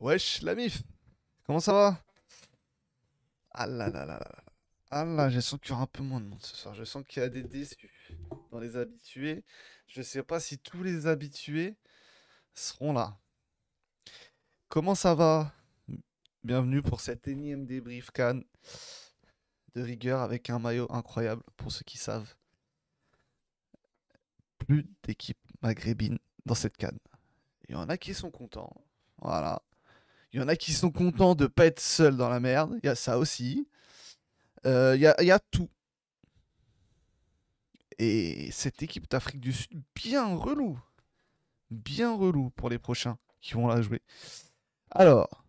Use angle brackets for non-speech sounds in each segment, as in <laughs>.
Wesh, la mif Comment ça va? Ah là là là là. Ah là, je sens qu'il y aura un peu moins de monde ce soir. Je sens qu'il y a des déçus dans les habitués. Je sais pas si tous les habitués seront là. Comment ça va? Bienvenue pour cet énième débrief Cannes de rigueur avec un maillot incroyable pour ceux qui savent. Plus d'équipes maghrébines dans cette canne. Il y en a qui sont contents. Voilà. Il y en a qui sont contents de pas être seuls dans la merde. Il y a ça aussi. Euh, Il y, a, tout. Et cette équipe d'Afrique du Sud, bien relou. Bien relou pour les prochains qui vont la jouer. Alors,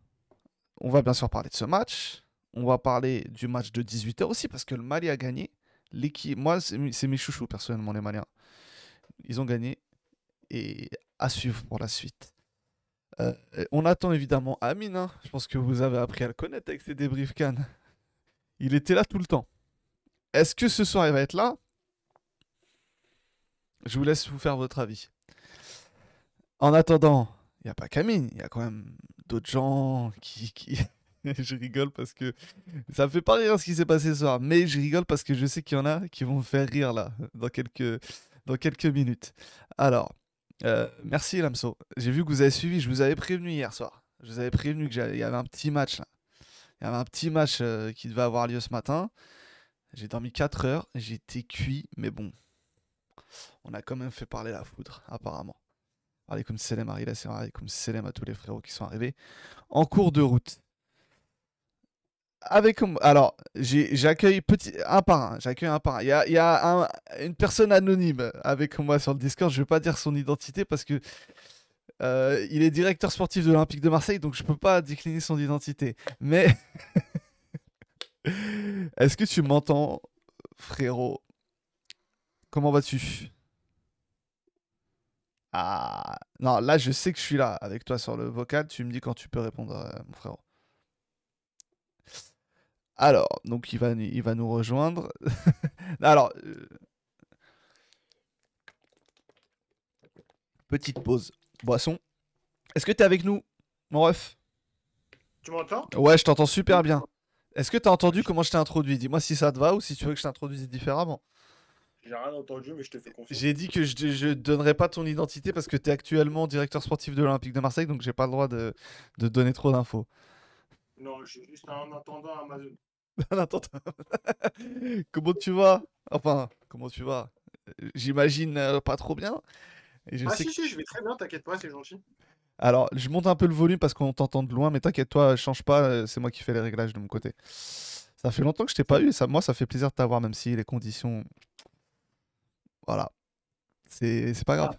on va bien sûr parler de ce match. On va parler du match de 18h aussi parce que le Mali a gagné. L'équipe, moi, c'est mes chouchous personnellement, les Maliens. Ils ont gagné et à suivre pour la suite. Euh, on attend évidemment Amine. hein. Je pense que vous avez appris à le connaître avec ses débriefs Cannes. Il était là tout le temps. Est-ce que ce soir il va être là? Je vous laisse vous faire votre avis. En attendant, il n'y a pas qu'Amine, il y a quand même d'autres gens qui, qui... <laughs> je rigole parce que ça me fait pas rire ce qui s'est passé ce soir, mais je rigole parce que je sais qu'il y en a qui vont me faire rire là, dans quelques, dans quelques minutes. Alors, euh, merci Lamso. J'ai vu que vous avez suivi, je vous avais prévenu hier soir. Je vous avais prévenu qu'il y avait un petit match là. Il y avait un petit match euh, qui devait avoir lieu ce matin. J'ai dormi 4 heures, été cuit, mais bon. On a quand même fait parler la foudre, apparemment. Alaikum salam Arila alaikum salam à tous les frérots qui sont arrivés en cours de route. Avec alors j'accueille un par un, j'accueille un. Il y a, une personne anonyme avec moi sur le Discord. Je vais pas dire son identité parce que euh, il est directeur sportif de l'Olympique de Marseille, donc je peux pas décliner son identité. Mais <laughs> est-ce que tu m'entends, frérot? Comment vas-tu? Ah non, là je sais que je suis là avec toi sur le vocal. Tu me dis quand tu peux répondre, euh, mon frérot. Alors, donc il va, il va nous rejoindre. <laughs> Alors, euh, petite pause. Boisson. Est-ce que t'es avec nous, mon ref? Tu m'entends? Ouais, je t'entends super bien. Est-ce que t'as entendu comment je t'ai introduit? Dis-moi si ça te va ou si tu veux que je t'introduise différemment. J'ai rien entendu, mais je te fais confiance. J'ai dit que je ne donnerai pas ton identité parce que t'es actuellement directeur sportif de l'Olympique de Marseille, donc j'ai pas le droit de, de donner trop d'infos. Non, je suis juste en attendant Amazon. <laughs> Attends, <laughs> comment tu vas? Enfin, comment tu vas? J'imagine euh, pas trop bien. Et je Ah sais si, que- si, je vais très bien, t'inquiète pas, c'est gentil. Alors, je monte un peu le volume parce qu'on t'entend de loin, mais t'inquiète-toi, change pas, euh, c'est moi qui fais les réglages de mon côté. Ça fait longtemps que je t'ai pas eu, et ça, moi, ça fait plaisir de t'avoir, même si les conditions. Voilà. C'est c'est pas grave.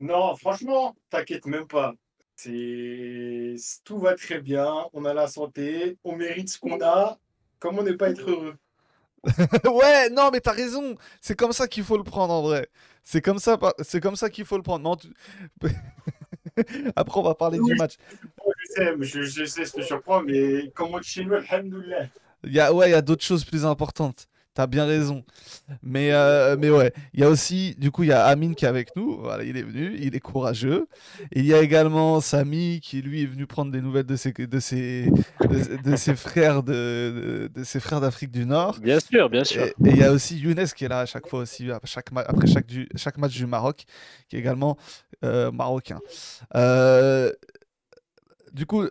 Non, franchement, t'inquiète même pas. C'est tout va très bien, on a la santé, on mérite ce qu'on a. Comment ne pas être heureux <laughs> ouais, non, mais t'as raison. C'est comme ça qu'il faut le prendre en vrai. C'est comme ça, c'est comme ça qu'il faut le prendre. <laughs> Après, on va parler du match. Je sais, je, je sais, je te surprends, mais comment chez nous, alhamdoulilah. Il y a, ouais, il y a d'autres choses plus importantes. T'as bien raison. Mais, euh, mais ouais, il y a aussi, du coup, il y a Amine qui est avec nous. Voilà, il est venu, il est courageux. Il y a également Samy qui, lui, est venu prendre des nouvelles de ses, de ses, de, de ses frères de, de, ses frères d'Afrique du Nord. Bien sûr, bien sûr. Et il y a aussi Younes qui est là à chaque fois aussi, à chaque après chaque, du- chaque match du Maroc, qui est également euh, marocain. Euh, du coup,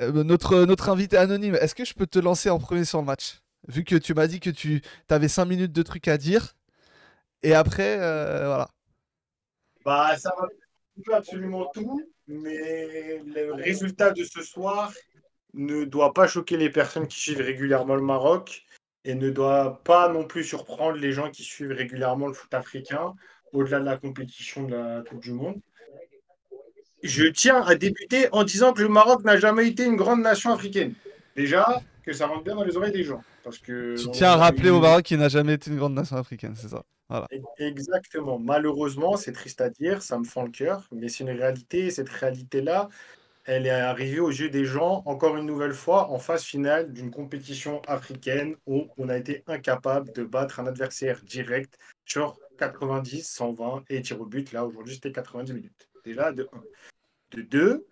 notre, notre invité anonyme, est-ce que je peux te lancer en premier sur le match? Vu que tu m'as dit que tu avais 5 minutes de trucs à dire. Et après, euh, voilà. Bah, ça va absolument tout, mais le résultat de ce soir ne doit pas choquer les personnes qui suivent régulièrement le Maroc et ne doit pas non plus surprendre les gens qui suivent régulièrement le foot africain au-delà de la compétition de la Coupe du Monde. Je tiens à débuter en disant que le Maroc n'a jamais été une grande nation africaine. Déjà, que ça rentre bien dans les oreilles des gens. Parce que Tu tiens à a rappeler eu- au Maroc qu'il n'a jamais été une grande nation africaine, c'est ça. Voilà. Exactement. Malheureusement, c'est triste à dire, ça me fend le cœur, mais c'est une réalité. et Cette réalité-là, elle est arrivée aux yeux des gens, encore une nouvelle fois, en phase finale d'une compétition africaine où on a été incapable de battre un adversaire direct sur 90, 120 et tir au but. Là, aujourd'hui, c'était 90 minutes. Déjà, de 1. De 2,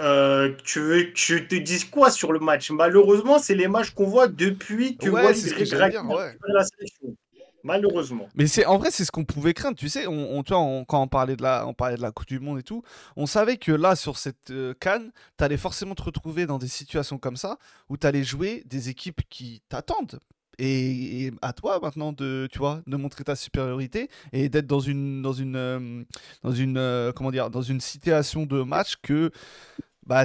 Euh, tu veux que je te dise quoi sur le match? Malheureusement, c'est les matchs qu'on voit depuis que Ouais, Walid c'est ce que dire, ouais. récupéré la sélection. Malheureusement. Mais c'est en vrai c'est ce qu'on pouvait craindre, tu sais, on, on- tu vois, on- quand on parlait de la on parlait de la Coupe du monde et tout, on savait que là sur cette euh, CAN, t'allais forcément te retrouver dans des situations comme ça où t'allais jouer des équipes qui t'attendent. Et, et à toi maintenant de tu vois de montrer ta supériorité et d'être dans une dans une euh, dans une euh, comment dire dans une situation de match que bah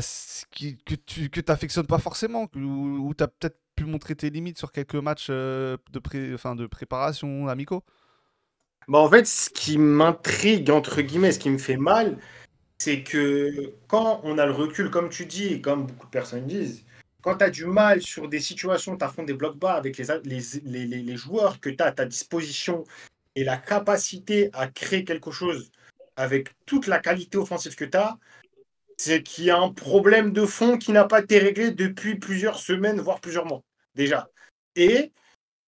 qui- que tu que t'affectionnes pas forcément où, où t'as peut-être pu montrer tes limites sur quelques matchs euh, de pré, de préparation amicaux. Bah, en fait, ce qui m'intrigue, entre guillemets, ce qui me fait mal, c'est que quand on a le recul, comme tu dis, et comme beaucoup de personnes disent, quand tu as du mal sur des situations, tu affrontes des blocs bas avec les, les, les- les joueurs que tu as à ta disposition et la capacité à créer quelque chose avec toute la qualité offensive que tu as, c'est qu'il y a un problème de fond qui n'a pas été réglé depuis plusieurs semaines, voire plusieurs mois, déjà. Et,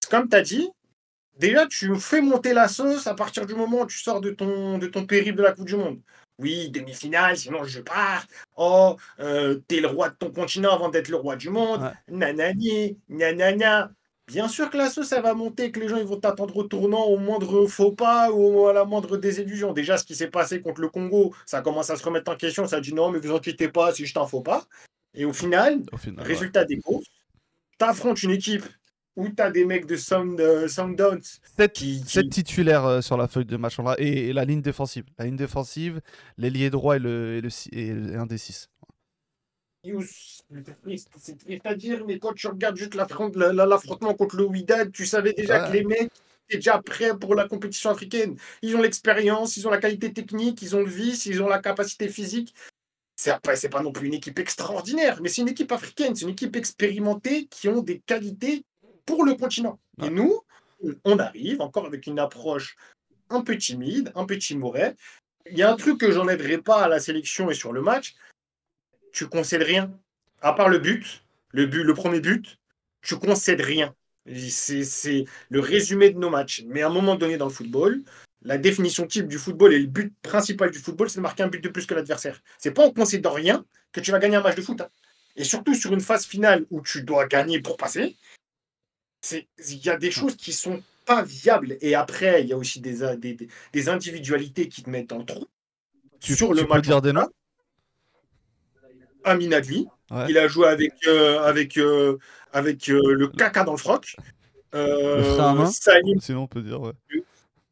comme tu as dit, Déjà, tu fais monter la sauce à partir du moment où tu sors de ton, de ton périple de la Coupe du Monde. Oui, demi-finale, sinon je pars. Oh, euh, t'es le roi de ton continent avant d'être le roi du monde. Ouais. Nanani, nanana. Bien sûr que l'assaut, ça va monter, que les gens vont t'attendre au tournant, au moindre faux pas ou à la moindre désillusion. Déjà, ce qui s'est passé contre le Congo, ça commence à se remettre en question. Ça dit non, mais vous inquiétez pas, c'est juste un faux pas. Et au final, résultat des courses, t'affrontes une équipe où t'as des mecs de Sound, euh, Sounddown. 7, titulaires euh, sur la feuille de match là, et, la ligne défensive. La ligne défensive, l'ailier droit et, le, et, le, et un des 6. C'est-à-dire, mais quand tu regardes juste l'affrontement contre le Widad, tu savais déjà que les mecs étaient déjà prêts pour la compétition africaine. Ils ont l'expérience, ils ont la qualité technique, ils ont le vice, ils ont la capacité physique. C'est pas, pas non plus une équipe extraordinaire, mais c'est une équipe africaine, c'est une équipe expérimentée qui ont des qualités pour le continent. Et nous, on arrive encore avec une approche un peu timide, un peu timorée. Il y a un truc que j'enlèverai pas à la sélection et sur le match, tu concèdes rien. À part le but, le but, le premier but, tu concèdes rien. C'est c'est le résumé de nos matchs. Mais à un moment donné dans le football, la définition type du football et le but principal du football, c'est de marquer un but de plus que l'adversaire. C'est pas en concédant rien que tu vas gagner un match de foot. hein. Et surtout sur une phase finale où tu dois gagner pour passer, c'est- il y a des choses qui sont pas viables. Et après, il y a aussi des, des, des- des individualités qui te mettent dans le trou. Tu, sur tu le peux match dire des noms? Amin Adli, Ouais. il a joué avec, euh, avec, euh, avec euh, le caca dans le froc. Euh, Le frein à main Salim, Sinon, on peut dire. Ouais.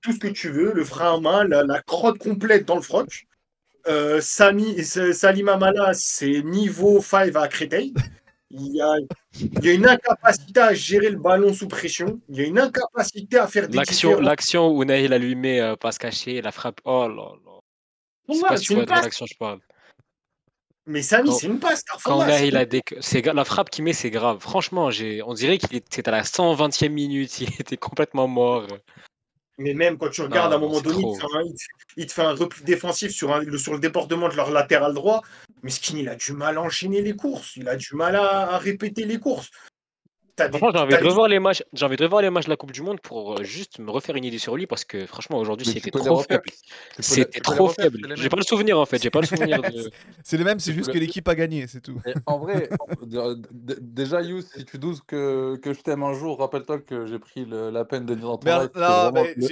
tout ce que tu veux, le frein à main, la, la crotte complète dans le froc. Euh, Sami, Salim Amala, c'est niveau 5 à Créteil. Il y, a, il y a une incapacité à gérer le ballon sous pression. Il y a une incapacité à faire des L'action, l'action où Nahil a lui met euh, passe cachée, la frappe. Oh là là. Ouais, pas si c'est tu une vois de quelle passe. action je parle. Mais Quand- c'est une passe. Quand c'est- a déc... c'est gra- la frappe qu'il met, c'est grave. Franchement, on dirait qu'il était à la 120e minute, il était complètement mort. Mais même quand tu regardes, à un moment donné, il te, fait un, il te- il te fait un repli défensif sur, un- le, sur le débordement de leur latéral droit. Mais Skin, il a du mal à enchaîner les courses. Il a du mal à, à répéter les courses. Franchement, j'ai envie de revoir les matchs. J'ai envie de revoir les matchs de la Coupe du Monde pour euh, juste me refaire une idée sur lui parce que franchement, aujourd'hui, c'était trop faible. C'était trop faible. J'ai pas le souvenir en fait. J'ai pas le souvenir de. <laughs> C'est les mêmes, c'est juste que l'équipe a gagné, c'est tout. Et en vrai, <laughs> déjà, Yous, si tu douces que, que je t'aime un jour, rappelle-toi que j'ai pris le- la peine de dire dans ton live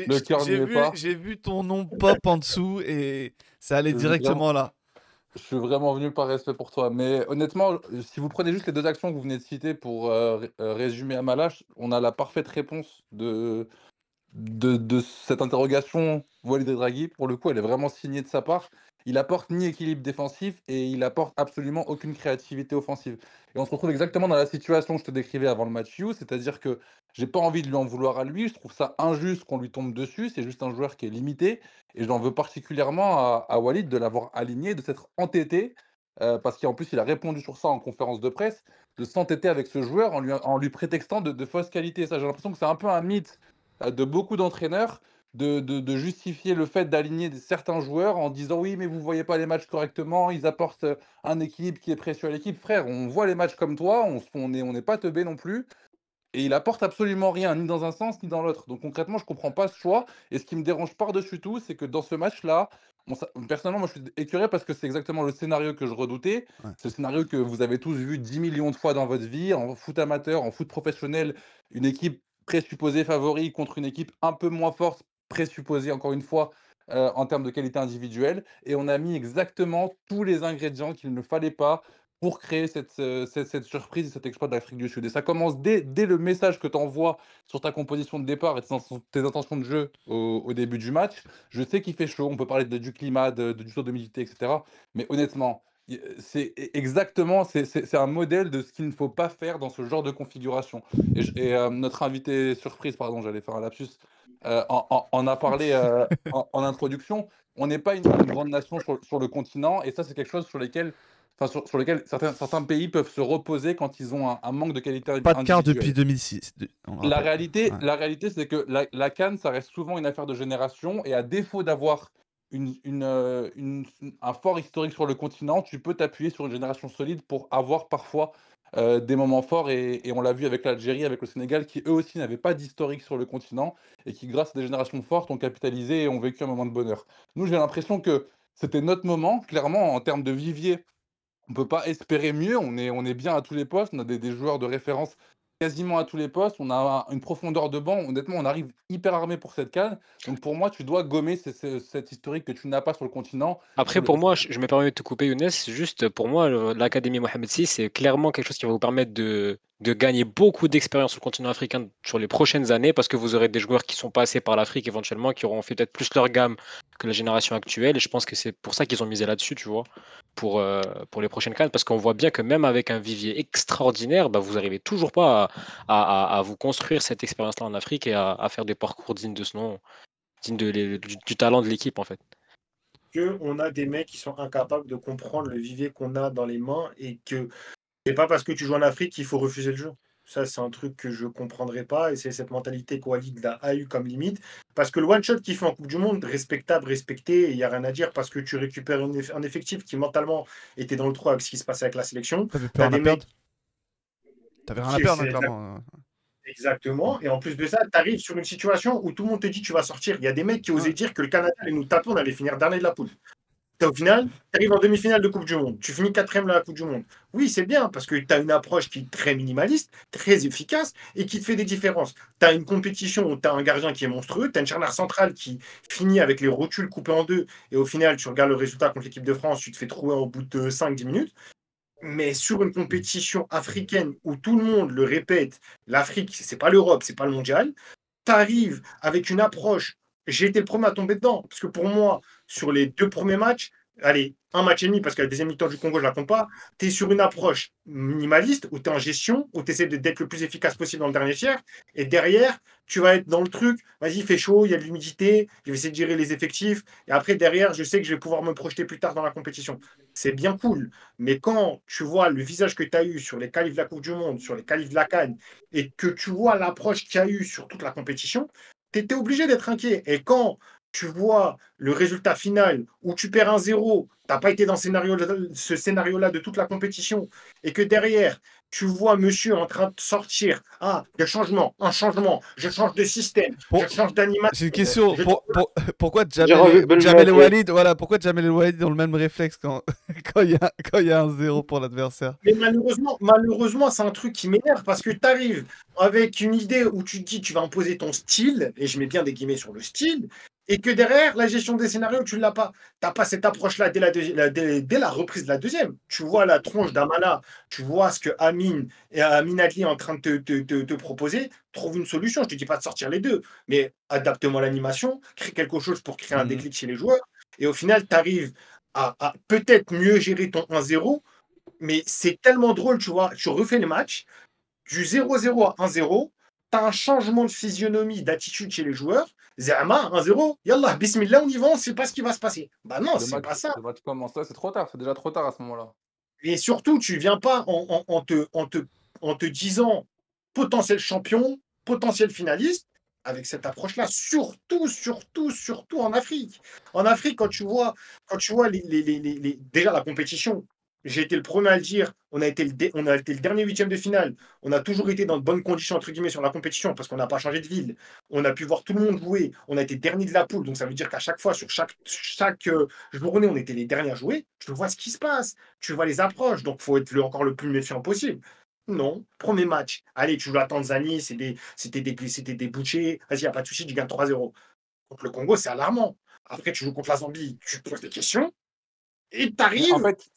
le, cœur n'y j'ai est vu, pas. j'ai vu ton nom pop en dessous et ça allait directement là. Je suis vraiment venu par respect pour toi. Mais honnêtement, si vous prenez juste les deux actions que vous venez de citer pour euh, euh, résumer à Malache, on a la parfaite réponse de cette interrogation Walid Draghi. Pour le coup, elle est vraiment signée de sa part. Il apporte ni équilibre défensif et il apporte absolument aucune créativité offensive. Et on se retrouve exactement dans la situation que je te décrivais avant le match You, c'est-à-dire que j'ai pas envie de lui en vouloir à lui. Je trouve ça injuste qu'on lui tombe dessus. C'est juste un joueur qui est limité. Et j'en veux particulièrement à, Walid de l'avoir aligné, de s'être entêté, euh, parce qu'en plus il a répondu sur ça en conférence de presse, de s'entêter avec ce joueur en lui, en lui prétextant de, de fausses qualités. Ça, j'ai l'impression que c'est un peu un mythe euh, de beaucoup d'entraîneurs de, de- de justifier le fait d'aligner certains joueurs en disant oui, mais vous voyez pas les matchs correctement, ils apportent euh, un équilibre qui est précieux à l'équipe. Frère, on voit les matchs comme toi, on on n'est on n'est pas teubé non plus. et il apporte absolument rien, ni dans un sens, ni dans l'autre. Donc concrètement, je comprends pas ce choix. Et ce qui me dérange par-dessus tout, c'est que dans ce match-là, personnellement, moi je suis écœuré parce que c'est exactement le scénario que je redoutais. Ouais. Le scénario que vous avez tous vu 10 millions de fois dans votre vie, en foot amateur, en foot professionnel, une équipe présupposée favori contre une équipe un peu moins forte, présupposée encore une fois euh, en termes de qualité individuelle. Et on a mis exactement tous les ingrédients qu'il ne fallait pas pour créer cette, cette, surprise et cet exploit de l'Afrique du Sud. Et ça commence dès, dès le message que tu envoies sur ta composition de départ et tes, inten- tes intentions de jeu au, début du match. Je sais qu'il fait chaud, on peut parler de- du climat, de, du taux d'humidité, etc. Mais honnêtement, c'est e- exactement, c'est un modèle de ce qu'il ne faut pas faire dans ce genre de configuration. Et, euh, notre invité surprise, pardon, j'allais faire un lapsus, euh, en a parlé euh, <laughs> en, en introduction. On n'est pas une, une grande nation sur, sur le continent, et ça, c'est quelque chose sur lequel enfin, sur, certains, certains pays peuvent se reposer quand ils ont un, un manque de qualité Pas de quart depuis 2006. de- on le La réalité, Ouais. la réalité, c'est que la, la CAN, ça reste souvent une affaire de génération, et à défaut d'avoir une, une, euh, une- un fort historique sur le continent, tu peux t'appuyer sur une génération solide pour avoir parfois euh, des moments forts, et, on l'a vu avec l'Algérie, avec le Sénégal, qui eux aussi n'avaient pas d'historique sur le continent, et qui, grâce à des générations fortes, ont capitalisé et ont vécu un moment de bonheur. Nous, j'ai l'impression que c'était notre moment, clairement, en termes de vivier, on peut pas espérer mieux. On est, on est bien à tous les postes. On a des, des joueurs de référence quasiment à tous les postes. On a un- une profondeur de banc. Honnêtement, on arrive hyper armé pour cette canne. Donc pour moi, tu dois gommer ce- cette historique que tu n'as pas sur le continent. Après, le- pour moi, je je me permets de te couper, Younes. juste pour moi, l'Académie Mohamed VI, c'est clairement quelque chose qui va vous permettre de, de gagner beaucoup d'expérience sur le continent africain sur les prochaines années parce que vous aurez des joueurs qui sont passés par l'Afrique éventuellement, qui auront fait peut-être plus leur gamme que la génération actuelle. Et je pense que c'est pour ça qu'ils ont misé là-dessus, tu vois, pour, euh, pour les prochaines cannes. Parce qu'on voit bien que même avec un vivier extraordinaire, bah, vous n'arrivez toujours pas à, à- vous construire cette expérience-là en Afrique et à, à faire des parcours dignes de ce nom, dignes de, du, du talent de l'équipe, en fait. que on a des mecs qui sont incapables de comprendre le vivier qu'on a dans les mains et que c'est pas parce que tu joues en Afrique qu'il faut refuser le jeu. Ça, c'est un truc que je comprendrai pas et c'est cette mentalité que Walid a, a eu comme limite. Parce que le one-shot qu'il fait en Coupe du Monde, respectable, respecté, il n'y a rien à dire parce que tu récupères une eff- un effectif qui mentalement était dans le trou avec ce qui se passait avec la sélection. T'avais rien des à mecs perdre. T'avais rien à perdre, hein, clairement. Exactement. Et en plus de ça, tu arrives sur une situation où tout le monde te dit tu vas sortir. Il y a des mecs qui osaient dire que le Canada allait nous taper, on allait finir dernier de la poule. Au final, tu arrives en demi-finale de Coupe du Monde. Tu finis quatrième de la Coupe du Monde. Oui, c'est bien parce que tu as une approche qui est très minimaliste, très efficace et qui te fait des différences. Tu as une compétition où tu as un gardien qui est monstrueux, tu as une charnière centrale qui finit avec les rotules coupées en deux et au final, tu regardes le résultat contre l'équipe de France, tu te fais trouver au bout de 5-10 minutes. Mais sur une compétition africaine où tout le monde le répète, l'Afrique, c'est pas l'Europe, c'est pas le mondial, tu arrives avec une approche. J'ai été le premier à tomber dedans. Parce que pour moi, sur les deux premiers matchs, allez, un match et demi, parce que la deuxième mi-temps du Congo, je la compte pas, tu es sur une approche minimaliste, où tu es en gestion, où tu essaies d'être le plus efficace possible dans le dernier tiers. Et derrière, tu vas être dans le truc, vas-y, il fait chaud, il y a de l'humidité, je vais essayer de gérer les effectifs. Et après, derrière, je sais que je vais pouvoir me projeter plus tard dans la compétition. C'est bien cool. Mais quand tu vois le visage que tu as eu sur les qualifs de la Coupe du Monde, sur les qualifs de la Cannes, et que tu vois l'approche qu'il y a eu sur toute la compétition, tu étais obligé d'être inquiet. Et quand tu vois le résultat final où tu perds un zéro, tu n'as pas été dans ce scénario- ce scénario-là de toute la compétition, et que derrière, tu vois monsieur en train de sortir, ah, le changement, un changement, je change de système, Pour- je change d'animation. J'ai une question. Je- Pour- pour- pourquoi J'ai Jamel, Jamel. Walid, voilà, pourquoi Jamel et Walid ont le même réflexe quand <laughs> quand il y a quand il y a un zéro pour l'adversaire? Mais malheureusement, malheureusement, c'est un truc qui m'énerve parce que tu arrives avec une idée où tu te dis tu vas imposer ton style, et je mets bien des guillemets sur le style, et que derrière, la gestion des scénarios, tu ne l'as pas. Tu n'as pas cette approche-là dès la, dès, dès la reprise de la deuxième. Tu vois la tronche d'Amala, tu vois ce que Amine et Amin Adli est en train de te, te- te- te proposer. Trouve une solution. Je ne te dis pas de sortir les deux, mais adapte-moi l'animation, crée quelque chose pour créer un Mhm. déclic chez les joueurs. Et au final, tu arrives à, à peut-être mieux gérer ton 1-0, mais c'est tellement drôle, tu vois. Tu refais le match, du 0-0 à 1-0, tu as un changement de physionomie, d'attitude chez les joueurs. Zama, 1-0, yallah, bismillah, on y va, on sait pas ce qui va se passer. Bah non, c'est pas ça. le match commence là, c'est trop tard, c'est déjà trop tard à ce moment-là. Et surtout, tu viens pas en, en- en te, en, te, en te disant potentiel champion, potentiel finaliste, avec cette approche-là, surtout, surtout, surtout en Afrique. En Afrique, quand tu vois, quand tu vois les, les- les- les- les- déjà la compétition, j'ai été le premier à le dire, on a été le, dernier huitième de finale. On a toujours été dans de bonnes conditions, entre guillemets, sur la compétition, parce qu'on n'a pas changé de ville. On a pu voir tout le monde jouer. On a été dernier de la poule. Donc, ça veut dire qu'à chaque fois, sur chaque, euh, journée, on était les derniers à jouer. Tu vois ce qui se passe. Tu vois les approches. Donc, il faut être encore le plus méfiant possible. Non, premier match. Allez, tu joues la Tanzanie, c'était des, des bouchées. Vas-y, il n'y a pas de souci, tu gagnes 3-0. Contre le Congo, c'est alarmant. Après, tu joues contre la Zambie, tu te poses des questions. Et tu arrives. En fait,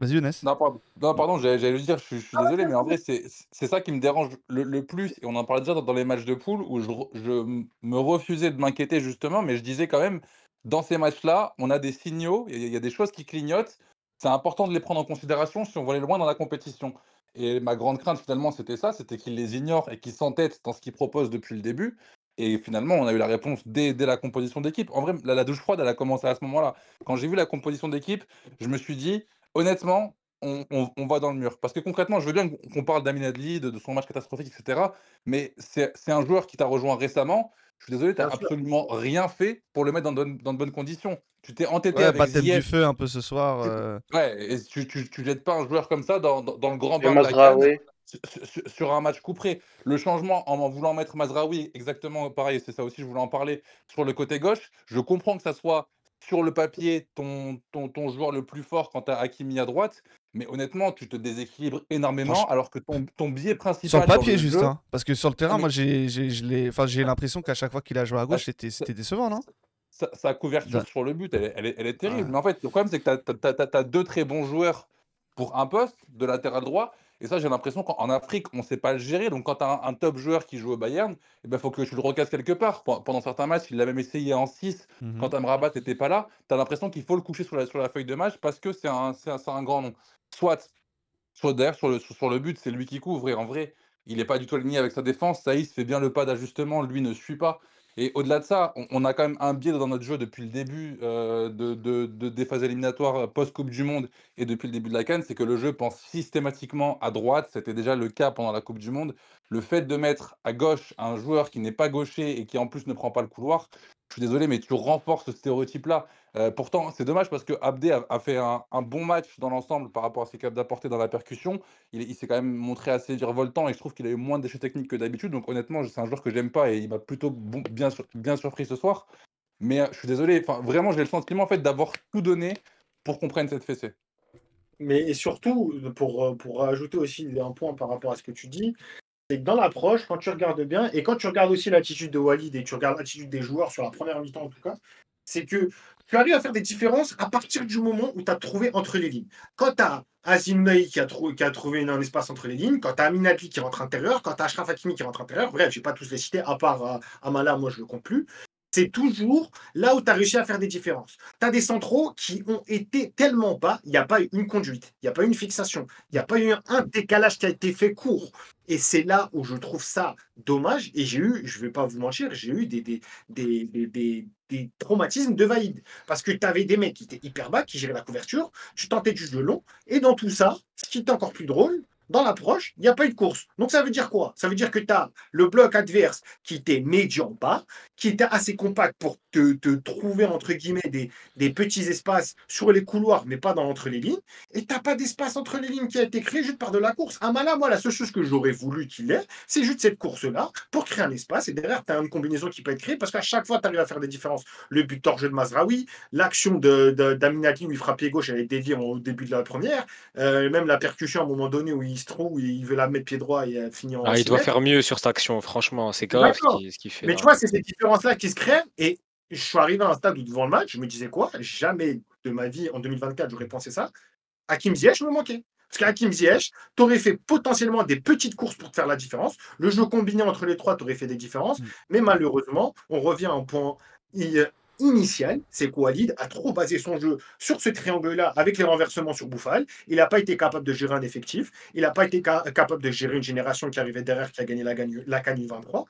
Vas-y, Younes. non, pardon, non, pardon j'allais le dire, je, suis- je suis désolé, mais en vrai, c'est c'est ça qui me dérange le, le plus. Et on en parlait déjà dans, dans les matchs de poule où je, je me refusais de m'inquiéter justement, mais je disais quand même, dans ces matchs-là, on a des signaux, il y, a- il y a des choses qui clignotent. C'est important de les prendre en considération si on veut aller loin dans la compétition. Et ma grande crainte, finalement, c'était ça, c'était qu'ils les ignorent et qu'ils s'entêtent dans ce qu'ils proposent depuis le début. Et finalement, on a eu la réponse dès, dès la composition d'équipe. En vrai, la, la douche froide, elle a commencé à ce moment-là. Quand j'ai vu la composition d'équipe, je me suis dit, honnêtement, on, on- on va dans le mur. Parce que concrètement, je veux bien qu'on parle d'Amin Adli, de, de son match catastrophique, etc. Mais c'est un joueur qui t'a rejoint récemment. Je suis désolé, tu n'as Bien sûr. absolument rien fait pour le mettre dans de, bonnes- dans de bonnes conditions. Tu t'es entêté Ouais, avec baptême du Ziyech. feu un peu ce soir. Euh, Ouais, et tu, tu, tu jettes pas un joueur comme ça dans, dans, dans le grand bain de la canne Mazraoui. sur, sur- sur un match coup près. Le changement en en voulant mettre Mazraoui, exactement pareil, c'est ça aussi, je voulais en parler, sur le côté gauche. Je comprends que ça soit sur le papier ton, ton, ton joueur le plus fort quand tu as Hakimi à droite, mais honnêtement, tu te déséquilibres énormément Franch- alors que ton, ton biais principal. Sur le papier, juste. jeu- hein. Parce que sur le terrain, mais- moi, j'ai j'ai l'impression qu'à chaque fois qu'il a joué à gauche, Ah, c'était c'était décevant, non? sa, sa couverture Da- sur le but, elle est, elle est, elle est terrible. Ouais. Mais en fait, le problème, c'est que tu as, deux très bons joueurs pour un poste de latéral droit. Et ça, j'ai l'impression qu'en Afrique, on ne sait pas le gérer. Donc, quand tu as un, un top joueur qui joue au Bayern, il ben, faut que tu le recasses quelque part. Pen- Pendant certains matchs, il l'a même essayé en 6. Mhm. Quand Amrabat n'était pas là, tu as l'impression qu'il faut le coucher sur la, sur la feuille de match parce que c'est un, grand nom. Soit, soit d'ailleurs, sur le, sur, sur le but, c'est lui qui couvre. Et en vrai, il n'est pas du tout aligné avec sa défense. Saïs fait bien le pas d'ajustement. Lui ne suit pas. Et au-delà de ça, on, a quand même un biais dans notre jeu depuis le début euh, de, de- de- des phases éliminatoires post-Coupe du Monde et depuis le début de la Cannes, c'est que le jeu pense systématiquement à droite. C'était déjà le cas pendant la Coupe du Monde. Le fait de mettre à gauche un joueur qui n'est pas gaucher et qui en plus ne prend pas le couloir, je suis désolé, mais tu renforces ce stéréotype-là. Euh, pourtant, c'est dommage parce que Abdé a, fait un, bon match dans l'ensemble par rapport à ce qu'il dans la percussion. Il, s'est quand même montré assez virevoltant et je trouve qu'il a eu moins de déchets techniques que d'habitude. Donc honnêtement, c'est un joueur que j'aime pas et il m'a plutôt bien, sur- bien surpris ce soir. Mais euh, je suis désolé, vraiment, j'ai le sentiment en fait, d'avoir tout donné pour qu'on prenne cette fessée. Mais et surtout, pour, euh, pour ajouter aussi un point par rapport à ce que tu dis, c'est que dans l'approche, quand tu regardes bien, et quand tu regardes aussi l'attitude de Walid et tu regardes l'attitude des joueurs sur la première mi-temps en tout cas, c'est que tu arrives à faire des différences à partir du moment où tu as trouvé entre les lignes. Quand tu as Azim qui a, qui a trouvé un espace entre les lignes, quand tu as qui rentre intérieur, quand tu as Ashraf Hakimi qui rentre intérieur, bref, je vais pas tous les citer, à part euh, Amala, moi je ne le compte plus. C'est toujours là où tu as réussi à faire des différences. Tu as des centraux qui ont été tellement bas, il n'y a pas eu une conduite, il n'y a pas eu une fixation, il n'y a pas eu un décalage qui a été fait court. Et c'est là où je trouve ça dommage. Et j'ai eu, je ne vais pas vous mentir, j'ai eu des, des, des, des, des- traumatismes de valide. Parce que tu avais des mecs qui étaient hyper bas, qui géraient la couverture, tu tentais du jeu long. Et dans tout ça, ce qui est encore plus drôle, dans l'approche, il n'y a pas eu de course. Donc ça veut dire quoi? Ça veut dire que tu as le bloc adverse qui était médian bas, qui était assez compact pour te, trouver, entre guillemets, des, petits espaces sur les couloirs, mais pas dans entre les lignes. Et tu n'as pas d'espace entre les lignes qui a été créé juste par de la course. Amala, moi, la seule chose que j'aurais voulu qu'il ait, c'est juste cette course-là pour créer un espace. Et derrière, tu as une combinaison qui peut être créée parce qu'à chaque fois, tu arrives à faire des différences. Le but jeu de Mazraoui, l'action de, de, où il frappe pied gauche, elle est déviée au début de la première. Euh, même la percussion à un moment donné où il se trouve, où il veut la mettre pied droit et elle finit en. Ah, il doit faire mieux sur cette action, franchement. C'est grave ce qu'il fait. Mais là. tu vois, c'est ces différences-là qui se créent. Et je suis arrivé à un stade où, devant le match, je me disais quoi? Jamais de ma vie, en 2024, j'aurais pensé ça. Hakim Ziyech me manquait. Parce qu'Hakim Ziyech, tu aurais fait potentiellement des petites courses pour te faire la différence. Le jeu combiné entre les trois, tu aurais fait des différences. Mm. Mais malheureusement, on revient à un point i- initial, c'est que Walid a trop basé son jeu sur ce triangle-là avec les renversements sur Bouffal. Il n'a pas été capable de gérer un effectif. Il n'a pas été ca- capable de gérer une génération qui arrivait derrière, qui a gagné la, la Cannes 23.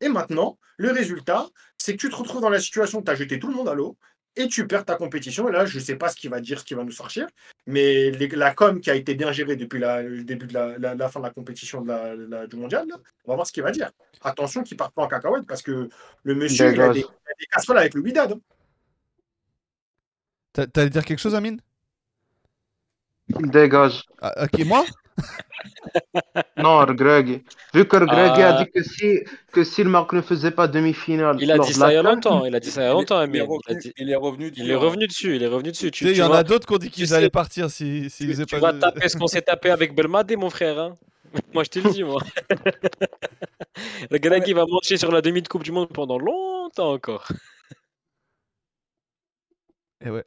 Et maintenant, le résultat, c'est que tu te retrouves dans la situation où tu as jeté tout le monde à l'eau et tu perds ta compétition. Et là, je ne sais pas ce qu'il va dire, ce qui va nous sortir. Mais les- la com qui a été bien gérée depuis la- le début de la, la- la fin de la compétition de la- la- du mondial, là, on va voir ce qu'il va dire. Attention qu'il ne parte pas en cacahuète parce que le monsieur, il a, des, il a des casseroles avec le Widad. hein. T'a- T'allais dire quelque chose, Amine? Dégage. Ah, ok, moi? <laughs> Non, Greg. Vu que Greg a Ah. dit que si, que si le Maroc ne faisait pas demi-finale Il a dit ça il y a longtemps. Il a dit ça il y a longtemps, il est revenu- il est revenu dessus. Il est revenu dessus. Il est revenu dessus. Tu sais, il y en a d'autres qui ont dit qu'ils allaient partir si, s'ils tu, faisaient tu pas vas taper ce qu'on s'est tapé avec Belmadi, mon frère. hein. <laughs> Moi, je te le dis, moi. <laughs> Le qui va manger sur la demi de Coupe du Monde pendant longtemps encore. Eh ouais.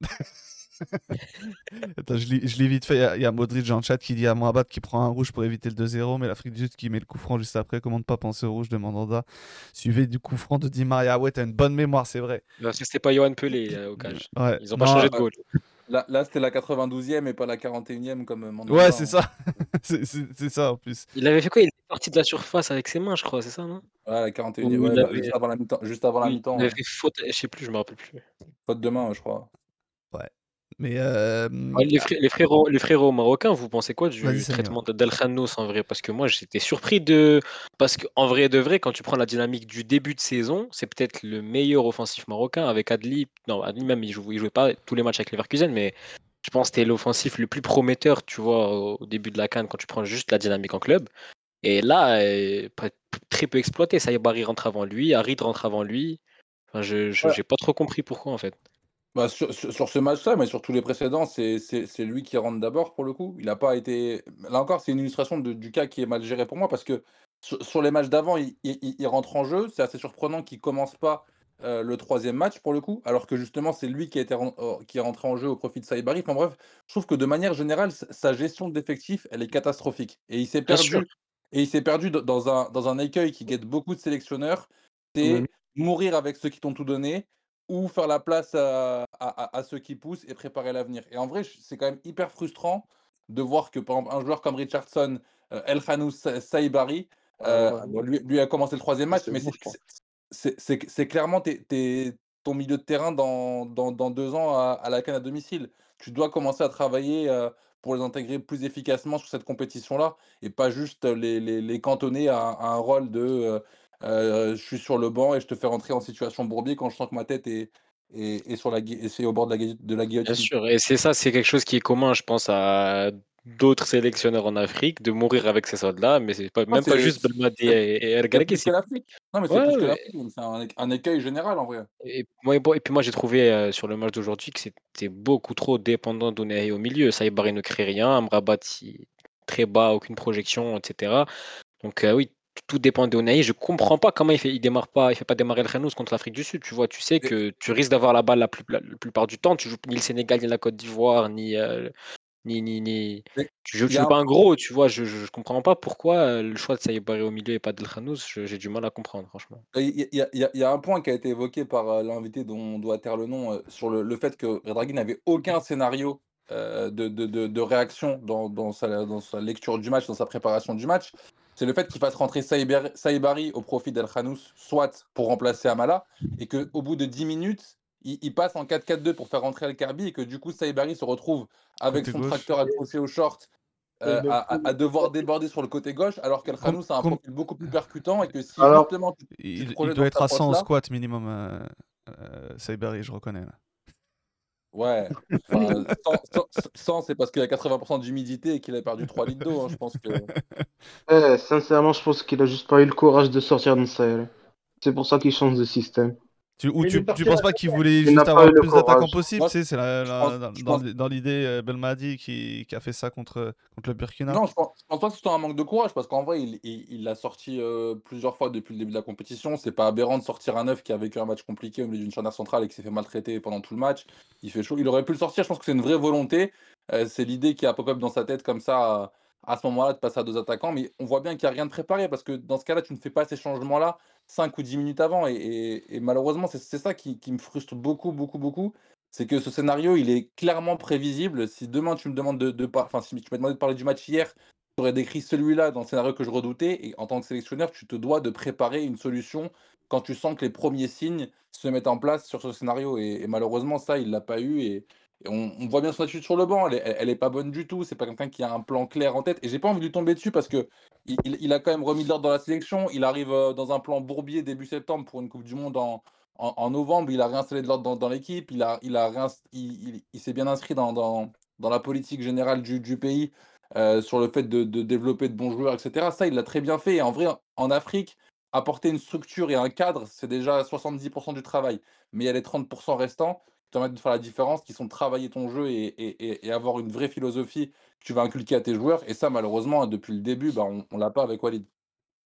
<laughs> <laughs> Attends, je lis, je lis vite fait. Il y a- Il y, a Modric en chat qui dit à Mohamed qui prend un rouge pour éviter le 2-0, mais l'Afrique du Sud qui met le coup franc juste après. Comment ne pas penser au rouge demande Anda. Suivi du coup franc de Di Maria. Ouais, t'as une bonne mémoire, c'est vrai. Parce que c'était pas Johan Pelé euh, au cage. Ouais. Ils ont pas Non, changé de goal. Là, là c'était la 92e et pas la 41e comme Mandanda. Ouais, hein. c'est ça. <laughs> c'est c'est- c'est ça en plus. Il avait fait quoi? Il était parti de la surface avec ses mains, je crois, c'est ça, non? Ouais, la 41e. Ou ouais, il bah, avait- juste avant la mi-temps. Juste avant la Oui, mi-temps. Il avait fait faute, je sais plus, je me rappelle plus. Faute de main, je crois. Mais. euh, Ouais, les, fré- les frérots, les frérots marocains, vous pensez quoi du traitement Khanos en vrai? Parce que moi j'étais surpris de. Parce qu'en vrai de vrai, quand tu prends la dynamique du début de saison, c'est peut-être le meilleur offensif marocain avec Adli. Non, Adli même, il jouait, il jouait pas tous les matchs avec Leverkusen, mais je pense que c'était l'offensif le plus prometteur, tu vois, au début de la Cannes quand tu prends juste la dynamique en club. Et là, euh, très peu exploité. Saïbari rentre avant lui, Harid rentre avant lui. Enfin, je Ouais. j'ai pas trop compris pourquoi en fait. Bah, sur, sur- sur ce match-là, mais sur tous les précédents, c'est c'est- c'est lui qui rentre d'abord pour le coup. Il n'a pas été. Là encore, c'est une illustration de- du cas qui est mal géré pour moi parce que sur, sur les matchs d'avant, il, il- il- il rentre en jeu. C'est assez surprenant qu'il commence pas euh, le troisième match pour le coup, alors que justement, c'est lui qui, a été ren- euh, qui est rentré en jeu au profit de Saïbari. Enfin bref, je trouve que de manière générale, sa- sa gestion d'effectifs, elle est catastrophique. Et il s'est Bien sûr. perdu. Et il s'est perdu dans- dans un, dans un écueil qui guette beaucoup de sélectionneurs. C'est Mhm. mourir avec ceux qui t'ont tout donné ou faire la place à, à- ceux qui poussent et préparer l'avenir. Et en vrai, c'est quand même hyper frustrant de voir que par exemple, un joueur comme Richardson, euh, El Khanous Sa- Saïbari, euh, Ah ouais. bon, lui, lui a commencé le troisième match, C'est mais c'est- clairement ton milieu de terrain dans, dans, dans deux ans à, à la canne à domicile. Tu dois commencer à travailler euh, pour les intégrer plus efficacement sur cette compétition-là et pas juste les, les, les cantonner à, à un rôle de euh, je suis sur le banc et je te fais rentrer en situation bourbier quand je sens que ma tête est, est, est sur la, c'est au bord de la, de la Bien guillotine. sûr, et c'est ça, c'est quelque chose qui est commun, je pense, à d'autres sélectionneurs en Afrique, de mourir avec ces soldats, mais c'est pas, Non, même pas juste Belmadi et, et El c'est l'Afrique. Non, mais c'est Ouais, plus que l'Afrique. C'est un, un écueil général en vrai. Et, moi, puis moi j'ai trouvé euh, sur le match d'aujourd'hui que c'était beaucoup trop dépendant d'Ounahi au milieu. Saïbari ne crée rien, Amrabat très bas, aucune projection, etc. Donc euh, oui, tout dépend d'Ounahi. Je comprends pas comment il fait, il démarre pas, il fait pas démarrer le Khanous contre l'Afrique du Sud. Tu vois, tu sais que tu risques d'avoir la balle la, plus, la, la plupart du temps. Tu joues ni le Sénégal, ni la Côte d'Ivoire, ni, euh, ni, ni, ni... Tu joues, tu joues pas un gros, tu vois. Je, je, je comprends pas pourquoi euh, le choix de Saïbari au milieu et pas de Khanous. Je- J'ai du mal à comprendre, franchement. Il y, y y a- un point qui a été évoqué par euh, l'invité dont on doit taire le nom euh, sur le, le fait que Redragui n'avait aucun scénario euh, de, de- de- de réaction dans, dans sa, dans sa lecture du match, dans sa préparation du match. C'est le fait qu'il fasse rentrer Saïbari au profit d'El Khanous, soit pour remplacer Amala, et qu'au bout de 10 minutes, il, il passe en 4-4-2 pour faire rentrer El Karbi, et que du coup, Saïbari se retrouve avec Côté son gauche. tracteur accroché au short euh, à, à- à devoir déborder sur le côté gauche, alors qu'El Khanous a un com- profil beaucoup plus percutant, et que si Alors, justement tu, Il, il doit être à 100 en squat minimum, euh, euh, Saibari, je reconnais. Là. Ouais, <laughs> enfin, 100, 100, 100, c'est parce qu'il a 80% d'humidité et qu'il a perdu 3 litres d'eau. hein, je pense que. <laughs> Eh, sincèrement, je pense qu'il a juste pas eu le courage de sortir de Sahel. C'est pour ça qu'il change de système. Tu, ou Mais tu, tu penses pas qu'il voulait Il juste avoir le plus d'attaquants possible Moi, tu sais, C'est la- la- pense- dans, l'idée euh, Belmadi qui, qui a fait ça contre, contre le Burkina. Non, je pense, je pense pas que ce soit un manque de courage parce qu'en vrai, il il- il l'a sorti euh, plusieurs fois depuis le début de la compétition. C'est pas aberrant de sortir un neuf qui a vécu un match compliqué au milieu d'une charnière centrale et qui s'est fait maltraiter pendant tout le match. Il fait chaud. Il aurait pu le sortir. Je pense que c'est une vraie volonté. Euh, c'est l'idée qui a pop-up dans sa tête comme ça à, à ce moment-là de passer à deux attaquants. Mais on voit bien qu'il n'y a rien de préparé parce que dans ce cas-là, tu ne fais pas ces changements-là 5 ou 10 minutes avant. Et, malheureusement, c'est ça qui, me frustre beaucoup, beaucoup, beaucoup. C'est que ce scénario, il est clairement prévisible. Si demain tu me demandes de, demandé de parler du match hier, tu aurais décrit celui-là dans le scénario que je redoutais. Et en tant que sélectionneur, tu te dois de préparer une solution quand tu sens que les premiers signes se mettent en place sur ce scénario. Et, malheureusement, ça, il l'a pas eu. Et on, voit bien son attitude sur le banc. Elle est, elle est pas bonne du tout. C'est pas quelqu'un qui a un plan clair en tête. Et j'ai pas envie de lui tomber dessus parce que il, a quand même remis de l'ordre dans la sélection. Il arrive euh, dans un plan bourbier début septembre pour une Coupe du Monde en, novembre. Il a réinstallé de l'ordre dans, l'équipe. Il, a, il, a il, s'est bien inscrit dans, dans, la politique générale du, du pays, euh, sur le fait de, de développer de bons joueurs, etc. Ça, il l'a très bien fait. En vrai, en Afrique, apporter une structure et un cadre, c'est déjà 70% du travail. Mais il y a les 30% restants de faire la différence, qui sont de travailler ton jeu et, avoir une vraie philosophie que tu vas inculquer à tes joueurs. Et ça, malheureusement, depuis le début, bah, on, on l'a pas avec Walid.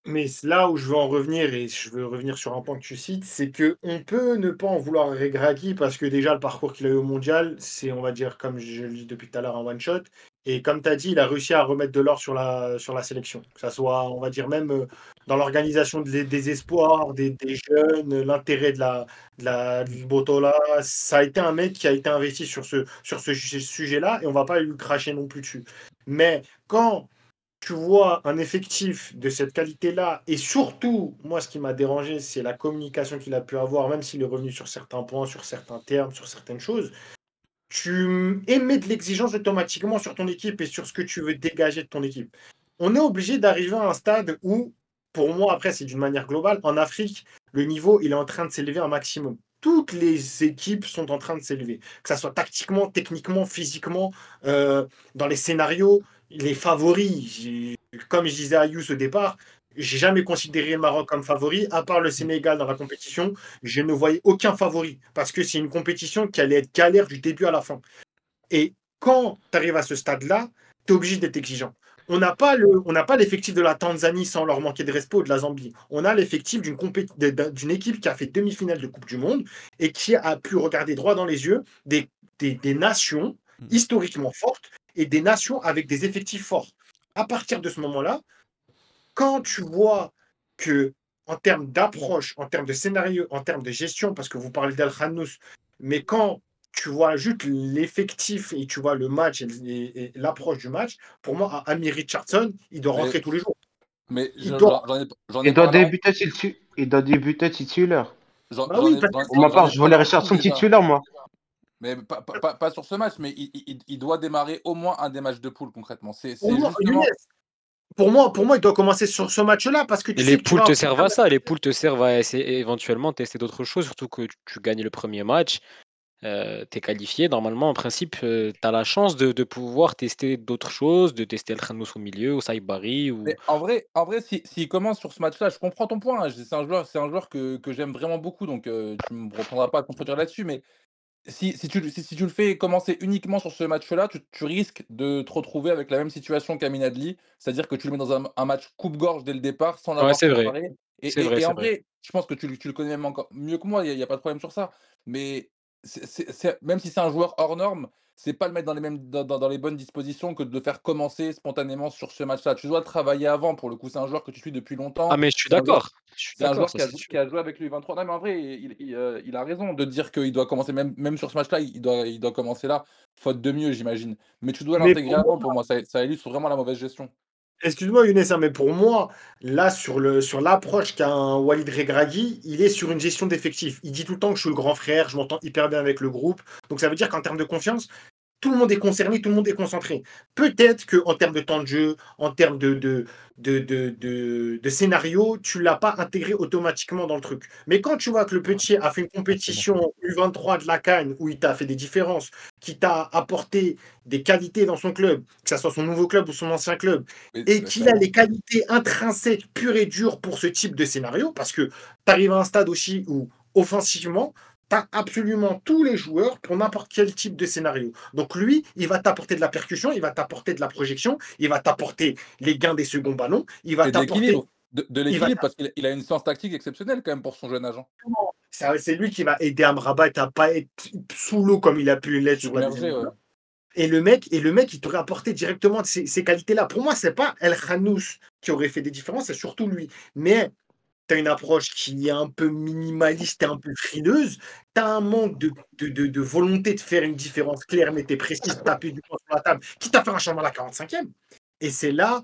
Mais là où je veux en revenir, et je veux revenir sur un point que tu cites, c'est que on peut ne pas en vouloir à parce que déjà le parcours qu'il a eu au mondial, c'est, on va dire, comme je le dis depuis tout à l'heure, un one-shot. Et comme tu as dit, il a réussi à remettre de l'or sur la, sur la sélection. Que ça soit, on va dire, même euh, dans l'organisation des, espoirs, des, jeunes, l'intérêt de la, de la du Botola. Ça a été un mec qui a été investi sur ce, sur ce su- sujet-là et on va pas lui cracher non plus dessus. Mais quand tu vois un effectif de cette qualité-là, et surtout, moi, ce qui m'a dérangé, c'est la communication qu'il a pu avoir, même s'il est revenu sur certains points, sur certains termes, sur certaines choses. Tu émets de l'exigence automatiquement sur ton équipe et sur ce que tu veux dégager de ton équipe. On est obligé d'arriver à un stade où, pour moi, après, c'est d'une manière globale, en Afrique, le niveau, il est en train de s'élever un maximum. Toutes les équipes sont en train de s'élever, que ça soit tactiquement, techniquement, physiquement, euh, dans les scénarios, les favoris. Comme je disais à Yous au départ, j'ai jamais considéré le Maroc comme favori, à part le Sénégal dans la compétition. Je ne voyais aucun favori parce que c'est une compétition qui allait être galère du début à la fin. Et quand tu arrives à ce stade-là, tu es obligé d'être exigeant. On n'a pas le, l'effectif de la Tanzanie sans leur manquer de respect ou de la Zambie. On a l'effectif d'une équipe qui a fait demi-finale de Coupe du Monde et qui a pu regarder droit dans les yeux des, des, des nations Mhm. historiquement fortes et des nations avec des effectifs forts. À partir de ce moment-là, quand tu vois que en termes d'approche, en termes de scénario, en termes de gestion, parce que vous parlez d'El Khanous, mais quand tu vois juste l'effectif et tu vois le match et, et- et l'approche du match, pour moi, à Amir Richardson, il doit Mais- rentrer tous les jours. Mais Il je- doit- j'en j'en ai, j'en ai Il doit parlé en- débuter titu- il doit débuter titulaire. j'en- Bah j'en oui, ai- Pour ma part, je voulais Richardson titulaire, moi. Mais pas, pas- pas- pas sur ce match, mais il, il- il doit démarrer au moins un des matchs de poule concrètement. C'est justement. Pour moi, pour moi, il doit commencer sur ce match-là parce que tu sais les que tu poules te servent à ça. Les poules te servent à essayer éventuellement tester d'autres choses, surtout que tu, tu gagnes le premier match. tu es qualifié. Normalement, en principe, tu as la chance de, de pouvoir tester d'autres choses, de tester El Khanous au milieu, ou Saïbari. Ou... Mais en vrai, en vrai si- s'il commence sur ce match-là, je comprends ton point. hein, C'est un joueur, c'est un joueur que, que j'aime vraiment beaucoup, donc euh, tu ne me reprendras pas à contredire là-dessus. Mais si, si, tu, si, si tu le fais commencer uniquement sur ce match-là, tu, tu risques de te retrouver avec la même situation qu'Amin Adli, c'est-à-dire que tu le mets dans un, un match coupe-gorge dès le départ sans l'avoir c'est vrai. Et, C'est et- vrai, et c'est en vrai. vrai, je pense que tu, le- tu le connais même encore mieux que moi, il n'y a, pas de problème sur ça. Mais même si c'est un joueur hors norme, c'est pas le mettre dans les, mêmes, dans, les bonnes dispositions que de le faire commencer spontanément sur ce match-là. Tu dois le travailler avant, pour le coup. C'est un joueur que tu suis depuis longtemps. Ah, mais je suis d'accord. C'est un joueur qui a, qui joué avec lui 23. Non, mais en vrai, il, il- euh, il a raison de dire qu'il doit commencer, même, même sur ce match-là, il doit, il doit commencer là, faute de mieux, j'imagine. Mais tu dois l'intégrer avant pour moi. Ça, ça illustre vraiment la mauvaise gestion. Excuse-moi Younes, hein, mais pour moi, là, sur sur l'approche qu'a un Walid Regragui, il est sur une gestion d'effectifs. Il dit tout le temps que je suis le grand frère, je m'entends hyper bien avec le groupe. Donc ça veut dire qu'en termes de confiance, tout le monde est concerné, tout le monde est concentré. Peut-être qu'en termes de temps de jeu, en termes de, de, de, de, de- de scénario, tu ne l'as pas intégré automatiquement dans le truc. Mais quand tu vois que le petit a fait une compétition U23 de la Cannes où il t'a fait des différences, qui t'a apporté des qualités dans son club, que ce soit son nouveau club ou son ancien club, Mais- et qu'il a les qualités intrinsèques pures et dures pour ce type de scénario, parce que tu arrives à un stade aussi où, offensivement, tu as absolument tous les joueurs pour n'importe quel type de scénario. Donc lui, il va t'apporter de la percussion, il va t'apporter de la projection, il va t'apporter les gains des seconds ballons, il va t'apporter... l'équilibre. De, de l'équilibre, parce qu'il a- une science tactique exceptionnelle quand même pour son jeune agent. C'est lui qui va aider Amrabat à pas être sous l'eau comme il a pu l'être sur la ouais. Et le mec, et le mec, il t'aurait apporté directement ces, ces qualités-là. Pour moi, c'est pas El Khanous qui aurait fait des différences, c'est surtout lui. Mais tu as une approche qui est un peu minimaliste et un peu frileuse. Tu as un manque de, de, de- volonté de faire une différence claire, nette et précise, taper du poing sur la table, quitte à faire un changement à la 45e. Et c'est là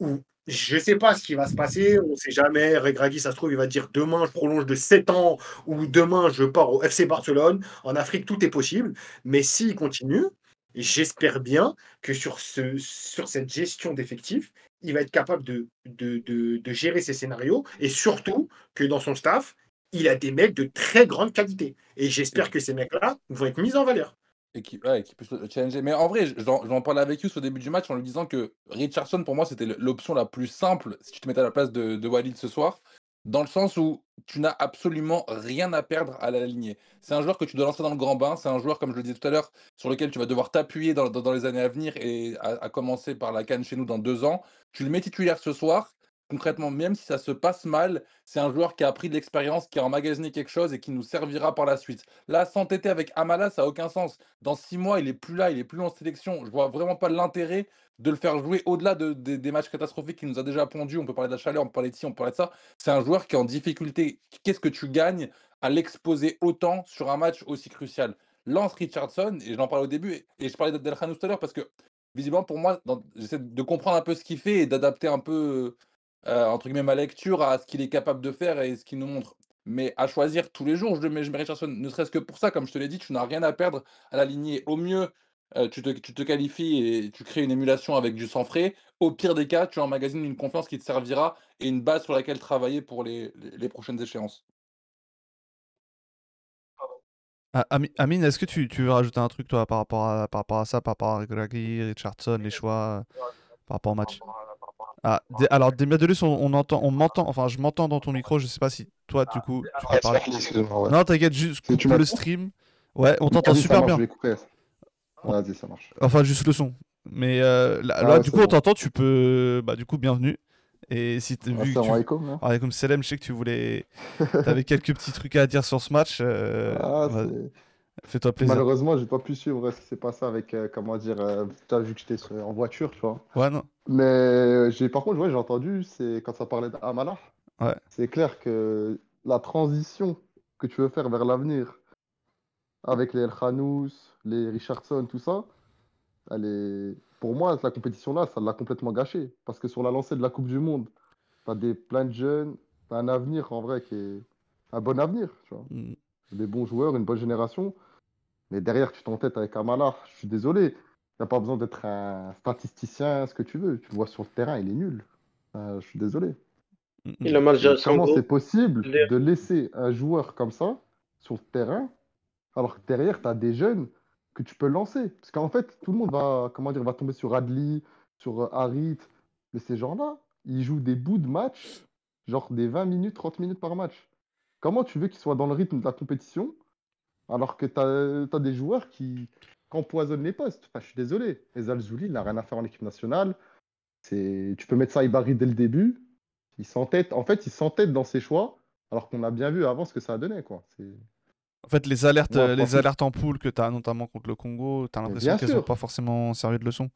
où je ne sais pas ce qui va se passer, on ne sait jamais. Regragui, ça se trouve, il va dire demain je prolonge de 7 ans ou demain je pars au FC Barcelone. En Afrique, tout est possible. Mais s'il continue, j'espère bien que sur, ce, sur cette gestion d'effectifs, il va être capable de, de, de- de gérer ses scénarios et surtout que dans son staff, il a des mecs de très grande qualité. Et j'espère que ces mecs-là vont être mis en valeur. Et qui, ouais, qui puisse le challenger. Mais en vrai, j'en parlais avec Yous au début du match en lui disant que Richardson, pour moi, c'était l'option la plus simple si tu te mettais à la place de, de Walid ce soir, dans le sens où tu n'as absolument rien à perdre à la lignée. C'est un joueur que tu dois lancer dans le grand bain, c'est un joueur, comme je le disais tout à l'heure, sur lequel tu vas devoir t'appuyer dans, les années à venir et à commencer par la canne chez nous dans deux ans. Tu le mets titulaire ce soir. Concrètement, même si ça se passe mal, c'est un joueur qui a pris de l'expérience, qui a emmagasiné quelque chose et qui nous servira par la suite. Là, s'entêter avec Amala, ça n'a aucun sens. Dans six mois, il est plus là, il est plus en sélection. Je vois vraiment pas l'intérêt de le faire jouer au-delà de- de- des matchs catastrophiques qu'il nous a déjà pondu. On peut parler de la chaleur, on peut parler de ci, on peut parler de ça. C'est un joueur qui est en difficulté. Qu'est-ce que tu gagnes à l'exposer autant sur un match aussi crucial? Lance Richardson, et j'en parlais au début, et je parlais d'El Khanous tout à l'heure parce que visiblement pour moi, j'essaie de comprendre un peu ce qu'il fait et d'adapter un peu euh, entre guillemets ma lecture à ce qu'il est capable de faire et ce qu'il nous montre. Mais à choisir tous les jours, je mets, je mets Richardson, ne serait-ce que pour ça, comme je te l'ai dit, tu n'as rien à perdre à la lignée. Au mieux, euh, tu, te, tu te qualifies et tu crées une émulation avec du sang frais. Au pire des cas, tu emmagasines une confiance qui te servira et une base sur laquelle travailler pour les, les- les prochaines échéances. Ah, Ami- Amine, est-ce que tu, tu veux rajouter un truc, toi, par rapport à, par rapport à ça, par rapport à Richardson, les choix, euh, par rapport au match? Ah, Dé- Alors, Demiadolus, on, on entend, on m'entend, enfin, je m'entends dans ton micro, je sais pas si toi, du coup, tu peux Ah, parler. Ouais. Non, t'inquiète, juste coupe le stream. Ouais, on t'entend super marche, bien. Vas-y, ça marche. Enfin, juste le son. Mais euh, là, Ah là, ouais, du coup, on bon. t'entend, tu peux. Bah, du coup, bienvenue. Et si tu vu que Assalamu tu. alaikum, hein. Alaykoum salam, je sais que tu voulais. T'avais quelques petits trucs à dire sur ce match. euh, Ah, Fais-toi plaisir. Malheureusement, j'ai pas pu suivre ce qui s'est passé avec, euh, comment dire, euh, t'as vu que j'étais en voiture, tu vois. Ouais, non. Mais euh, j'ai, par contre, ouais, j'ai entendu, c'est quand ça parlait d'Amala, Ouais. c'est clair que la transition que tu veux faire vers l'avenir avec les El Khanous, les Richardson, tout ça, elle est, pour moi, la compétition-là, ça l'a complètement gâché. Parce que sur la lancée de la Coupe du Monde, t'as des, plein de jeunes, t'as un avenir en vrai qui est un bon avenir, tu vois. Mm. Des bons joueurs, une bonne génération. Mais derrière, tu t'entêtes avec Amala, je suis désolé. T'as pas besoin d'être un statisticien, ce que tu veux. Tu le vois sur le terrain, il est nul. Euh, je suis désolé. Mm, mm. Il a mal géré son Comment c'est possible de laisser un joueur comme ça sur le terrain alors que derrière, tu as des jeunes que tu peux lancer? Parce qu'en fait, tout le monde va, comment dire, va tomber sur Adli, sur euh, Harit. Mais ces gens-là, ils jouent des bouts de match, genre des 20 minutes, 30 minutes par match. Comment tu veux qu'ils soient dans le rythme de la compétition alors que tu as, des joueurs qui, qui empoisonnent les postes? Enfin, je suis désolé. Ezal Zouli, il n'a rien à faire en équipe nationale. C'est, tu peux mettre ça à Ibari dès le début. Il s'entête, en fait, il s'entête dans ses choix, alors qu'on a bien vu avant ce que ça a donné, quoi. C'est... En fait, les alertes, Moi, les alertes en poule que tu as notamment contre le Congo, tu as l'impression qu'elles n'ont pas forcément servi de leçon.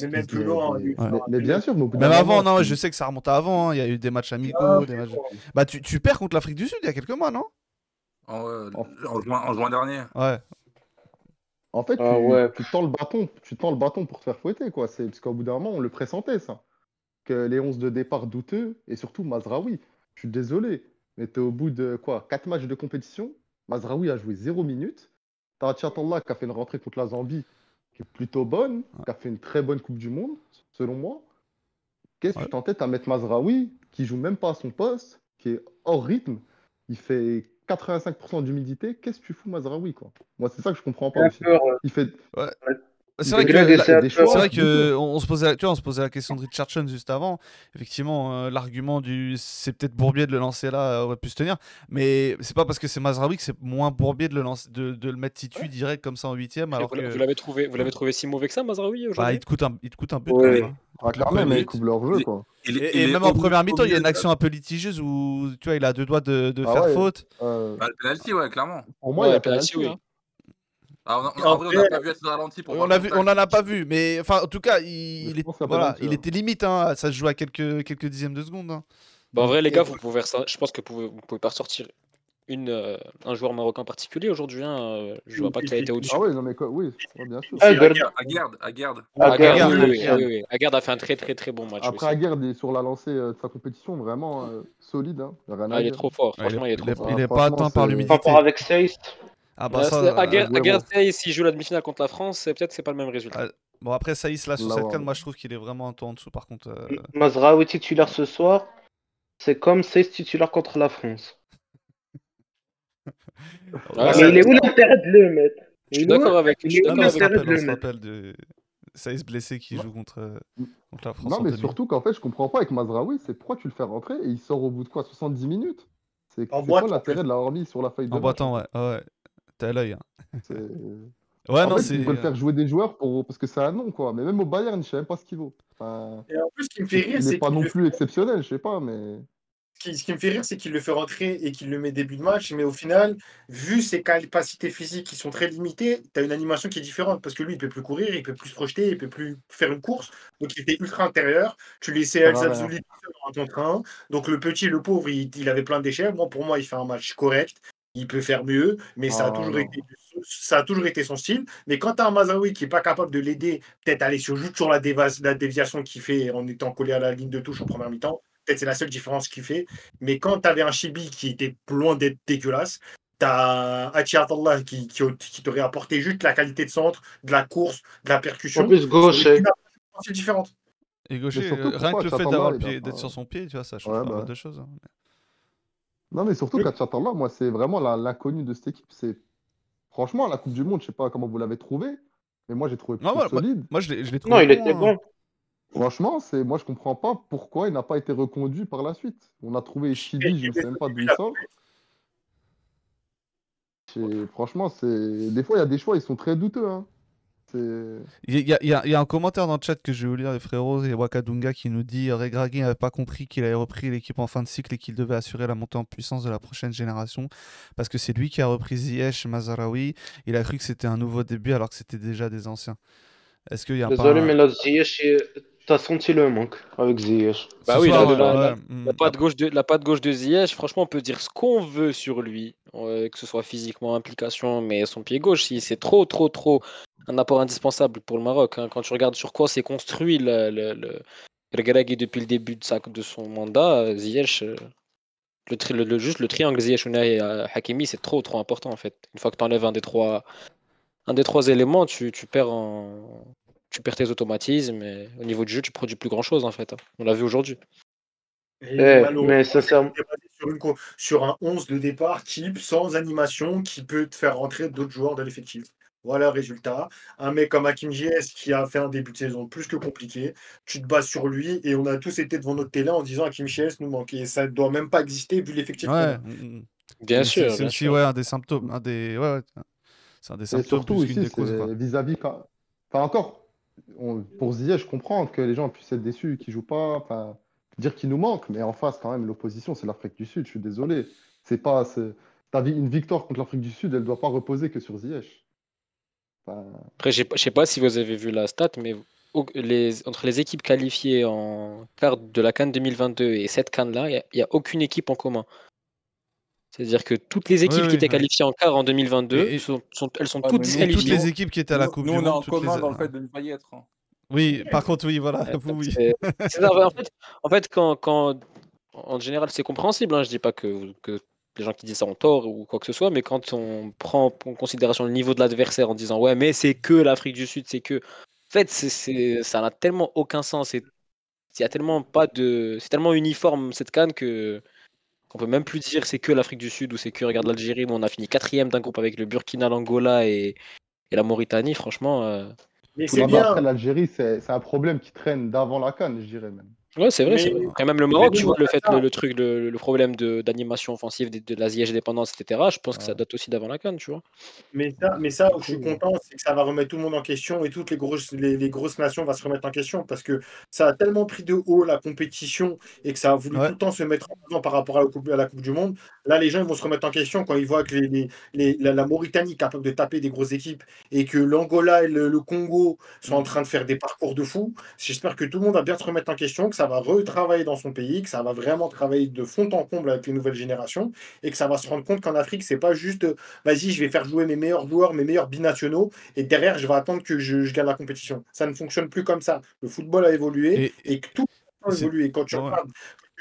Mais même plus loin. Ouais. Mais, mais bien sûr, bout Même avant, non, je sais que ça remonte à avant. hein, Il y a eu des matchs amicaux, Ah, des matchs. Bah, tu, tu perds contre l'Afrique du Sud il y a quelques mois, non? En, euh, En- en juin, en juin dernier. Ouais. En fait, Ah tu, ouais. tu tends le bâton, tu tends le bâton pour te faire fouetter, quoi. C'est parce qu'au bout d'un moment, on le pressentait, ça. Que les 11 de départ douteux, et surtout Mazraoui. Je suis désolé, mais t'es au bout de quoi 4 matchs de compétition. Mazraoui a joué 0 minutes. T'as Tchatallah qui a fait une rentrée contre la Zambie qui est plutôt bonne, qui a fait une très bonne Coupe du Monde, selon moi. Qu'est-ce que Ouais. tu t'entêtes à mettre Mazraoui, qui joue même pas à son poste, qui est hors rythme, il fait 85% d'humidité. Qu'est-ce que tu fous Mazraoui, quoi? Moi, c'est ça que je comprends pas aussi. Il fait, C'est vrai faire- c'est vrai Ouais. que on, on se posait, la- tu vois, on se posait la question de Richardson juste avant. Effectivement, euh, l'argument du c'est peut-être Bourbier de le lancer là euh, aurait pu se tenir, mais c'est pas parce que c'est Mazraoui que c'est moins Bourbier de le lancer, de, de le mettre titu direct comme ça en huitième, alors vous que vous l'avez trouvé, vous l'avez trouvé si mauvais que ça, Mazraoui bah, il te coûte un, il te coûte un but Ouais. quand même. hein. Ah, même, premier ils coupent leur jeu, quoi. Et, il et est même en première mi-temps, il y a une action un peu litigieuse où tu vois, il a deux doigts de, de Ah faire ouais. faute. Euh, Bah, le penalty, ouais, clairement. pour moi, il y a penalty, penalty. oui. Ah, on En en vrai, on n'a pas vu être ralenti pour on a le vu, on contact. en a pas vu, mais enfin, en tout cas, il, est, voilà, était limite. Hein, ça se joue à quelques, quelques dixièmes de seconde. hein. Bah, en vrai, les gars, vous pouvez faire ça. Je pense que vous pouvez, vous pouvez pas sortir une, euh, un joueur marocain particulier aujourd'hui. Hein. euh, Je vois pas qu'il a été au-dessus. Ah oui, non, mais quoi, oui, bien sûr. Ah, Aguerd. Ah, a fait un très très très bon match Après. Aguerd est sur la lancée euh, de sa compétition, vraiment euh, solide. Hein. rien Ah, il est trop fort. Il est- Franchement, il est trop il est- fort. il Ah, est pas franchement, atteint par l'humidité. Par rapport avec Seist, Ah bah ça. euh, Sey, s'il joue la demi-finale contre la France, c'est- peut-être c'est pas le même résultat. Ah, Bon, après, Saïs, là, sur cette canne, moi, je trouve qu'il est vraiment un tour en dessous, par contre. euh, Mazraoui titulaire ce soir, c'est comme Seist titulaire contre la France. <laughs> Ouais, Mais il est où l'intérêt de le mettre? Je suis d'accord avec. Ah on se rappelle, rappelle de Saïs blessé qui joue contre, euh, contre la France Non, mais demi. surtout qu'en fait, je comprends pas avec Mazraoui, c'est pourquoi tu le fais rentrer et il sort au bout de quoi 70 minutes? C'est quoi l'intérêt de l'avoir mis sur la feuille de En boitant, ouais, ouais. T'as l'œil. hein. <laughs> Ouais, En non, fait, c'est. ils veulent faire jouer des joueurs pour... parce que c'est un nom, quoi. Mais même au Bayern, je sais même pas ce qu'il vaut. Enfin, Et en plus, ce qui me fait rire, il c'est est pas non le plus exceptionnel, je sais pas, mais... Ce qui, ce qui me fait rire, c'est qu'il le fait rentrer et qu'il le met début de match, mais au final, vu ses capacités physiques qui sont très limitées, tu as une animation qui est différente parce que lui, il peut plus courir, il peut plus se projeter, il peut plus faire une course, donc il était ultra intérieur. Tu laissais El tout seul en contre un, donc le petit, le pauvre, il, il avait plein de déchets. Moi, pour moi, il fait un match correct. Il peut faire mieux, mais ça a, Ah, toujours non. été, ça a toujours été son style. Mais quand tu as un Mazaoui qui n'est pas capable de l'aider, peut-être aller sur, juste sur la, déva- la déviation qu'il fait en étant collé à la ligne de touche en première mi-temps, peut-être c'est la seule différence qu'il fait. Mais quand tu avais un Chibi qui était loin d'être dégueulasse, tu as Hachi Atallah qui, qui, qui t'aurait apporté juste la qualité de centre, de la course, de la percussion. En plus, une approche différente. Et gaucher, surtout, euh, rien que le fait d'avoir d'être sur son pied, tu vois, ça change Ouais, pas mal bah. de choses. hein. Non, mais surtout Oui. qu'à Chatallah, moi, c'est vraiment l'inconnu de cette équipe. C'est Franchement, la Coupe du Monde, je sais pas comment vous l'avez trouvé, mais moi, j'ai trouvé moi- moi- solide. Moi, je l'ai trouvé Non, il bon, était bon. Franchement, c'est moi, je comprends pas pourquoi il n'a pas été reconduit par la suite. On a trouvé Chibi, je ne sais même pas d'où il sort. Franchement, c'est des fois, il y a des choix, ils sont très douteux. hein. Il y, a- un commentaire dans le chat que je vais vous lire, les frérots et Wakadunga, qui nous dit euh, Regragui n'avait pas compris qu'il avait repris l'équipe en fin de cycle et qu'il devait assurer la montée en puissance de la prochaine génération parce que c'est lui qui a repris Ziyech, Mazaraoui. Il a cru que c'était un nouveau début alors que c'était déjà des anciens. Est-ce qu'il y a Désolé, pas mais là, Ziyech, t'as senti le manque avec Ziyech. Bah Ce oui, soir, la- ouais, la- ouais, la- hmm. La patte gauche de la patte gauche de Ziyech, franchement, on peut dire ce qu'on veut sur lui, euh, que ce soit physiquement, implication, mais son pied gauche, c'est trop, trop, trop un apport indispensable pour le Maroc. hein. Quand tu regardes sur quoi s'est construit le, le, le, depuis le début de, sa, de son mandat, euh, Ziyech, euh, le, tri- le, le- juste le triangle Ziyech, Hakimi, c'est trop, trop important en fait. Une fois que tu enlèves un des trois, un des trois éléments, tu, tu perds en, tu perds tes automatismes et au niveau du jeu, tu produis plus grand chose en fait. hein. On l'a vu aujourd'hui. Eh, mais basé sur, une co- sur un 11 de départ type, sans animation, qui peut te faire rentrer d'autres joueurs de l'effectif. Voilà le résultat. Un mec comme Hakim JS qui a fait un début de saison plus que compliqué, tu te bases sur lui et on a tous été devant notre télé en disant Hakim JS nous manque. Et ça ne doit même pas exister vu l'effectif. Ouais, hmm, hmm. Bien sûr, C'est aussi ouais, un des symptômes. Un des... Ouais, ouais. C'est un des Et symptômes surtout plus aussi, des causes. vis-à-vis. Enfin, encore, on- pour Ziyech, je comprends que les gens puissent être déçus, qu'ils jouent pas, enfin, dire qu'il nous manque, mais en face, quand même, l'opposition, c'est l'Afrique du Sud, je suis désolé. C'est pas... c'est- T'as vu, une victoire contre l'Afrique du Sud, elle doit pas reposer que sur Ziyech. Enfin, Après, je sais pas- je sais pas si vous avez vu la stat, mais les, entre les équipes qualifiées en quart de la Cannes 2022 et cette Cannes-là, il n'y a, aucune équipe en commun. C'est-à-dire que toutes les équipes oui, qui étaient oui. qualifiées en quart en 2022, Et- et- sont, sont- elles sont Ouais, toutes Et toutes disqualifiées. les équipes qui étaient à la Nous, Coupe nous, du on est Monde, en toutes les- commun dans le fait de ne pas y être. hein. Oui, par contre, oui, voilà. Ouais, <laughs> vous, oui. c'est- c'est ça, en fait, en fait, quand, quand en général, c'est compréhensible. Hein, je dis pas que, que les gens qui disent ça ont tort ou quoi que ce soit, mais quand on prend en considération le niveau de l'adversaire en disant ouais, mais c'est que l'Afrique du Sud, c'est que. En fait, ça n'a tellement aucun sens. Il y a tellement pas de. C'est tellement uniforme cette canne que. On peut même plus dire c'est que l'Afrique du Sud ou c'est que regarde l'Algérie où on a fini quatrième d'un groupe avec le Burkina, l'Angola et, et la Mauritanie. Franchement, euh, Mais c'est mais bien. l'Algérie, c'est c'est un problème qui traîne d'avant la canne, je dirais même. Ouais, c'est vrai, Mais- c'est vrai. Et même le Maroc, tu vois, le fait, ça. le, le truc, le, le problème de- d'animation offensive de, de la dépendance, etc., je pense que ça date aussi d'avant la canne, tu vois. Mais ça, mais ça où je suis content, c'est que ça va remettre tout le monde en question et toutes les grosses, les, les grosses nations vont se remettre en question parce que ça a tellement pris de haut la compétition et que ça a voulu Ouais. tout le temps se mettre en avant par rapport à la, coupe, à la Coupe du Monde. Là, les gens ils vont se remettre en question quand ils voient que les, les- les- la, la Mauritanie est capable de taper des grosses équipes et que l'Angola et le, le Congo sont en train de faire des parcours de fou. J'espère que tout le monde va bien se remettre en question, que ça va retravailler dans son pays, que ça va vraiment travailler de fond en comble avec les nouvelles générations et que ça va se rendre compte qu'en Afrique, c'est pas juste euh, vas-y, je vais faire jouer mes meilleurs joueurs, mes meilleurs binationaux, et derrière, je vais attendre que je, je gagne la compétition. Ça ne fonctionne plus comme ça. Le football a évolué Et- et, que tout a évolué. Quand tu, Ouais.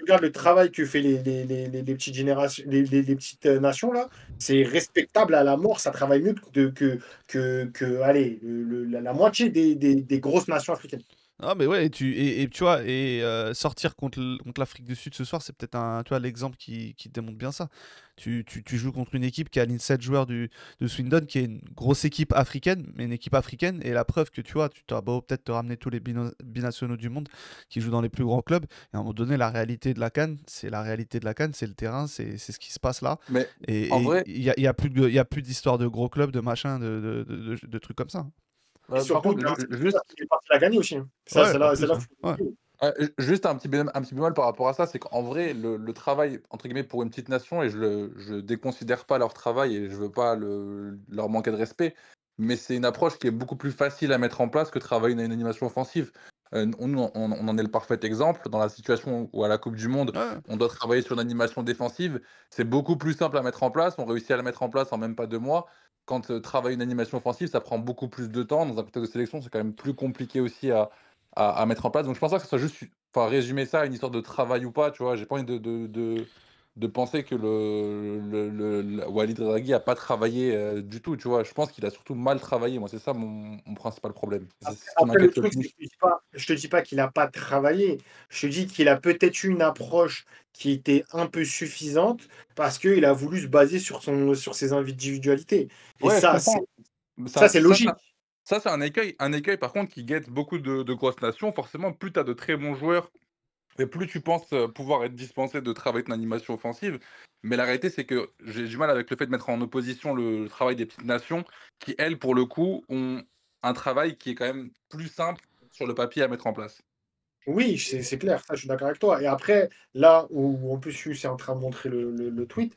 regardes, le travail que fait les, les, les, les- les petites générations, les, petites euh, nations là, c'est respectable à la mort. Ça travaille mieux que, que, que, que allez, le- le- la, la moitié des, des, des grosses nations africaines. Ah mais ouais, et tu, et, et tu vois, et euh, sortir contre, l- contre l'Afrique du Sud ce soir, c'est peut-être un, tu vois, l'exemple qui, qui démontre bien ça. Tu, tu, tu joues contre une équipe qui aligne 7 joueurs du, de Swindon, qui est une grosse équipe africaine, mais une équipe africaine, et la preuve que tu vois, tu as beau peut-être te ramener tous les bino- binationaux du monde qui jouent dans les plus grands clubs, et à un moment donné, la réalité de la Cannes, c'est la réalité de la Cannes, c'est le terrain, c'est c'est ce qui se passe là. Mais Et en et vrai, il y a, y a plus de- il y a plus d'histoire de gros clubs, de machin, de, de, de, de- de trucs comme ça. Et euh, par contre, juste, aussi. Ça, c'est là, juste un petit, bémol, un petit bémol par rapport à ça, c'est qu'en vrai, le, le travail, entre guillemets, pour une petite nation, et je le je déconsidère pas leur travail et je veux pas le, leur manquer de respect, mais c'est une approche qui est beaucoup plus facile à mettre en place que travailler une, une animation offensive. Euh, on, on- on en est le parfait exemple. Dans la situation où à la Coupe du Monde, Ouais. on doit travailler sur une animation défensive, c'est beaucoup plus simple à mettre en place. On réussit à la mettre en place en même pas deux mois. Quand euh, travailler une animation offensive, ça prend beaucoup plus de temps. Dans un contexte de sélection, c'est quand même plus compliqué aussi à, mettre en place. Donc je pense pas que ce soit juste, enfin résumer ça à une histoire de travail ou pas. Tu vois, j'ai pas envie de, de penser que le, le, le- le- Walid Regragui a pas travaillé euh, du tout. Tu vois, je pense qu'il a surtout mal travaillé. Moi, c'est ça mon, mon principal problème. Après, après, le truc, je te dis pas, je te dis pas qu'il n'a pas travaillé. Je te dis qu'il a peut-être eu une approche qui était un peu suffisante parce qu'il a voulu se baser sur, son, sur ses individualités. Et Ouais, ça, c'est. Ça, logique. Ça, c'est un écueil. Un écueil, par contre, qui guette beaucoup de, de grosses nations. Forcément, plus tu as de très bons joueurs et plus tu penses euh, pouvoir être dispensé de travailler une animation offensive. Mais la réalité, c'est que j'ai du mal avec le fait de mettre en opposition le, le travail des petites nations qui, elles, pour le coup, ont un travail qui est quand même plus simple sur le papier à mettre en place. Oui, c'est clair, ça, je suis d'accord avec toi. Et après, là où en plus, c'est en train de montrer le, le- le tweet,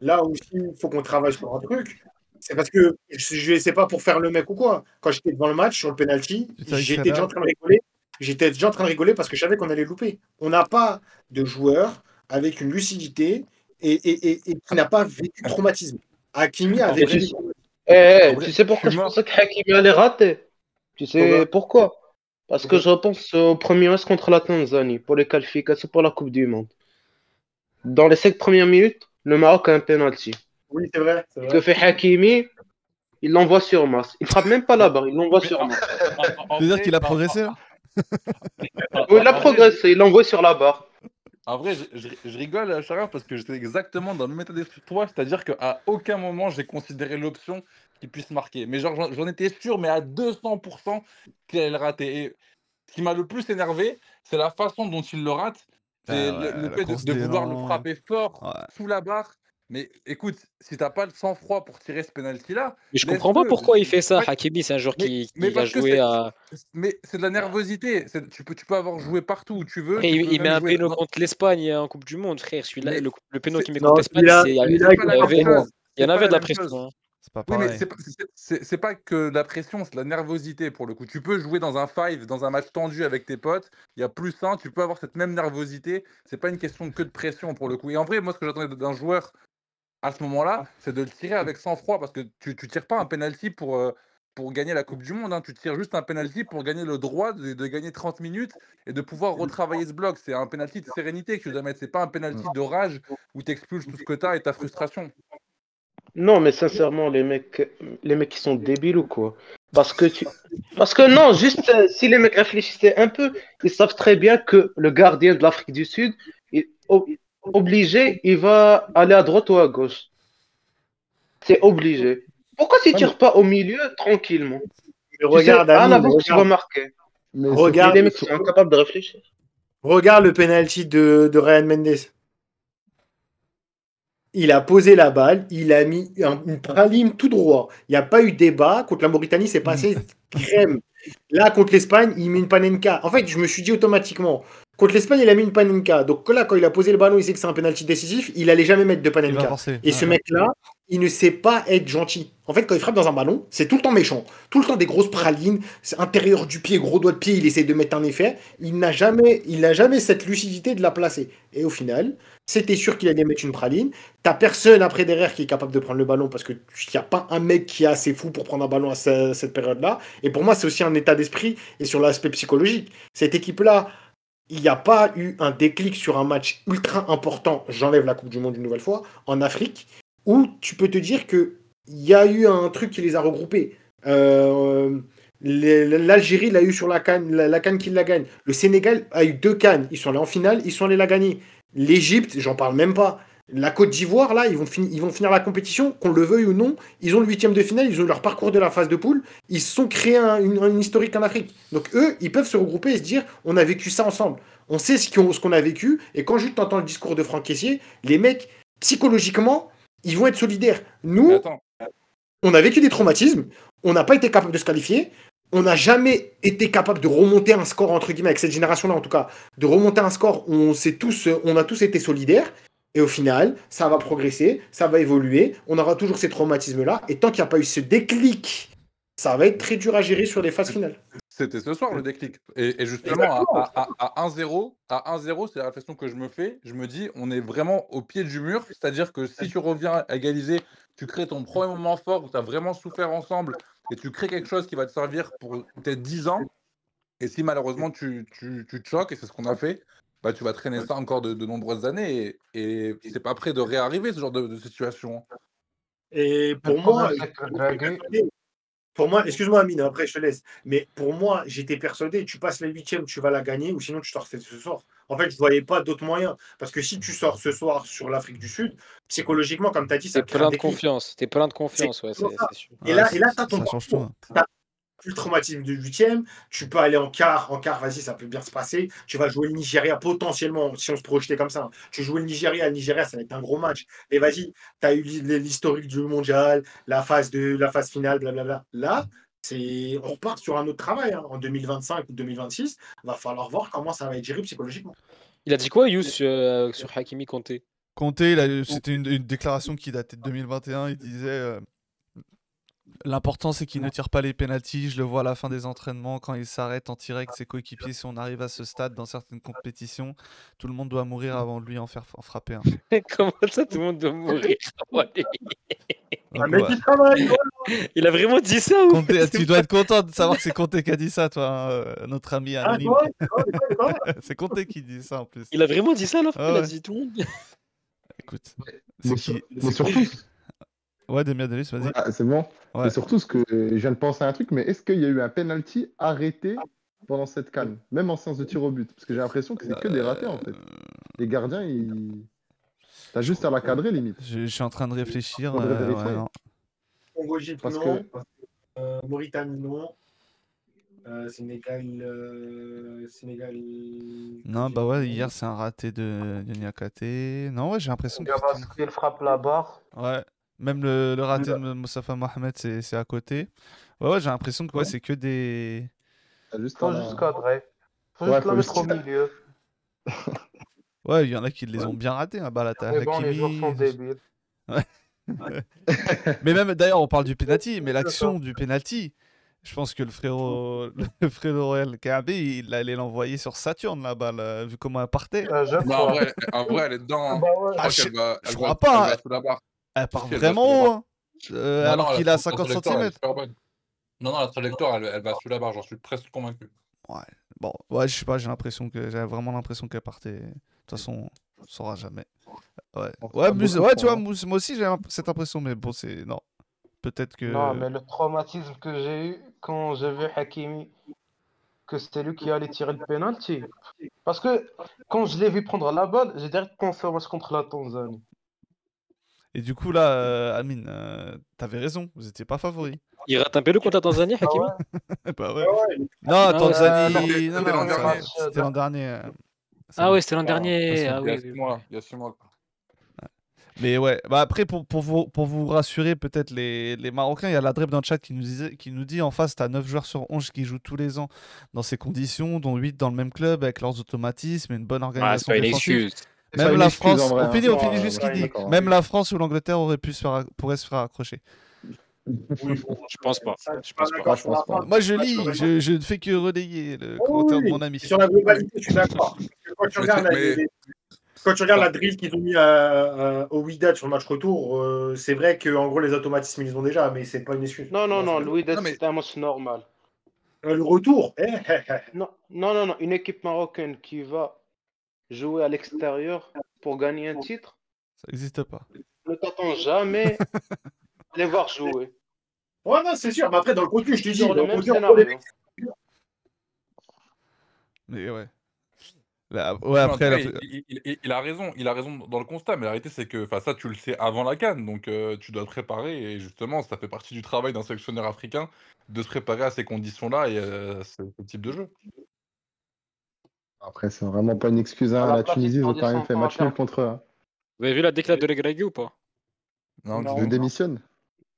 là aussi, il faut qu'on travaille sur un truc. C'est parce que je sais pas pour faire le mec ou quoi. Quand j'étais devant le match sur le penalty, j'étais déjà en train de rigoler. J'étais déjà en train de rigoler parce que je savais qu'on allait louper. On n'a pas de joueur avec une lucidité et, et, et, et qui n'a pas vécu de traumatisme. Hakimi a En vécu Eh, eh, tu sais pourquoi je pensais que Hakimi allait rater? Tu sais Pourquoi pourquoi? Parce que je repense au premier match contre la Tanzanie pour les qualifications pour la Coupe du Monde. Dans les cinq premières minutes, le Maroc a un penalty. Oui, c'est vrai. Que fait Hakimi? Il l'envoie sur masse. Il frappe même pas barre, il l'envoie sur en Tu veux dire qu'il a progressé là? Il a progressé, il l'envoie sur la barre. En vrai, je, je- je rigole, euh, Sharaf, parce que j'étais exactement dans le même état d'esprit que toi, c'est-à-dire qu'à aucun moment j'ai considéré l'option qu'il puisse marquer. Mais genre, j'en étais sûr, mais à 200% qu'il allait le rater. Et ce qui m'a le plus énervé, c'est la façon dont il le rate. C'est Ah le, ouais, le la fait de, de vouloir le frapper fort Ouais. sous la barre. Mais écoute, si t'as pas le sang-froid pour tirer ce penalty-là, Mais je comprends pas pourquoi il fait ça. Hakimi, c'est un joueur mais, qui, mais qui a joué c'est à. mais c'est de la nervosité. Tu peux, tu peux avoir joué partout où tu veux. Après, Tu il, met un péno dans- contre l'Espagne en Coupe du Monde, frère. Celui-là, Mais le, le péno qu'il met contre l'Espagne, c'est il y pas en pas avait de la pression. hein. C'est pas Oui, mais pareil. c'est pas, c'est- c'est pas que de la pression, c'est de la nervosité pour le coup. Tu peux jouer dans un five, dans un match tendu avec tes potes. Il y a plus un, tu peux avoir cette même nervosité. C'est pas une question que de pression pour le coup. Et en vrai, moi, ce que j'attendais d'un joueur à ce moment-là, c'est de le tirer avec sang-froid parce que tu, tu tires pas un penalty pour, euh, pour gagner la Coupe du Monde. hein. Tu tires juste un penalty pour gagner le droit de, de gagner 30 minutes et de pouvoir retravailler ce bloc. C'est un penalty de sérénité que tu dois mettre. C'est pas un penalty de rage où tu expulses tout ce que tu as et ta frustration. Non, mais sincèrement, les mecs, les mecs qui sont débiles ou quoi? Parce que tu... Parce que non, juste euh, si les mecs réfléchissaient un peu, ils savent très bien que le gardien de l'Afrique du Sud, est ob- obligé, il va aller à droite ou à gauche. C'est obligé. Pourquoi tu tires pas au milieu tranquillement? Mais regarde, à l'avance, tu vas regarde, marquer. Regarde, les mecs sont incapables de réfléchir. regarde le penalty de, de Ryan Mendes. Il a posé la balle, il a mis un- une praline tout droit. Il n'y a pas eu débat. Contre la Mauritanie, c'est passé <laughs> crème. Là, contre l'Espagne, il met une panenka. En fait, je me suis dit automatiquement, contre l'Espagne, il a mis une panenka. Donc là, quand il a posé le ballon, il sait que c'est un penalty décisif, il allait jamais mettre de panenka. Et ce mec-là, il ne sait pas être gentil. En fait, quand il frappe dans un ballon, c'est tout le temps méchant. Tout le temps des grosses pralines, intérieur du pied, gros doigt de pied, il essaie de mettre un effet. Il n'a jamais, il n'a jamais cette lucidité de la placer. Et au final, c'était sûr qu'il allait mettre une praline. T'as personne après derrière qui est capable de prendre le ballon parce qu'il n'y a pas un mec qui est assez fou pour prendre un ballon à ce- cette période-là. Et pour moi, c'est aussi un état d'esprit et sur l'aspect psychologique. Cette équipe-là, il n'y a pas eu un déclic sur un match ultra important, j'enlève la Coupe du Monde une nouvelle fois, en Afrique, où tu peux te dire que il y a eu un truc qui les a regroupés. Euh, L'Algérie l'a eu sur la canne, la, la canne qui la gagne. Le Sénégal a eu deux cannes. Ils sont allés en finale, ils sont allés la gagner. L'Égypte, j'en parle même pas. La Côte d'Ivoire, là, ils vont, fini- ils vont finir la compétition, qu'on le veuille ou non. Ils ont le huitième de finale, ils ont eu leur parcours de la phase de poule. Ils se sont créés un, une- historique en Afrique. Donc eux, ils peuvent se regrouper et se dire, on a vécu ça ensemble. On sait ce qu'on a vécu. Et quand juste t'entends le discours de Franck Caissier, les mecs, psychologiquement, ils vont être solidaires. Nous, on a vécu des traumatismes, on n'a pas été capable de se qualifier, on n'a jamais été capable de remonter un score, entre guillemets, avec cette génération-là en tout cas, de remonter un score où on, s'est tous, on a tous été solidaires, et au final, ça va progresser, ça va évoluer, on aura toujours ces traumatismes-là, et tant qu'il n'y a pas eu ce déclic, ça va être très dur à gérer sur les phases finales. C'était ce soir le déclic. Et, et justement, à, à, à, à 1-0, à 1-0, c'est la réflexion que je me fais. Je me dis, on est vraiment au pied du mur. C'est-à-dire que si tu reviens à égaliser, tu crées ton premier moment fort où tu as vraiment souffert ensemble et tu crées quelque chose qui va te servir pour peut-être 10 ans. Et si malheureusement tu, tu, tu te choques, et c'est ce qu'on a fait, bah, tu vas traîner ça encore de, de nombreuses années. Et, et c'est pas prêt de réarriver ce genre de, de situation. Et pour Le moi, pour moi, excuse-moi Amine, après je te laisse, mais pour moi, j'étais persuadé, tu passes la huitième, tu vas la gagner, ou sinon tu sors ce soir. En fait, je voyais pas d'autre moyen. Parce que si tu sors ce soir sur l'Afrique du Sud, psychologiquement, comme tu as dit, ça un plein de confiance. T'es plein de confiance, ouais, c'est pour ça. c'est sûr. Et là, Ouais, et là ça- tu as ton parcours. Le traumatisme de huitième, tu peux aller en quart, en quart, vas-y, ça peut bien se passer. Tu vas jouer le Nigeria potentiellement, si on se projetait comme ça. Tu joues le Nigeria, le Nigeria, ça va être un gros match. Mais vas-y, tu as eu l'hi- l'historique du mondial, la phase, de, la phase finale, blablabla. Là, c'est, on repart sur un autre travail. hein. En 2025 ou 2026, va falloir voir comment ça va être géré psychologiquement. Il a dit quoi, Yous, euh, sur Hakimi Conté Conté, c'était une, une déclaration qui datait de 2021. Il disait euh, L'important, c'est qu'il ne tire pas les pénalties. Je le vois à la fin des entraînements, quand il s'arrête en tirant avec ses coéquipiers. Si on arrive à ce stade dans certaines compétitions, tout le monde doit mourir avant de lui en faire en frapper un. <laughs> Comment ça, tout le monde doit mourir Donc, ouais. travaille, Il a vraiment dit ça ou? <laughs> Tu dois être content de savoir que c'est Conté qui a dit ça, toi, hein, euh, notre ami Ah, anonyme. <laughs> c'est Conté qui dit ça en plus. Il a vraiment dit ça, là Ah Il a dit tout le monde? Écoute, c'est sur- qui surtout, qui? Ouais, Damien Delis, vas-y. Ah, c'est bon. Ouais. Mais surtout, ce que je viens de penser à un truc, mais est-ce qu'il y a eu un penalty arrêté pendant cette canne, même en séance de tir au but? Parce que j'ai l'impression que c'est que des ratés en fait. Euh, Les gardiens, ils. T'as juste à la cadrer limite. Je, je suis en train de réfléchir. Euh, ouais, non. Parce non. que- Euh, Mauritanie, non. Euh, Sénégal. euh, Sénégal. Non, bah ouais, hier c'est un raté de, de Niakate. Non, ouais, j'ai l'impression que. Gabaskil frappe la barre. Ouais, même le, le raté de Moussafa Mohamed, c'est c'est à côté. Ouais, ouais, j'ai l'impression que ouais, c'est que des. T'as juste Faut la- juste cadrer. Faut Ouais, juste faut la juste mettre au milieu. <laughs> Ouais, il y en a qui les Ouais. ont bien ratés. Hein. Bah, t'as Mais bon, les joueurs Hakimi. sont débiles. <laughs> Mais même d'ailleurs, on parle du penalty, mais l'action du penalty, je pense que le frérot, <laughs> le frérot El Kaabi, il allait l'envoyer sur Saturne là-bas, là, vu comment elle partait. Euh, Non, en vrai, en vrai, elle est dedans. hein. Bah ouais. Je Ah, crois je- qu'elle va, je elle crois va- pas, elle. Elle part Si, elle vraiment hein. Euh, Non, alors qu'il a la 50 trajectoire, elle est cm. Non, non, la trajectoire, elle, elle va sous la barre, j'en suis presque convaincu. Ouais, bon, ouais, je sais pas, j'ai l'impression que j'avais vraiment l'impression qu'elle partait. De toute façon, on saura jamais. Ouais, ouais, ouais, tu vois, moi aussi j'ai cette impression, mais bon, c'est. Non. Peut-être que. Non, mais le traumatisme que j'ai eu quand j'ai vu Hakimi, que c'était lui qui allait tirer le penalty. Parce que quand je l'ai vu prendre la balle, j'ai direct pensé au match contre la Tanzanie. Et du coup, là, euh, Amine, euh, t'avais raison, vous étiez pas favori. Il rate un peu le contre la Tanzanie, Ah Hakimi ouais? <laughs> bah ouais. Ouais, Non, ouais. Tanzanie. Euh, non, c'était non, l'an ça- dernier. c'était l'an dernier. euh, Ah me- ouais, c'était l'an Ah, dernier. Ah il y a oui, six oui. mois, il y a six mois. Mais ouais, bah après, pour, pour, vous, pour vous rassurer, peut-être les, les Marocains, il y a l'Adreb dans le chat qui nous, disait, qui nous dit en face, t'as 9 joueurs sur 11 qui jouent tous les ans dans ces conditions, dont 8 dans le même club, avec leurs automatismes et une bonne Ah, c'est organisation pas une défensive. excuse. C'est Même la France, vrai, on hein. finit, on Non, finit juste ce ouais, qu'il dit. d'accord, Même la France ou l'Angleterre aurait pu se faire, pourrait se faire accrocher. Oui, bon, Je pense pas. ça, Je pense pas Je pense pas. Moi, je lis, je, je ne fais que relayer le Oh, commentaire de mon ami. Sur la globalité, je suis d'accord. Quand tu regardes, c'est- la, mais- les- quand tu regardes la drill qu'ils ont mis à- à- au Wydad sur le match retour, euh, c'est vrai qu'en gros, les automatismes, ils ont déjà, mais c'est pas une excuse. Non, non, non, c'est- Louis Non, mais- c'était un match normal. Euh, Le retour, eh, eh, eh. Non, non, non, non, une équipe marocaine qui va jouer à l'extérieur pour gagner un titre, Ça n'existe pas. ne t'attends jamais <laughs> à les voir jouer. Ouais, non, c'est sûr. Mais après, dans le contenu, je te dis, dans le contenu. Mais ouais. Là, ouais, après, la- il, il- il- il a raison, il a raison dans le constat, mais la réalité c'est que enfin, ça tu le sais avant la canne, donc euh, tu dois te préparer et justement ça fait partie du travail d'un sélectionneur africain de se préparer à ces conditions-là et euh, ce, ce type de jeu. Après, c'est vraiment pas une excuse. hein. À la Tunisie, ils ont quand même fait match nul contre eux. hein. Vous avez vu la déclaration de Regragui ou pas? Non, Non. Je démissionne.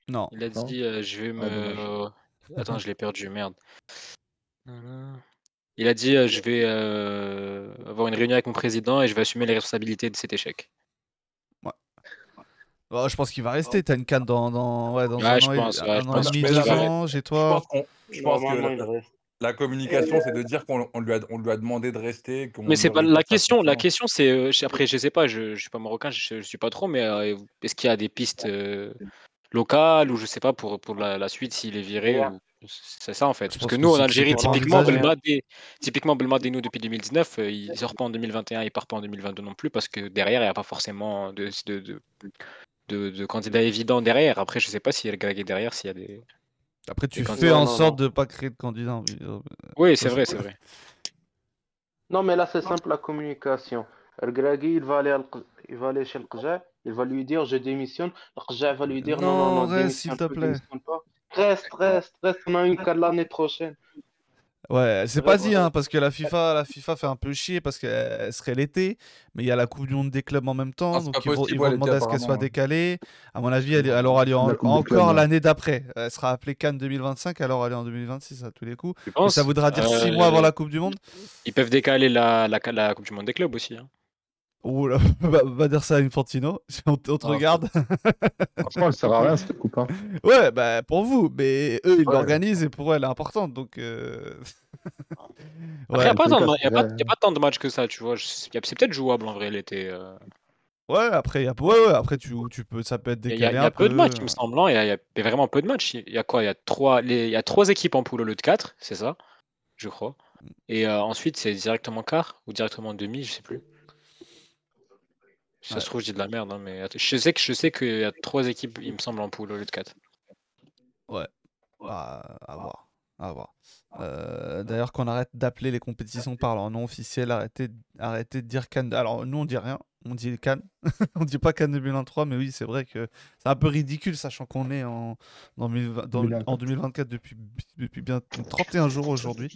non. Il a Non. dit euh, je vais Ah, me. Attends, je l'ai perdu, merde. Il a dit euh, je vais euh, avoir une réunion avec mon président et je vais assumer les responsabilités de cet échec. Oh, je pense qu'il va rester. T'as une canne dans, dans, ouais, dans Ouais, un je an, et- pense, ouais, un je an pense et demi, deux ans, chez Je toi. pense, qu'on- je pense que Normalement, il la, communication c'est de dire qu'on on lui, a, on lui a demandé de rester. qu'on Mais c'est pas la question. La question, c'est euh, je- après, je sais pas, je, je suis pas marocain, je, je suis pas trop, mais euh, est-ce qu'il y a des pistes euh, locales ou je sais pas pour, pour la, la suite s'il est viré ou c'est ça en fait. Je Parce pense que que nous en c'est- Algérie, typiquement envisagé. Belmadi, typiquement Belmadi, nous depuis 2019, euh, il sort pas en 2021, il part pas en 2022 non plus parce que derrière il n'y a pas forcément de, de, de, de, de candidats évidents derrière. Après, je sais pas s'il y a le gars derrière, s'il y a des. Après, tu fais en sorte de pas créer de candidat. euh, Oui, Ça, c'est vrai, c'est vrai. Non, mais là, c'est simple la communication. Regragui, il va aller, à il va aller chez le Qja, il va lui dire je démissionne. Le Qja va lui dire non, non, Non, non, reste, démissionne s'il te pas, plaît. Reste, reste, reste, on a une cas l'année prochaine. Ouais, c'est pas dit, hein, parce que la FIFA, la FIFA fait un peu chier parce qu'elle serait l'été, mais il y a la Coupe du Monde des clubs en même temps, Ah, donc ils vont, ils vont demander à ce qu'elle soit décalée. À mon avis, elle, elle aura lieu en- encore ouais. l'année d'après. Elle sera appelée Cannes 2025, elle aura lieu en 2026 à tous les coups. Mais ça voudra dire 6 Euh, mois avant la Coupe du Monde? Ils peuvent décaler la, la, la Coupe du Monde des clubs aussi. hein. Ouh là, <laughs> va, va dire ça à Infantino, <laughs> on, te- on te Ah, regarde. Franchement, elle sert à rien cette coupe. hein. <laughs> Ouais, bah pour vous, mais eux ils Ouais. l'organisent et pour eux elle est importante, donc. euh, Après, il ouais, n'y a, pas tant de matchs que ça, tu vois. C'est peut-être jouable en vrai l'été. euh. ouais, après, y a... ouais, ouais, après tu, tu peux, ça peut être Il y a, décalé y a un peu de matchs, il euh. me semble. hein. Il y, a- y a y a vraiment peu de matchs. Il y a quoi Il y, a trois- les- y a trois équipes en poule au lieu de quatre, c'est ça Je crois. Et euh, ensuite, c'est directement quart ou directement demi, je sais plus. Si ça Ouais. se trouve, je dis de la merde, hein, mais je sais que je sais qu'il y a trois équipes, il me semble, en poule au lieu de quatre. Bah, à voir. À voir. Euh, D'ailleurs, qu'on arrête d'appeler les compétitions par leur nom officiel, arrêtez, arrêtez de dire Cannes. Alors, nous, on dit rien, on dit Cannes. <laughs> on dit pas Cannes 2023, mais oui, c'est vrai que c'est un peu ridicule, sachant qu'on est en, dans 2020 dans- 2024. en 2024 depuis, depuis bien 31 jours aujourd'hui.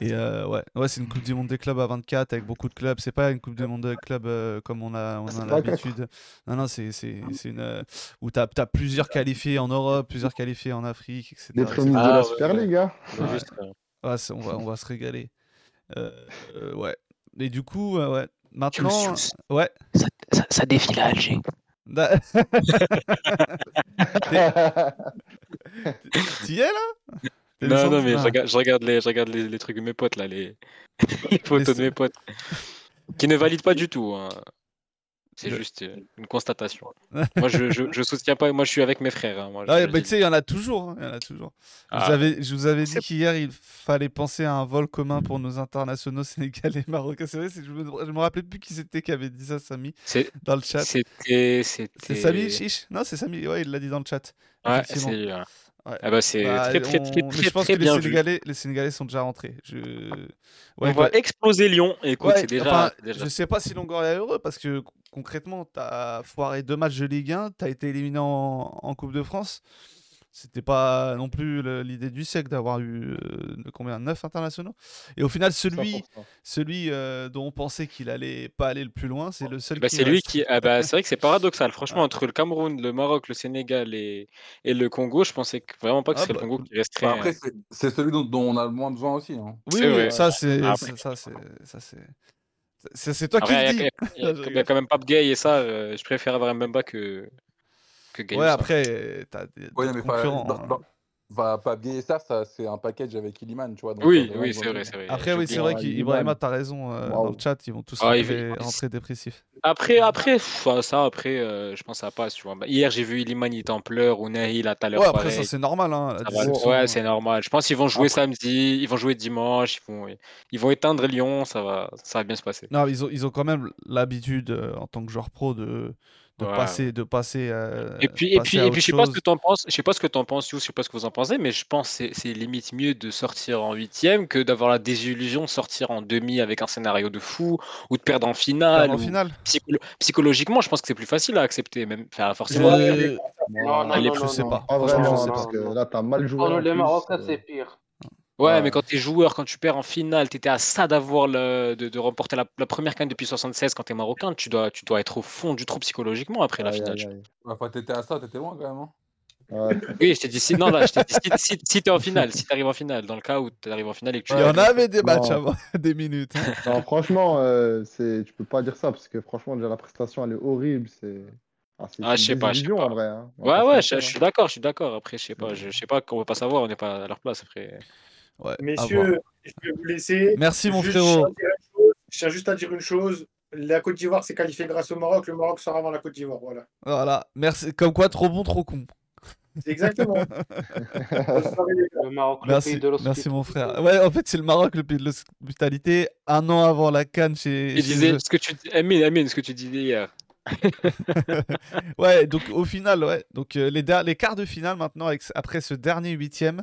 Et euh, ouais, ouais c'est une Coupe du Monde des clubs à 24 avec beaucoup de clubs. C'est pas une Coupe du Monde des clubs euh, comme on a, on a C'est pas quatre. l'habitude. Non, non, c'est c'est- c'est une. euh, où t'as as plusieurs qualifiés en Europe, plusieurs qualifiés en Afrique, etc. Etc. prémices de Ah, la ouais, Super ouais. League. hein. Ouais, on, va, on va se régaler. Euh, euh, ouais. Et du coup, euh, ouais. Maintenant, ouais. Ça, ça, ça défile à Alger. <laughs> T'y es là? Non, non, mais je Ah. regarde, je regarde les, je regarde les, les trucs de mes potes là, les, les <laughs> <laughs> photos Les- de mes potes, qui ne valident pas du tout. hein. C'est juste euh, une constatation. <laughs> moi, je, je, je soutiens pas. Moi, je suis avec mes frères. hein, moi, le bah, tu sais, il y en a toujours. hein, il y en a toujours. Je vous Ah, avais- je vous avais dit qu'hier, il fallait penser à un vol commun pour nos internationaux sénégalais et marocains. C'est vrai, je me, je me rappelais plus qui c'était qui avait dit ça, Samy, c'est- dans le chat. C'était, C'est. Samy Chiche? Non, c'est Samy. Ouais, il l'a dit dans le chat. Ouais, c'est lui. ouais. Ouais. Ah bah, c'est Bah, très, très, on- très, très, je pense très que les bien vu. Sénégalais, les Sénégalais sont déjà rentrés. Je... On va exploser Lyon. Écoute, Ouais, c'est déjà. enfin, déjà- je sais pas si Longoria est heureux parce que concrètement, t'as foiré deux matchs de Ligue 1, t'as été éliminé en, en Coupe de France. C'était pas non plus le- l'idée du siècle d'avoir eu euh, combien 9 internationaux. Et au final, celui, 100%. celui euh, dont on pensait qu'il allait pas aller le plus loin, c'est le seul Bah, qui c'est lui qui. ah bah, c'est vrai que c'est paradoxal. <laughs> Franchement, Ouais. entre le Cameroun, le Maroc, le Sénégal et, et le Congo, je pensais que- vraiment pas que Ah ce serait bah, le Congo qui resterait. Bah, après, c'est c'est celui dont, dont on a le moins besoin aussi. hein. Oui, oui, vrai. ça c'est ça, c'est ça c'est toi qui Après, le il y, dis. a- il y a- il y a quand même Pape Gay et ça. euh, je préfère avoir Mbemba que, que Gay. Ouais, ou ça. après t'as des Ouais, mais concurrents. dans- hein. dans- enfin, pas bien ça, ça c'est un package avec Iliman, tu vois. donc, Oui, euh, oui, c'est vrai, c'est vrai. Après, oui, c'est vrai Ah, qu'Ibrahima, t'as raison. euh, Waouh. Dans le chat, ils vont tous Ah, il rentrer, va- rentrer dépressifs. Après, après, pff, ah, ça, après, euh, je pense que ça passe, tu vois. Bah, hier, j'ai vu Iliman, il était en pleurs, ou Nahi, là, tout à l'heure, Ouais, après, ça, pareil. c'est normal. Hein, la Ça va. Ouais, c'est normal. Je pense qu'ils vont jouer Après- samedi, ils vont jouer dimanche, ils vont, ils vont éteindre Lyon, ça va, ça va bien se passer. Non, ils ont, ils ont quand même l'habitude, euh, en tant que joueur pro, de, de Ouais, passer, de passer, euh, Et puis, et passer puis, à et puis, je sais pas ce que t'en penses, je sais pas ce que t'en penses, Youssef, je sais pas ce que vous en pensez, mais je pense que c'est c'est limite mieux de sortir en huitième que d'avoir la désillusion de sortir en demi avec un scénario de fou ou de perdre en finale en ou finale. psycholo- psychologiquement, je pense que c'est plus facile à accepter, même, enfin, forcément. Je... Non, je sais non. pas. Franchement, je sais parce pas. que là, t'as mal joué. Pour nous, en les plus, Marocains, euh, c'est pire. Ouais, mais quand t'es joueur, quand tu perds en finale, t'étais à ça d'avoir le, de, de remporter la, la première canne depuis 76 quand t'es marocain, tu dois, tu dois être au fond du trou psychologiquement après la Aïe, finale. aïe, aïe. Enfin, t'étais à ça, t'étais loin quand même. hein. Ouais. <laughs> Oui, je t'ai dit si, non, là, je t'ai dit si, si, si t'es en finale, si t'arrives en finale, dans le cas où t'arrives en finale et que tu Il y en avait des matchs Non. avant, <laughs> des minutes. hein. Non, franchement, euh, c'est... tu peux pas dire ça, parce que franchement, déjà, la prestation, elle est horrible. C'est ah, c'est Ah, je sais pas, je sais désillusion, pas. en vrai. Hein. On va Ouais, pas se ouais, je, mentir, je hein. suis d'accord, je suis d'accord. Après, je sais pas, je, je sais pas qu'on veut pas savoir, on n'est pas à leur place après. Ouais. Messieurs, je vais vous laisser. Merci mon Juste, frérot. Je tiens juste à dire une chose. La Côte d'Ivoire s'est qualifiée grâce au Maroc. Le Maroc sera avant la Côte d'Ivoire. Voilà. Voilà, merci. Comme quoi, trop bon, trop con. C'est exactement. <laughs> Le Maroc, le Merci, pays de merci mon frère. Ouais, en fait, c'est le Maroc, le pays de l'hospitalité. Un an avant la canne chez, Il disait ce que tu dis, Amine, Amine, ce que tu disais hier. <laughs> ouais, donc au final, ouais. Donc euh, les, les quarts de finale maintenant, avec, après ce dernier huitième,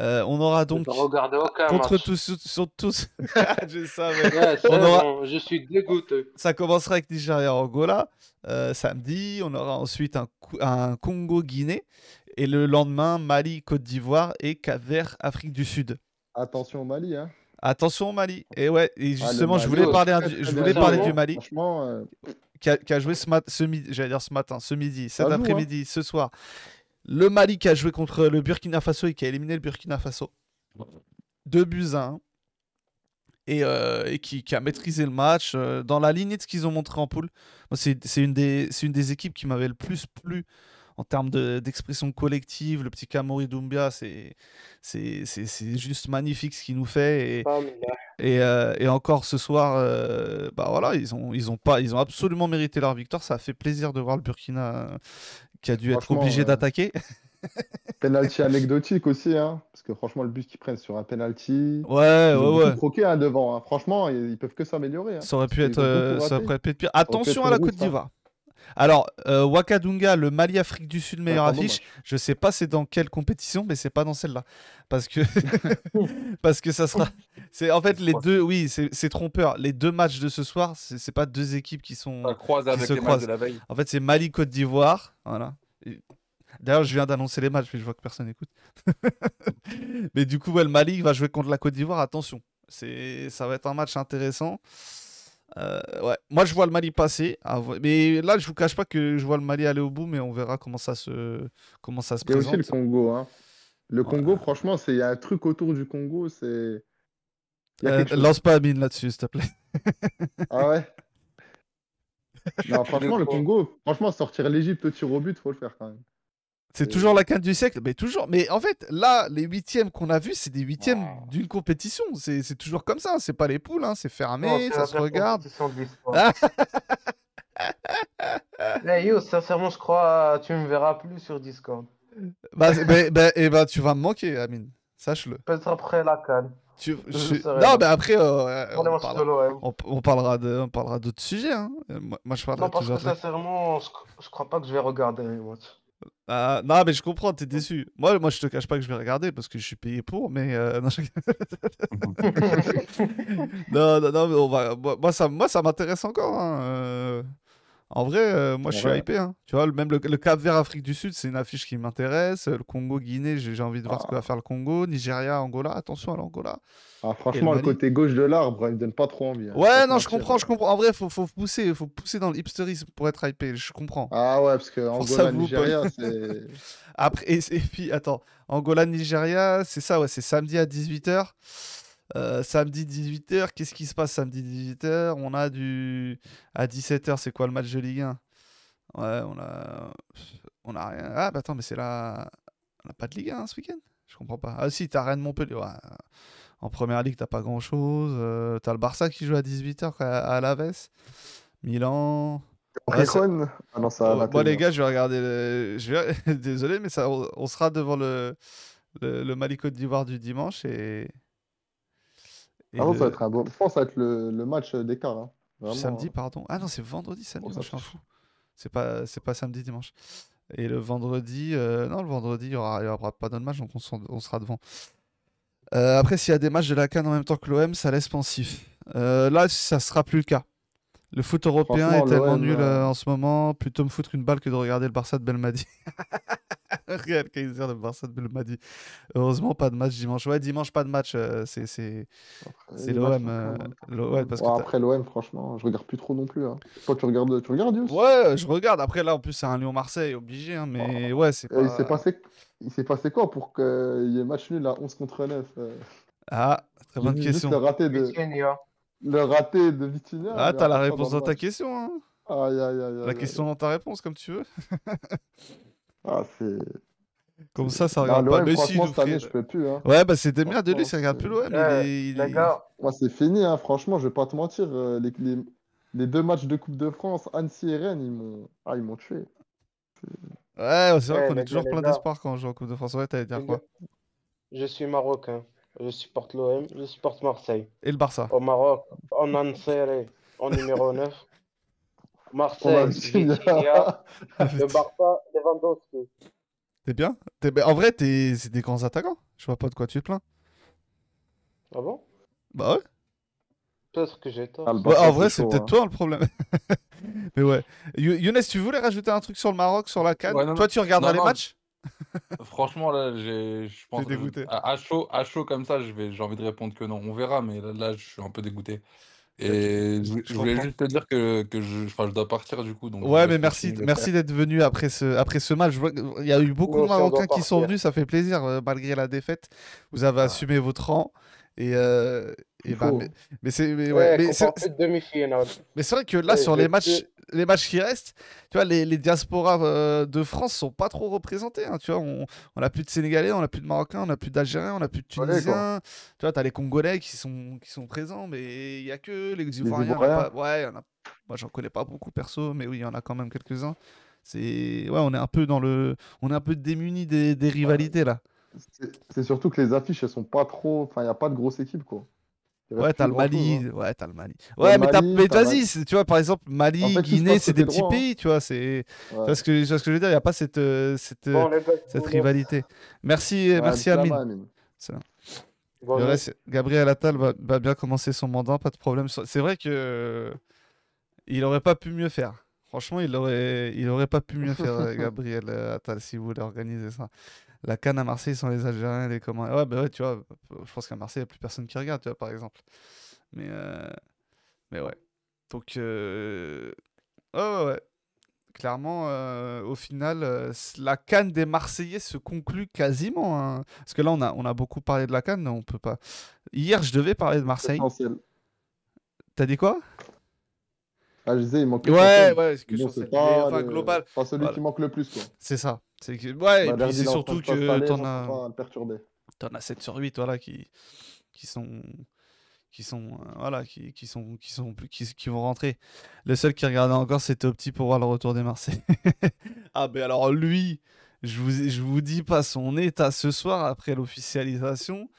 euh, on aura donc contre match. tous, sur tous. <laughs> je savais. Ouais, c'est On aura- bon, je suis dégoûté. Ça commencera avec Nigeria Angola euh, samedi. On aura ensuite un, Congo Guinée et le lendemain Mali Côte d'Ivoire et Cap-Vert Afrique du Sud. Attention au Mali, hein. Attention au Mali. Et ouais, et Ah, justement, je voulais ouais, parler, très, un- très je voulais parler du. Mali Franchement, euh, qui a, qui a joué ce matin, ce midi, j'allais dire ce matin, ce midi, cet hein. après-midi, ce soir. Le Mali qui a joué contre le Burkina Faso et qui a éliminé le Burkina Faso. Deux buts à un. Et, euh, et qui, qui a maîtrisé le match euh, dans la lignée de ce qu'ils ont montré en poule. C'est c'est une, des- c'est une des équipes qui m'avait le plus plu en termes de- d'expression collective. Le petit Kamori Doumbia, c'est c'est- c'est- c'est juste magnifique ce qu'il nous fait. Et. Et, euh, et encore ce soir, euh, bah voilà, ils ont, ils ont pas, ils ont absolument mérité leur victoire. Ça a fait plaisir de voir le Burkina euh, qui a dû être obligé d'attaquer. <laughs> penalty anecdotique aussi, hein. Parce que franchement, le but qu'ils prennent sur un penalty. Ouais, Ils ont ouais, croqué hein, devant. hein. Franchement, ils, ils peuvent que s'améliorer. hein. Ça aurait pu être, ça aurait pu être pire. Attention à la Côte d'Ivoire. Alors, euh, Ouagadougou, le Mali Afrique du Sud, meilleure pas affiche. dommage. Je sais pas c'est dans quelle compétition, mais c'est pas dans celle-là. Parce que <laughs> parce que ça sera. C'est en fait les deux. Oui, c'est trompeur. Les deux matchs de ce soir, c'est pas deux équipes qui sont. Ça croise avec se les matchs croisent. de la veille. En fait, c'est Mali Côte d'Ivoire. Voilà. Et- D'ailleurs, je viens d'annoncer les matchs, mais je vois que personne n'écoute. <laughs> mais du coup, ouais, le Mali va jouer contre la Côte d'Ivoire. Attention, c'est ça va être un match intéressant. Euh, ouais, moi je vois le Mali passer, vo- mais là je vous cache pas que je vois le Mali aller au bout, mais on verra comment ça se comment ça se y a aussi le présente. Congo. Hein. Le Ouais. Congo, franchement, c'est- il y a un truc autour du Congo. C'est. Il y a Euh, lance pas Amine là-dessus, s'il te plaît. <laughs> Ah ouais? <laughs> Non, franchement, le Congo, franchement, sortir au tir au but, faut le faire quand même. C'est Et- toujours la canne du siècle, mais toujours. Mais en fait, là, les huitièmes qu'on a vus, c'est des huitièmes d'une compétition. C'est toujours comme ça. C'est pas les poules, hein, c'est fermé, ça se regarde. Eh, <laughs> yo, sincèrement, je crois tu me verras plus sur Discord. Bah, bah, bah, et bah, tu vas me manquer, Amine. Sache-le. Peut-être après la canne. Tu... Je je- serai Non, là. mais après, euh, on, parlera... on, on parlera de, on parlera d'autres sujets. Hein. Euh, Moi, je parlerai Non, parce que sincèrement, je, je crois pas que je vais regarder les matchs. Ah, non, mais je comprends, t'es déçu. Moi, moi, je te cache pas que je vais regarder parce que je suis payé pour, mais euh, <laughs> non, je- <laughs> non, non, non, mais on va. Moi, moi, ça, moi, ça m'intéresse encore. hein, euh. En vrai, euh, moi, je suis hypé. hein. Tu vois, même le, le Cap Vert Afrique du Sud, c'est une affiche qui m'intéresse. Le Congo Guinée, j'ai envie de voir ce que va faire le Congo. Nigeria, Angola, attention à l'Angola. Ah, franchement, le côté gauche de l'arbre, il me donne pas trop envie. hein, Ouais, non, je comprends, je comprends. En vrai, faut, faut pousser, faut pousser dans le hipsterisme pour être hypé. Je comprends. Ah ouais, parce que Angola, Nigeria, c'est. <laughs> Après, et, et puis, attends, Angola, Nigeria, c'est ça, ouais, c'est samedi à 18h. Samedi 18h, qu'est-ce qui se passe samedi 18h On a du. À 17h, c'est quoi le match de Ligue 1 Ouais, on a. On a rien. Ah, bah attends, mais c'est la. On n'a pas de Ligue 1 ce week-end? Je comprends pas. Ah, si, t'as Rennes Montpellier. Ouais. En première ligue, t'as pas grand chose. t'as le Barça qui joue à 18h à, Alaves. Milan. Ouais, Ah non, ça. Moi, les gars, je vais regarder. Le... Je vais... <laughs> Désolé, mais ça, on, on sera devant le, le, le Mali Côte d'Ivoire du dimanche et. Et Ah non, ça va le- être un bon. Je pense que ça va être le, le match d'écart. Hein. Vraiment, samedi, hein. pardon. Ah non, c'est vendredi, samedi, je suis un fou. C'est pas, c'est pas samedi, dimanche. Et le vendredi, euh, non, le vendredi, il y aura, aura pas d'autres matchs, donc on, on sera devant. Euh, après, s'il y a des matchs de la Cannes en même temps que l'OM, ça laisse pensif. Euh, là, ça sera plus le cas. Le foot européen est tellement nul euh, euh, en ce moment. Plutôt me foutre une balle que de regarder le Barça de Belmadi. <laughs> Real Kaiser, le Barça de Belmadi. Heureusement, pas de match dimanche. Ouais, dimanche, pas de match. euh, c'est c'est c'est l'OM. euh, ouais, parce que après l'OM, franchement, je regarde plus trop non plus. hein. Toi, tu regardes, tu regardes, Yous Ouais, je regarde. Après, là, en plus, c'est un Lyon-Marseille, obligé. hein, mais ouais, c'est Et Il pas... s'est passé, il s'est passé quoi pour qu'il y ait match nul à 11 contre 9 euh? Ah, très bonne question. raté de. Le raté de Vitinha. Ah, t'as la réponse dans ta question. hein. Aïe, aïe, aïe, La question dans ta réponse, comme tu veux. <laughs> Ah, c'est. Comme ça, ça regarde pas. l'OM, Mais si, franchement, nous cette année, je peux plus. Hein. Ouais, bah c'était bien de lui, ça regarde plus l'OM. il est- Moi, c'est fini, hein. franchement, je vais pas te mentir. euh, les, les- les deux matchs de Coupe de France, Annecy et Rennes, ils m'ont ah, ils m'ont tué. Ouais, c'est vrai Eh, qu'on est toujours plein d'espoir quand on joue en Coupe de France. Ouais, t'allais dire quoi je suis marocain. Je supporte l'OM, je supporte Marseille. Et le Barça Au Maroc, on a serré en numéro 9. On a Marseille, Vitinha. Le Barça, Lewandowski. T'es bien? T'es- bah, En vrai, t'es... c'est des grands attaquants. Je vois pas de quoi tu te plains. Ah bon? Bah ouais. Peut-être que j'ai tort. Ah, Ouais, en vrai, c'est peut-être hein. toi le problème. <laughs> Mais ouais. You- Younes, tu voulais rajouter un truc sur le Maroc, sur la Cannes? Ouais, Toi, tu regarderas non, les non. matchs? Franchement, là, j'ai, je pense, dégoûté. à, à chaud, à chaud comme ça, je vais, j'ai envie de répondre que non. On verra, mais là, là, je suis un peu dégoûté. Et je, je voulais comprends. juste te dire que, que je, enfin, je dois partir du coup. Donc je Ouais, laisse mais merci, continuer le merci faire. d'être venu après ce, après ce match. Je vois que- Il y a eu beaucoup de aussi, on doit Marocains qui sont partir. venus, ça fait plaisir euh, malgré la défaite. Vous avez assumé votre rang. Et, euh, et bah, mais, mais c'est mais Ouais, ouais, mais qu'on c'est- vrai que là, Ouais, sur les matchs, les matchs qui restent, tu vois, les, les diasporas euh, de France sont pas trop représentés. hein, tu vois, on, on a plus de Sénégalais, on a plus de Marocains, on a plus d'Algériens, on a plus de. Tunisiens. Tu vois, t'as les Congolais qui sont, qui sont présents, mais il y a que les Ivoiriens. pas- Ouais, y en a- moi j'en connais pas beaucoup perso, mais oui, il y en a quand même quelques-uns. C'est ouais, on est un peu dans le, on est un peu démunis des, des rivalités là. C'est surtout que les affiches, elles sont pas trop. Enfin, il n'y a pas de grosse équipe, quoi. Reste Ouais, t'as le Mali, hein. ouais, t'as le Mali. Ouais, mais, mais t'as vas-y, tu vois, par exemple, Mali, En fait, Guinée, c'est des petits droit, hein. pays, tu vois, c'est, Ouais. ce que, tu vois ce que je veux dire, il n'y a pas cette, euh, cette, euh, Bon, cette rivalité. Merci, Ouais, merci Bislama, Amine. Amine. bon, Le reste, Gabriel Attal va, va bien commencer son mandat, pas de problème. C'est vrai que euh, il aurait pas pu mieux faire. Franchement, il aurait, il aurait pas pu mieux faire, euh, <laughs> Gabriel euh, Attal, si vous voulez organiser ça. La canne à Marseille sans les Algériens, les comment. Ouais, bah ouais, tu vois, je pense qu'à Marseille, il n'y a plus personne qui regarde, tu vois, par exemple. Mais, euh, mais ouais. Donc, euh, ouais, ouais, ouais. Clairement, euh, au final, euh, la canne des Marseillais se conclut quasiment. hein. Parce que là, on a, on a beaucoup parlé de la canne, on peut pas. Hier, je devais parler de Marseille. T'as dit quoi? Ah, je disais, il manque Ouais, ouais, c'est que c'est pas, enfin, global, pas celui voilà. qui manque le plus, quoi. c'est ça. C'est que... Ouais, et Bah, puis c'est surtout de que t'en as... T'en as 7 sur 8 voilà, qui, qui sont qui sont euh, voilà qui, qui sont qui sont plus qui, qui vont rentrer. Le seul qui regardait encore c'était Opti pour voir le retour des Marseillais. <laughs> ah ben alors lui, je vous je vous dis pas son état ce soir après l'officialisation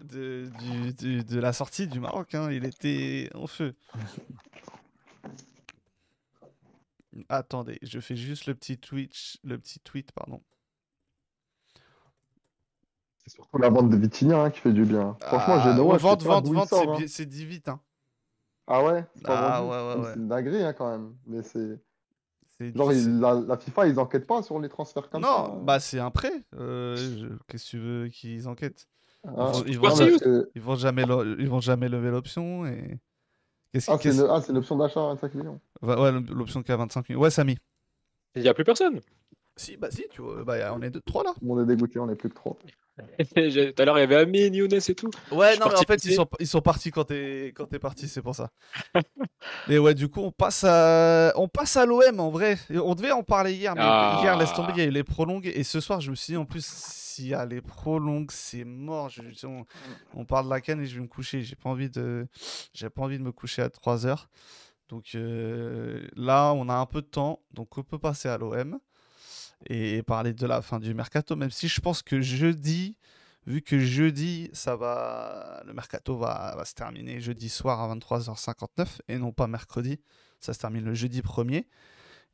de, du- du- de la sortie du Maroc hein. il était en feu. <laughs> Attendez, je fais juste le petit Twitch, le petit tweet pardon. C'est surtout la vente de Vitinha hein, qui fait du bien. Franchement, Ah, Genoa, vente, vente, vente, c'est hein. dit vite. Hein. Ah ouais Ah, vendu ouais, ouais, ouais. C'est une dinguerie, hein, quand même. Mais c'est... Genre, il- la, la FIFA, ils enquêtent pas sur les transferts comme ça. Non, hein. bah c'est un prêt. Euh, je- Qu'est-ce que tu veux qu'ils enquêtent? Ah, ils vont- ils non, vont- Ils vont jamais, ils vont jamais lever l'option et. Ah, ah, c'est l'option d'achat hein, à 25 millions. ouais, l'option qui est à 25 millions. Ouais, Samy. Il n'y a plus personne. Si, bah si, tu vois, bah, on est de 3 là. On est dégoûté, on est plus que 3. <laughs> Tout à l'heure, il y avait Amine, Younes et tout. Ouais, non, mais en fait, ils sont, ils sont partis quand t'es parti, c'est pour ça. <laughs> mais ouais, du coup, on passe à, on passe à l'OM en vrai. Et On devait en parler hier, mais hier, laisse tomber, il y a eu les prolongues. Et ce soir, je me suis dit, en plus, s'il y a les prolongues, c'est mort. Je- on, on parle de la canne et je vais me coucher. J'ai pas envie de, j'ai pas envie de me coucher à 3 heures. Donc euh, là, on a un peu de temps, donc on peut passer à l'OM et parler de la fin du mercato, même si je pense que jeudi, vu que jeudi, ça va, le mercato va, va se terminer jeudi soir à 23h59 et non pas mercredi, ça se termine le jeudi 1er.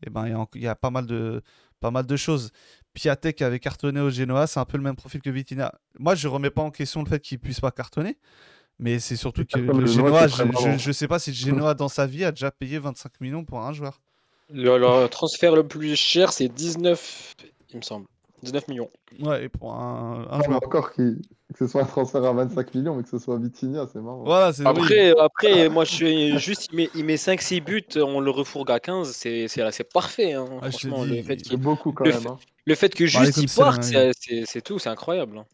et ben il y a y, pas mal de pas mal de choses. Piatek avait cartonné au Genoa, c'est un peu le même profil que Vitinha. Moi, je remets pas en question le fait qu'il puisse pas cartonner, mais c'est surtout que le Genoa, je, je sais pas si le Genoa dans sa vie a déjà payé 25 millions pour un joueur. Le, le transfert le plus cher, c'est 19, il me semble. 19 millions. Ouais, et pour un, un joueur. encore qui- que ce soit un transfert à 25 millions, mais que ce soit Vitinha, c'est marrant. Voilà, c'est oui. Après, après moi, je suis juste, il met, il met 5-6 buts, on le refourgue à 15, c'est parfait. hein, Ah, franchement, dis, le fait il- qu'il beaucoup quand le même. fait- hein. le fait que Bah, juste il parte, même. c'est tout, c'est incroyable. hein.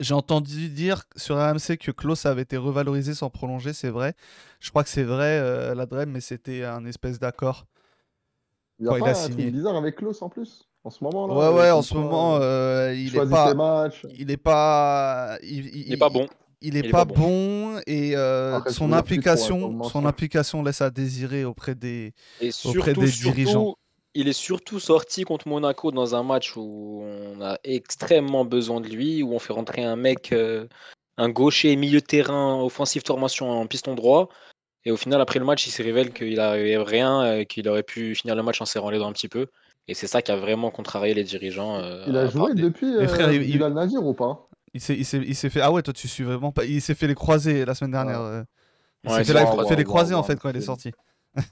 J'ai entendu dire sur RMC que Klaus avait été revalorisé sans prolonger, c'est vrai. Je crois que c'est vrai, euh, la Drem, mais c'était un espèce d'accord. Il y a Quand il pas a un signé. truc bizarre avec Klaus en plus, en ce moment là. Ouais, ouais, en ce moment, euh, euh, il il est pas, il est pas, il, il- Il est pas bon. il est Il est pas pas bon et euh, Après, son plus trop, son laisse à désirer auprès des. Et Auprès des surtout, dirigeants. il est surtout sorti contre Monaco dans un match où on a extrêmement besoin de lui, où on fait rentrer un mec, euh, un gaucher milieu de terrain, offensive formation en piston droit. Et au final, après le match, il se révèle qu'il n'arrivait rien, euh, qu'il aurait pu finir le match en serrant les dents un petit peu. Et c'est ça qui a vraiment contrarié les dirigeants. euh, Il a part joué des- depuis les euh, frères, il- il- Nazir ou pas? Il s'est, il s'est, il s'est fait. Ah ouais, toi tu suis vraiment pas. Il s'est fait les croisés la semaine dernière. Ouais. euh. Il s'est fait, la- croiser. les croisés en fait quand il est sorti. <laughs>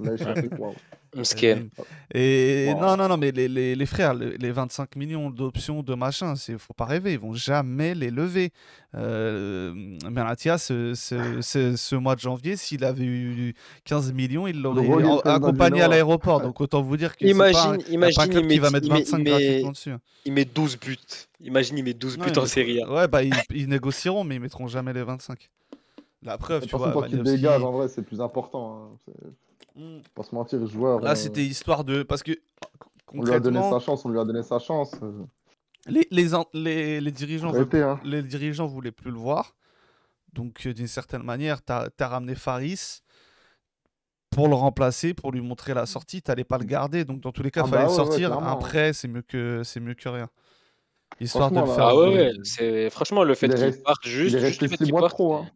Et Wow. non, non, non, mais les, les, les frères, les, les 25 millions d'options de machin, c'est faut pas rêver, ils vont jamais les lever. Euh, Meratia, ce, ce, ce, ce mois de janvier, s'il avait eu 15 millions, il l'aurait accompagné à l'aéroport. Donc autant vous dire que c'est Imagine- pas, pas imagine, club il qui va met- mettre il met- 25 il met- gratuitement dessus. Il met 12 buts. Imagine, il met 12 Non, buts en série. Ouais, bah ils, ils négocieront, mais ils mettront jamais les 25. La preuve, tu vois. tant qu'il dégage, en vrai, c'est plus important. hein. Mm. Pas se mentir, joueur. Là, euh, c'était histoire de. Parce que On lui a donné sa chance, on lui a donné sa chance. les, les, les, les dirigeants veulent hein. les dirigeants voulaient plus le voir. Donc, euh, d'une certaine manière, tu as, ramené Faris pour le remplacer, pour lui montrer la sortie. Tu n'allais pas le garder. Donc, dans tous les cas, il Ah fallait bah ouais, ouais, sortir. prêt, c'est mieux, que, c'est mieux que rien. Histoire de le faire. Ah ouais, franchement le fait qu'il parte juste, il est juste resté six mois parte. trop, hein.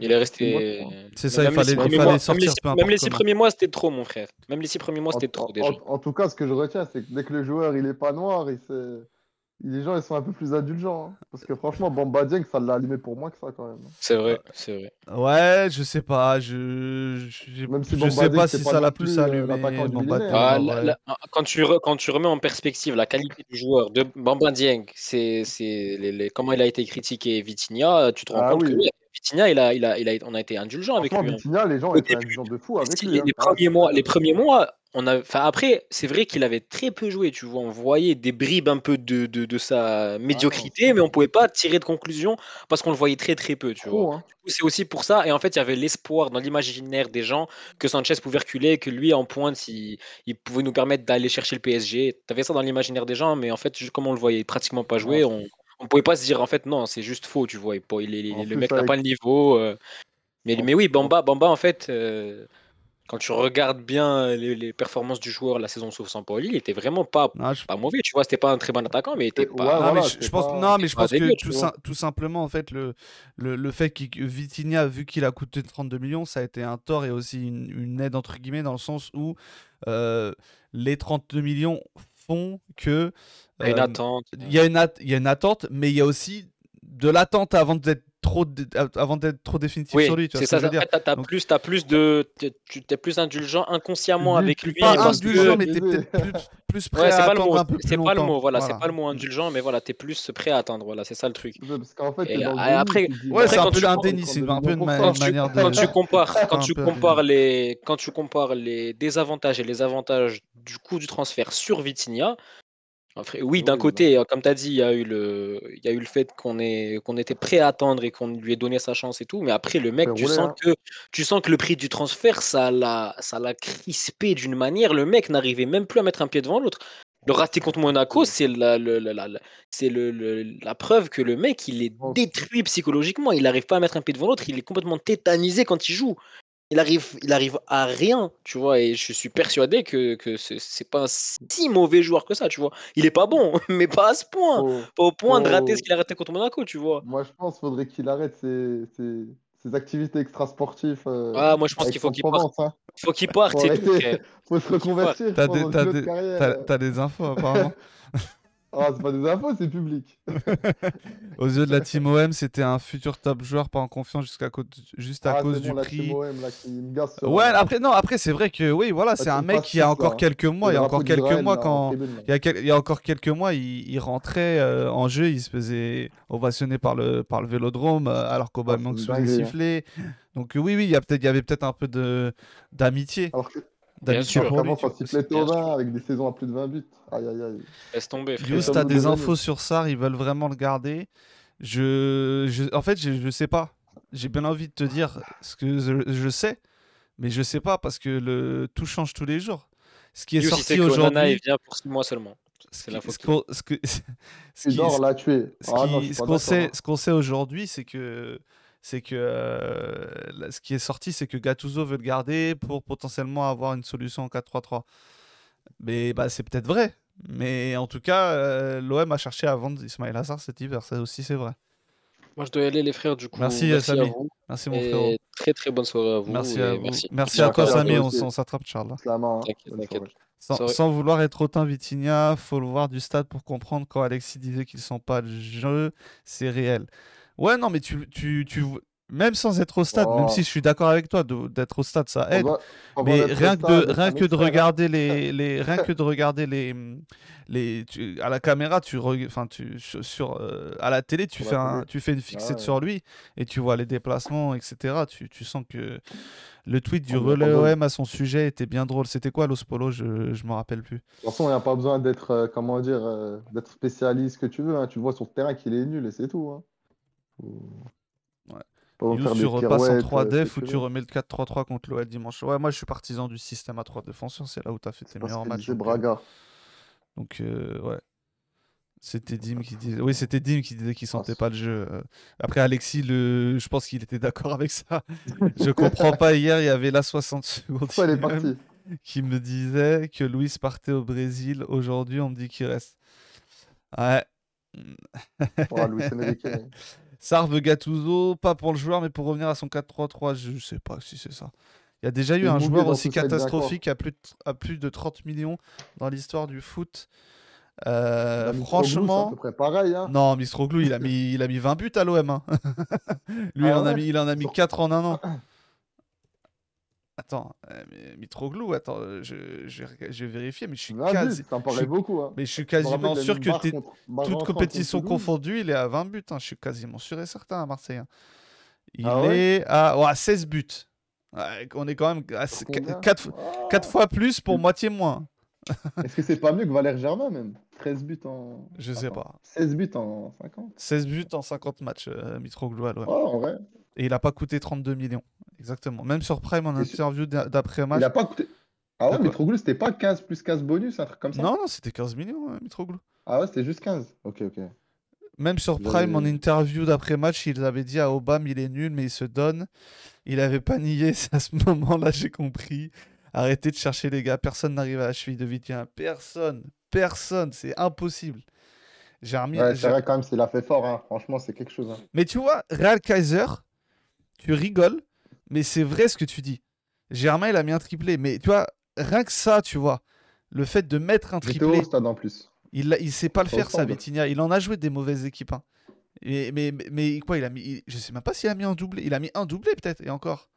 Il est resté. C'est ça, il Même les fallait, six il premiers fallait mois- même les sortir, six- peu Même les six comment. premiers mois, c'était trop, mon frère. Même les six premiers mois, c'était trop déjà. en- en tout cas, ce que je retiens, c'est que dès que le joueur il est pas noir, il les gens ils sont un peu plus indulgents. hein. Parce que franchement, Bamba Dieng, ça l'a allumé pour moi que ça quand même. C'est vrai, c'est vrai. Ouais, je sais pas. Je, je, Même si je sais pas c'est si pas ça l'a plus euh, allumé. millénaire. Ah, quand, tu re- quand tu remets en perspective la qualité du joueur de Bamba Dieng, c'est, c'est les- les- comment il a été critiqué Vitinha, tu te rends Ah compte que oui. Vitinha, il a, il a, il a, on a été indulgent avec lui. hein. Vitinha, les gens étaient indulgents de fou avec Si, lui. les, hein. les premiers mois, clair. les premiers mois, on a, enfin après, c'est vrai qu'il avait très peu joué, tu vois, on voyait des bribes un peu de, de, de Ah sa médiocrité, mais on pouvait pas tirer de conclusion parce qu'on le voyait très très peu, tu vois. Hein. C'est aussi pour ça, et en fait, il y avait l'espoir dans l'imaginaire des gens que Sanchez pouvait reculer, que lui, en pointe, il, il pouvait nous permettre d'aller chercher le PSG. Tu avais ça dans l'imaginaire des gens, mais en fait, comme on le voyait pratiquement pas jouer, on on pouvait pas se dire, en fait, non, c'est juste faux, tu vois. il- il- il- le plus, mec n'a avec- pas le niveau. euh. Mais, mais oui, Bamba, Bamba en fait, euh, quand tu regardes bien les, les performances du joueur la saison sous Sampaoli, il était vraiment pas, Non, je- pas mauvais, tu vois. C'était pas un très bon attaquant, mais il était Ouais, pas. Non, mais je, pense, pas- non, mais je pense que tout, simplement, en fait, le, le, le fait que Vitinha, vu qu'il a coûté 32 millions, ça a été un tort et aussi une, une aide, entre guillemets, dans le sens où euh, les 32 millions font que. Il y a une attente. il y a une at- il y a une attente, mais il y a aussi de l'attente avant d'être trop, dé- avant d'être trop définitif Oui, sur lui. Tu vois c'est ce que ça. je veux dire Après, t'as, t'as Donc- plus, de, tu es plus indulgent inconsciemment avec lui. Pas parce indulgent, que- mais t'es peut-être plus, plus prêt Ouais, à attendre mot. un peu plus C'est pas le mot. Voilà, c'est pas le mot indulgent, mais voilà, t'es plus prêt à attendre. Voilà, c'est ça le truc. Parce fait, Et après- Ouais, c'est un quand peu tu- un déni, c'est un peu une manière quand tu compares, <laughs> quand un tu peu compares les, quand tu compares les désavantages et les avantages du coût du transfert sur Vitinha, après, oui, d'un Oui, côté, euh, comme tu as dit, il y a eu le, il y a eu le fait qu'on est, qu'on était prêt à attendre et qu'on lui ait donné sa chance et tout, mais après le mec, tu rouler, sens hein. que, tu sens que le prix du transfert, ça l'a, ça l'a crispé d'une manière. Le mec n'arrivait même plus à mettre un pied devant l'autre. Le raté contre Monaco, c'est la, le- la, la- la- c'est le, le- la preuve que le mec, il est Oh. détruit psychologiquement. Il n'arrive pas à mettre un pied devant l'autre. Il est complètement tétanisé quand il joue. Il arrive, il arrive à rien, tu vois. Et je suis persuadé que, que c'est pas un si mauvais joueur que ça, tu vois. Il est pas bon, <laughs> mais pas à ce point. Pas au point de rater ce qu'il a raté contre Monaco, tu vois. Moi, je pense qu'il faudrait qu'il arrête ses, ses, ses activités extrasportives euh, Ah, moi, je pense qu'il faut qu'il Provence. Hein. Faut qu'il parte, Faut c'est tout. Faut se reconvertir. Des, t'as des infos apparemment. <laughs> Ah, c'est pas des infos, c'est public. <laughs> Aux yeux de la team OM, c'était un futur top joueur pas en confiance jusqu'à juste à Ah, cause c'est du bon, la prix. team OM, là, qui gasse Ouais, après non, après c'est vrai que oui, voilà, c'est un mec qui a encore quelques mois, il y a encore quelques mois quand là. il y a, quel- il y a encore quelques mois, il, il rentrait euh, en jeu, il se faisait ovationner par le par le Vélodrome euh, alors qu'Aubameyang Ah, se faisait hein. siffler. Donc euh, oui, oui, il y a peut-être, il y avait peut-être un peu de d'amitié, Alors que d'amitié sûr. vois. sifflait bien Thauvin avec des saisons à plus de 20 buts. Aïe, aïe, aïe. Laisse tomber, ça t'as des infos sur ça, ils veulent vraiment le garder? Je, je- en fait, je, je sais pas. J'ai bien envie de te dire ce que je, je sais, mais je sais pas parce que le tout change tous les jours. Ce qui est Yous, il sorti Onana, il aujourd'hui, vient pour 6 mois seulement. ce C'est l'info ce qu'on- ce que- <laughs> ce ce Ah hein. ce qu'on sait aujourd'hui, c'est que c'est que euh, là, ce qui est sorti, c'est que Gattuso veut le garder pour potentiellement avoir une solution en 4-3-3. Mais bah, c'est peut-être vrai. Mais en tout cas, l'OM a cherché à vendre Ismail Assar cet hiver. Ça aussi, c'est vrai. Moi, je dois y aller, les frères, du coup. Merci, Samy. vous. Merci mon Et frérot. très, très bonne soirée à vous. Merci à vous. Merci. À toi, Samy. On, s'attrape, Charles. Hein. Sans, sans vouloir être autant Vitinha, faut le voir du stade pour comprendre quand Alexis disait qu'ils sont pas le jeu, c'est réel. Ouais, non, mais tu, tu, tu, même sans être au stade, même Oh. si je suis d'accord avec toi, d'être au stade, ça aide. Mais rien que de, rien que de regarder les, <laughs> les, rien que de regarder les, les, tu- à la caméra, tu, enfin, tu, sur, euh, à la télé, tu fais un, tu fais une fixette ouais. sur lui et tu vois les déplacements, etc. Tu, tu sens que le tweet du relais OM à son sujet était bien drôle. C'était quoi, Los Polo? Je, je me rappelle plus. De toute façon, il n'y a pas besoin d'être, euh, comment dire, euh, d'être spécialiste que tu veux. hein. Tu le vois sur le terrain qu'il est nul et c'est tout. Hein. Faut- Ouais. Pas besoin de You, faire tu repasses en pirouettes, 3 euh, def ou tu remets le 4-3-3 contre l'OL dimanche. Ouais, moi je suis partisan du système à 3 défenseurs, c'est là où tu as fait tes C'est meilleurs matchs. Donc, euh, Braga. donc, euh, ouais. C'était Dim qui disait. Oui, c'était Dim qui disait qu'il sentait pas le jeu. Après, Alexis, le... je pense qu'il était d'accord avec ça. je comprends pas. Hier, il y avait la 60 secondes partie qui me disait que Luis partait au Brésil. Aujourd'hui, on me dit qu'il reste. Ouais. Oh, Luis Enrique. <laughs> Sarve Gattuso, pas pour le joueur, mais pour revenir à son 4-3-3, je sais pas si c'est ça. Il y a déjà eu un joueur aussi il catastrophique à plus, de, à plus de 30 millions dans l'histoire du foot. Euh, Mitroglou, C'est à franchement, peu près pareil. Hein. non, Mistroglou, il a mis, il a mis 20 buts à l'OM. hein. <laughs> Lui, il, Ah en a mis, il en a mis Sur- 4 en un an. <clears throat> Attends, euh, Mitroglou, attends, euh, je, je, vais- je vais vérifier, mais je suis 20 buts, quasi, je paraît suis- beaucoup. Hein. mais je suis quasiment sûr que t'es, contre- barre toute rentrante contre compétition Toulouse? confondue, il est à 20 buts. hein. Je suis quasiment sûr et certain à Marseille. hein. Il Ah ouais? est à ouais, 16 buts. Ouais, on est quand même à Pour combien? 4, Ah. fois plus pour moitié moins. Est-ce que c'est pas mieux que Valère Germain même? 13 buts en. Je sais Attends, pas. 16 buts en 50. 16 buts en 50 matchs, euh, Mitroglou à l'OM. Oh, en vrai. Et il a pas coûté 32 millions. Exactement. Même sur Prime en interview d'a- d'après-match. Il a pas coûté. Ah ouais, Mitroglou, c'était pas 15 plus 15 bonus, un truc comme ça? Non, non, c'était 15 millions, euh, Mitroglou. Ah ouais, c'était juste 15. Ok, ok. Même sur Prime, en interview d'après-match, ils avaient dit à Obama, il est nul, mais il se donne. Il avait pas nié, <laughs> c'est à ce moment-là, j'ai compris. Arrêtez de chercher les gars, personne n'arrive à la cheville de Vitinha. Personne, personne, c'est impossible. J'ai remis. Ouais, c'est vrai quand même, c'est l'a fait fort. Hein. Franchement, c'est quelque chose. hein. Mais tu vois, Real Kaiser, tu rigoles, mais c'est vrai ce que tu dis. Germain, il a mis un triplé, mais tu vois, rien que ça, tu vois, le fait de mettre un triplé, au stade en plus. il, il sait pas le faire, ça. Vitinha. Il en a joué des mauvaises équipes. hein. Et- mais, mais, mais quoi, il a mis. il- je sais même pas s'il a mis un doublé. Il a mis un doublé peut-être, et encore.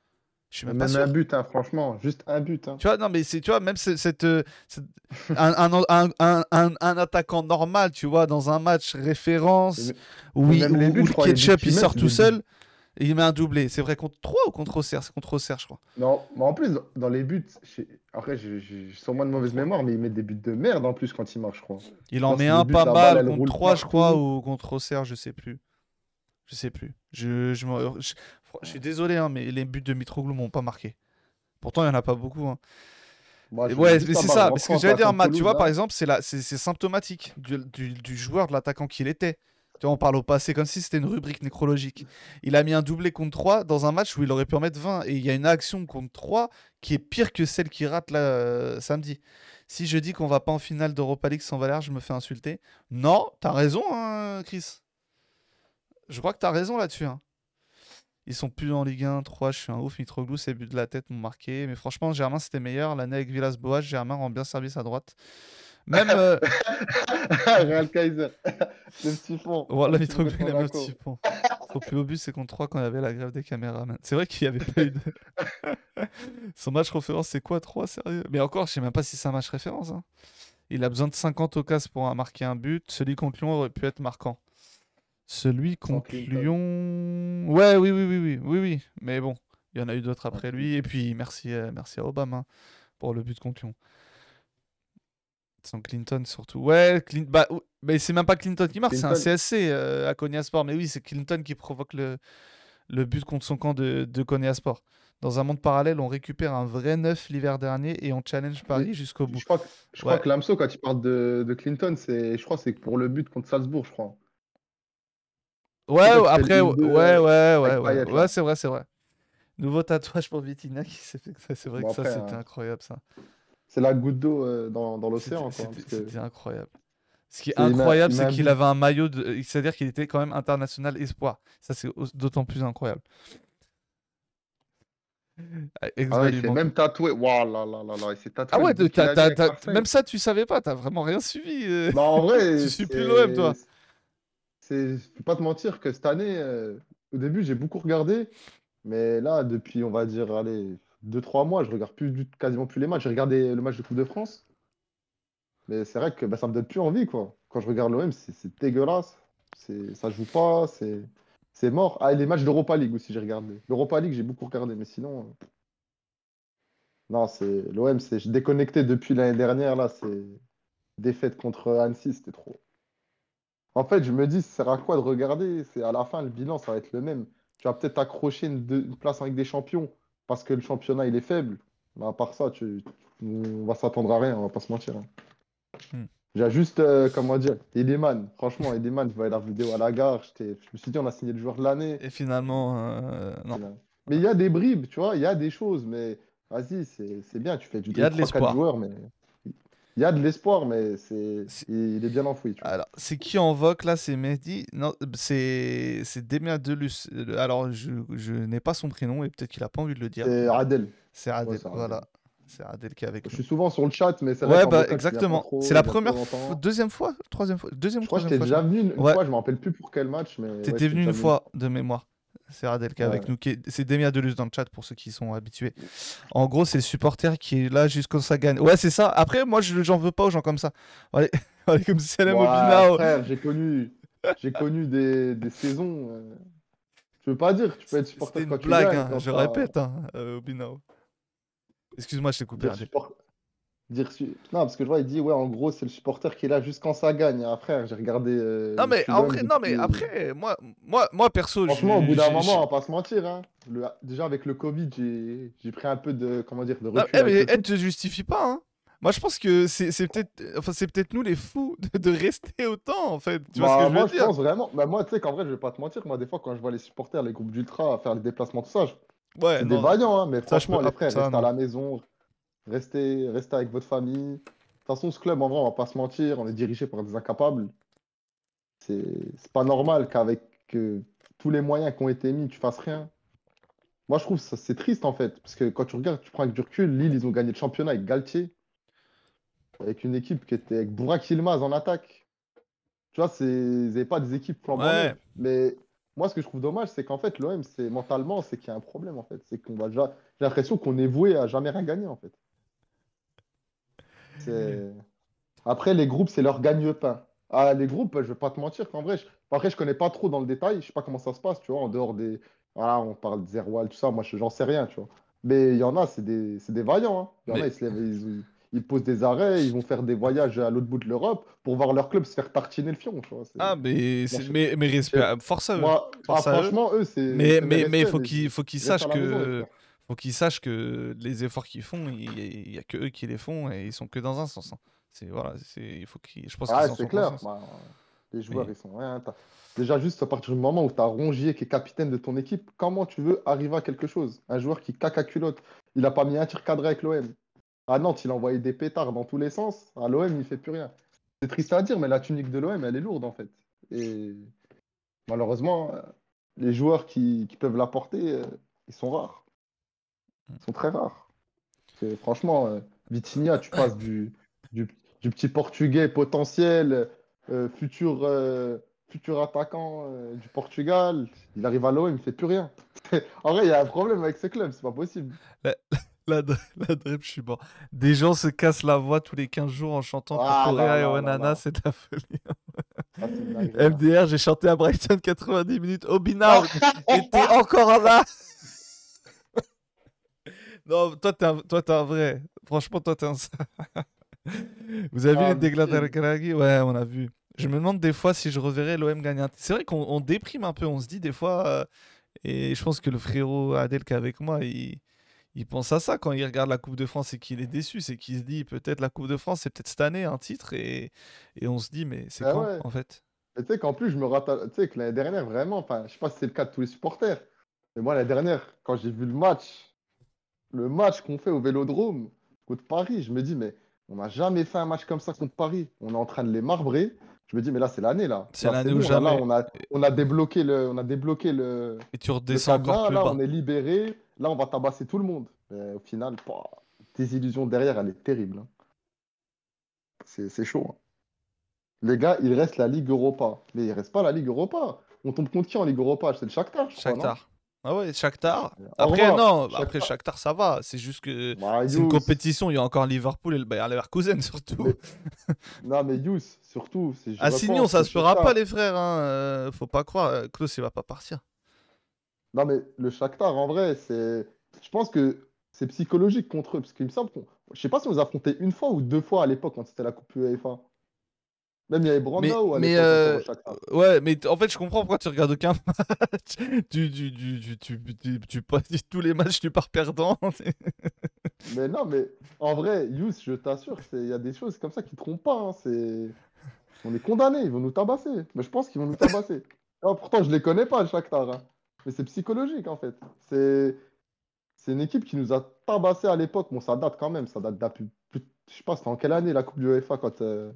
Je suis même, Même pas sûr. un but, hein, franchement. Juste un but. Hein. Tu vois, non, mais c'est, tu vois, même ce- cette, euh, cette- un, un, un, un, attaquant normal, tu vois, dans un match référence, où, il- où- buts, où le ketchup il sort tout seul, et il met un doublé. C'est vrai contre 3 ou contre Auxerre? C'est contre Auxerre, je crois. Non, mais en plus, dans les buts, je- après, j'ai j'ai sûrement de mauvaise mémoire, mais il met des buts de merde en plus quand il marche, je crois. Il en met un pas mal contre roule 3, je crois, ou contre Auxerre, je sais plus. Je sais plus. Je, je, je- je suis désolé, hein, mais les buts de Mitroglou m'ont pas marqué. Pourtant, il y en a pas beaucoup. hein. Moi, je- ouais, mais c'est ça. Mais ce que j'allais là, dire, Matt, tu vois, par exemple, c'est symptomatique du, du- du joueur, de l'attaquant qu'il était. On parle au passé comme si c'était une rubrique nécrologique. Il a mis un doublé contre 3 dans un match où il aurait pu en mettre 20. Et il y a une action contre 3 qui est pire que celle qu'il rate là, euh, samedi. Si je dis qu'on va pas en finale d'Europa League sans Valère, je me fais insulter. Non, t'as raison, hein, Chris. Je crois que t'as raison là-dessus. hein. Ils sont plus en Ligue 1, 3, je suis un ouf. Mitroglou, ses buts de la tête m'ont marqué. Mais franchement, Germain, c'était meilleur. L'année avec Villas-Boas, Germain rend bien service à droite. Même. euh, <laughs> Real Kaiser. <laughs> Le petit fond. Voilà, Le Mitroglou, il a mis Monaco. petit pont. Son plus beau but, c'est contre 3 quand il y avait la grève des caméramans. C'est vrai qu'il n'y avait pas eu de. <laughs> Son match référence, c'est quoi 3 Sérieux? Mais encore, je sais même pas si c'est un match référence. hein. Il a besoin de 50 occasions pour marquer un but. Celui contre Lyon aurait pu être marquant. Celui contre. Lyon. Ouais, oui, oui, oui, oui, oui, oui. Mais bon, il y en a eu d'autres après lui. Et puis, merci, euh, merci à Obama hein, pour le but contre Lyon. Sans Clinton surtout. Ouais, Clin- bah, mais c'est même pas Clinton qui marque, c'est un Clinton. CSC euh, à Konya Sport. Mais oui, c'est Clinton qui provoque le, le but contre son camp de, de Konya Sport. Dans un monde parallèle, on récupère un vrai neuf l'hiver dernier et on challenge Paris jusqu'au bout. Je crois, que- je Ouais. crois que Lamso, quand il parle de, de Clinton, c'est, je crois que c'est pour le but contre Salzbourg, je crois. Ouais, après, ouais, le 1-2, ouais, euh, ouais, ouais, c'est vrai, c'est vrai. Nouveau tatouage pour Vitinha qui s'est fait que ça, c'est vrai Bon, que ça, c'était hein, incroyable, ça. C'est la goutte d'eau euh, dans, dans l'océan, c'était- que incroyable. Ce qui est incroyable, c'est qu'il avait un maillot, de... c'est-à-dire qu'il était quand même international espoir. Ça, c'est au- d'autant plus incroyable. Ah, Ah ouais, il s'est même tatoué. Waouh là là là là, il s'est tatoué. Ah ouais, même ça, tu savais pas, t'as vraiment rien suivi. euh. Bah, en vrai, <laughs> Tu suis plus l'OM, toi. Je peux pas te mentir que cette année, euh, au début, j'ai beaucoup regardé, mais là, depuis, on va dire, allez, 2-3 mois, je regarde plus quasiment plus les matchs. J'ai regardé le match de Coupe de France, mais c'est vrai que bah, ça me donne plus envie, quoi. Quand je regarde l'OM, c'est dégueulasse. Ça joue pas, c'est, mort. Ah, et les matchs d'Europa League aussi, j'ai regardé. L'Europa League, j'ai beaucoup regardé, mais sinon, euh, non, c'est l'OM, c'est déconnecté depuis l'année dernière, là, c'est défaite contre Annecy, c'était trop. En fait, je me dis, ça sert à quoi de regarder? C'est à la fin, le bilan, ça va être le même. Tu vas peut-être accrocher une place avec des champions parce que le championnat, il est faible. Mais à part ça, tu, on va s'attendre à rien, on va pas se mentir. hein. Hmm. J'ai juste, euh, comment dire, Edeman. Franchement, Edeman, je voyais la vidéo à la gare. Je me suis dit, on a signé le joueur de l'année. Et finalement, euh, non. Mais il y a des bribes, tu vois, il y a des choses. Mais vas-y, c'est bien, tu fais du Il y a de 3-4 l'espoir. joueurs, mais il y a de l'espoir, mais c'est il est bien enfoui. tu vois. Alors, c'est qui en vogue là? C'est Mehdi? Non, c'est c'est Demia Delus. Euh, Alors, je, je n'ai pas son prénom et peut-être qu'il a pas envie de le dire. C'est Adel. C'est Adel, voilà. C'est Adel qui est avec Je suis souvent sur le chat, mais c'est vrai Ouais, bah exactement. trop, C'est la première fois, deuxième fois, troisième fois, deuxième, Je crois que j'étais déjà venu une Ouais. fois, je me rappelle plus pour quel match, mais T'étais venu une fois de mémoire. C'est qui est avec Ouais. nous. qui est- C'est Demia Delus dans le chat pour ceux qui sont habitués. En gros, c'est le supporter qui est là jusqu'au ça gagne. Ouais, c'est ça. Après, moi, je j'en veux pas aux gens comme ça. <laughs> Allez, allez comme salam au Ouais, frère, j'ai connu, j'ai connu des, des saisons. euh, Je veux pas dire, tu peux être supporter C'était une quand tu blague, gagnes, hein, je répète, hein, euh, au Binao. Excuse-moi, je t'ai coupé. Support- dire Non, parce que je vois, il dit, ouais, en gros, c'est le supporter qui est là juste quand ça gagne. Ah, frère, j'ai regardé. euh, Non mais je vrai, non mais depuis- après, moi, moi, moi perso, Franchement, au bout d'un moment, on va pas se mentir. Hein. Le- Déjà, avec le Covid, j'ai pris un peu de, comment dire, de Non, recul eh, mais le elle te justifie pas, hein. Moi, je pense que c'est peut-être, enfin, c'est peut-être nous les fous de, de rester autant, en fait. Tu vois Bah, ce que je moi, veux je dire? pense vraiment. Bah, moi, tu sais qu'en vrai, je vais pas te mentir. Moi, des fois, quand je vois les supporters, les groupes d'ultra faire les déplacements, tout ça, je- Ouais, c'est des vaillants. Hein, mais Ça, je franchement, peux- les frères, ça, restez à la maison, restez, restez avec votre famille. De toute façon, ce club, en vrai, on va pas se mentir, on est dirigé par des incapables. C'est pas normal qu'avec euh, tous les moyens qui ont été mis, tu fasses rien. Moi, je trouve ça c'est triste en fait, parce que quand tu regardes, tu prends avec du recul, Lille, ils ont gagné le championnat avec Galtier, avec une équipe qui était avec Burak Yilmaz en attaque. Tu vois, c'est ils n'avaient pas des équipes flambant Ouais. neuves. Mais moi, ce que je trouve dommage, c'est qu'en fait, l'OM, c'est mentalement, c'est qu'il y a un problème en fait. C'est qu'on va déjà. J'ai l'impression qu'on est voué à jamais rien gagner en fait. Après, les groupes, c'est leur gagne-pain. Ah, les groupes, je vais pas te mentir qu'en vrai, je... après, je connais pas trop dans le détail, je sais pas comment ça se passe, tu vois, en dehors des. Voilà, on parle de Zerwal, tout ça, moi, je- j'en sais rien, tu vois. Mais il y en a, c'est des, des vaillants, hein. Il y en a, ils se lèvent, ils... ils posent des arrêts, ils vont faire des voyages à l'autre bout de l'Europe pour voir leur club se faire tartiner le fion, tu vois. Ah, mais, mais, mais respect, force à eux. Moi, Force ah, à eux. franchement, eux, c'est. Mais, c'est mais, mes mais faut mais qu'ils faut sachent maison, que. Faut qu'ils sachent que les efforts qu'ils font, il il y a que eux qui les font et ils sont que dans un sens. hein. C'est voilà, c'est il faut qu'ils, je pense en c'est clair. Bah, les joueurs, Mais- ils sont rien. t'as- Déjà, juste à partir du moment où tu as Rongier qui est capitaine de ton équipe, comment tu veux arriver à quelque chose? Un joueur qui caca culotte, il a pas mis un tir cadré avec l'OM. À Nantes, il a envoyé des pétards dans tous les sens. À l'OM, il fait plus rien. C'est triste à dire, mais la tunique de l'OM, elle est lourde en fait. Et malheureusement, euh, les joueurs qui, qui peuvent l'apporter, euh, ils sont rares. Ils sont très rares. Franchement, euh, Vitinha, tu passes du, du, du petit Portugais potentiel, euh, futur, euh, futur attaquant euh, du Portugal. Il arrive à l'OM, il fait plus rien. <laughs> En vrai, il y a un problème avec ce club, c'est pas possible. La, <laughs> la drip, je suis mort. Des gens se cassent la voix tous les 15 jours en chantant Ah, Correa et Onana, c'est de la folie. MDR, j'ai chanté à Brighton 90 minutes. Obina était encore là. <laughs> non, toi, t'es un, toi, t'es un vrai. Franchement, toi, t'es un. <laughs> Vous avez vu Ah, les Karagi Ouais, on a vu. Je me demande des fois si je reverrai l'OM gagner un titre. C'est vrai qu'on on déprime un peu. On se dit des fois. euh, et je pense que le frérot Adel qui est avec moi, il, il pense à ça quand il regarde la Coupe de France et qu'il est déçu. C'est qu'il se dit peut-être la Coupe de France, c'est peut-être cette année un titre. Et, et on se dit, mais c'est Ah quand ouais. en fait? Et tu sais qu'en plus, je me rappelle, tu sais que l'année dernière, vraiment, enfin, je sais pas si c'est le cas de tous les supporters, mais moi, l'année dernière, quand j'ai vu le match, le match qu'on fait au Vélodrome contre Paris, je me dis, mais on n'a jamais fait un match comme ça contre Paris. On est en train de les marbrer. Je me dis, mais là, c'est l'année, là. C'est l'année là, jamais. Là, on a, on a débloqué le, on a débloqué le, Et tu redescends encore plus là, bas. on est libéré. Là, on va tabasser tout le monde. Mais au final, pouah, désillusion derrière, elle est terrible. hein. C'est chaud. hein. Les gars, il reste la Ligue Europa. Mais il reste pas la Ligue Europa. On tombe contre qui en Ligue Europa? C'est le Shakhtar, je crois, non? Shakhtar. Ah ouais, Shakhtar. Au Après, non, Shakhtar. après Shakhtar, ça va. C'est juste que Bah, c'est une compétition. Il y a encore Liverpool et le Bayer Leverkusen <laughs> surtout. Mais- <laughs> Non, mais Yous, surtout. Signon, repense ça se fera pas, les frères. Hein. euh, faut pas croire. euh, Klaus, il va pas partir. Non, mais le Shakhtar, en vrai, c'est. Je pense que c'est psychologique contre eux. Parce qu'il me semble qu'on. Je sais pas si on les a affrontés une fois ou deux fois à l'époque quand c'était la Coupe UEFA. Même il y avait Brandao à mais, l'époque euh. Ouais, mais en fait, je comprends pourquoi tu regardes aucun <laughs> match. tu, tu, tu, tu, tous les matchs, tu pars perdant. <laughs> Mais non, mais en vrai, Yous, je t'assure, c'est- il y a des choses comme ça qui trompent pas. hein, C'est... On est condamnés, ils vont nous tabasser. Mais je pense qu'ils vont nous tabasser. <laughs> Non, pourtant, je les connais pas, le Shakhtar. hein. Mais c'est psychologique, en fait. C'est... c'est une équipe qui nous a tabassé à l'époque. Bon, ça date quand même. Ça date depuis. Je sais pas, c'était en quelle année la Coupe du UEFA quand, euh,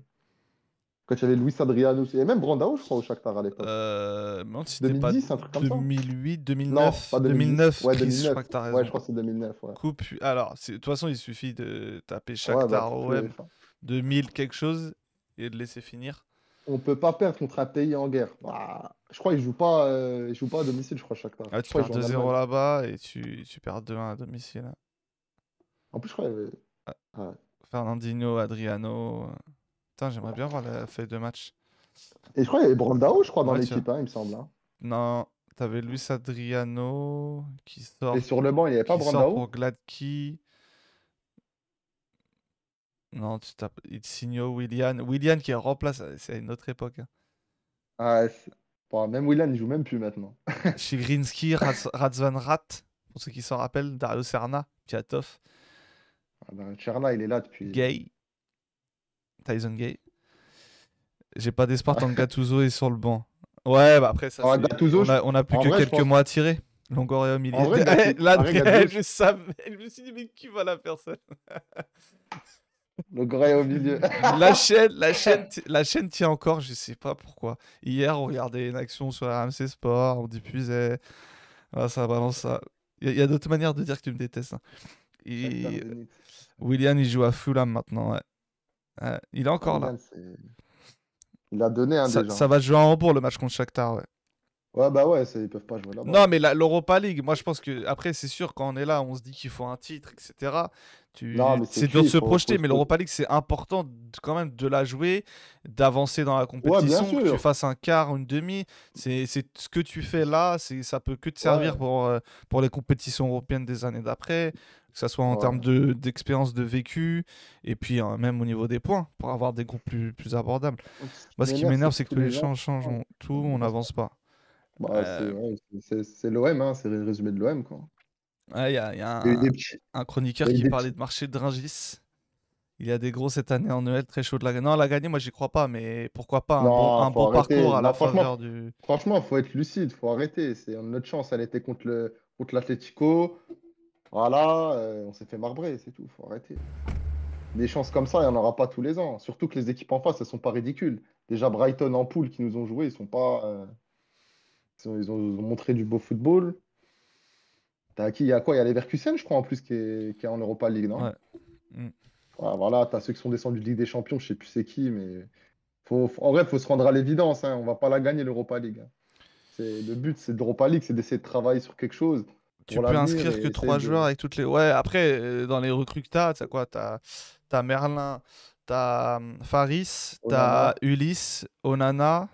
quand il y avait Luis Adriano. Et même Brandao, je crois, au Shakhtar à l'époque. Euh, mais non, c'était pas 2010, un truc comme ça 2008, Non, 2009. pas 2009, Ouais, Chris, 2009. je crois. Ouais, je crois que c'est 2009. Ouais. Coupe. Alors, de toute façon, il suffit de taper Ouais, Shakhtar bah, OM UEFA. 2000 quelque chose et de laisser finir. On peut pas perdre contre un pays en guerre. Bah, je crois qu'ils jouent pas, euh, jouent pas à domicile, je crois, Shakhtar. Ah, tu perds qu'ils jouent en 2-0 Allemagne. là-bas et tu, tu perds 2-1 à domicile. hein. En plus, je crois qu'il y avait- Fernandinho, Adriano. euh. Putain, j'aimerais bien voir la feuille de match. Et je crois qu'il y avait Brandao, je crois, dans Ouais, l'équipe, hein, il me semble. hein. Non, t'avais Luis Adriano qui sort, Et sur le banc, il n'y avait pas Brandao. pour Gladky. Non, tu tapes Itsigno, Willian. Willian qui remplace, c'est à une autre époque. hein. Ah, bon, même Willian, il joue même plus maintenant. <laughs> Chigrinski, Raz- Razvan Rat, pour ceux qui s'en rappellent, Dario Serna, Piatov, Ah, ben, Cherna, il est là depuis. Gay, Tyson Gay. J'ai pas d'espoir tant que <laughs> Gattuso est sur le banc. Ouais, bah après ça, Ah, Gattuso, on, a, on a plus que vrai, quelques mois à tirer. Longoria au milieu. En vrai, Gattu- <laughs> Là, en vrai, Gattuso- je savais, je me suis dit, mais qui va la personne Le Gorée au milieu. <laughs> la chaîne, la, chaîne, la chaîne tient encore, je sais pas pourquoi. Hier, on regardait une action sur RMC Sport, on diffusait. Ah, ça balance ça. Il y a, d'autres manières de dire que tu me détestes. hein. Et William, il joue à Fulham maintenant. ouais. Il est encore là. Il a donné un Ça, déjà. ça va jouer à Hambourg le match contre Shakhtar. Ouais. Ouais, bah ouais, ils peuvent pas jouer là-bas. Non, mais l'Europa League, moi je pense que après c'est sûr quand on est là, on se dit qu'il faut un titre, etc. Tu... C'est dur de se projeter, faut- mais l'Europa League c'est important quand même de la jouer, d'avancer dans la compétition, que tu fasses un quart, une demi. C'est ce que tu fais là, ça peut que te servir Ouais. pour, euh, pour les compétitions européennes des années d'après, que ce soit en Ouais. termes de- d'expérience de, vécu, et puis euh, même au niveau des points, pour avoir des groupes plus, plus abordables. Moi ce qui m'énerve c'est que tous les gens gens changent, on- tout, on n'avance pas. Bah, Euh, c'est l'OM, hein, c'est le résumé de l'OM. Ouais, Il y a, y un, des petits. un chroniqueur qui parlait petits- de marché de Rungis. Il y a des gros cette année en EL, très chaud de la gagner. Non, la gagner, moi j'y crois pas, mais pourquoi pas un Non, bon, un parcours à la Non, faveur du. Franchement, il faut être lucide, il faut arrêter. C'est notre chance, elle était contre le contre l'Atlético. Voilà, euh, on s'est fait marbrer, c'est tout, faut arrêter. Des chances comme ça, il n'y en aura pas tous les ans. Surtout que les équipes en face, elles sont pas ridicules. Déjà, Brighton en poule qui nous ont joué, ils sont pas. euh, Ils ont, montré du beau football. T'as qui? Il y a quoi? Il y a Leverkusen, je crois, en plus, qui est, qui est en Europa League, non? Ouais. Mm. Voilà, t'as ceux qui sont descendus de Ligue des Champions, je sais plus c'est qui, mais faut, en vrai, il faut se rendre à l'évidence. Hein, on va pas la gagner, l'Europa League. hein. Le but, c'est de l'Europa League, c'est d'essayer de travailler sur quelque chose. Tu peux inscrire que trois de- joueurs avec toutes les. Ouais, après, euh, dans les recrues que t'as, t'as quoi? T'as t'as Merlin, t'as hum, Faris, t'as. Ulysse, Onana,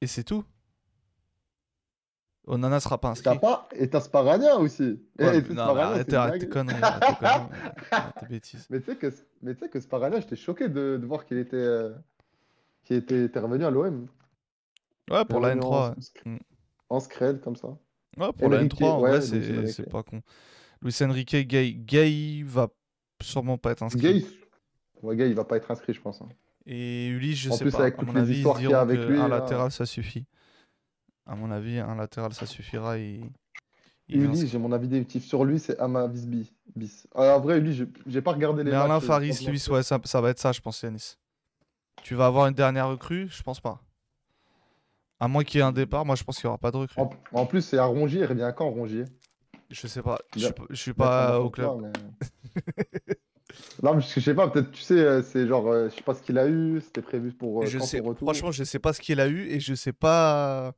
et c'est tout. Onana sera pas T'as inscrit. pas, et t'as Sparagna aussi. Et, Ouais, et mais non, arrête, arrête tes conneries, <laughs> tes bêtises. Mais tu sais que, mais tu sais que Sparagna, j'étais choqué de, de voir qu'il était, euh, qu'il était, était revenu à l'OM. Ouais, pour la Revenu N3. en, ouais. Mm. en scred, comme ça. Ouais, pour la Enrique, N3, en ouais, vrai, c'est pas con. Luis Enrique, Gay, Gay va sûrement pas être inscrit. Gay, ouais, Gay, il va pas être inscrit, je pense. hein. Et Ulysse, je En sais plus, pas. avec À mon les avis, ils se histoires qu'il y a diront avec lui, qu'un là. latéral, ça suffit. À mon avis, un latéral, ça suffira. Et... il inscrit. j'ai mon avis définitif sur lui, c'est Amavisbi. Bis. Ah, en vrai, lui, j'ai pas regardé les Merlin, matchs. Faris. Luis, ouais, ça, ça va être ça, je pense, Yanis. Tu vas avoir une dernière recrue? Je pense pas. À moins qu'il y ait un départ, moi je pense qu'il n'y aura pas de recrue. En, en plus, c'est à Rongier, il revient quand, Rongier? Je sais pas. Je Il suis je suis Il pas au club. mais- <laughs> non, mais je sais pas, peut-être, tu sais, euh, c'est genre, euh, je sais pas ce qu'il a eu, c'était prévu pour euh, Je quand sais, retour. franchement, je sais pas ce qu'il a eu et je sais pas.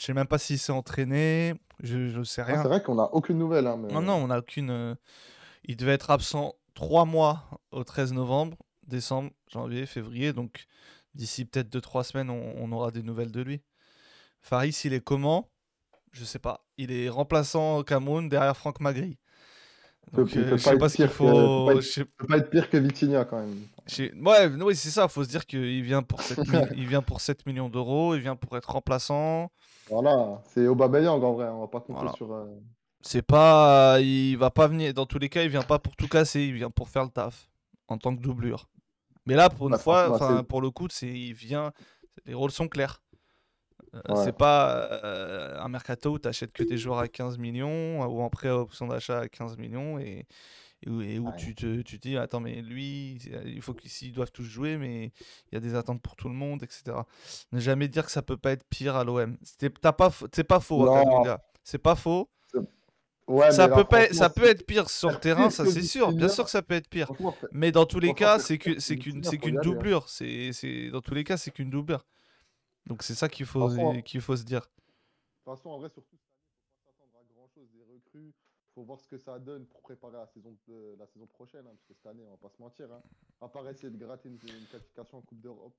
Je sais même pas s'il s'est entraîné. Je, je sais Ah, rien. c'est vrai qu'on a aucune nouvelle. Hein, mais... Non, non, on n'a aucune. euh, Il devait être absent trois mois au 13 novembre, décembre, janvier, février. Donc d'ici peut-être 2-3 semaines, on, on aura des nouvelles de lui. Faris, il est comment? Je sais pas. Il est remplaçant au Cameroun derrière Franck Magri. Donc il euh, je sais pas ce qu'il pire que- peut faut. je peut pas être pire que Vitinha quand même. Ouais, oui, c'est ça. Faut se dire qu'il vient pour 7, mi- il vient pour 7 millions d'euros. Il vient pour être remplaçant. Voilà, c'est Aubameyang en vrai, on va pas compter Voilà. sur. euh, C'est pas, il va pas venir. Dans tous les cas, il vient pas pour tout casser. Il vient pour faire le taf en tant que doublure. Mais là, pour une Bah, fois, pour le coup, c'est, il vient. Les rôles sont clairs. Euh, Ouais. C'est pas euh, un mercato où tu achètes que des joueurs à 15 millions ou en prêt à option d'achat à 15 millions et, et où, et où Ouais. tu te tu dis attends mais lui il faut qu'ils doivent tous jouer mais il y a des attentes pour tout le monde etc. Ne jamais dire que ça peut pas être pire à l'OM. T'as pas f- C'est pas faux. C'est pas faux. Ouais, ça peut pas, ça peut c'est- être pire sur le terrain, ça c'est sûr. Bien sûr que ça peut être pire. c'est- Mais dans tous les cas, c'est c'est qu'une c'est qu'une hein. doublure. C'est c'est dans tous les cas, c'est qu'une doublure. Donc c'est ça qu'il faut qu'il faut se dire. De toute façon, en vrai, surtout cette année, faut pas s'attendre à grand chose des recrues. Faut voir ce que ça donne pour préparer la saison, de- la saison prochaine. hein, parce que cette année, on va pas se mentir. Hein. À part essayer de gratter une, une qualification en Coupe d'Europe.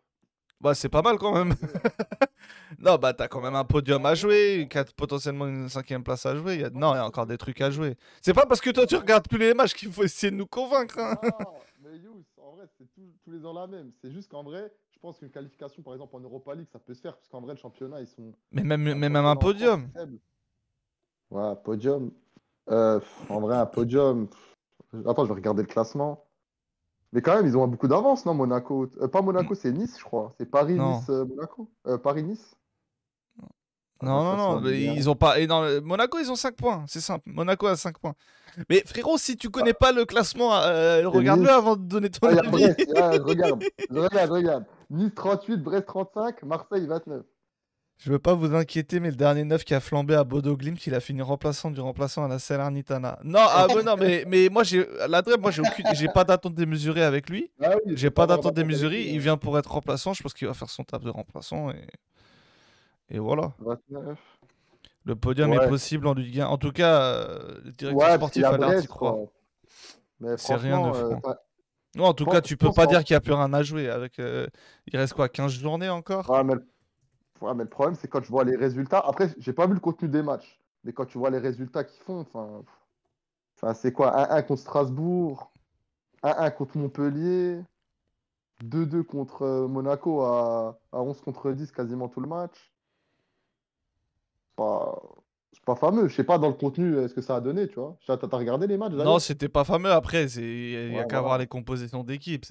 Bah c'est pas mal quand même. <laughs> non bah t'as quand même un podium à jouer, quatre- potentiellement une cinquième place à jouer. Il y a... Non, il y a encore des trucs à jouer. C'est pas parce que toi tu regardes plus les matchs qu'il faut essayer de nous convaincre. hein. Non, mais Yous, en vrai, c'est tous- les ans la même. C'est juste qu'en vrai, je pense qu'une qualification, par exemple, en Europa League, ça peut se faire. Parce qu'en vrai, le championnat, ils sont. Mais même, mais même un podium. Ouais, podium. Euh, en vrai, un podium. Attends, je vais regarder le classement. Mais quand même, ils ont beaucoup d'avance, non, Monaco? Euh, pas Monaco, c'est Nice, je crois. C'est Paris, Non. Nice, euh, Monaco? Paris-Nice. Non, non, non, mais ils ont pas. Et Monaco, ils ont 5 points. C'est simple. Monaco a 5 points. Mais frérot, si tu connais pas le classement, regarde-le Nice. avant de donner ton Ah, avis. Brest, regarde, regarde, regarde. Nice 38, Brest 35, Marseille 29. Je veux pas vous inquiéter, mais le dernier neuf qui a flambé à Bodo Glimt, il a fini remplaçant du remplaçant à la Salernitana. Non, ah, mais non, mais, mais moi, j'ai moi, j'ai aucune, j'ai pas d'attente démesurée avec lui. Ah oui, J'ai pas d'attente démesurée. Il hein. vient pour être remplaçant. Je pense qu'il va faire son taf de remplaçant et et voilà. 29. Le podium est possible en Ligue 1. En tout cas, euh, le directeur Ouais, sportif a l'air d'y croire. C'est rien de euh, enfin, Non, en tout cas, tu peux pas dire qu'il n'y a plus rien à jouer. Avec, euh, Il reste quoi 15 journées encore? Ouais, mais, le... ouais, mais le problème, c'est quand je vois les résultats. Après, j'ai pas vu le contenu des matchs. Mais quand tu vois les résultats qu'ils font, enfin, c'est quoi? 1-1 contre Strasbourg, 1-1 contre Montpellier, 2-2 contre euh, Monaco à... à 11 contre 10 quasiment tout le match. Pas... C'est pas fameux. Je sais pas dans le contenu ce que ça a donné, tu vois? T'as regardé les matchs Non, c'était pas fameux. Après, il y a Ouais, qu'à voir les compositions d'équipe.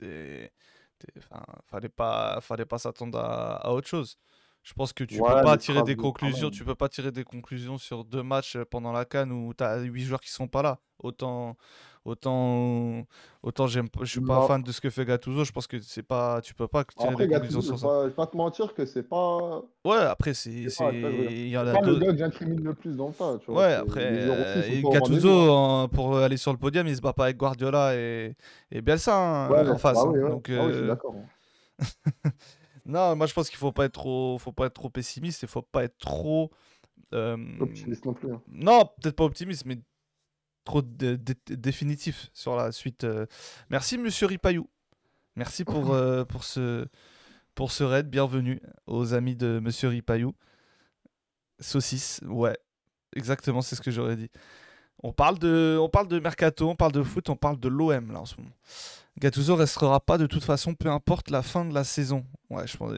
Enfin, fallait pas, fallait pas s'attendre à, à autre chose. Je pense que tu Ouais, peux pas tirer des conclusions. Tu peux pas tirer des conclusions sur deux matchs pendant la CAN où tu as huit joueurs qui sont pas là. Autant, Autant, autant j'aime, pas- je suis pas Non. fan de ce que fait Gattuso. Je pense que c'est pas, tu peux pas tirer Après, des conclusions sur je ça. pas, je vais pas te mentir que c'est pas, Ouais, après c'est, pas, il y en a pas le gars que j'incrimine le plus dans le tas, tu vois. Ouais, après, euh, pas. Gattuso, en- pour aller sur le podium, il se bat pas avec Guardiola et, et Bielsa hein, Ouais, en face. bah hein. oui, ouais. Donc, Ah je suis euh, d'accord. <laughs> non, moi je pense qu'il faut pas être trop, faut pas être trop pessimiste, il faut pas être trop. euh, Optimiste non plus. hein. Non, peut-être pas optimiste, mais trop dé- dé- définitif sur la suite. euh. Merci Monsieur Ripayou. Merci pour, <laughs> euh, pour ce pour ce raid. Bienvenue aux amis de Monsieur Ripayou. Saucisse, ouais, exactement, c'est ce que j'aurais dit. On parle de, on parle de mercato, on parle de foot, on parle de l'OM là en ce moment. Gattuso restera pas de toute façon, peu importe la fin de la saison. Ouais, je pense.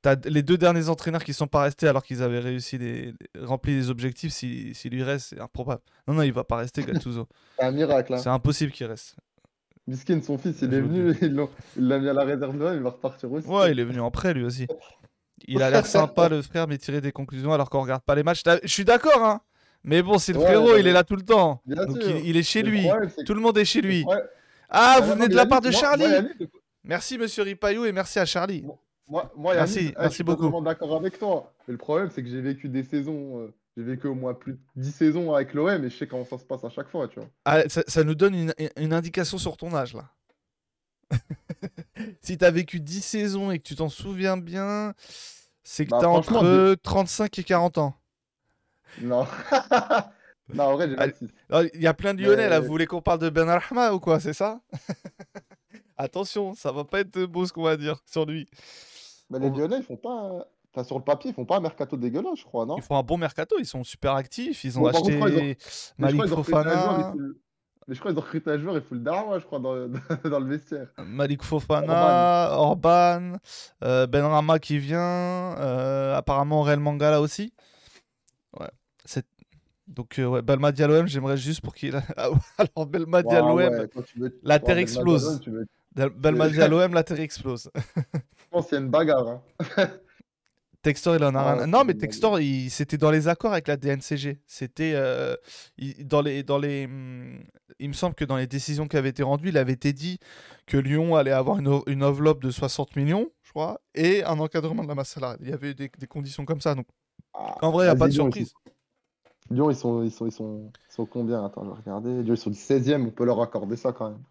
T'as les deux derniers entraîneurs qui sont pas restés alors qu'ils avaient réussi rempli les objectifs. S'il si, lui reste, c'est improbable. Non, non, il va pas rester, Gattuso. <laughs> C'est un miracle. Hein. c'est impossible qu'il reste. Miskin, son fils, il est venu, il l'a mis à la réserve de l'OM, il va repartir aussi. Ouais, il est venu en prêt lui aussi. Il a l'air sympa le frère, mais tirer des conclusions alors qu'on regarde pas les matchs. Je suis d'accord, hein. Mais bon, c'est le Ouais, frérot, il est là tout le temps. Donc il, il est chez Le lui. problème, Tout le monde est chez lui. Ah, Ah, vous venez de la part de Charlie. Merci Monsieur Ripayou et merci à Charlie. Moi, moi Merci, Yannick, merci je suis beaucoup. d'accord avec toi. Mais le problème, c'est que j'ai vécu des saisons, euh, j'ai vécu au moins plus de 10 saisons avec l'OM et je sais comment ça se passe à chaque fois, tu vois. Ah, ça, ça nous donne une, une indication sur ton âge là. <laughs> si t'as vécu 10 saisons et que tu t'en souviens bien, c'est que Bah, t'as franchement, entre 35 et 40 ans. Non. <laughs> non, en vrai, j'ai Allez. 26. Alors, Il y a plein de Lyonnais là, vous voulez qu'on parle de Ben Arhma ou quoi, c'est ça? <laughs> Attention, ça va pas être beau ce qu'on va dire sur lui. Mais les On- Lyonnais, ils font pas. Enfin, sur le papier, ils font pas un mercato dégueulasse, je crois, non? Ils font un bon mercato, ils sont super actifs, ils ont Bon, contre, acheté Malik crois ont Fofana, Mais je crois qu'ils ont recruté un joueur, faut le dawa, je crois, dans, <laughs> dans le vestiaire. Malik Fofana, Orban, euh, Benrama qui vient, euh, apparemment Real Mangala aussi. Ouais. c'est- Donc, euh, ouais, Belma Diallo j'aimerais juste pour qu'il. <laughs> Alors, Belma Diallo ouais, veux- la terre Belmadi explose. Belma Diallo la terre explose. Je pense qu'il y a une bagarre. hein. <laughs> Textor, il en a Ah, rien. Non, mais. Textor, il... c'était dans les accords avec la DNCG. C'était euh, il- dans les dans les. hum, Il me semble que dans les décisions qui avaient été rendues, il avait été dit que Lyon allait avoir une, enveloppe de 60 millions, je crois, et un encadrement de la masse salariale. Il y avait des, des conditions comme ça. Donc, en vrai, il n'y a vas-y, pas de Lyon, surprise. ils sont- Lyon, ils sont, ils sont, ils sont, ils sont combien? Attends, je vais regarder. Lyon, ils sont du 16e, on peut leur accorder ça quand même.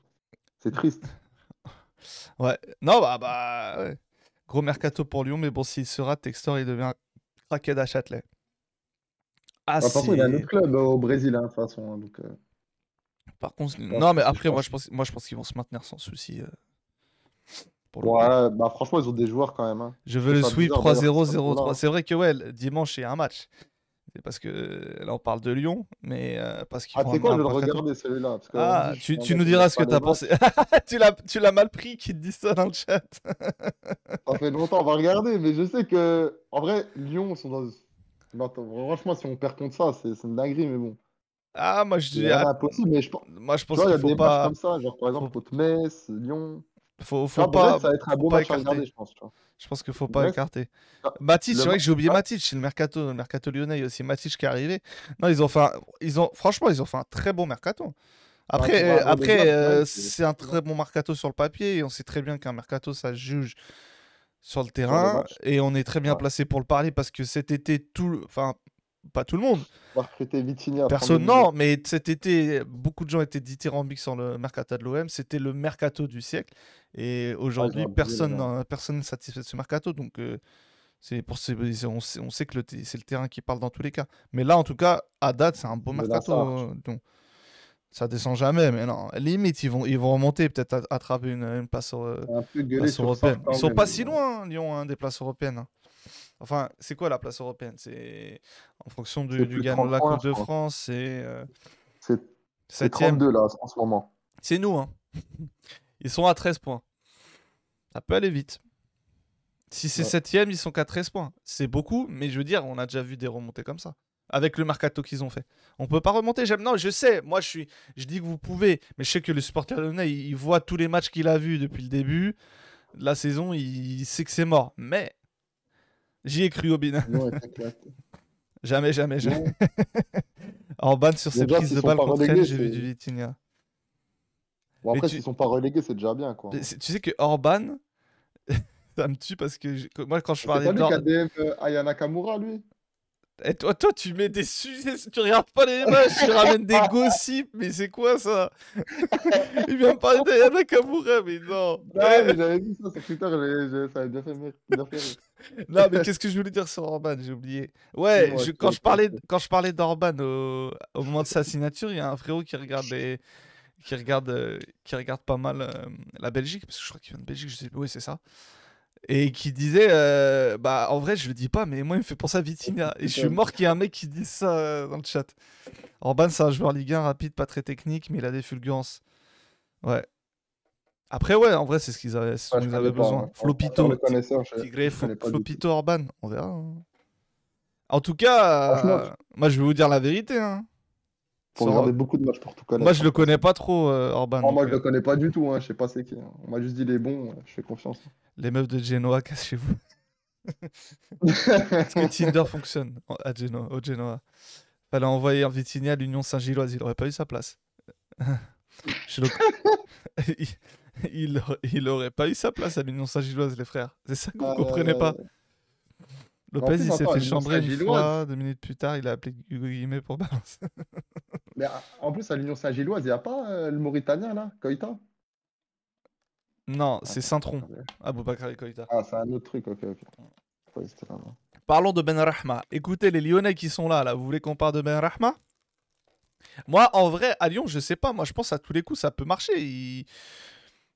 C'est triste. <laughs> Ouais. Non, bah, bah ouais. Gros mercato pour Lyon, mais bon, s'il se rate, Textor, il devient craquet à Châtelet. Ah, Bah, toute façon, il a un autre club au Brésil, hein, de toute façon. hein, donc, euh, Par contre, non, mais après, moi, je pense, moi, je pense qu'ils vont se maintenir sans souci. euh. Ouais, bah franchement, ils ont des joueurs quand même. hein. Je veux C'est le sweep bizarre, d'ailleurs, 3-0, que ça soit 0-3. là. C'est vrai que ouais, dimanche, il y a un match. C'est parce que là, on parle de Lyon, mais euh, parce qu'ils Ah, tu quoi, un je vais le regarder celui-là. Ah, tu, tu nous diras ce que t'as les pensé. <laughs> tu l'as, tu mal pris qui te dit ça dans le chat. Ça fait longtemps, on va regarder, mais je sais que, en vrai, Lyon sont dans. Bah, attends, franchement, si on perd contre ça, c'est c'est une dinguerie, mais bon. Ah, moi je C'est dis, ah, mais je pense. moi je Tu pense qu'il a faut pas, comme ça, genre par exemple contre Metz, Lyon. Faut, faut pas, Brest, ça va être un beau match à écarter. regarder, je pense. Tu vois. Je pense qu'il faut pas écarter. ah, Matic, c'est vrai que j'ai oublié ah. Matic, c'est le mercato, le mercato lyonnais, il y a aussi Matic qui est arrivé. Non, ils ont fait, un- ils ont, franchement, ils ont fait un très bon mercato. Après, un euh, après, euh, c'est- un très bon mercato sur le papier et on sait très bien qu'un mercato, ça juge sur le terrain et on est très bien placé pour le parler parce que cet été, tout, enfin, pas tout le monde, personne 32 millions. non, mais cet été, beaucoup de gens étaient dithyrambiques sur le mercato de l'OM. C'était le mercato du siècle et aujourd'hui, abusé, personne, n'en- personne n'est satisfait de ce mercato. Donc, euh, c'est pour on, sait, on sait que c'est le terrain qui parle dans tous les cas. Mais là, en tout cas, à date, c'est un beau mercato. Lassard. euh, donc, ça descend jamais, mais non, limite, ils vont, ils vont remonter, peut-être at- attraper une, une place, euh, Un place ça européenne. Ils sont pas si loin, hein, Lyon, hein, des places européennes. hein. Enfin, c'est quoi la place européenne? C'est en fonction du, du gagnant de la 30 points, Coupe de. France, c'est euh, C'est c'est septième. 32 là en ce moment. C'est nous, hein. <laughs> Ils sont à 13 points. Ça peut aller vite. Si c'est Ouais. septième, ils sont qu'à 13 points. C'est beaucoup, mais je veux dire, on a déjà vu des remontées comme ça. Avec le mercato qu'ils ont fait. On peut pas remonter. J'aime. Non, je sais. Moi, je suis. Je dis que vous pouvez, mais je sais que le supporter lyonnais, il voit tous les matchs qu'il a vus depuis le début de la saison. Il, il sait que c'est mort. Mais j'y ai cru, Obin. Éclaté. <laughs> Jamais, jamais, jamais. Lyon, <laughs> Orban sur ses prises de sont balle pas contre relégués, j'ai vu du Vitinha. Bon, après, tu- s'ils sont pas relégués, c'est déjà bien, quoi. Tu sais que Orban, <laughs> ça me tue parce que moi, quand je C'est parlais pas lui d'Or- qui a DM euh, Aya Nakamura, lui? Et toi, toi, tu mets des sujets, tu regardes pas les matchs, tu ramènes des <laughs> gossips, mais c'est quoi ça? Il vient me parler d'Aya Nakamura, mais non. Non, mais j'avais vu ça sur Twitter, ça m'a bien fait rire. <laughs> Non, mais qu'est-ce que je voulais dire sur Orban? J'ai oublié. Ouais, je- quand, je parlais, quand je parlais d'Orban au, au moment de sa signature, il y a un frérot qui regarde, les- qui regarde, euh, qui regarde pas mal euh, la Belgique, parce que je crois qu'il vient de Belgique, je sais plus, oui, c'est ça. Et qui disait, euh, bah en vrai, je le dis pas, mais moi, il me fait penser à Vitinha. Et je suis mort qu'il y ait un mec qui dise ça euh, dans le chat. Orban, c'est un joueur Ligue 1 rapide, pas très technique, mais il a des fulgurances. Ouais. Après, ouais, en vrai, c'est ce qu'ils avaient, ce Ouais, avaient connais pas, besoin. hein. Flopito. Tigré. Flopito Orban, on verra. hein. En tout cas, euh, moi je vais vous dire la vérité. Hein. Faut regarder beaucoup de matchs pour tout connaître. Moi je le franchement. connais pas trop, euh, Orban. Oh, moi, je le euh, connais pas du tout, hein. je sais pas c'est qui. hein. On m'a juste dit les bons, je fais confiance. Les meufs de Genoa, <laughs> cassez-vous. Est-ce <laughs> que Tinder fonctionne à Genoa, au Genoa Fallait envoyer un Vitinha à l'Union Saint-Gilloise, il aurait pas eu sa place. <laughs> Je le- il, il, aurait, il aurait pas eu sa place à l'Union Saint-Gilloise, les frères. C'est ça que vous Euh, comprenez pas. Lopez, plus, il s'est fait chambrer une fois, deux minutes plus tard, il a appelé Hugo Guillemet pour balance. <laughs> Mais ah, en plus, à l'Union Saint-Gilloise, il n'y a pas euh, le Mauritanien là, Koïta Non, c'est Attends, Saint-Tron, attendez. Aboubacar Koïta. Ah, c'est un autre truc, ok, ok. Parlons de Ben Rahma. Écoutez, les Lyonnais qui sont là, là, vous voulez qu'on parle de Ben Rahma? Moi, en vrai, à Lyon, je sais pas. Moi, je pense à tous les coups, ça peut marcher. Il-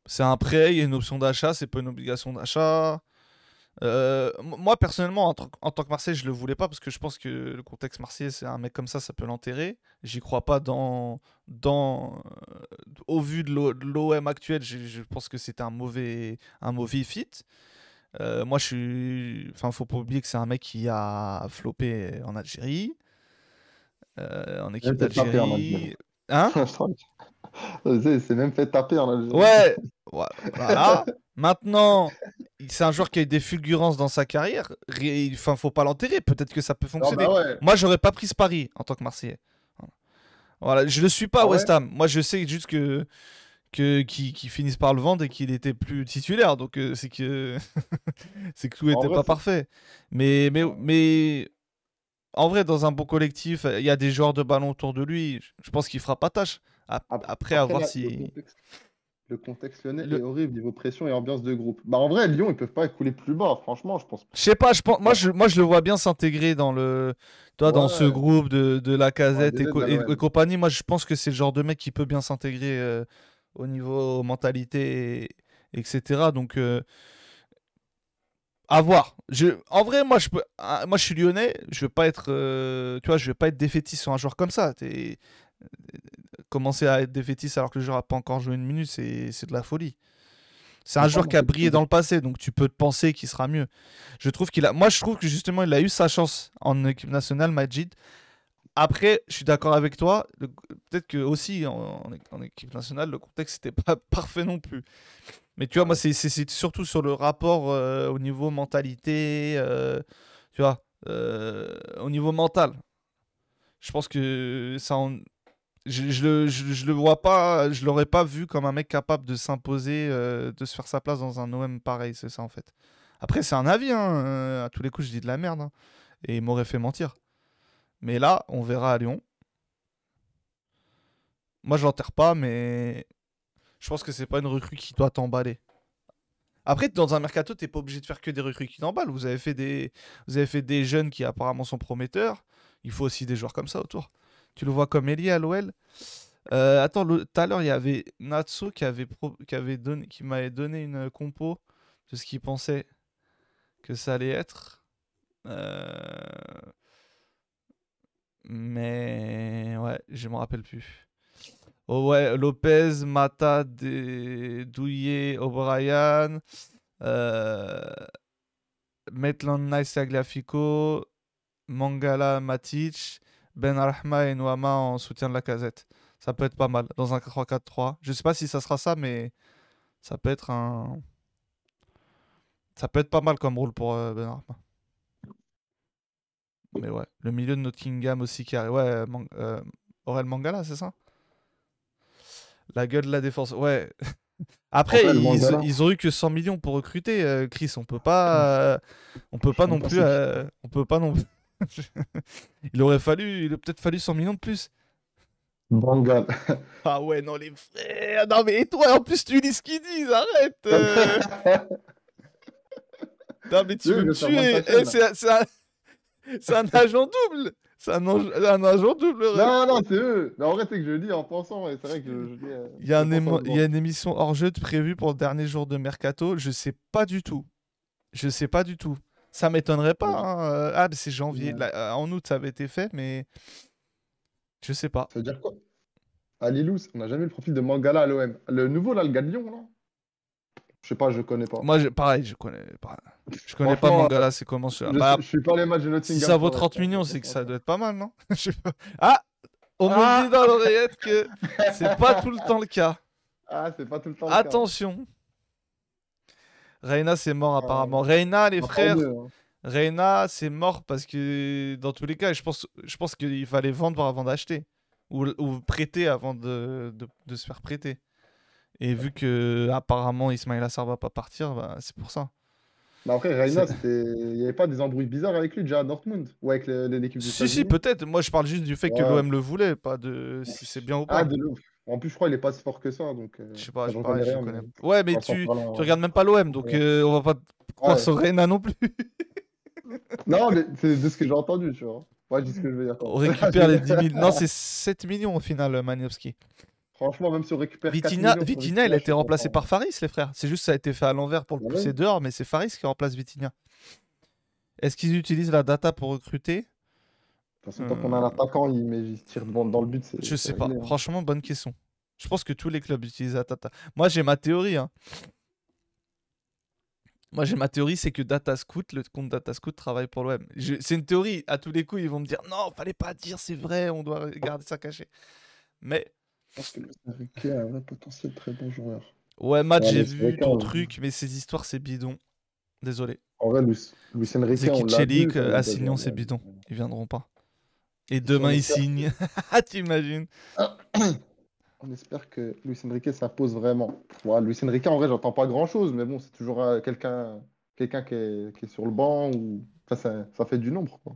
C'est un prêt, il y a une option d'achat, c'est pas une obligation d'achat. Euh, moi, personnellement, en, tant- en tant que Marseille, je le voulais pas parce que je pense que le contexte marseillais, c'est un mec comme ça, ça peut l'enterrer. J'y crois pas dans. dans euh, au vu de l'O- de l'OM actuel, je, je pense que c'était un mauvais, un mauvais fit. Euh, moi, je suis. Enfin, faut pas oublier que c'est un mec qui a flopé en Algérie, en équipe d'Algérie. Algérie. Hein? <laughs> <laughs> C'est c'est même fait taper en Algérie. Ouais, <laughs> voilà. Maintenant, c'est un joueur qui a eu des fulgurances dans sa carrière. Enfin, faut pas l'enterrer. Peut-être que ça peut Non, fonctionner. bah ouais. Moi, j'aurais pas pris ce pari en tant que Marseillais. Voilà. Je le suis pas Ah ouais West Ham. Moi, je sais juste que que qui qui finissent par le vendre et qu'il était plus titulaire. Donc euh, c'est que <laughs> c'est que tout En était vrai, pas parfait. Mais mais mais en vrai, dans un bon collectif, il y a des joueurs de ballon autour de lui. Je- pense qu'il fera pas tâche. Ap- Ap- Après, à voir si. Le contexte, lyonnais Le- est horrible niveau pression et ambiance de groupe. Bah en vrai, Lyon, ils peuvent pas couler plus bas, franchement, je pense. Je sais pas, je pense, moi, je, moi je le vois bien s'intégrer dans le, toi, dans ce groupe de, de la casette co- et compagnie. Moi je pense que c'est le genre de mec qui peut bien s'intégrer euh, au niveau mentalité, et- etc. Donc euh, à voir. Je, en vrai, moi je peux, ah, moi je suis lyonnais, je veux pas être, euh, tu vois, je vais pas être défaitiste sur un joueur comme ça. Commencer à être défaitiste alors que le joueur a pas encore joué une minute, c'est c'est de la folie. C'est un joueur qui a brillé dans le passé, donc tu peux te penser qu'il sera mieux. Je trouve qu'il a. Moi, je trouve que justement, il a eu sa chance en équipe nationale, Majid. Après, je suis d'accord avec toi. Peut-être que aussi en, en équipe nationale, le contexte n'était pas <laughs> parfait non plus. Mais tu vois, moi, c'est c'est- c'est surtout sur le rapport euh, au niveau mentalité, euh, tu vois, euh, au niveau mental. Je pense que ça en- je, je vois pas, je l'aurais pas vu comme un mec capable de s'imposer, euh, de se faire sa place dans un OM pareil, c'est ça en fait. Après, c'est un avis, hein, euh, à tous les coups, je dis de la merde, hein, et il m'aurait fait mentir. Mais là, on verra à Lyon. Moi, je l'enterre pas, mais je pense que c'est pas une recrue qui doit t'emballer. Après, dans un mercato, t'es pas obligé de faire que des recrues qui t'emballent. Vous avez fait des, vous avez fait des jeunes qui apparemment sont prometteurs. Il faut aussi des joueurs comme ça autour. Tu le vois comme Eli à l'OL. Euh, attends, tout à l'heure, il y avait Natsu qui m'avait donné une compo de ce qu'il pensait que ça allait être. Euh, Mais ouais, je me rappelle plus. Oh ouais, Lopez, Mata, De- Douillet, O'Brien, euh... Maitland Nice Tagliafico, Mangala Matic, Ben Rahma et Noama en soutien de la casette. Ça peut être pas mal dans un 3-4-3. Je sais pas si ça sera ça, mais ça peut être un. Ça peut être pas mal comme rôle pour euh, Ben Rahma. Mais ouais, le milieu de Nottingham aussi qui arrive. Ouais, Man- euh, Aurel Mangala, c'est ça? La gueule de la défense, ouais. <laughs> Après, ils, ils ont eu que 100 millions pour recruter, euh, Chris. On peut pas, <laughs> euh, on peut pas non plus, euh, on peut pas non. <laughs> il aurait fallu, il aurait peut-être fallu 100 millions de plus. Bangal. <laughs> Ah ouais, non les frères, non mais et toi en plus tu lis ce qu'ils disent, arrête. euh. <laughs> Non mais tu Oui, veux me tuer. Eh, c'est un... agent double. C'est un, ange- un agent double. non, non, c'est eux. Mais en vrai, c'est que je le dis en pensant, c'est vrai que je, euh, Il y, a un émo- il y a une émission hors jeu de prévue pour le dernier jour de mercato. Je sais pas du tout. Je sais pas du tout. Ça m'étonnerait pas. Hein, euh, Ah, mais c'est janvier. Ouais. Là, euh, en août, ça avait été fait, mais je sais pas. Ça veut dire quoi? À on n'a jamais eu le profil de Mangala à l'OM. Le nouveau, là, le gars de Lyon, là? Je sais pas, je connais pas. Moi, je- pareil, je connais pas. Je connais pas Mangala, c'est comment ça Je, Bah, je suis pas les matchs de Si Nottingham. ça vaut Forest, 30 hein, millions, c'est que ça doit être pas mal, non <laughs> Je sais pas. Ah On me Ah dit dans l'oreillette que <laughs> c'est pas tout le temps le cas. Ah, c'est pas tout le temps. le cas. Attention Reina, c'est mort Ah, apparemment. Reina, les frères, hein. Reina, c'est mort parce que dans tous les cas, je pense, je pense qu'il fallait vendre avant d'acheter. Ou, ou prêter avant de, de- de se faire prêter. Et vu que apparemment Ismail Assar va pas partir, bah, c'est pour ça. Mais après, Reina, il n'y avait pas des embrouilles bizarres avec lui déjà à Dortmund ou avec l'équipe du Si, si, peut-être. Moi, je parle juste du fait que l'OM le voulait, pas de si c'est bien ou pas. Ah, de. En plus, je crois qu'il est pas si fort que ça. Donc, euh, Je sais pas, je, j'en pareil, je rien, connais. mais- Ouais, mais tu, tu regardes même pas l'OM, donc Ouais. euh, on va pas croire Ouais. sur Reina non plus. <laughs> Non, mais c'est de ce que j'ai entendu, tu vois. Ouais, je dis ce que je veux dire. On récupère les 10 000. Non, <laughs> c'est 7 millions au final, Maniowski. Franchement, même si on récupère 4 Vitina, millions Vitina, il a été remplacé par Faris, les frères. C'est juste ça a été fait à l'envers pour le Ah ouais pousser dehors, mais c'est Faris qui remplace Vitinha. Est-ce qu'ils utilisent la data pour recruter? De toute façon, tant qu'on a un Euh, attaquant, il, met, il se tire dans, dans le but. Je sais pas. réglé, hein. Franchement, bonne question. Je pense que tous les clubs utilisent la data. Moi, j'ai ma théorie. hein. Moi, j'ai ma théorie, c'est que Data Scout, le compte Data Scout travaille pour l'OM. Je- C'est une théorie. À tous les coups, ils vont me dire non, fallait pas dire, c'est vrai, on doit garder ça caché. Mais Je pense que Luis Enrique a un vrai potentiel très bon joueur. ouais, Matt, Ouais, j'ai vu ton truc, mais ces histoires, c'est bidon. Désolé. En vrai, Luis, Luis Enrique, on l'a vu. joué, c'est bidon. Ils viendront pas. Et demain, ils espère que-. <laughs> T'imagines <coughs> On espère que Luis Enrique s'impose vraiment. Ouais, Luis Enrique, en vrai, j'entends pas grand-chose, mais bon, c'est toujours euh, quelqu'un quelqu'un qui est, qui est sur le banc ou enfin, ça, ça fait du nombre. Quoi.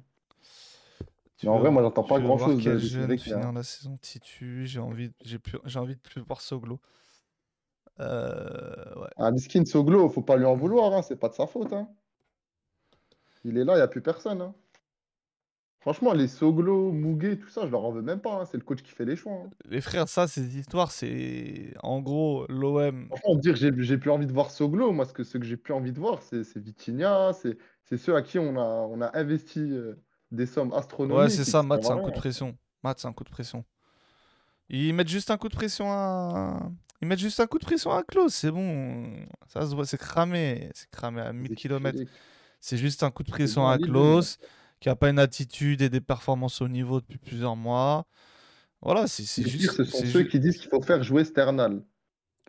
Mais en veux- vrai, moi, j'entends pas grand-chose Luis jeune finir la saison titu. J'ai envie, j'ai plus, j'ai envie de plus voir Soglo. Euh, ouais. Ah, Miskin Soglo, faut pas lui en vouloir, hein, c'est pas de sa faute. hein. Il est là, il n'y a plus personne. hein. Franchement, les Soglo, Muguet, tout ça, je leur en veux même pas. hein, C'est le coach qui fait les choix. hein. Les frères, ça, ces histoires, c'est en gros l'OM. Franchement, dire j'ai j'ai plus envie de voir Soglo, moi, ce que, ce que j'ai plus envie de voir, c'est c'est Vitinha, c'est c'est ceux à qui on a, on a investi euh, des sommes astronomiques. Ouais, c'est ça, Matt, c'est un coup de pression. Matt, c'est un coup de pression. Ils mettent juste un coup de pression à. Ils mettent juste un coup de pression à Klaus, c'est bon. Ça se voit, c'est cramé. C'est cramé à 1000 Zeki km. C'est juste un coup de pression à Klaus, qui a pas une attitude et des performances au niveau depuis plusieurs mois. Voilà, c'est juste. ce sont ceux qui disent qu'il faut faire jouer Sternal.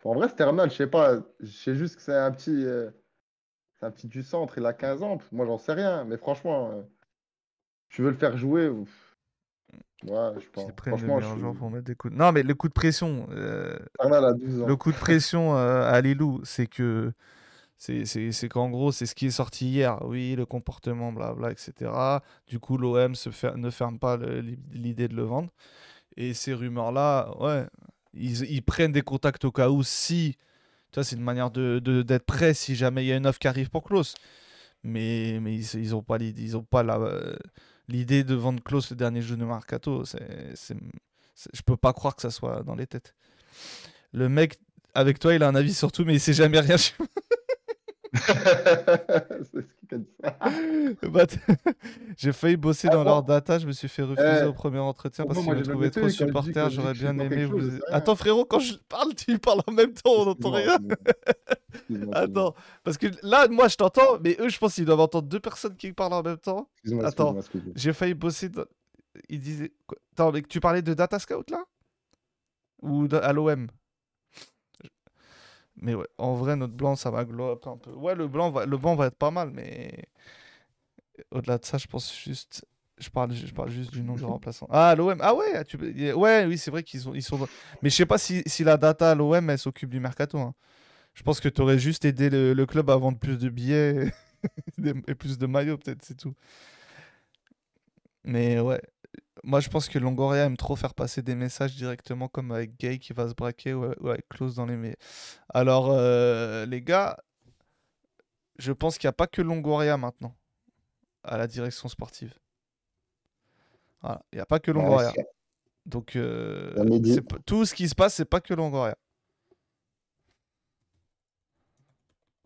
En vrai, Sternal, je sais pas, je sais juste que c'est un petit, euh, c'est un petit du centre, il a 15 ans. Moi, j'en sais rien, mais franchement, euh, tu veux le faire jouer ouf. Ouais, je pense. Qu'ils prennent le Franchement, je meilleur suis... joueur pour mettre des coups. de- Non, mais le coup de pression, euh, Sternal a 12 ans. le coup de pression à Lilou, c'est que c'est qu'en gros, c'est ce qui est sorti hier. Oui, le comportement, blabla, etc. Du coup, l'OM ne ferme pas l'idée de le vendre. Et ces rumeurs-là, ouais, ils, ils prennent des contacts au cas où si. Tu vois, c'est une manière de de- d'être prêt si jamais il y a une offre qui arrive pour Klaus. Mais, mais ils, ils ont pas l'idée, ils pas euh, l'idée de vendre Klaus le dernier jeu de Mercato. C'est, c'est- je peux pas croire que ça soit dans les têtes. Le mec, avec toi, il a un avis sur tout, mais il sait jamais rien. Sur- <laughs> c'est ce qui a dit ça. Bah, <laughs> J'ai failli bosser dans Attends. leur data, je me suis fait refuser Eh, au premier entretien parce moi, qu'ils me noté, trop je supporter. que je J'aurais que je bien aimé chose, vous. je. Attends, frérot, quand je parle, tu parles en même temps, on n'entend rien. Attends, parce que là, moi, je t'entends, mais eux, je pense qu'ils doivent entendre deux personnes qui parlent en même temps. excuse-moi, Attends. excuse-moi. J'ai failli bosser. Dans... Il disait. Attends, mais tu parlais de Data Scout là? Ou de- à l'OM Mais ouais, en vrai, notre blanc, ça va glow un peu. Ouais, le blanc va, le blanc va être pas mal, mais au-delà de ça, je pense juste. Je parle, je parle juste du nom de remplaçant. Ah, l'OM. Ah ouais, tu... ouais, oui, c'est vrai qu'ils sont, ils sont. Mais je sais pas si, si la data à l'OM, elle s'occupe du mercato. hein. Je pense que tu aurais juste aidé le, le club à vendre plus de billets <laughs> et et plus de maillots, peut-être, c'est tout. Mais ouais, moi je pense que Longoria aime trop faire passer des messages directement, comme avec Gay qui va se braquer ou, avec Klose dans les. Alors, euh, les gars, je pense qu'il n'y a pas que Longoria maintenant à la direction sportive. Voilà, il n'y a pas que Longoria. c'est- Donc, euh, tout ce qui se passe, c'est pas que Longoria.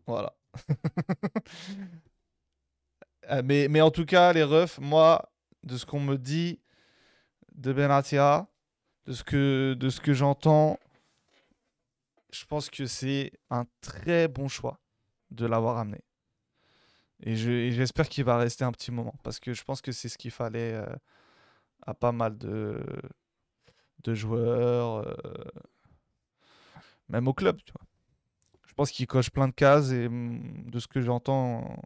Voilà. <laughs> Euh, mais, mais en tout cas, les refs, moi, de ce qu'on me dit de Benatia, de ce que, de ce que j'entends, je pense que c'est un très bon choix de l'avoir amené. Et je- et j'espère qu'il va rester un petit moment, parce que je pense que c'est ce qu'il fallait euh, à pas mal de, de joueurs, euh, même au club, tu vois. Je pense qu'il coche plein de cases et mm, de ce que j'entends,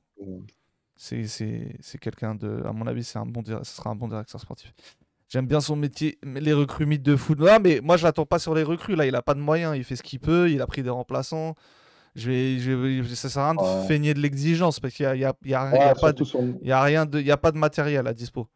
c'est quelqu'un de. À mon avis, un bon ce sera un bon directeur sportif. J'aime bien son métier, les recrues mythes de foot. Mais moi, je l'attends pas sur les recrues. Là, il a pas de moyens. Il fait ce qu'il peut. Il a pris des remplaçants. Je vais, je vais- ça sert à rien de Ouais. feigner de l'exigence parce qu'il y a, y a- il y a- il y Ouais, a pas de, surtout sur- il y a rien de, il y a pas de matériel à dispo.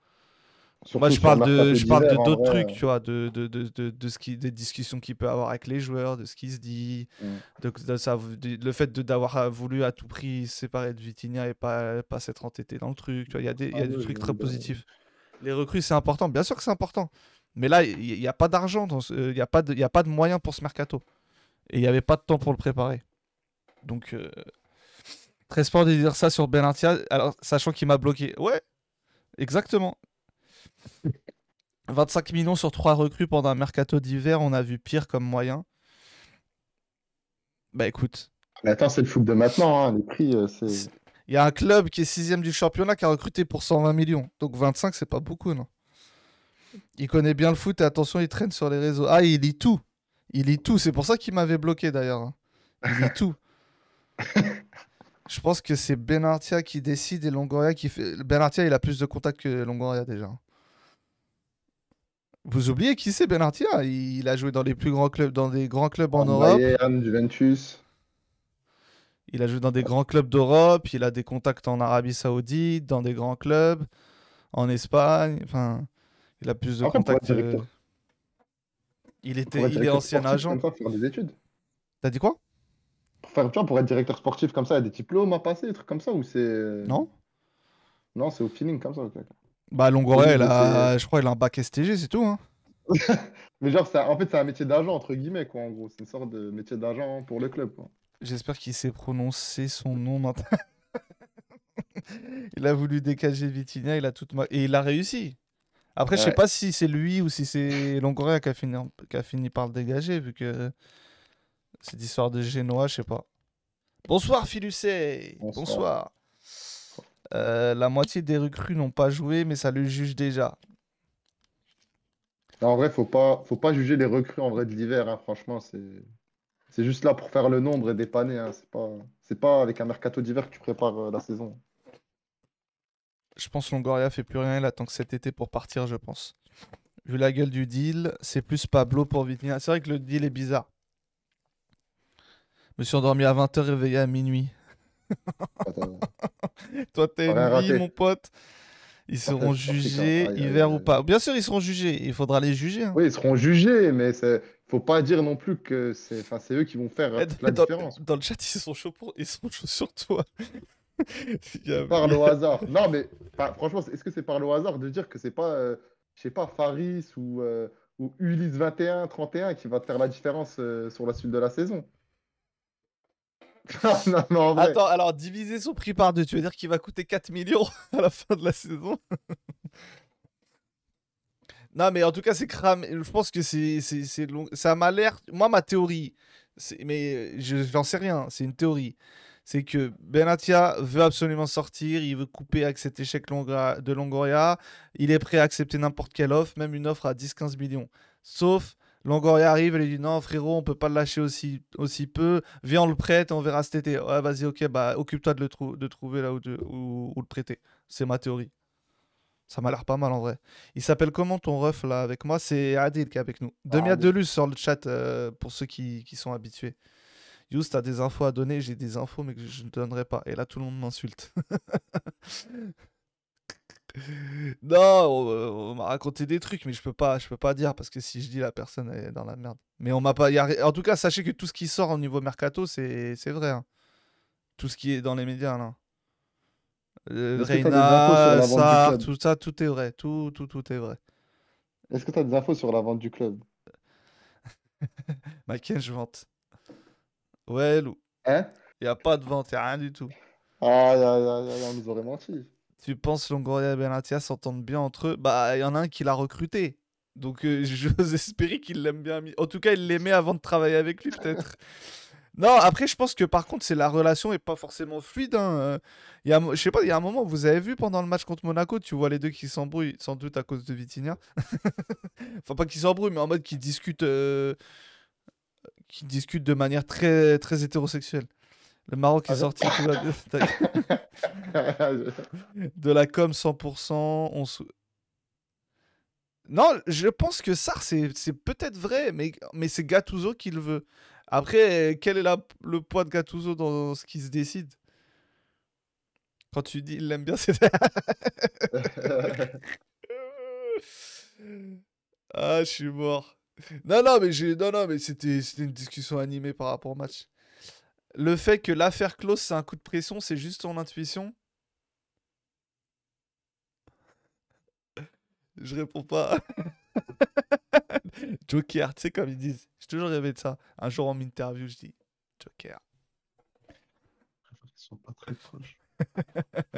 surtout Moi, je parle le de, je parle de d'autres trucs, tu vois, de, de, de, de, ce qui, des discussions qu'il peut avoir avec les joueurs, de ce qui se dit, Mm. de, ça, le fait de d'avoir euh, voulu à tout prix se séparer de Vitinha et pas, pas s'être entêté dans le truc. Tu vois, il y a des, il y a Ah des oui, trucs oui, très bah, positifs. Les recrues, c'est important. Bien sûr que c'est important. Mais là, il n'y a pas d'argent, il n'y a, pas de- il y a pas de moyens pour ce mercato. Et il n'y avait pas de temps pour le préparer. Donc, euh, très sport de dire ça sur Benatia, alors sachant qu'il m'a bloqué. Ouais, exactement. 25 millions sur 3 recrues pendant un mercato d'hiver, on a vu pire comme moyen. Bah écoute, Mais attends, c'est le foot de maintenant, hein, les prix, euh, c'est. Il y a un club qui est sixième du championnat qui a recruté pour 120 millions. Donc 25, c'est pas beaucoup, non? Il connaît bien le foot et attention, il traîne sur les réseaux. Ah, il lit tout. Il lit tout. C'est pour ça qu'il m'avait bloqué d'ailleurs. hein. Il lit tout. <laughs> Je pense que c'est Benartia qui décide et Longoria qui fait. Benartia, il a plus de contacts que Longoria déjà. Vous oubliez qui c'est Benartia? Il a joué dans les plus grands clubs, dans des grands clubs en Europe. Bayern, Juventus. Il a joué dans des grands clubs d'Europe, il a des contacts en Arabie Saoudite, dans des grands clubs, en Espagne. Enfin, il a plus de Après, contacts. euh, Il était, il est ancien sportif agent. Comme ça, faire des études. T'as dit quoi? Pour, faire, tu vois, pour être directeur sportif comme ça, il y a des diplômes à passer, des trucs comme ça, ou c'est. Non Non, c'est au feeling comme ça. Bah Longoria, il a, je crois, il a un bac STG, c'est tout. Hein. <laughs> Mais genre, ça- en fait, c'est un métier d'agent, entre guillemets, quoi, en gros. C'est une sorte de métier d'agent pour le club, quoi. J'espère qu'il sait prononcer son nom maintenant. il a voulu décager Vitinha, il a tout ma- et il a réussi. Après, je sais Ouais. pas si c'est lui ou si c'est Longoria qui a fini, qui a fini par le dégager, vu que cette histoire de Genoa, je sais pas. Bonsoir Filucet Bonsoir. Bonsoir. Euh, la moitié des recrues n'ont pas joué, mais ça le juge déjà. Non, en vrai, faut pas, faut pas juger les recrues en vrai de l'hiver, hein, franchement, c'est. C'est juste là pour faire le nombre et dépanner. hein, C'est pas, c'est pas avec un mercato d'hiver que tu prépares euh, la saison. Je pense Longoria fait plus rien, il attend que cet été pour partir, je pense. Vu la gueule du deal, c'est plus Pablo pour Vitinha. C'est vrai que le deal est bizarre. Je me suis endormi à 20h, réveillé à minuit. <laughs> Toi, Rien une vie, mon pote. Ils seront jugés, hiver ou pas. Bien sûr, ils seront jugés. Il faudra les juger. hein. Oui, ils seront jugés, mais c'est, faut pas dire non plus que c'est, enfin, eux qui vont faire euh, la différence. dans le chat, ils sont chauds, pour... ils sont chauds sur toi. <laughs> Par le hasard. Non, mais franchement, est-ce que c'est par le hasard de dire que c'est pas, euh, je sais pas, Faris ou, euh, ou Ulysse 21, 31 qui va te faire la différence euh, sur la suite de la saison? <laughs> Non, non, en vrai. Attends, alors diviser son prix par deux, tu veux dire qu'il va coûter 4 millions <laughs> à la fin de la saison? Non, mais en tout cas, c'est cramé. Je pense que c'est. Ça m'a. Moi, ma théorie, mais je j'en sais rien, c'est une théorie. C'est que Benatia veut absolument sortir, il veut couper avec cet échec de Longoria. Il est prêt à accepter n'importe quelle offre, même une offre à 10-15 millions. Sauf Longoria arrive et lui dit non, frérot, on peut pas le lâcher aussi, aussi peu. Viens, on le prête, on verra cet été. Ouais, vas-y, ok, bah occupe-toi de le de trouver là où- où le prêter. C'est ma théorie. Ça m'a l'air pas mal en vrai. Il s'appelle comment ton ref là avec moi? C'est Adil qui est avec nous. Demi Adil. Delus sur le chat euh, pour ceux qui, qui sont habitués. Yous, t'as des infos à donner, j'ai des infos mais que je ne donnerai pas. Et là, tout le monde m'insulte. <laughs> non, on, on m'a raconté des trucs, mais je peux pas, je peux pas dire parce que si je dis la personne est dans la merde. Mais on m'a pas. y a ri- En tout cas, sachez que tout ce qui sort au niveau mercato, c'est c'est vrai. hein. Tout ce qui est dans les médias là. Euh, Reina, Sarr, tout ça, tout est vrai. Tout, tout, tout est vrai. Est-ce que tu as des infos sur la vente du club? <laughs> Je vente. Ouais, Lou. Hein? Y a pas de vente, y a rien du tout. Aïe, aïe, aïe, on nous aurait menti. Tu penses Longoria et Benatia s'entendent bien entre eux? Bah, il y en a un qui l'a recruté. Donc, euh, <laughs> j'ose espérer qu'il l'aime bien. En tout cas, il l'aimait avant de travailler avec lui, peut-être. <laughs> non, après, je pense que par contre, c'est la relation est pas forcément fluide. Hein. euh. Il y a, je sais pas, il y a un moment, vous avez vu pendant le match contre Monaco, tu vois les deux qui s'embrouillent, sans doute à cause de Vitinha. <laughs> enfin, pas qu'ils s'embrouillent, mais en mode qu'ils discutent, euh, discutent de manière très, très hétérosexuelle. Le Maroc est Ah, sorti va bien. <laughs> de la com 100%. On se- Non, je pense que ça, c'est c'est peut-être vrai, mais, mais c'est Gattuso qui le veut. Après, quel est la- le poids de Gattuso dans ce qui se décide? Quand tu dis il l'aime bien, <laughs> c'est. <laughs> ah, je suis mort. Non, non, mais, j'ai... non, non, mais c'était c'était une discussion animée par rapport au match. Le fait que l'affaire close, c'est un coup de pression, c'est juste ton intuition? Je réponds pas. <laughs> <laughs> Joker, tu sais comme ils disent. J'ai toujours rêvé de ça. Un jour en interview, je dis Joker. Ils sont pas très proches. <laughs>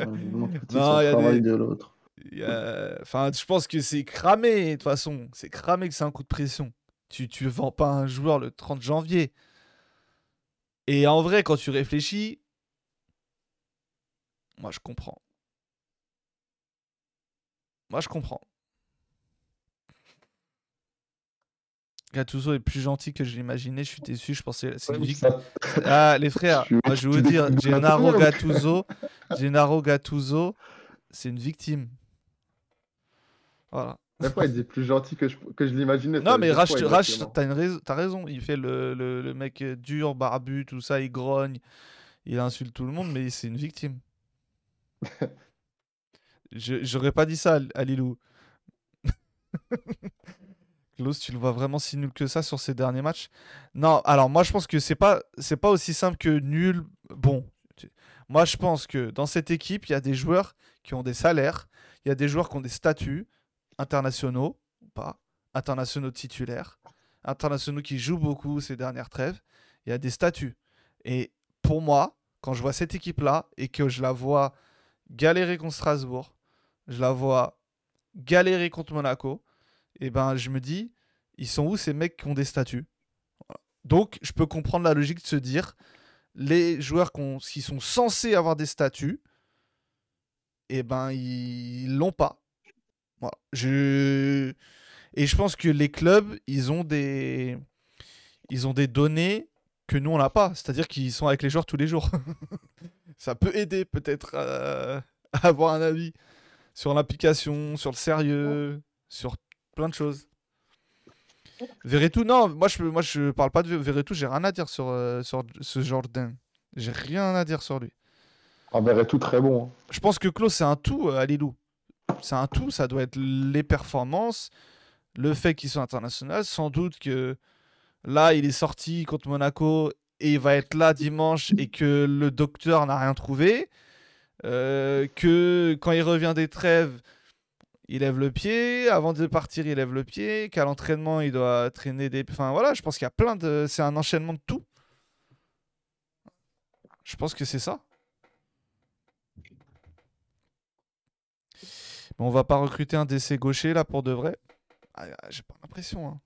Non, il y a travail des- de l'autre. A- Enfin, je pense que c'est cramé, de toute façon. C'est cramé que c'est un coup de pression. Tu, tu vends pas un joueur le 30 janvier. Et en vrai, quand tu réfléchis, moi je comprends. Moi je comprends. Gattuso est plus gentil que je l'imaginais, je suis déçu, je pensais c'est une Ouais, vic- ça- Ah les frères, moi je vais vous dire, Gennaro Gattuso. Gattuso, Gennaro Gattuso, c'est une victime. Voilà. Fois, il dit plus gentil que je, que je l'imaginais. Non, mais Rach, exactement t'as raison. Il fait le, le, le mec dur, barbu, tout ça, il grogne, il insulte tout le monde, mais c'est une victime. <laughs> Je- J'aurais pas dit ça à Lilou. <laughs> Klaus, tu le vois vraiment si nul que ça sur ses derniers matchs Non, alors moi je pense que c'est pas c'est pas aussi simple que nul. Bon, moi je pense que dans cette équipe, il y a des joueurs qui ont des salaires, il y a des joueurs qui ont des statuts internationaux ou pas, internationaux titulaires, internationaux qui jouent beaucoup ces dernières trêves. Il y a des statuts. Et pour moi, quand je vois cette équipe-là et que je la vois galérer contre Strasbourg, je la vois galérer contre Monaco, et ben je me dis, ils sont où ces mecs qui ont des statuts? Donc je peux comprendre la logique de se dire, les joueurs qui, ont- qui sont censés avoir des statuts, et ben ils l'ont pas. Je... Et je pense que les clubs, ils ont des, ils ont des données que nous on n'a pas. C'est-à-dire qu'ils sont avec les joueurs tous les jours. <laughs> Ça peut aider peut-être euh, <laughs> à avoir un avis sur l'application, sur le sérieux, sur plein de choses. Verretou, non, moi je, moi je parle pas de Verretou, j'ai rien à dire sur, euh, sur ce Jordan. J'ai rien à dire sur lui. Ah, tout très bon. hein. Je pense que Klaus, c'est un tout, euh. C'est un tout, ça doit être les performances, le fait qu'il soit international. Sans doute que là, il est sorti contre Monaco et il va être là dimanche et que le docteur n'a rien trouvé. Euh, que quand il revient des trêves, il lève le pied. Avant de partir, il lève le pied. Qu'à l'entraînement, il doit traîner des. Enfin voilà, je pense qu'il y a plein de. C'est un enchaînement de tout. Je pense que c'est ça. Mais on va pas recruter un DC gaucher là pour de vrai. Ah, J'ai pas l'impression. Hein.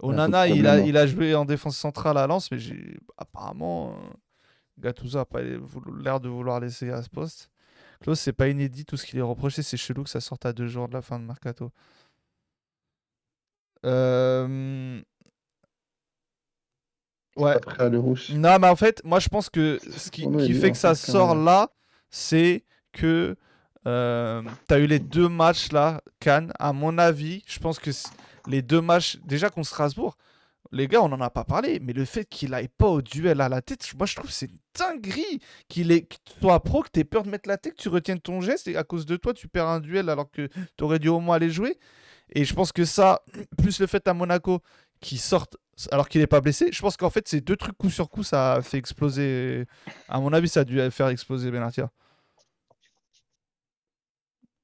Onana, de il a, problème, il a joué en défense centrale à Lens, mais apparemment euh, Gattuso a pas l'air de vouloir laisser à ce poste. Klaus, c'est pas inédit tout ce qu'il est reproché, c'est chelou que ça sorte à deux jours de la fin de mercato. Euh, Ouais. Après. Non, mais en fait, moi je pense que ce qui, fait que ça fait, quand sort là, c'est que Euh, T'as eu les deux matchs là, Cannes. À mon avis, je pense que les deux matchs, déjà contre Strasbourg, les gars, on n'en a pas parlé, mais le fait qu'il aille pas au duel à la tête, moi je trouve c'est une dinguerie qu'il est, tu pro, que t'aies peur de mettre la tête, que tu retiennes ton geste et à cause de toi, tu perds un duel alors que t'aurais dû au moins aller jouer. Et je pense que ça, plus le fait à Monaco qu'il sorte alors qu'il n'est pas blessé, je pense qu'en fait, ces deux trucs coup sur coup, ça a fait exploser. À mon avis, ça a dû faire exploser Benatia.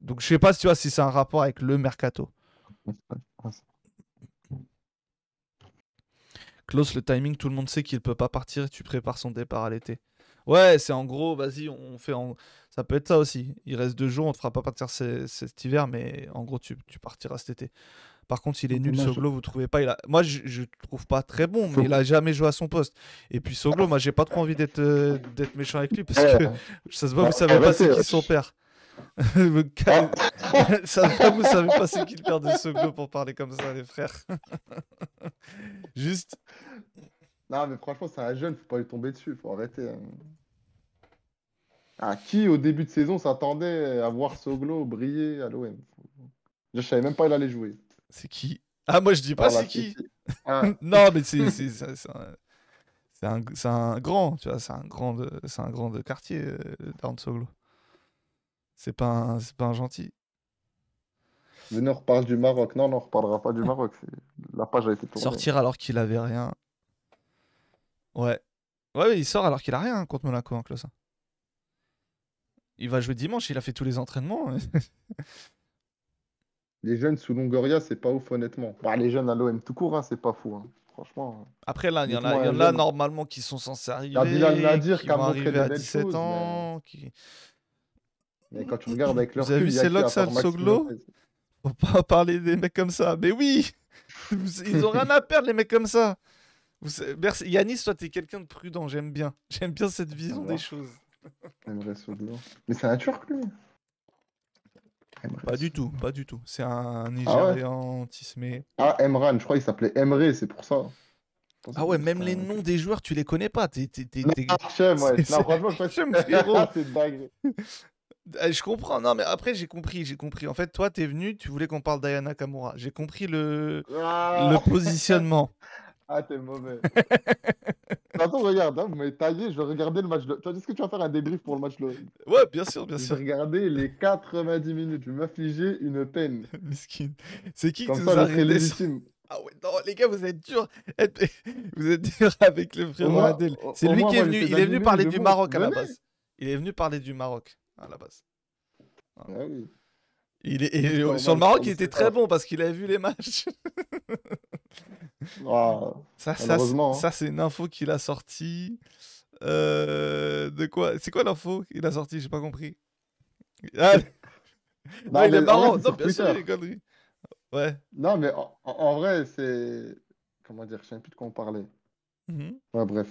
Donc je sais pas si tu vois si c'est un rapport avec le mercato. Klaus, le timing, tout le monde sait qu'il peut pas partir, tu prépares son départ à l'été. Ouais, c'est en gros, vas-y, on fait en... Ça peut être ça aussi. Il reste deux jours, on te fera pas partir ce- cet hiver, mais en gros, tu, tu partiras cet été. Par contre, il est nul, Soglo, vous trouvez pas il a... Moi, je, je trouve pas très bon, mais il a jamais joué à son poste. Et puis Soglo, moi, j'ai pas trop envie d'être euh, d'être méchant avec lui, parce Eh, que ça se voit, vous savez pas c'est qui son wesh. père. <laughs> Gars- <laughs> ça vous savez pas c'est qui le père de Soglo pour parler comme ça, les frères. <laughs> Juste, Non, mais franchement, c'est un jeune, faut pas lui tomber dessus, faut arrêter. hein. Ah, qui, au début de saison, s'attendait à voir Soglo briller à l'OM Je savais même pas il allait jouer. c'est qui? Ah, moi, je dis pas c'est qui. Ah, non, mais c'est un, c'est un, grand, tu vois, c'est un grand de, c'est un grand de quartier, euh, Darren Soglo. C'est pas un, c'est pas un gentil. venez, on reparle du Maroc. Non, non, on reparlera pas du Maroc. c'est- La page a été tournée. Sortir alors qu'il avait rien. Ouais. Ouais, il sort alors qu'il a rien hein, contre Monaco en classe. Il va jouer dimanche, il a fait tous les entraînements. <laughs> Les jeunes sous Longoria, c'est pas ouf, honnêtement. Bah, les jeunes à l'OM tout court, hein, c'est pas fou. hein. Franchement. Après, là, il y en a, il y en normalement qui sont censés arriver. y a Bilal Nadir qui a montré à belles 17 choses, mais- ans. qui- Mais quand tu regardes avec leur Vous avez vu Maxime Soglo Faut pas parler des mecs comme ça. Mais oui <laughs> Ils ont rien à perdre, les mecs comme ça. Vous savez- Merci. Yanis, toi, t'es quelqu'un de prudent. J'aime bien. J'aime bien cette vision des choses. Emre Soglo. Mais c'est un Turc, lui. Pas du tout, pas du tout. C'est un Nigérian tismé. Ah, Emran, je crois qu'il s'appelait Emre, c'est pour ça. Ah ouais, même les noms des joueurs, tu les connais pas. T'es, Hachem, ouais. <laughs> C'est- Non, franchement, je c'est <laughs> dingue. Euh, Je comprends. Non, mais après, j'ai compris. J'ai compris. En fait, toi, t'es venu, tu voulais qu'on parle d'Ayana Kamura. J'ai compris le, Ah, le positionnement. <laughs> ah t'es mauvais. Attends, regarde, hein, vous m'avez taillé, je vais regarder le match. De... Toi, est-ce que tu vas faire un débrief pour le match de... Ouais, bien sûr, bien Je sûr. vais regarder les 90 minutes, je vais m'affliger une peine. <laughs> Miskin. C'est qui qui Comme nous ça, a je légitime. Ah ouais, non, les gars, vous êtes durs. <laughs> Vous êtes durs avec le frérot Adel. C'est lui qui est venu. Il est venu parler je du. Maroc à la base. Il est venu parler du Maroc à la base. Ah oui. Il est, sur le Maroc, il était très bon parce qu'il avait vu les matchs. Ah, Ça, ça, hein. ça c'est une info qu'il a sortie. Euh, de quoi C'est quoi l'info qu'il a sortie? J'ai pas compris. Ah, <laughs> Non, non, il est mais en marrant. vrai, c'est Non, bien sûr, il. Ouais. Non, mais en, vrai, c'est. Comment dire, je sais plus de quoi on parlait. Mhm. Ouais, bref.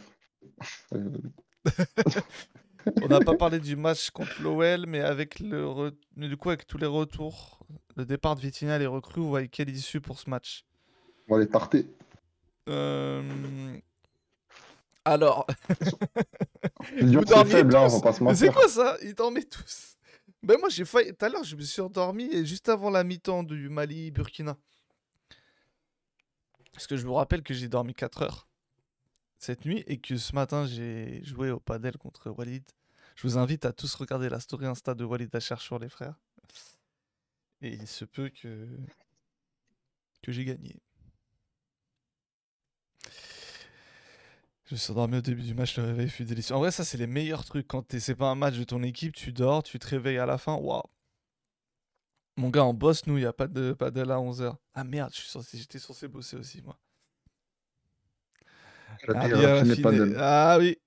<laughs> <laughs> On n'a pas parlé du match contre l'OL, mais avec le re- mais du coup avec tous les retours, le départ de Vitinha, les recrues, vous voyez quelle issue pour ce match? On va les tarter. Euh, Alors, <laughs> Lyon, vous c'est faible, hein, on tous va pas se Mais c'est quoi ça? Ils dormaient tous. Ben moi j'ai failli. Tout à l'heure je me suis endormi et juste avant la mi-temps du Mali Burkina. Parce que je vous rappelle que j'ai dormi 4 heures cette nuit et que ce matin j'ai joué au padel contre Walid. Je vous invite à tous regarder la story Insta de Walid Achar sur les frères. Et il se peut que que j'ai gagné. Je suis endormi au début du match, le réveil fut délicieux. En vrai, ça, c'est les meilleurs trucs. Quand c'est pas un match de ton équipe, tu dors, tu te réveilles à la fin. Waouh! Mon gars, on bosse, nous, il n'y a pas de padel à 11h. Ah merde, j'étais censé bosser aussi, moi. Ah, Ah oui!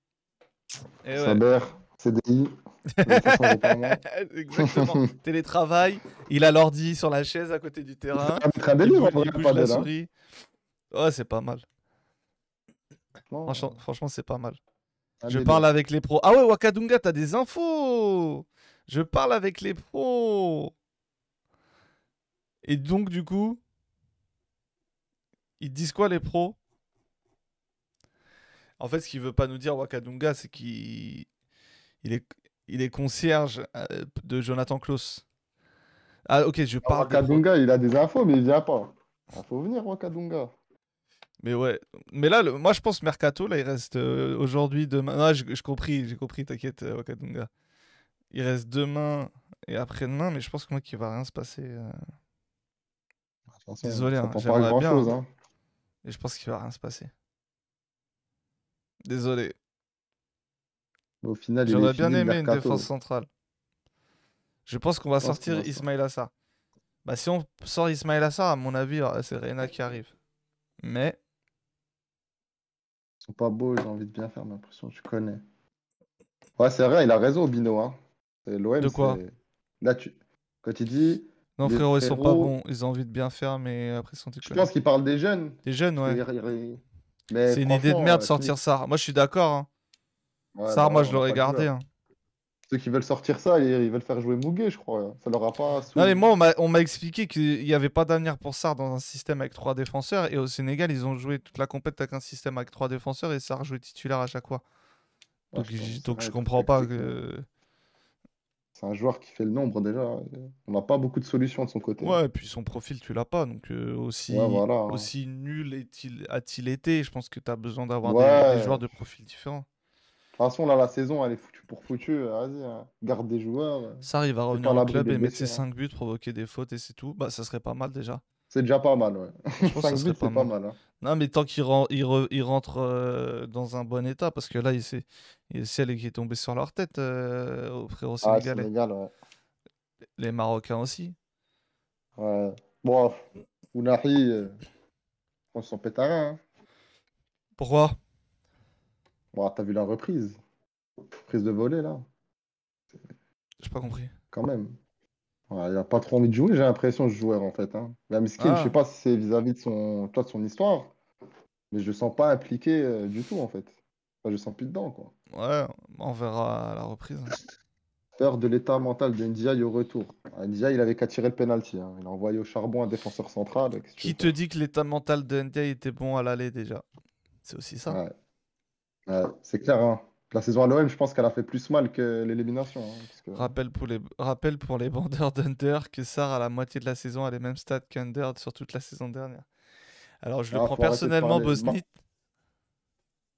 Et ouais. Saber, CDI. 1500 euros par mois. Exactement. <laughs> Télétravail, il a l'ordi sur la chaise à côté du terrain. Un Il délire, bouge, il la hein. souris. Ouais, c'est pas mal. Non, Franchement, franchement c'est pas mal. Je parle avec les pros. Ah ouais, Wakadunga, t'as des infos Je parle avec les pros Et donc, du coup, ils disent quoi, les pros? En fait, ce qu'il veut pas nous dire, Wakadunga, c'est qu'il il est... Il est concierge euh, de Jonathan Klaus. Ah, ok, je parle des pro- Wakadunga, il a des infos, mais il vient pas. Il faut venir, Wakadunga. Mais ouais. Mais là, le- moi, je pense Mercato, là, il reste euh, aujourd'hui, demain. Non, j'ai compris, j'ai compris, t'inquiète, euh, Wakadunga. Il reste demain et après-demain, mais je pense que moi, qu'il va rien se passer. euh, Désolé, hein, j'aimerais bien, chose. Hein. Et je pense qu'il va rien se passer. Désolé. Mais Au final, il J'aurais bien aimé une défense centrale. Je pense qu'on va Je sortir. Ismail Assar. Bah, si on sort Ismail Assar, à mon avis, euh, c'est Reina qui arrive. Mais Ils sont pas beaux, j'ai envie de bien faire, j'ai l'impression, tu connais. Ouais, c'est vrai, il a raison, Bino. Hein. L'OM, De quoi? Là, tu... quand il dit. non, frérot, ils sont pas bons. Ils ont envie de bien faire, mais après, ils sont Je pense qu'il parle des jeunes. Les jeunes, ouais. Il- il- C'est une idée de merde euh, sortir ça. Moi, je suis d'accord. Hein. Ouais, Sarr, bah moi, je l'aurais de gardé. hein. Ceux qui veulent sortir ça, ils, veulent faire jouer Muguet, je crois. Ça leur a pas. Non, mais moi, on m'a- expliqué qu'il n'y avait pas d'avenir pour Sarr dans un système avec trois défenseurs. Et au Sénégal, ils ont joué toute la compète avec un système avec trois défenseurs et Sarr jouait titulaire à chaque fois. Ouais, Donc, je donc comprends pas que. C'est un joueur qui fait le nombre déjà. On n'a pas beaucoup de solutions de son côté. Ouais, et puis son profil, tu l'as pas. Donc, euh, aussi, Ouais, voilà. aussi nul est-il- a-t-il été Je pense que tu as besoin d'avoir des- Ouais. des, joueurs de profils différents. De toute façon, là, la saison, elle est foutue pour foutue. Vas-y, hein. garde des joueurs. Sarr, il va pas revenir à au club et mettre ses hein. 5 buts, provoquer des fautes et c'est tout. Bah, ça serait pas mal déjà. C'est déjà pas mal, ouais. Je pense que ça 5 serait buts, c'est pas mal. hein. Non, mais tant qu'il re- il rentre euh, dans un bon état, parce que là, il s'est- il y a le ciel qui est tombé sur leur tête, euh, aux frérots Ah, sénégalais. Sénégal, ouais. Les Marocains aussi. ouais. Bon, Ounahi, euh, on s'en pète hein. Pourquoi? Bon, t'as vu la reprise. Prise de volée, là, J'ai pas compris. quand même. Ouais, il a pas trop envie de jouer, j'ai l'impression, ce joueur, en fait. Hein. La Miskin, je Ah. sais pas si c'est vis-à-vis de son, toi, de son histoire, mais je le sens pas impliqué euh, du tout, en fait. Enfin, je le sens plus dedans, quoi. Ouais, on verra à la reprise. Peur de l'état mental de Ndiaye au retour. Ah, Ndiaye, il avait qu'à tirer le penalty. hein. Il a envoyé au charbon un défenseur central. qu'est-ce que tu Qui te dit que l'état mental de Ndiaye était bon à l'aller déjà? C'est aussi ça? Ouais. Ouais, c'est clair, hein. La saison à l'OM, je pense qu'elle a fait plus mal que l'élimination. hein, que- Rappel pour les, rappel pour les bandeurs d'Under que Sarr, à la moitié de la saison, a les mêmes stats qu'Under sur toute la saison dernière. Alors, je le Ah, prends personnellement. Bosny.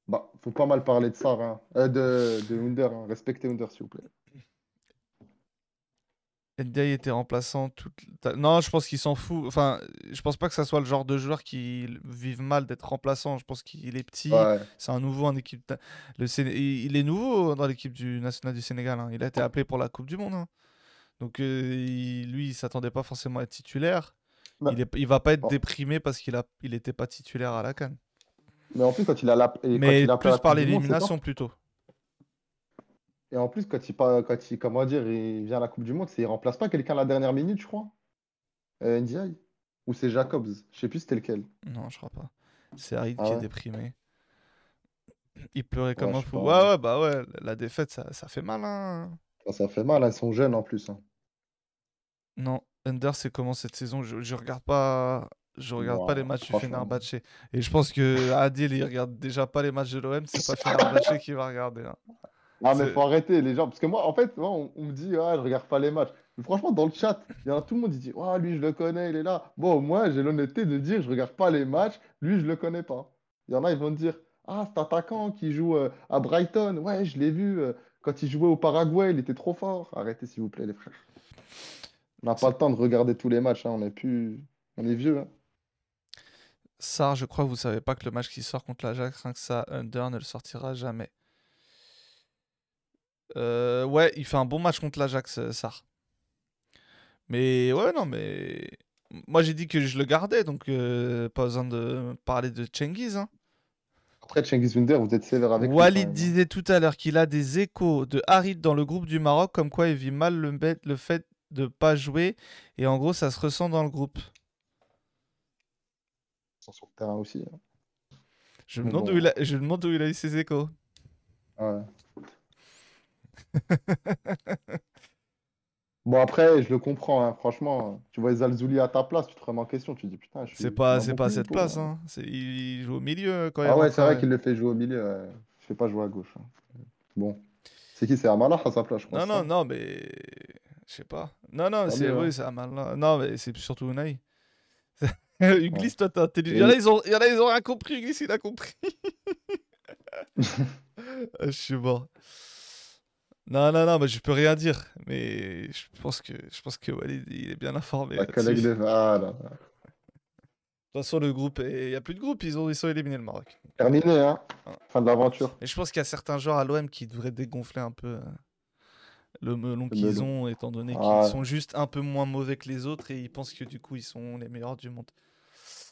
Bah, faut pas mal parler de ça, hein. Euh, de, de Under. hein. Respectez Under, s'il vous plaît. Ndiaye était remplaçant toute Non, je pense qu'il s'en fout. Enfin, je pense pas que ça soit le genre de joueur qui vive mal d'être remplaçant. Je pense qu'il est petit. Ouais. C'est un nouveau en équipe. Le Il est nouveau dans l'équipe du national du Sénégal. hein. Il a été appelé pour la Coupe du Monde. hein. Donc euh, il- lui, il s'attendait pas forcément à être titulaire. Ouais. Il, est... il va pas être Bon. déprimé parce qu'il a... il était pas titulaire à la Cannes. Mais en plus, quand il a la... quand Mais il a plus par l'élimination plutôt. Et en plus, quand il, pa- quand il, comment dire, il vient à la Coupe du Monde, c'est il remplace pas quelqu'un à la dernière minute, je crois. Euh, Ndiaye. Ou c'est Jacobs. Je sais plus c'était lequel. Non, je crois pas. C'est Harid Ah qui est déprimé. Il pleurait comme Ouais, un fou. Ouais, ouais, bah ouais, la défaite, ça, ça fait mal, hein. Ça, ça fait mal, hein, ils sont jeunes en plus. hein. Non, Under, c'est comment cette saison? Je, je regarde pas, je regarde pas les matchs du. Fenerbahçe. Et je pense que Adil, il regarde déjà pas les matchs de l'OM, c'est pas <laughs> Fenerbahçe qui va regarder. hein. Ah, mais faut arrêter les gens. Parce que moi, en fait, moi, on, on me dit, ah, je regarde pas les matchs. Mais franchement, dans le chat, il y en a tout le monde qui dit, ah, lui, je le connais, il est là. Bon, moi, j'ai l'honnêteté de dire, je regarde pas les matchs, lui, je le connais pas. Il y en a, ils vont me dire, ah, cet attaquant qui joue euh, à Brighton, ouais, je l'ai vu euh, quand il jouait au Paraguay, il était trop fort. Arrêtez, s'il vous plaît, les frères. On n'a pas le temps de regarder tous les matchs, hein, on est plus. On est vieux. hein. Sarr, je crois que vous savez pas que le match qui sort contre l'Ajax, rien que ça, Under ne le sortira jamais. Euh, ouais, il fait un bon match contre l'Ajax, euh, Sarr. Mais ouais, non, mais moi j'ai dit que je le gardais, donc euh, pas besoin de parler de Cengiz. Hein. Après, Cengiz Under, vous êtes sévère avec Walid hein. disait tout à l'heure qu'il a des échos de Harit dans le groupe du Maroc, comme quoi il vit mal le, fait de pas jouer, et en gros ça se ressent dans le groupe. Sur le terrain aussi. hein. Je me demande où il a, je me demande où il a eu ses échos. Ouais. <laughs> Bon, après, je le comprends, hein, franchement. Tu vois Zalzouli à ta place, tu te remets en question. Tu te dis, putain, je suis C'est pas, c'est cette place. Hein. C'est- Il, joue au milieu quand il Ah ouais, rentre, c'est vrai euh, qu'il le fait jouer au milieu. ouais. Je fais pas jouer à gauche. hein. Bon. C'est qui? C'est Amalah à sa place, je crois. Non, non, non, mais. Je sais pas. Non, non, Ah, c'est. Oui, hein. c'est Amal. Non, mais c'est surtout Unai. <laughs> Uglis, toi, t'es intelligent. Ont, il y en a, ils ont rien compris. Uglis, il a compris. <laughs> Ah, je suis mort. Non, non, non, mais je peux rien dire. Mais je pense que, je pense que Walid, il est bien informé. La collègue de. Ah là. De toute façon, le groupe, il n'y a plus de groupe. Ils ont, ils ont éliminé le Maroc. Terminé, hein. Ah. Fin de l'aventure. Mais je pense qu'il y a certains joueurs à l'OM qui devraient dégonfler un peu euh, le melon qu'ils ont, étant donné Ah qu'ils ouais. sont juste un peu moins mauvais que les autres et ils pensent que du coup ils sont les meilleurs du monde.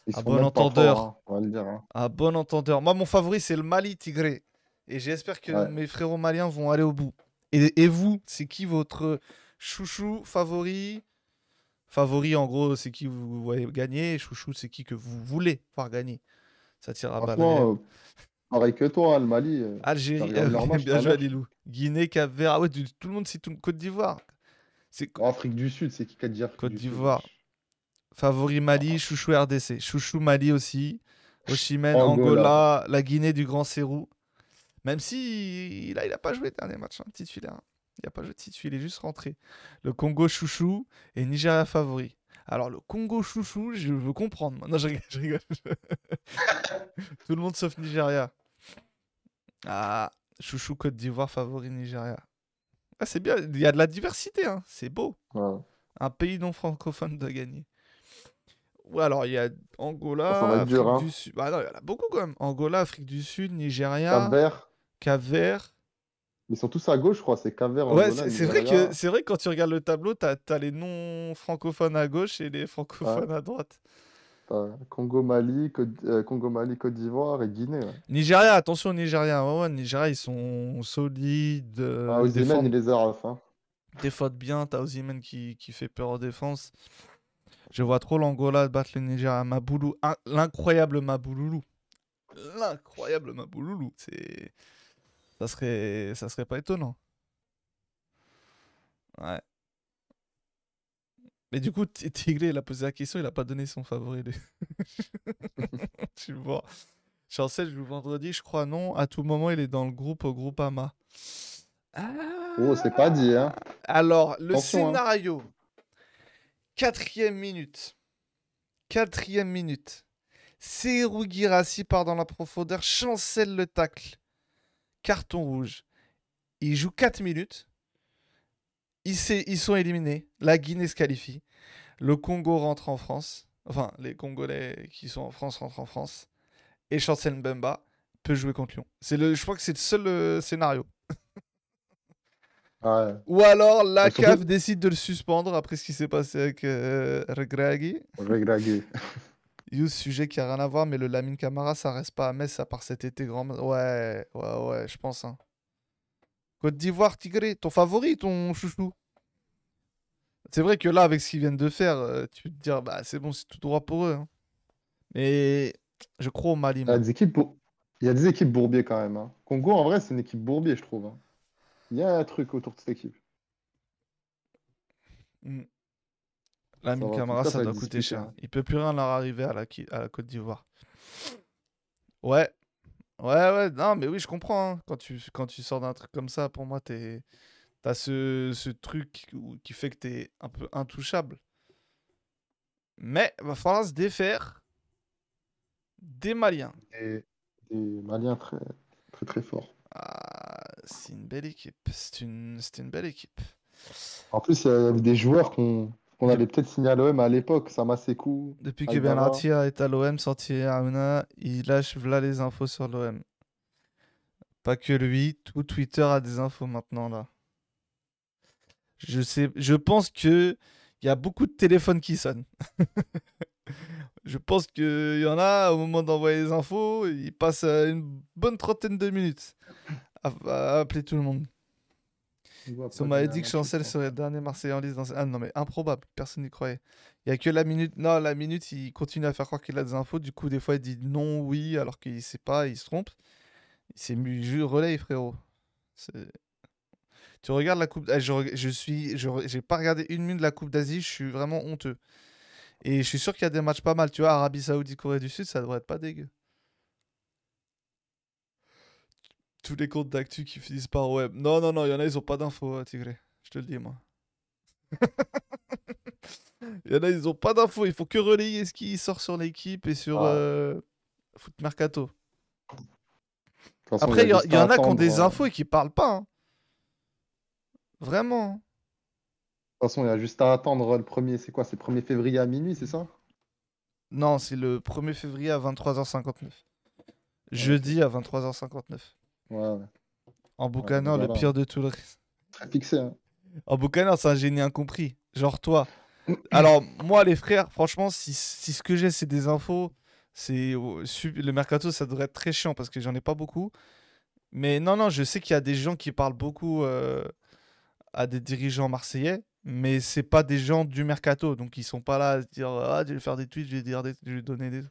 Ils À sont bon entendeur. forts, hein, on va le dire. hein. À bon entendeur. Moi, mon favori, c'est le Mali Tigré. Et j'espère que Ouais. mes frérots maliens vont aller au bout. Et, et vous, c'est qui votre chouchou favori? Favori, en gros, c'est qui vous voyez gagner. Chouchou, c'est qui que vous voulez voir gagner? Ça tire à. Franchement, euh, pareil que toi, hein, le Mali. euh, Algérie, euh, <laughs> bien joué. Guinée, Cap Vert. Ah ouais, tout le monde tout- Côte d'Ivoire. C'est Afrique du Sud, c'est qui Côte du Sud d'Ivoire. favori Mali, chouchou RDC. Chouchou Mali aussi. Oshimen, Angola. Angola, la Guinée du Grand Sérou. Même si là, il n'a pas joué le dernier match, hein, titulaire. hein. Il n'a pas joué de titulaire, il est juste rentré. Le Congo chouchou et Nigeria favori. Alors, le Congo chouchou, je veux comprendre. Non, je rigole. <laughs> je rigole. <laughs> Tout le monde sauf Nigeria. Ah, chouchou Côte d'Ivoire favori Nigeria. Ah, c'est bien, il y a de la diversité, hein. c'est beau. Ouais. Un pays non francophone doit gagner. Ou alors il y a Angola, Afrique dur, hein. du Sud. Bah non, il y en a beaucoup quand même. Angola, Afrique du Sud, Nigeria, Cap Vert. Cap-Vert. Ils sont tous à gauche, je crois. C'est Cap Vert, Ouais, c'est vrai que c'est vrai que quand tu regardes le tableau, t'as as les non francophones à gauche et les francophones à droite. Congo, Mali, Côte... euh, Congo, Mali, Côte d'Ivoire et Guinée. ouais. Nigeria, attention Nigeria. Ouais, ouais, Nigeria, ils sont solides. euh, Ah, il les a hein. bien. T'as Osimhen qui, qui fait peur en défense. Je vois trop l'Angola battre le Nigeria. Maboulou, in- l'incroyable Mabouloulou. L'incroyable Mabouloulou. C'est. Ça serait... ça serait pas étonnant. Ouais. Mais du coup, Ti- Tigré, il a posé la question, il a pas donné son favori. <laughs> tu vois. Chancel joue vendredi, je crois, non. À tout moment, il est dans le groupe au groupe AMA. Oh, c'est pas dit, hein. Alors, le Attention, hein. scénario. Quatrième minute. Quatrième minute. Serou Girassi part dans la profondeur, chancelle le tacle. Carton rouge. Il joue 4 minutes. Ils, sont éliminés. La Guinée se qualifie. Le Congo rentre en France. Enfin, les Congolais qui sont en France rentrent en France. Et Chancel Mbemba peut jouer contre Lyon. C'est le, je crois que c'est le seul euh, scénario. Ouais. Ou alors la surtout- CAF décide de le suspendre après ce qui s'est passé avec euh, Regragui. Regragui. <laughs> You, sujet qui a rien à voir, mais le Lamine Camara, ça reste pas à Metz à part cet été grand. Ouais, ouais, ouais, je pense. hein. Côte d'Ivoire, Tigré, ton favori, ton chouchou? C'est vrai que là, avec ce qu'ils viennent de faire, euh, tu peux te dire, bah c'est bon, c'est tout droit pour eux. hein. Mais je crois au Mali. Il y a des équipes, bour- il y a des équipes bourbiers quand même. hein. Congo, en vrai, c'est une équipe bourbier, je trouve. Il y a un truc autour de cette équipe. Mm. En tout Camara, ça ça doit coûter cher. hein. Il peut plus rien leur arriver à la, à la Côte d'Ivoire. Ouais. Ouais, ouais, non, mais oui, je comprends. hein. Quand, tu, quand tu sors d'un truc comme ça, pour moi, t'es, t'as ce, ce truc qui fait que t'es un peu intouchable. Mais va falloir se défaire des Maliens. Des Maliens très, très, très forts. Ah, c'est une belle équipe. C'est une, une belle équipe. En plus, il y avait des joueurs qu'on qu'on allait peut-être signer à l'OM à l'époque. Samasekou. Depuis que. Benatia est à l'OM, sorti il lâche là les infos sur l'OM. Pas que lui, tout Twitter a des infos maintenant là. Je sais, je pense que il y a beaucoup de téléphones qui sonnent. <laughs> je pense qu'il y en a au moment d'envoyer les infos, il passe une bonne trentaine de minutes à, à appeler tout le monde. On m'avait dit que Chancel serait le dernier Marseillais en liste dans... Ah non mais improbable, personne n'y croyait. Il y a que la minute... Non, la minute, il continue à faire croire qu'il a des infos. Du coup, des fois, il dit non, oui, alors qu'il sait pas, il se trompe. C'est je relais, frérot. Tu regardes la Coupe... Ah, je, je suis... Je... J'ai pas regardé une minute de la Coupe d'Asie, je suis vraiment honteux. Et je suis sûr qu'il y a des matchs pas mal. Tu vois, Arabie Saoudite, Corée du Sud, ça devrait être pas dégueu. Tous les comptes d'actu qui finissent par web. Non, non, non, il y en a, ils ont pas d'infos, hein, Tigré. Je te le dis, moi. <laughs> Il y en a, ils ont pas d'infos. Il faut que relayer ce qui sort sur l'équipe et sur Ah. euh, Foot Mercato. Façon, Après, il y, en a qui ont des euh, infos et qui parlent pas. hein. Vraiment. De toute façon, il y a juste à attendre le premier, c'est quoi? C'est le 1er février à minuit, c'est ça? Non, c'est le 1er février à 23h59. Jeudi à 23h59. Ouais, ouais. En boucanant, le pire de tout le reste. Très fixé, hein. En boucanant, c'est un génie incompris. Genre toi. <clears throat> Alors, moi, les frères, franchement, si, si ce que j'ai, c'est des infos, c'est oh, le mercato, ça devrait être très chiant parce que j'en ai pas beaucoup. Mais non, non, je sais qu'il y a des gens qui parlent beaucoup euh, à des dirigeants marseillais, mais c'est pas des gens du mercato. Donc, ils sont pas là à se dire Ah, je vais faire des tweets, je vais, dire des... je vais donner des.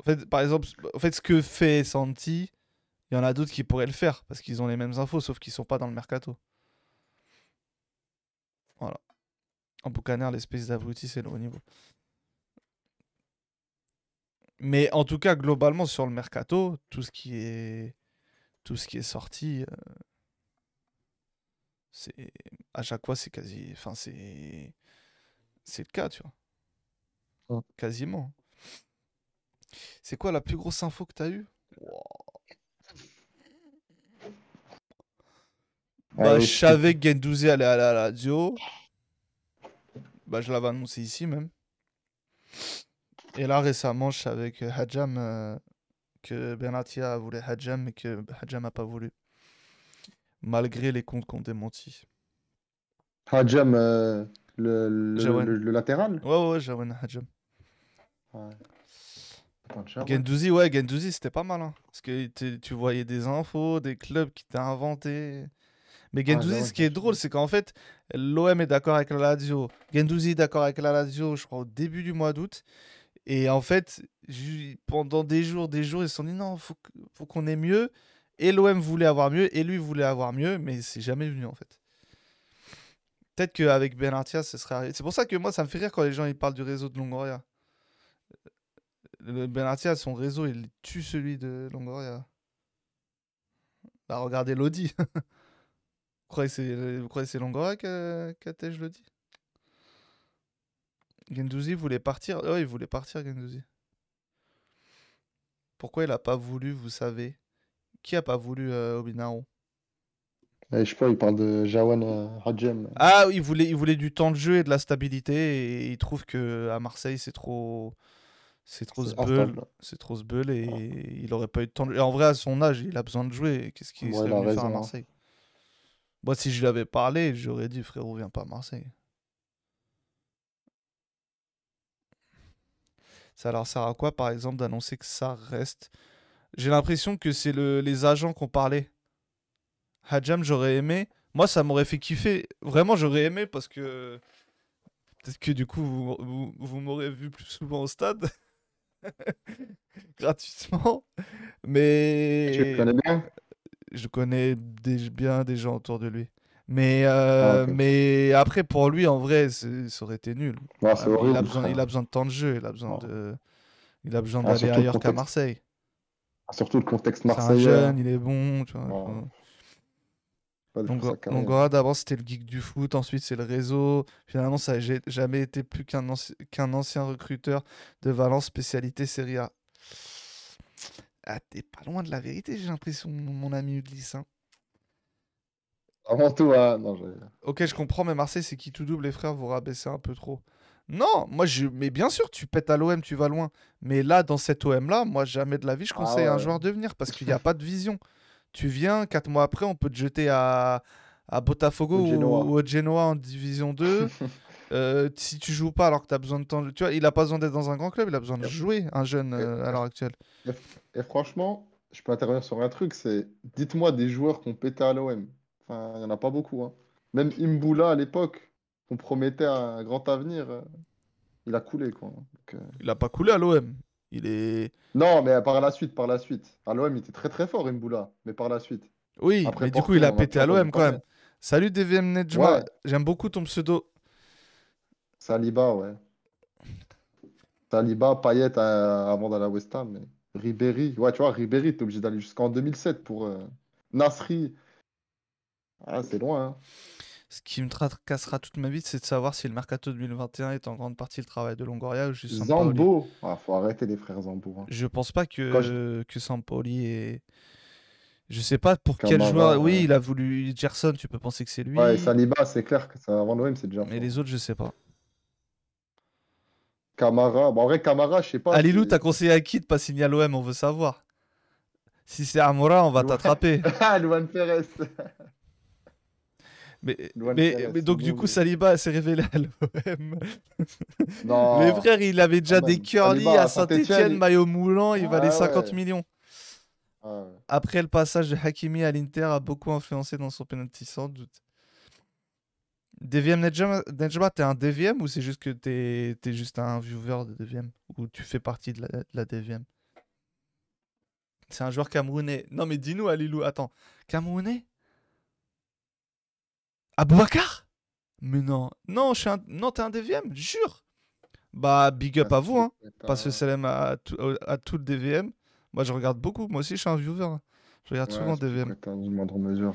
En fait, par exemple, en fait, ce que fait Santi, il y en a d'autres qui pourraient le faire parce qu'ils ont les mêmes infos, sauf qu'ils sont pas dans le mercato. Voilà. En boucaner, l'espèce d'abruti, c'est le haut niveau. Mais en tout cas, globalement, sur le mercato, tout ce qui est, tout ce qui est sorti, euh, c'est à chaque fois, c'est quasi, enfin, c'est, c'est le cas, tu vois. Quasiment. C'est quoi la plus grosse info que t'as eue? Bah, je savais que Gendouzi allait aller à la radio. Bah, je l'avais annoncé ici même. Et là, récemment, je savais que Hadjam, euh, que Benatia voulait Hadjam, mais que Hadjam n'a pas voulu. Malgré les comptes qu'on démenti. Hadjam, euh, le, le, Jawan. le- le latéral? Ouais, ouais, Jawan Hadjam. Ouais. Gendouzi, ouais, Gendouzi, c'était pas mal. hein. Parce que tu tu voyais des infos, des clubs qui t'ont inventé. Mais Gendouzi, Jawan, ce qui est drôle, c'est qu'en fait, l'OM est d'accord avec la Lazio. Gendouzi est d'accord avec la Lazio, je crois, au début du mois d'août. Et en fait, pendant des jours, des jours, ils se sont dit non, faut, faut qu'on ait mieux. Et l'OM voulait avoir mieux, et lui voulait avoir mieux, mais c'est jamais venu en fait. Peut-être qu'avec Benartia, ce serait arrivé. C'est pour ça que moi, ça me fait rire quand les gens ils parlent du réseau de Longoria. Le Benartia, son réseau, il tue celui de Longoria. Bah, regardez Lodi. <laughs> vous croyez que c'est vous croyez que c'est Longoria qui a- qui attège Lodi Gendouzi voulait partir. Oh, il voulait partir, Gendouzi. Pourquoi il a pas voulu, vous savez? Qui a pas voulu euh, Obinaro Eh, je sais pas, il parle de Jawan euh. Ah, il voulait, il voulait du temps de jeu et de la stabilité et il trouve que à Marseille c'est trop, c'est trop instable. c'est trop sbeul et il aurait pas eu de temps de... Et en vrai, à son âge, il a besoin de jouer. Qu'est-ce qu'il Ouais, serait venu faire à hein. Moi, si je lui avais parlé, j'aurais dit frérot, viens pas à Marseille. Ça leur sert à quoi, par exemple, d'annoncer que ça reste? J'ai l'impression que c'est le... les agents qui ont parlé. Hadjam, j'aurais aimé. Moi, ça m'aurait fait kiffer. Vraiment, j'aurais aimé parce que. Peut-être que du coup, vous, vous, vous m'aurez vu plus souvent au stade. <laughs> Gratuitement. Mais. Tu le connais bien? Je connais des- bien des gens autour de lui. Mais, euh, Ah, mais après, pour lui, en vrai, ça aurait été nul. Ah, il, a besoin, il frère. a besoin de temps de jeu, il a besoin Ouais. de. Il a besoin Ah, d'aller ailleurs qu'à. Marseille. Ah, Surtout le contexte C'est un marseillais. jeune, il est bon, tu vois. Carrière. Longora, d'abord, c'était le geek du foot, ensuite, c'est le réseau. Finalement, ça n'a jamais été plus qu'un anci- qu'un ancien recruteur de Valence, spécialité Serie A. Ah, t'es pas loin de la vérité, j'ai l'impression, mon ami Udlis. hein. Avant tout, ah, non, j'ai- Ok, je comprends, mais Marseille, c'est qui tout double, les frères, vous rabaissez un peu trop. Non, moi, je... mais bien sûr, tu pètes à l'OM, tu vas loin. Mais là, dans cet OM-là, moi, jamais de la vie, je Ah conseille à un joueur de venir parce qu'il n'y a <laughs> pas de vision. Tu viens, quatre mois après, on peut te jeter à, à Botafogo ou au Genoa en Division 2. <laughs> Euh, si tu joues pas alors que tu as besoin de temps, tu vois, il a pas besoin d'être dans un grand club, il a besoin de jouer, un jeune euh, à l'heure actuelle. Et franchement, je peux intervenir sur un truc, c'est dites-moi des joueurs qui ont pété à l'OM. Enfin, il n'y en a pas beaucoup. hein. Même Imboula à l'époque, on promettait un grand avenir, euh, il a coulé quoi. Donc, euh, Il a pas coulé à l'OM. Il est. Non, mais par la suite, par la suite. À l'OM, il était très très fort, Imboula, mais par la suite. Oui, Après mais du coup, il a pété à l'OM quand même. Salut DVM Nejma, Ouais. j'aime beaucoup ton pseudo. Saliba, ouais. Saliba, Payet euh, avant d'aller à West Ham. Mais... Ribéry. Ouais, tu vois, Ribéry, t'es obligé d'aller jusqu'en 2007 pour euh, Nasri. Ah, c'est loin. hein. Ce qui me tracassera toute ma vie, c'est de savoir si le mercato 2021 est en grande partie le travail de Longoria ou juste Sampaoli. Zambo. Ah, faut arrêter les frères Zambo. hein. Je pense pas que, que Sampaoli est. Je sais pas pour quel joueur. Oui, ouais. il a voulu Gerson, tu peux penser que c'est lui. Ouais, et Saliba, c'est clair que ça, avant l'OM, c'est déjà Mais les autres, je sais pas. Camara. Bon, en vrai, Camara, je sais pas. Alilou, t'as conseillé à qui de pas signer à l'OM On veut savoir. Si c'est Amora, on va t'attraper. <laughs> Ah, Luan Perez. Mais, Luan mais, Perez, mais donc, du coup. Saliba s'est révélé à l'OM. <laughs> Non. Les frères, il avait déjà quand des curly Saliba à Saint-Etienne, il- maillot moulant, il valait Ah 50 ouais. millions. Ah, ouais. Après le passage de Hakimi à l'Inter a beaucoup influencé dans son penalty, sans doute. DVM Nejma, Nejma, t'es un DVM ou c'est juste que t'es es juste un viewer de DVM Ou tu fais partie de la, de la DVM C'est un joueur camerounais. Non mais dis-nous Alilou, attends. Camerounais? Abouakar Mais non. Non, je suis un... non t'es un DVM, jure. Bah big up Ah, à vous, hein. le un- salam à, tout- à tout le DVM. Moi, je regarde beaucoup. Moi aussi, je suis un viewer. Je regarde Ouais, souvent DVM. peut-être une moindre mesure.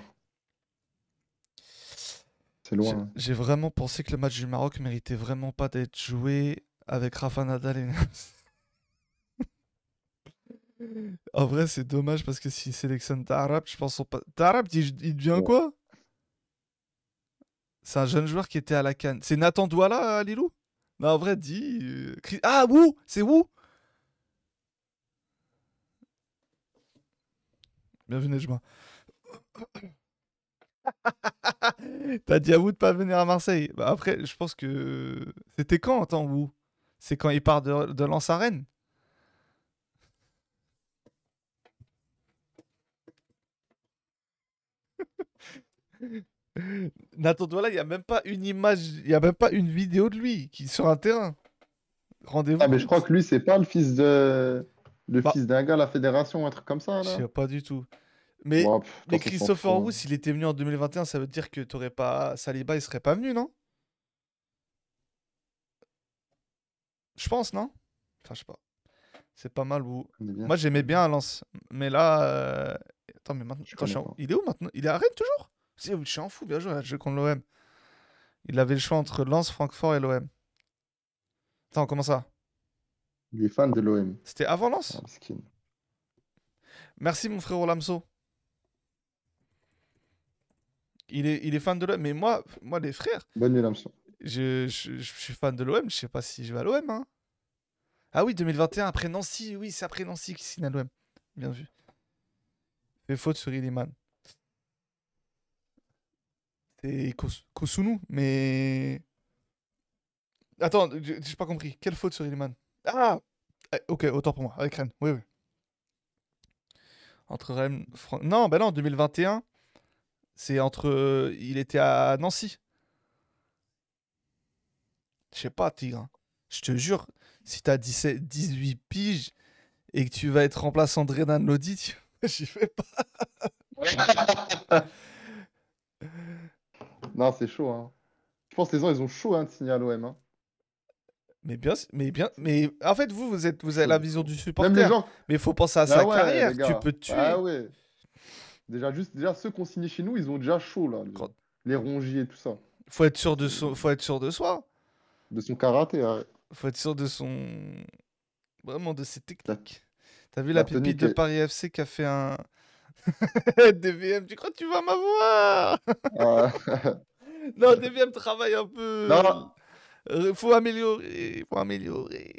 C'est J'ai- loin. hein. J'ai vraiment pensé que le match du Maroc méritait vraiment pas d'être joué avec Rafa Nadal et En vrai, c'est dommage parce que s'il sélectionne Tarab, je pense pas. Tarab, il, il devient Ouais. quoi? C'est un jeune joueur qui était à la canne. C'est Nathan Douala, Lilou? Non, en vrai, dis. euh, Ah, Wou C'est Wou Bienvenue, Nejma. <laughs> T'as dit à Wou de pas venir à Marseille. Bah après, je pense que. C'était quand, attends, Wou C'est quand il part de, de Lens à Rennes? <laughs> Nathan Douala, il n'y a même pas une image, il n'y a même pas une vidéo de lui qui sur un terrain. Rendez-vous. Ah, mais je crois que lui, c'est pas le fils de. Le Bah. fils d'un gars à la fédération, un truc comme ça, Je là. sais pas du tout. Mais, s'en Christopher hein. s'il était venu en 2021, ça veut dire que t'aurais pas. Saliba, il serait pas venu, non? Je pense, non? Enfin, je sais pas. C'est pas mal. Moi, j'aimais bien à Lens. Mais là. euh, Attends, mais maintenant. Attends, en-. Il est où maintenant? Il est à Rennes toujours? Si, je suis en fou, bien joué, là, je joue contre l'OM. Il avait le choix entre Lens, Francfort et l'OM. Attends, comment ça? Il est fan de l'OM. C'était avant Lens? Ah. Merci mon frère Lamso. Il est, il est fan de l'OM. Mais moi, moi, les frères, Bonne nuit, je, je- je suis fan de l'OM. Je sais pas si je vais à l'OM. Hein. Ah oui, 2021, après Nancy. Oui, c'est après Nancy qui signe à l'OM. Bien vu. Fait faute sur Illiman. C'est Kos- Kosunu, mais. Attends, j'ai pas compris. Quelle faute sur Illiman Ah Eh, Ok, autant pour moi. Avec Rennes. Oui, oui. Entre Rennes. Fran- Non, bah non, 2021. C'est entre. euh, Il était à Nancy. Je sais pas, Tigre. hein. Je te jure, si t'as 17, 18 piges et que tu vas être remplaçant de Renan Lodi, <laughs> j'y vais pas. <laughs> Non, c'est chaud, hein. Je pense que les gens, ils ont chaud hein, de signer à l'OM. Hein. Mais bien, mais bien, mais en fait, vous, vous êtes, vous avez la vision du supporter. Même les gens. Mais il faut penser à Ah sa ouais, carrière. Tu peux te tuer. Ah ouais. Déjà, juste, déjà, ceux qui ont signé chez nous, ils ont déjà chaud, là. Quand- Les rongiers et tout ça. Faut être sûr de son, faut être sûr de soi. De son karaté, ouais. Faut être sûr de son, vraiment de ses techniques. T'as vu la la pépite de Paris FC qui a fait un <laughs> DVM. Tu crois que tu vas m'avoir? <laughs> Non, DVM travaille un peu. Non. Euh, Faut améliorer, faut améliorer.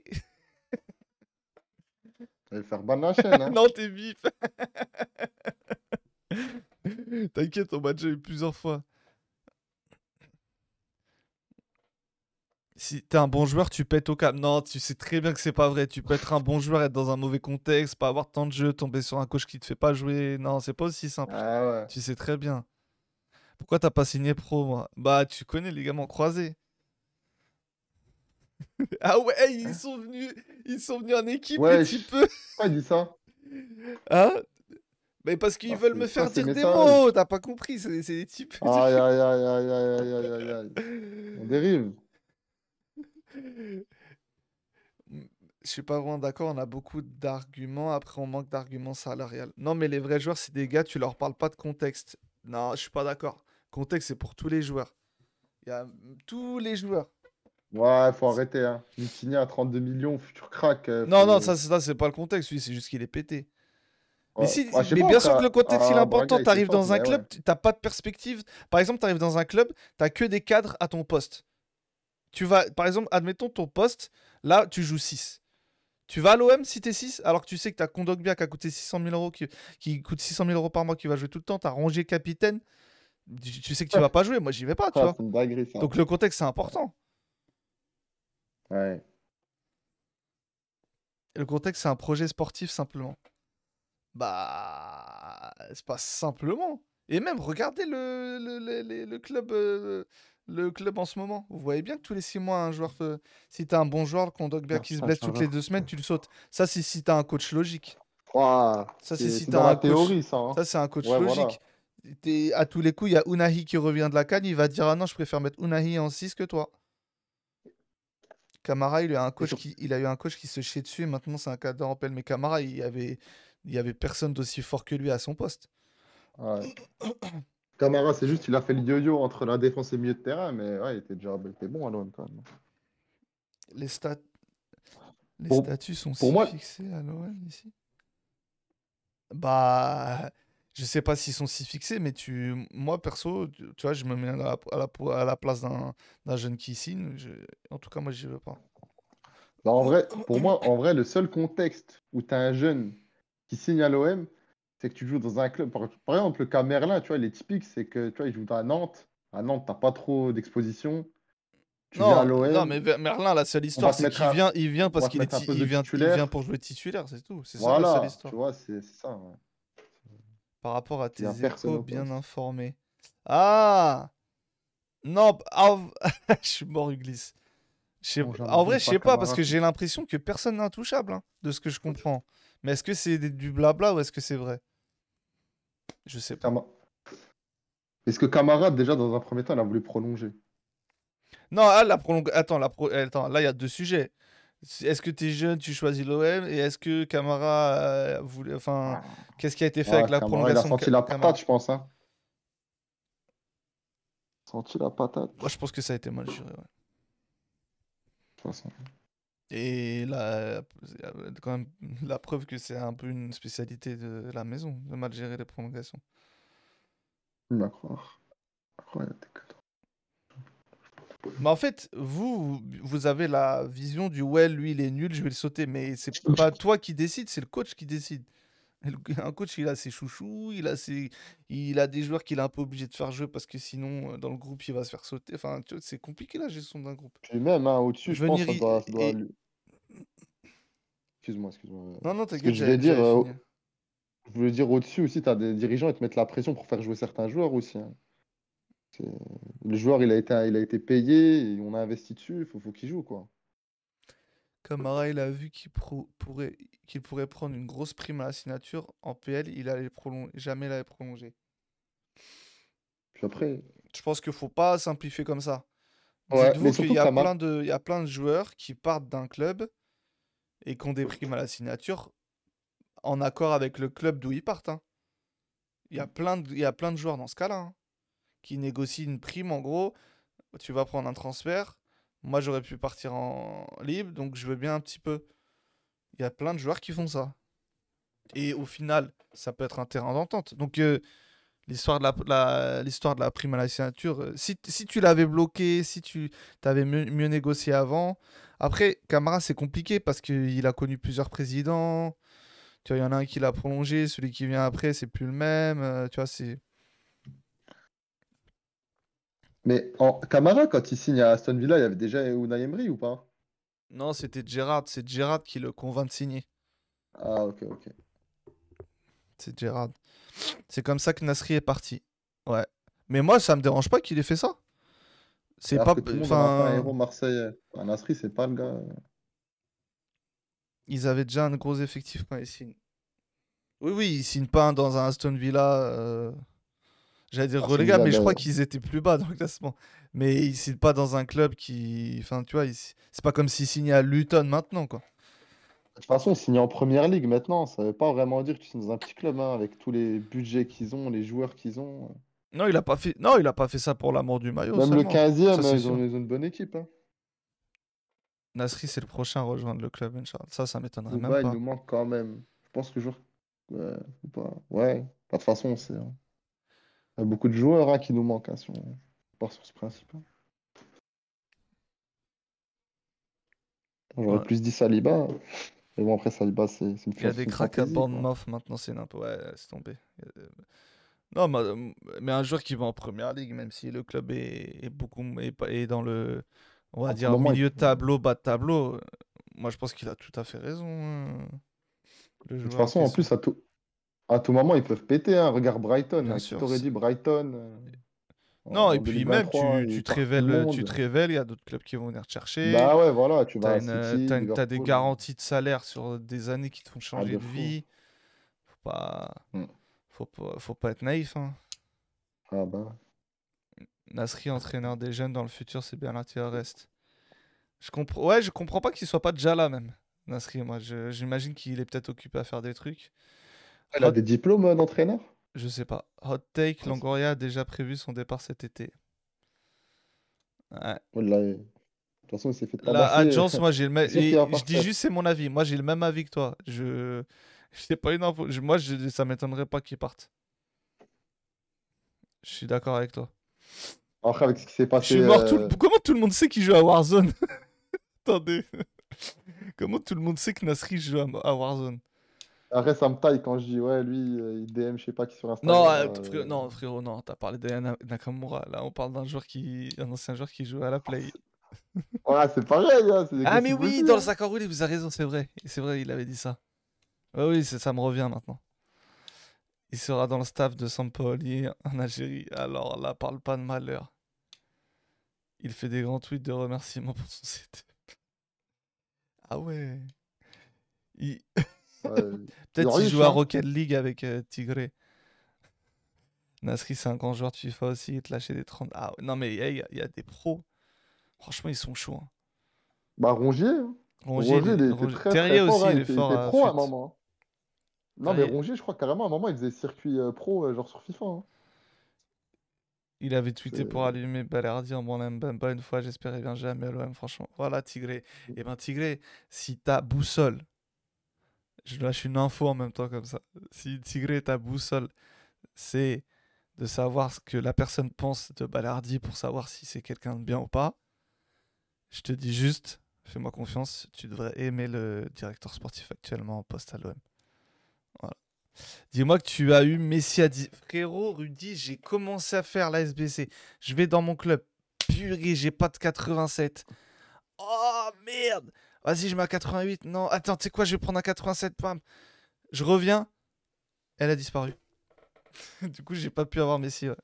il va faire ban la chaîne, hein. <laughs> non, t'es vif. <laughs> T'inquiète, on m'a déjà eu plusieurs fois. Si t'es un bon joueur, tu pètes au cap. Non, tu sais très bien que c'est pas vrai. Tu peux être un bon joueur, être dans un mauvais contexte, pas avoir tant de jeu, tomber sur un coach qui te fait pas jouer. Non, c'est pas aussi simple. Ah ouais. Tu sais très bien. Pourquoi t'as pas signé pro, moi? Bah, tu connais les gamins croisés. <laughs> ah ouais, hey, ils sont venus, ils sont venus en équipe, Wesh. types. Pourquoi il dit ça? Hein? Mais parce qu'ils ah, veulent me faire dire des mots, t'as pas compris, c'est des types. Aïe, aïe, aïe, aïe, aïe, aïe, aïe, aïe. On dérive. Je suis pas vraiment d'accord, on a beaucoup d'arguments, après on manque d'arguments salariales. Non, mais les vrais joueurs, c'est des gars, tu leur parles pas de contexte. Non, je suis pas d'accord. Contexte, c'est pour tous les joueurs. Il y a tous les joueurs. Ouais, faut arrêter. Hein. Mutini à 32 millions, futur crack. Euh, non, non, ça, ça c'est pas le contexte, lui, c'est juste qu'il est pété. Mais, si, mais pas, bien sûr que le contexte il est à important. Tu arrives dans un club, ouais. tu t'as pas de perspective. Par exemple, tu arrives dans un club, tu que des cadres à ton poste. Tu vas, par exemple, admettons ton poste, là, tu joues 6. Tu vas à l'OM si t'es 6, alors que tu sais que t'as Kondogbia qui a coûté 600 000 euros, qui, qui coûte 600 000 euros par mois, qui va jouer tout le temps. T'as Rongier capitaine. Tu, tu sais que tu vas pas jouer. Moi, j'y vais pas, tu Ah, vois. dinguerie, ça. Donc le contexte, c'est important. Ouais. Le contexte, c'est un projet sportif simplement. Bah, c'est pas simplement. Et même, regardez le, le, le- le- le club, euh, le club en ce moment. Vous voyez bien que tous les six mois, un joueur, si t'as un bon joueur, qu'on doit bien qui se blesse toutes les deux semaines, tu le sautes. Ça, c'est si t'as un coach logique. Ouah, Ça, c'est si c'est t'as un coach. théorie, ça. hein. Ça, c'est un coach Ouais, voilà. logique. T'es- à tous les coups, il y a Unahi qui revient de la canne. Il va dire Ah non, je préfère mettre Unahi en 6 que toi. Camara, il a, un coach sur- qui, il a eu un coach qui se chiait dessus. Et maintenant, c'est un cadre en pelle. Mais Camara, il y avait, il y avait personne d'aussi fort que lui à son poste. Ouais. <coughs> Camara, c'est juste, il a fait le yo-yo entre la défense et le milieu de terrain, mais ouais, il était déjà il était bon à l'OM quand même. Les stats. Les statuts sont pour si moi- fixés à l'OM ici? Bah, je sais pas s'ils sont si fixés, mais tu, moi perso, tu tu vois, je me mets à la, à la, à la place d'un d'un jeune qui signe. je- En tout cas, moi, j'y veux pas. Bah, en vrai, pour moi, en vrai, le seul contexte où tu as un jeune qui signe à l'OM, c'est que tu joues dans un club. Par, par exemple, le cas Merlin, tu vois, il est typique, c'est que tu vois, il joue à Nantes. À Nantes, t'as pas trop d'exposition. Tu viens à Non, l'OM. non, mais Merlin, la seule histoire, c'est qu'il un- vient, il vient parce qu'il est, ti- il vient, il vient pour jouer titulaire, c'est tout. C'est ça la Voilà, seule tu vois, c'est ça. ouais. Par rapport à tes échos bien informés. Ah Non, ah, v- <laughs> je suis mort, Uglis. Je sais Bon, En vrai, je sais pas, parce que j'ai l'impression que personne n'est intouchable, hein, de ce que je comprends. Mais est-ce que c'est du blabla ou est-ce que c'est vrai? Je sais pas. Est-ce que Camara, déjà, dans un premier temps, il a voulu prolonger? Non, ah, la prolong- Attends, la pro- Attends, là, il y a deux sujets. Est-ce que tu es jeune, tu choisis l'OM Et est-ce que Camara euh, voulait. Enfin, qu'est-ce qui a été fait Ouais, avec la Camara, il a prolongation de senti la Camara? patate, je pense. Hein. Senti la patate, de Moi, je pense que ça a été mal géré. ouais. toute façon. Et la, quand même, <laughs> la preuve que c'est un peu une spécialité de la maison, de mal gérer les prolongations. Toi. Mais en fait, vous, vous avez la vision du ouais, lui il est nul, je vais le sauter. Mais c'est pas toi qui décide, c'est le coach qui décide. Et le- Un coach, il a ses chouchous, il a, ses, il a des joueurs qu'il est un peu obligé de faire jouer parce que sinon, euh, dans le groupe, il va se faire sauter. Enfin, tu vois, c'est compliqué la gestion d'un groupe. Puis même, hein, au-dessus, je pense Venir ça doit, ça doit et- lui- Excuse-moi, excuse-moi. Non, non, Ce que t'inquiète, je j'allais voulais dire, j'allais euh, finir. je voulais dire au-dessus aussi, tu as des dirigeants, ils te mettent la pression pour faire jouer certains joueurs aussi. hein. C'est- Le joueur, il a été, il a été payé, et on a investi dessus, il faut, faut qu'il joue, quoi. Camara, il a vu qu'il pourrait, qu'il pourrait prendre une grosse prime à la signature. En PL, il allait jamais l'avait prolongé. Puis après, Je pense qu'il faut pas simplifier comme ça. Ouais, Dites-vous qu'il y a plein de, il y a plein de joueurs qui partent d'un club et qui ont des primes à la signature en accord avec le club d'où ils partent. hein. Il y a plein de, il y a plein de joueurs dans ce cas-là hein, qui négocient une prime. En gros, tu vas prendre un transfert. Moi, j'aurais pu partir en libre, donc je veux bien un petit peu. Il y a plein de joueurs qui font ça. Et au final, ça peut être un terrain d'entente. Donc, euh, l'histoire de la, l'histoire de la prime à la signature, euh, si, si tu l'avais bloqué, si tu avais mieux, mieux négocié avant. Après, Camara, c'est compliqué parce qu'il a connu plusieurs présidents. Tu vois, il y en a un qui l'a prolongé, celui qui vient après, c'est plus le même. euh, tu vois, c'est. Mais en Camara, quand il signe à Aston Villa, il y avait déjà Unai Emery ou pas? Non, c'était Gérard. C'est Gérard qui le convainc de signer. Ah, ok, ok. C'est Gérard. C'est comme ça que Nasri est parti. Ouais. Mais moi, ça me dérange pas qu'il ait fait ça. C'est pas. que tout le monde en a fait un Enfin, héros marseillais. Un Nasri, c'est pas le gars. ils avaient déjà un gros effectif quand ils signent. Oui, oui, ils signent pas dans un Aston Villa. euh, J'allais dire relégable, mais je crois qu'ils étaient plus bas dans le classement. Mais ils signent pas dans un club qui. Enfin, tu vois, ils- c'est pas comme s'ils signaient à Luton maintenant, quoi. toute façon, signer en première ligue maintenant, ça veut pas vraiment dire que tu signes dans un petit club, hein, avec tous les budgets qu'ils ont, les joueurs qu'ils ont. Non, il a pas fait. Non, il a pas fait ça pour l'amour du maillot. Même le seulement. 15e, Ça, c'est ils ont, ils une bonne équipe. Hein. Nasri, c'est le prochain à rejoindre le club, Inch'Allah. Ça, ça m'étonnerait même Bouba, il pas. nous manque quand même. Je pense que joueur. Ouais, pas. Ouais, de toute façon, c'est. Il y a beaucoup de joueurs hein, qui nous manquent, hein, si on part sur ce principe. hein. J'aurais Ouais. plus dit Saliba. Mais bon, après, Saliba, c'est c'est une Il y a c'est des cracks à. Bournemouth maintenant, c'est n'importe Ouais, a des- Non, mais, un joueur qui va en première ligue, même si le club est, est beaucoup est, dans le, on va En dire, il- milieu tableau, bas de tableau, euh, moi je pense qu'il a tout à fait raison. hein, le De toute façon, en plus, à tout, à tout moment, ils peuvent péter. Hein. Regarde Brighton. Bien hein. Qui sûr, t'aurait dit Brighton euh, Non, en et puis même, 2023, tu, tu te révèles, tu monde. te révèles, il y a d'autres clubs qui vont venir te chercher. Bah ouais, voilà, tu vas T'as euh, des garanties de salaire sur des années qui te font Ah, changer de vie. Faut pas, Mm. faut pas, faut pas être naïf. Hein. Ah bah. Nasri, entraîneur des jeunes dans le futur, c'est bien l'intérêt. Je comprends, ouais, je comprends pas qu'il soit pas déjà là même. Nasri, moi, j'imagine qu'il est peut-être occupé à faire des trucs. Il a Hot- des diplômes euh, d'entraîneur? Je sais pas. Hot take, Longoria a déjà prévu son départ cet été. Ouais. Oh là, De toute façon, il s'est fait La tabasser. agence, moi j'ai le <laughs> même. Je dis juste c'est mon avis. Moi j'ai le même avis que toi. Je <laughs> je sais pas une info. Je- Moi je... ça m'étonnerait pas qu'il parte. Je suis d'accord avec toi. Après, avec ce qui s'est Je passé. suis mort. tout le- euh, Comment tout le monde sait qu'il joue à Warzone? <laughs> Attendez. Comment tout le monde sait que Nasri joue à à Warzone? Après, ça me taille quand je dis, ouais, lui, euh, il DM, je sais pas qui sur Instagram. Non, là, euh, frérot, euh, non, frérot, non. T'as parlé de Na- Nakamura. Là, on parle d'un joueur qui, un ancien joueur qui joue à la play. <laughs> Ouais, c'est pareil, hein, des Ah mais oui, dans le hein. sac en roue, vous avez raison, c'est vrai. C'est vrai, il avait dit ça. Ouais, oui, ça me revient maintenant. Il sera dans le staff de Sampaoli en Algérie. Alors là, parle pas de malheur. Il fait des grands tweets de remerciements pour son CT. Ah ouais. Il- Ouais, <laughs> <laughs> Peut-être riche, qu'il joue à. Rocket League avec euh, Tigré. Nasri, c'est un grand joueur de FIFA aussi. Il te lâchait des 30. Ah non, mais il y, a- il y a des pros. Franchement, ils sont chauds. hein. Bah, Rongier. hein. Rongier, Rongier, il- il était très, Terrier très fort, aussi, hein, il était, il pro à un moment. Non, mais. Rongier, je crois carrément, à un moment, il faisait circuit euh, pro, euh, genre sur FIFA. hein. Il avait tweeté pour allumer Balerdi en bon Mbemba une fois, j'espérais bien jamais à l'OM, franchement. Voilà, Tigré. Et ben, Tigré, si ta boussole, je lâche une info en même temps comme ça. Si Tigré, ta boussole, c'est de savoir ce que la personne pense de Balerdi pour savoir si c'est quelqu'un de bien ou pas, je te dis juste, fais-moi confiance, tu devrais aimer le directeur sportif actuellement en poste à l'OM. Voilà. Dis-moi que tu as eu Messi à 10. Frérot, Rudy, j'ai commencé à faire la SBC. Je vais dans mon club. Purée, j'ai pas de 87. Oh merde. Vas-y, je mets à 88. Non, attends, tu sais quoi, je vais prendre un 87. Pam. Je reviens. Elle a disparu. <laughs> du coup, j'ai pas pu avoir Messi. Ouais.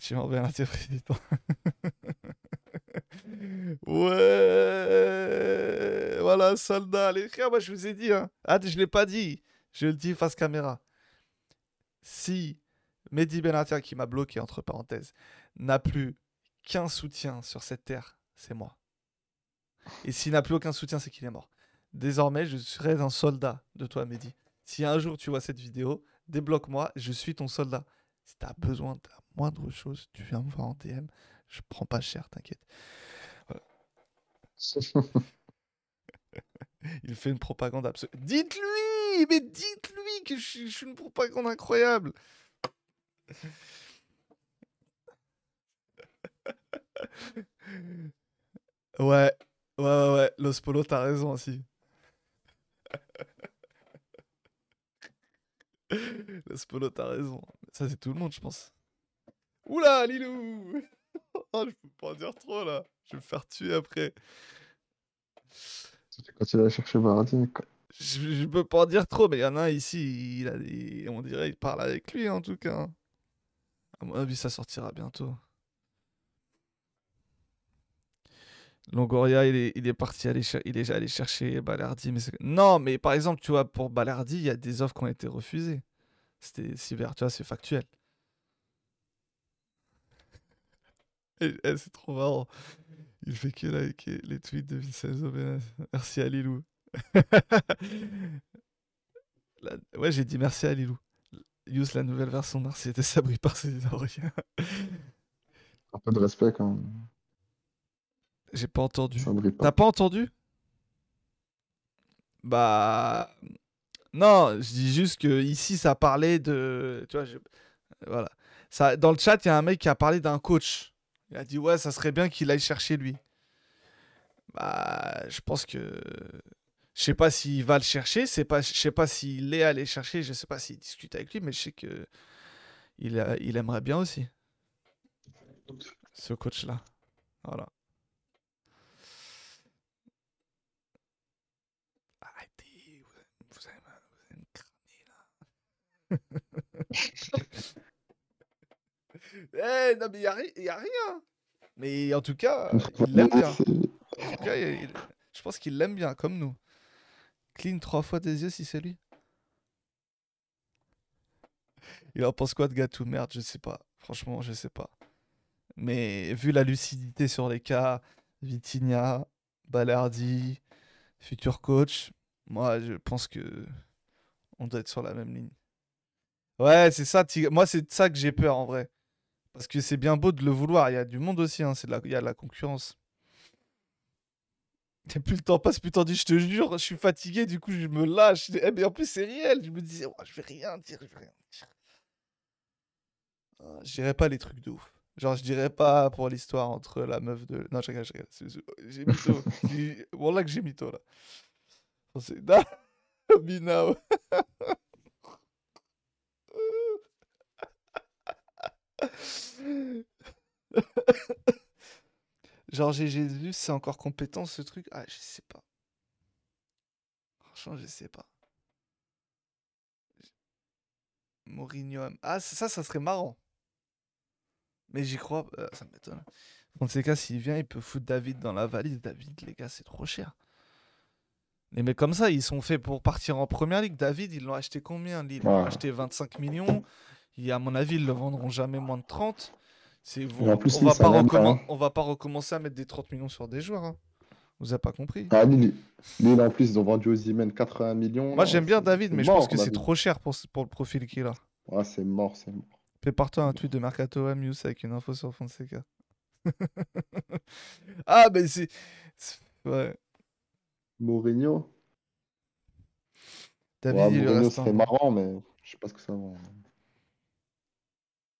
J'ai m'en bien interprété. ouais. Voilà, soldat. Les frères, moi je vous ai dit. Hein. Ah, je l'ai pas dit. Je le dis face caméra. Si Mehdi Benatia, qui m'a bloqué, entre parenthèses, n'a plus qu'un soutien sur cette terre, c'est moi. Et s'il n'a plus aucun soutien, c'est qu'il est mort. Désormais, je serai un soldat de toi, Mehdi. Si un jour tu vois cette vidéo, débloque-moi, je suis ton soldat. Si tu as besoin de la moindre chose, tu viens me voir en DM. Je prends pas cher, t'inquiète. Voilà. <laughs> Il fait une propagande absolue. Dites-lui Mais dites-lui que je suis une propagande incroyable <laughs> Ouais, ouais, ouais, ouais. Los Polo, t'as raison aussi. <laughs> Los Polo, t'as raison. Ça, c'est tout le monde, je pense. Oula, Lilou <laughs> Oh, je peux pas en dire trop, là. Je vais me faire tuer après. Quand cherché Vardy, quoi. Je, je peux pas en dire trop, mais il y en a un ici, il a des- on dirait il parle avec lui, en tout cas. À mon avis, ça sortira bientôt. Longoria, il est, il est parti aller, il est allé chercher Balardi. Mais non, mais par exemple, tu vois, pour Balardi, il y a des offres qui ont été refusées. C'était cyber, tu vois, c'est factuel. Et- <laughs> et c'est trop marrant. Il fait que liker les tweets de Vincenzo Benes. Merci à Lilou. <laughs> La- Ouais, j'ai dit merci à Lilou. Use la nouvelle version Merci était sabri par ses rien. Un peu de respect quand même. J'ai pas entendu. T'as pas entendu? Bah. Non, je dis juste que ici ça parlait de. Tu vois, je- voilà. Ça, dans le chat, il y a un mec qui a parlé d'un coach. Il a dit ouais, ça serait bien qu'il aille chercher lui. Bah, je pense que. Je sais pas s'il va le chercher, c'est pas, je sais pas s'il est allé chercher, je sais pas s'il discute avec lui, mais je sais que il, a- il aimerait bien aussi. Ce coach-là. Voilà. Arrêtez, vous allez, vous allez me- vous allez Eh, non, mais il n'y a, rien. Mais en tout cas, il l'aime bien. En tout cas, il- il- je pense qu'il l'aime bien, comme nous. Clean trois fois des yeux si c'est lui. Il en pense quoi de Gatou Merde, je sais pas. Franchement, je sais pas. Mais vu la lucidité sur les cas, Vitinha, Balardi, futur coach, moi je pense que on doit être sur la même ligne. Ouais, c'est ça, Tig- moi c'est de ça que j'ai peur en vrai. Parce que c'est bien beau de le vouloir, il y a du monde aussi, hein, c'est la- il y a de la concurrence. Et plus le temps passe, plus tendu, je te jure, je suis fatigué, du coup je me lâche. Eh, mais en plus c'est réel, je me disais, Ouah, je vais rien dire, je vais rien dire. Ah, Je dirais pas les trucs de ouf. Genre, je dirais pas pour l'histoire entre la meuf de. Non, je rigole, je rigole. c'est- J'ai mytho. <laughs> Wallah que j'ai mytho là. Oh, c'est- <laughs> Non, Genre, j'ai Jésus, c'est encore compétent ce truc? Ah, je sais pas. Franchement, je sais pas. Mourinho. Ah, ça, ça, serait marrant. Mais j'y crois. euh, ça m'étonne. Fonseca, s'il vient, il peut foutre David dans la valise. David, les gars, c'est trop cher. Les mecs comme ça, ils sont faits pour partir en première ligue. David, ils l'ont acheté combien? Ils l'ont Ouais. acheté 25 millions. Et à mon avis, ils le vendront jamais moins de 30. C'est vous. Plus, on, Lille, va pas hein. on va pas recommencer à mettre des 30 millions sur des joueurs. hein. Vous avez pas compris Ah, en plus, ils ont vendu Osimhen 80 millions. Moi, j'aime bien David, mais je pense que c'est trop cher pour, pour le profil qu'il a. Ouais, c'est mort, c'est mort. Prépare-toi un tweet de Mercato Amuse avec une info sur Fonseca. <laughs> ah, mais c'est. Ouais. Mourinho David, Ouais, il Mourinho serait an. marrant, mais je sais pas ce que ça va.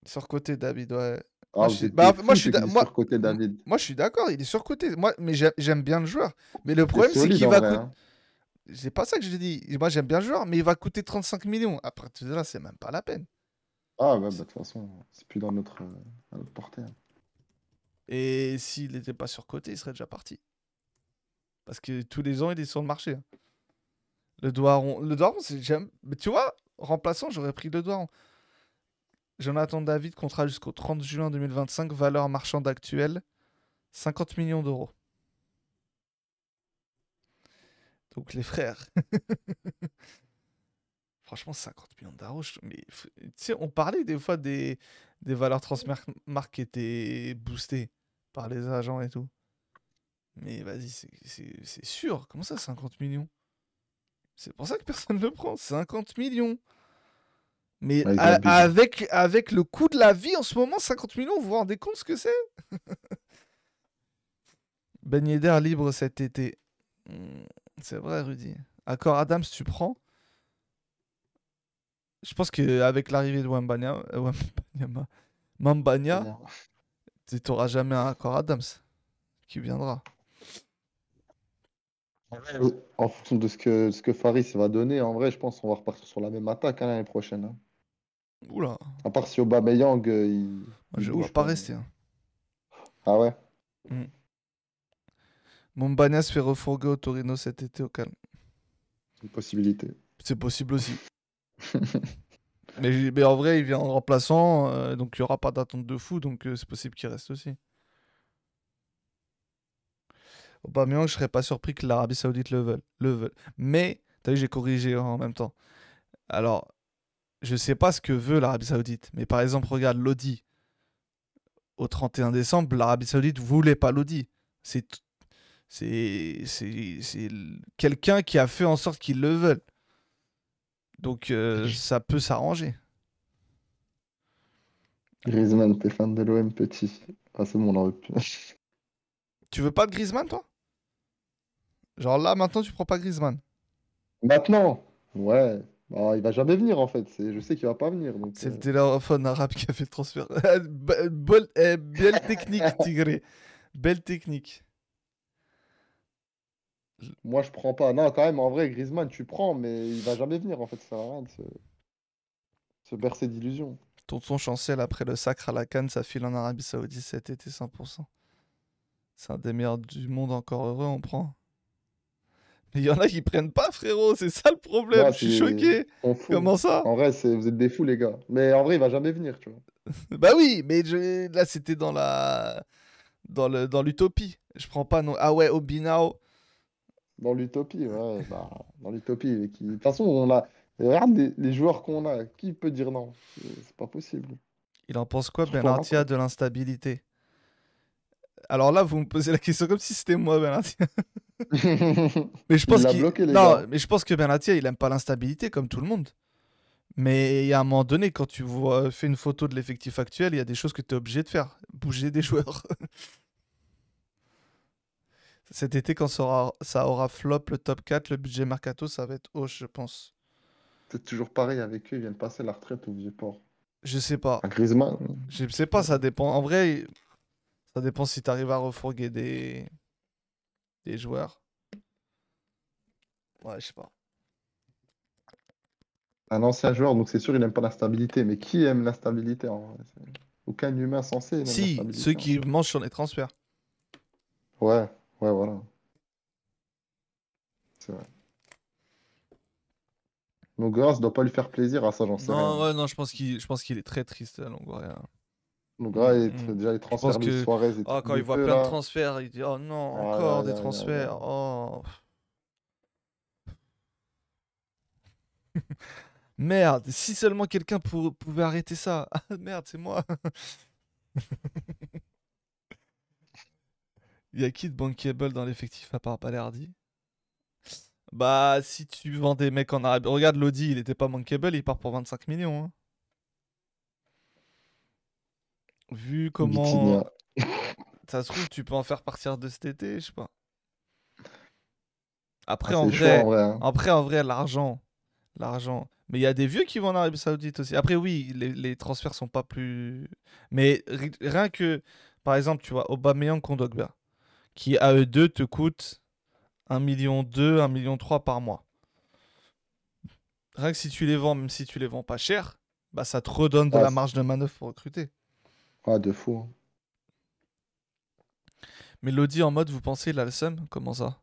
Surcoté, David, ouais. Ah, Moi, je suis- êtes bah, des moi, fous, je suis c'est d'a- qu'il est moi- surcoté, David. Moi, je suis d'accord, il est surcoté. Moi, mais j'ai- j'aime bien le joueur. Mais le problème, c'est qu'il va coûter. hein. C'est pas ça que je dis. Moi, j'aime bien le joueur, mais il va coûter 35 millions. Après tout ça, c'est même pas la peine. Ah, ouais, bah, de toute façon, c'est plus dans notre, euh, à notre portée. hein. Et s'il n'était pas surcoté, il serait déjà parti. Parce que tous les ans, il est sur le marché. hein. Le Doiron, le Doiron, c'est j'aime. Mais tu vois, remplaçant, j'aurais pris le Doiron. Jonathan David, contrat jusqu'au 30 juin 2025, valeur marchande actuelle 50 millions d'euros. Donc les frères. <laughs> Franchement, 50 millions d'euros. on parlait des fois des, des valeurs transmarques qui étaient boostées par les agents et tout. Mais vas-y, c'est sûr. Comment ça, 50 millions? C'est pour ça que personne ne le prend. 50 millions. Mais Ouais, ils a- abusent. avec, avec le coût de la vie en ce moment, 50 millions, vous vous rendez compte ce que c'est? <laughs> Ben Yedder libre cet été. Hmm, C'est vrai, Rudy. Accord Adams, tu prends? Je pense qu'avec l'arrivée de Wembanya, euh, Mambanya, tu n'auras jamais un accord Adams qui viendra. En fonction de ce que, ce que Faris va donner, en vrai, je pense qu'on va repartir sur la même attaque hein, l'année prochaine. hein. Oula, À part si Aubameyang, euh, il, moi, je ne vois pas rester. hein. Ah ouais? Mambanya se fait refourguer au Torino cet été au calme. C'est une possibilité. C'est possible aussi. <laughs> mais, mais en vrai, il vient en remplaçant, euh, donc il n'y aura pas d'attente de fou, donc euh, c'est possible qu'il reste aussi. Aubameyang, je serais pas surpris que l'Arabie Saoudite le veuille. Le veuille. Mais, t'as vu, j'ai corrigé en même temps. Alors, je sais pas ce que veut l'Arabie Saoudite, mais par exemple, regarde Lodi. Au 31 décembre, l'Arabie Saoudite voulait pas Lodi. C'est C'est c'est c'est l- quelqu'un qui a fait en sorte qu'ils le veulent. Donc euh, ça peut s'arranger. Griezmann, t'es fan de l'OM petit. Ah, c'est bon, on en. <laughs> Tu veux pas de Griezmann, toi? Genre là, maintenant, tu prends pas Griezmann? Maintenant, ouais. Bah, il va jamais venir en fait. Je sais qu'il va pas venir. C'est euh, le téléphone arabe qui a fait le transfert. <laughs> Bol- eh, belle technique, <laughs> Tigré. Belle technique. Moi, je prends pas. Non, quand même, en vrai, Griezmann, tu prends, mais il va jamais venir en fait. Ça sert à rien de se, se bercer d'illusions. Tonton Chancel, après le sacre à la canne, ça file en Arabie Saoudite cet été 100%. C'est un des meilleurs du monde, encore heureux, on prend. Il y en a qui prennent pas, frérot, c'est ça le problème, Ouais, je suis choqué. Comment ça? En vrai, vous êtes des fous, les gars. Mais en vrai, il va jamais venir, tu vois. <laughs> Bah oui, mais je- là c'était dans la dans le dans l'utopie. Je prends pas non. Ah ouais, Obinao. Dans l'utopie, ouais. <laughs> Bah, dans l'utopie. qui- De toute façon, on a. Regarde les, les joueurs qu'on a. Qui peut dire non? C'est pas possible. Il en pense quoi Benartia de l'instabilité? Alors là, vous me posez la question comme si c'était moi Benartia. <laughs> Mais je pense l'a qu'il bloqué, les non, gars. mais je pense que Benatia, il aime pas l'instabilité comme tout le monde. Mais il y a un moment donné, quand tu vois, fais une photo de l'effectif actuel, il y a des choses que tu es obligé de faire. Bouger des joueurs. <laughs> Cet été, quand ça aura, ça aura flop le top 4, le budget Mercato, ça va être haut, je pense. C'est toujours pareil avec eux. Ils viennent passer la retraite au Vieux-Port. Je sais pas. Ah, Griezmann. Je sais pas, ça dépend. En vrai, ça dépend si tu arrives à refourguer des... des joueurs. Ouais, je sais pas. Un ancien joueur, donc c'est sûr, il n'aime pas l'instabilité. Mais qui aime l'instabilité en vrai? Aucun humain censé Si, ceux en qui mangent sur les transferts. Ouais, ouais, voilà. C'est vrai. Longoria, ça doit pas lui faire plaisir à ça, j'en sais Non, rien. ouais, non, je pense qu'il je pense qu'il est très triste, Longoria. Longoria, il- déjà les pense transferts de que- Suarez et Oh, quand il voit plein de transferts, il dit Oh non, Ah, encore là, des là, transferts. Oh. <laughs> Merde, si seulement quelqu'un pour- pouvait arrêter ça. Ah <laughs> merde, c'est moi. Il <laughs> y a qui de bankable dans l'effectif à part Balerdi Bah, si tu vends des mecs en Arabie. Regarde Lodi, il était pas bankable, il part pour 25 millions. hein. Vu comment. <laughs> Ça se trouve, tu peux en faire partir de cet été, je sais pas. Après, Ah, en chaud, vrai, en vrai, hein. après, en vrai, l'argent, l'argent. Mais il y a des vieux qui vont en Arabie Saoudite aussi. Après, oui, les, les transferts sont pas plus. Mais ri- rien que, par exemple, tu vois, Aubameyang Kondogba, qui à eux deux te coûte 1 million 2, 1 million 3 par mois. Rien que si tu les vends, même si tu les vends pas cher, bah ça te redonne de Ah, la marge de manœuvre pour recruter. Ah, de fou. hein. Mais Lodi en mode, vous pensez, il a le seum Comment ça?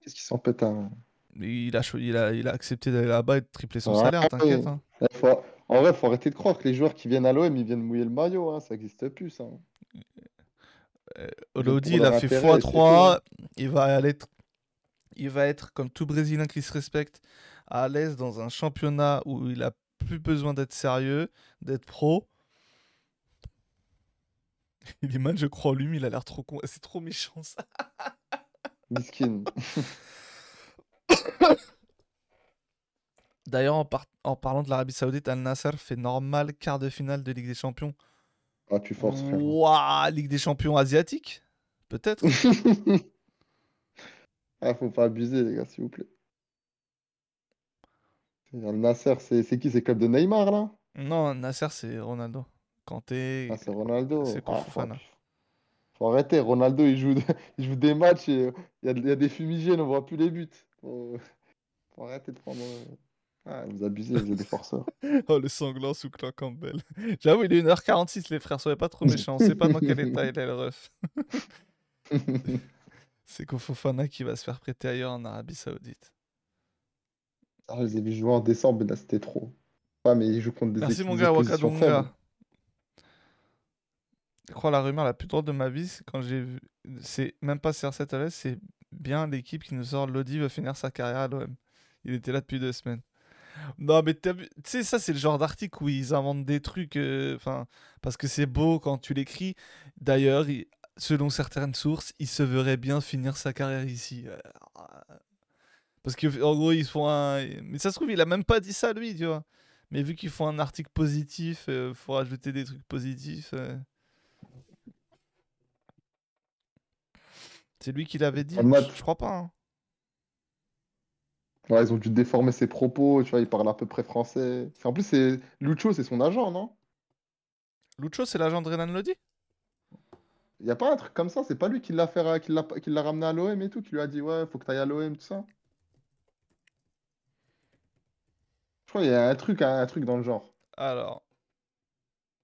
Qu'est-ce qu'il s'en pète un... il a, il, a, il a accepté d'aller là-bas et de tripler son Ah, salaire, t'inquiète. hein. Eh, faut- En vrai, faut arrêter de croire que les joueurs qui viennent à l'OM, ils viennent mouiller le maillot. Hein. Ça n'existe plus, ça. Pour il a fait intérêt, c'est tout, x3. hein. Il va aller être- il va être comme tout Brésilien qui se respecte, à l'aise dans un championnat où il a plus besoin d'être sérieux, d'être pro. <laughs> Il est mal, je crois en lui, mais il a l'air trop con. C'est trop méchant ça. <laughs> Miskin. <coughs> D'ailleurs, en, par- en parlant de l'Arabie Saoudite, Al Nasser fait normal quart de finale de Ligue des Champions. Ah, tu forces, frère. Ouah, Ligue des Champions asiatique? Peut-être <laughs> ah, faut pas abuser, les gars, s'il vous plaît. Le Nasser, c'est c'est qui? C'est le club de Neymar, là? Non, Nasser, c'est Ronaldo. Kanté, Ah, c'est Ronaldo. c'est Ah, faut, Fofana. faut arrêter. Ronaldo, il joue, <laughs> il joue des matchs et euh, il y a, il y a des fumigènes, on voit plus les buts. Faut, <laughs> faut arrêter de prendre. euh, Ah, vous abusez, vous êtes des forceurs. <laughs> Oh, le sanglant sous Clan Campbell. J'avoue, il est 1h46, les frères, soyez pas trop méchants. On sait pas dans quel état il est, le ref. C'est Kofofana qui va se faire prêter ailleurs en Arabie Saoudite. Ah, je les ai vus jouer en décembre, mais là, c'était trop. Ah, mais ils jouent contre des Merci équipes mon gars, faibles. Je crois la rumeur la plus drôle de ma vie, c'est quand j'ai vu. C'est même pas CR7 à l'Est, c'est bien l'équipe qui nous sort Lodi va finir sa carrière à l'OM. Il était là depuis deux semaines. Non, mais tu sais, ça, c'est le genre d'article où ils inventent des trucs. euh, Enfin, parce que c'est beau quand tu l'écris. D'ailleurs, il- selon certaines sources, il se verrait bien finir sa carrière ici. Euh, Parce que en gros, ils font un. Mais ça se trouve, il a même pas dit ça lui, tu vois. Mais vu qu'ils font un article positif, il faut rajouter des trucs positifs. euh. C'est lui qui l'avait dit Je crois pas. hein. Ouais, ils ont dû déformer ses propos, tu vois, il parle à peu près français. En plus, c'est Lucho, c'est son agent, non? Lucho, c'est l'agent de Renan Lodi? Il y a pas un truc comme ça, c'est pas lui qui l'a fait, ra- qui l'a, ramené à l'OM et tout, qui lui a dit ouais, faut que t'ailles à l'OM, tout ça? Je crois qu'il y a un truc, un, truc dans le genre. Alors,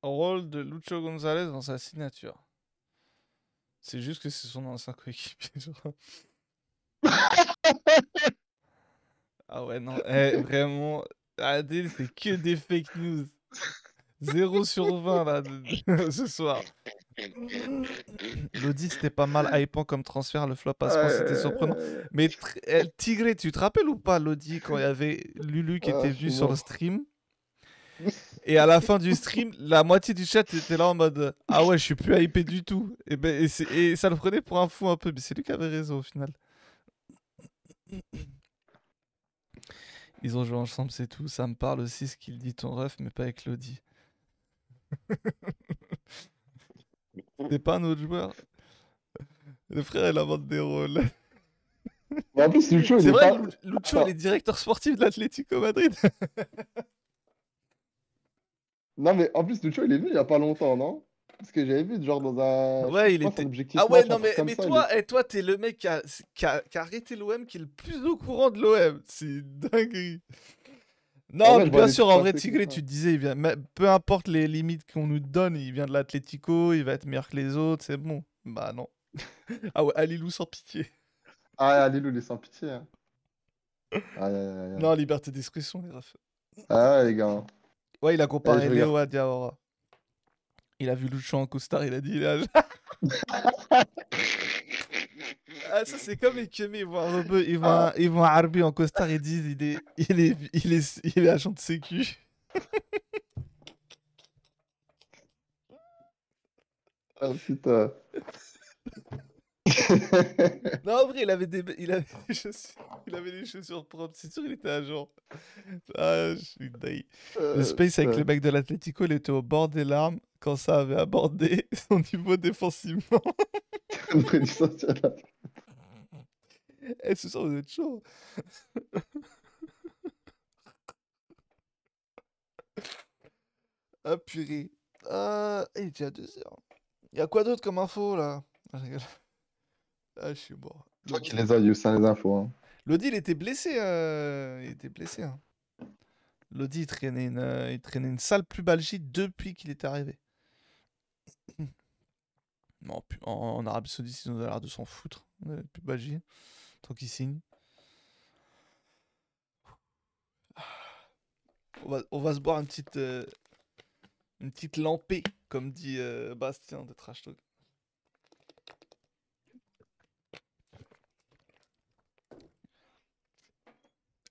rôle de Lucho Gonzalez dans sa signature. C'est juste que c'est son ancien coéquipier. <laughs> <laughs> ah ouais, non, eh, vraiment, Adil, c'est que des fake news. 0 sur 20 là, <laughs> ce soir. Lodi, c'était pas mal hypant comme transfert, le flop passement, c'était surprenant. Mais eh, Tigré, tu te rappelles ou pas, Lodi, quand il y avait Lulu qui Ah, était je venu sur le stream? Et à la fin du stream, la moitié du chat était là en mode Ah ouais, je suis plus hypé du tout. Et, ben, et, ça le prenait pour un fou un peu, mais c'est lui qui avait raison au final. Ils ont joué ensemble, c'est tout. Ça me parle aussi ce qu'il dit ton ref, mais pas avec Lodi. <laughs> C'est pas un autre joueur? Le frère, il invente des rôles. Mais en plus, Lucho, il C'est est vrai, pas. Lu- Lucho, il est directeur sportif de l'Atlético Madrid. <laughs> Non, mais en plus, Lucho, il est venu il y a pas longtemps, non? Parce que j'avais vu, genre, dans un. Ouais, il était- objectif Ah ouais, match, non, mais, mais ça, il toi, eh, toi, t'es le mec qui a, qui a- qui a arrêté l'OM, qui est le plus au courant de l'OM. C'est dinguerie. Non, vois bien sûr, en vrai, Tigré, tu te disais, il vient, mais peu importe les limites qu'on nous donne, il vient de l'Atlético, il va être meilleur que les autres, c'est bon. Bah non. <laughs> ah ouais, Alilou sans pitié. Ah, Alilou, il est sans pitié. Hein. <laughs> Non, liberté d'expression, les refs. Ah, ouais, les gars. Ouais, il a comparé je Léo à Diawara. Il a vu Lucho en costard, il a dit, il a... <laughs> Ah, ça, c'est comme les Kémés, ils vont un rebeu, ils vont, un, ils vont un Harbi en costard, ils disent il est, il est, il est, il est agent de sécu. Ah, putain. <laughs> <laughs> Non, en vrai, il avait des, il avait des chaussures, il avait des chaussures propres, c'est sûr, il était agent. Ah, je suis dingue. Le space avec le mec de l'Atlético, il était au bord des larmes quand ça avait abordé <laughs> son niveau défensivement. Eh, ce soir, vous êtes chaud. ah, purée. Ah, il est déjà 2 heures. Il y a quoi d'autre comme info là? Ah. Ah, je suis mort. Toi qui les as, Youssin, les infos. Hein. Lodi, il était blessé. euh, Il était blessé. Hein. Lodi, il traînait une, euh, il traînait une sale pubalgie depuis qu'il était arrivé. <clears throat> Non, en, en Arabie Saoudite, ils ont l'air de s'en foutre. euh, Pubalgie. Tant qu'ils signent. On va, on va se boire une petite, euh, une petite lampée, comme dit euh, Bastien de Trash Talk.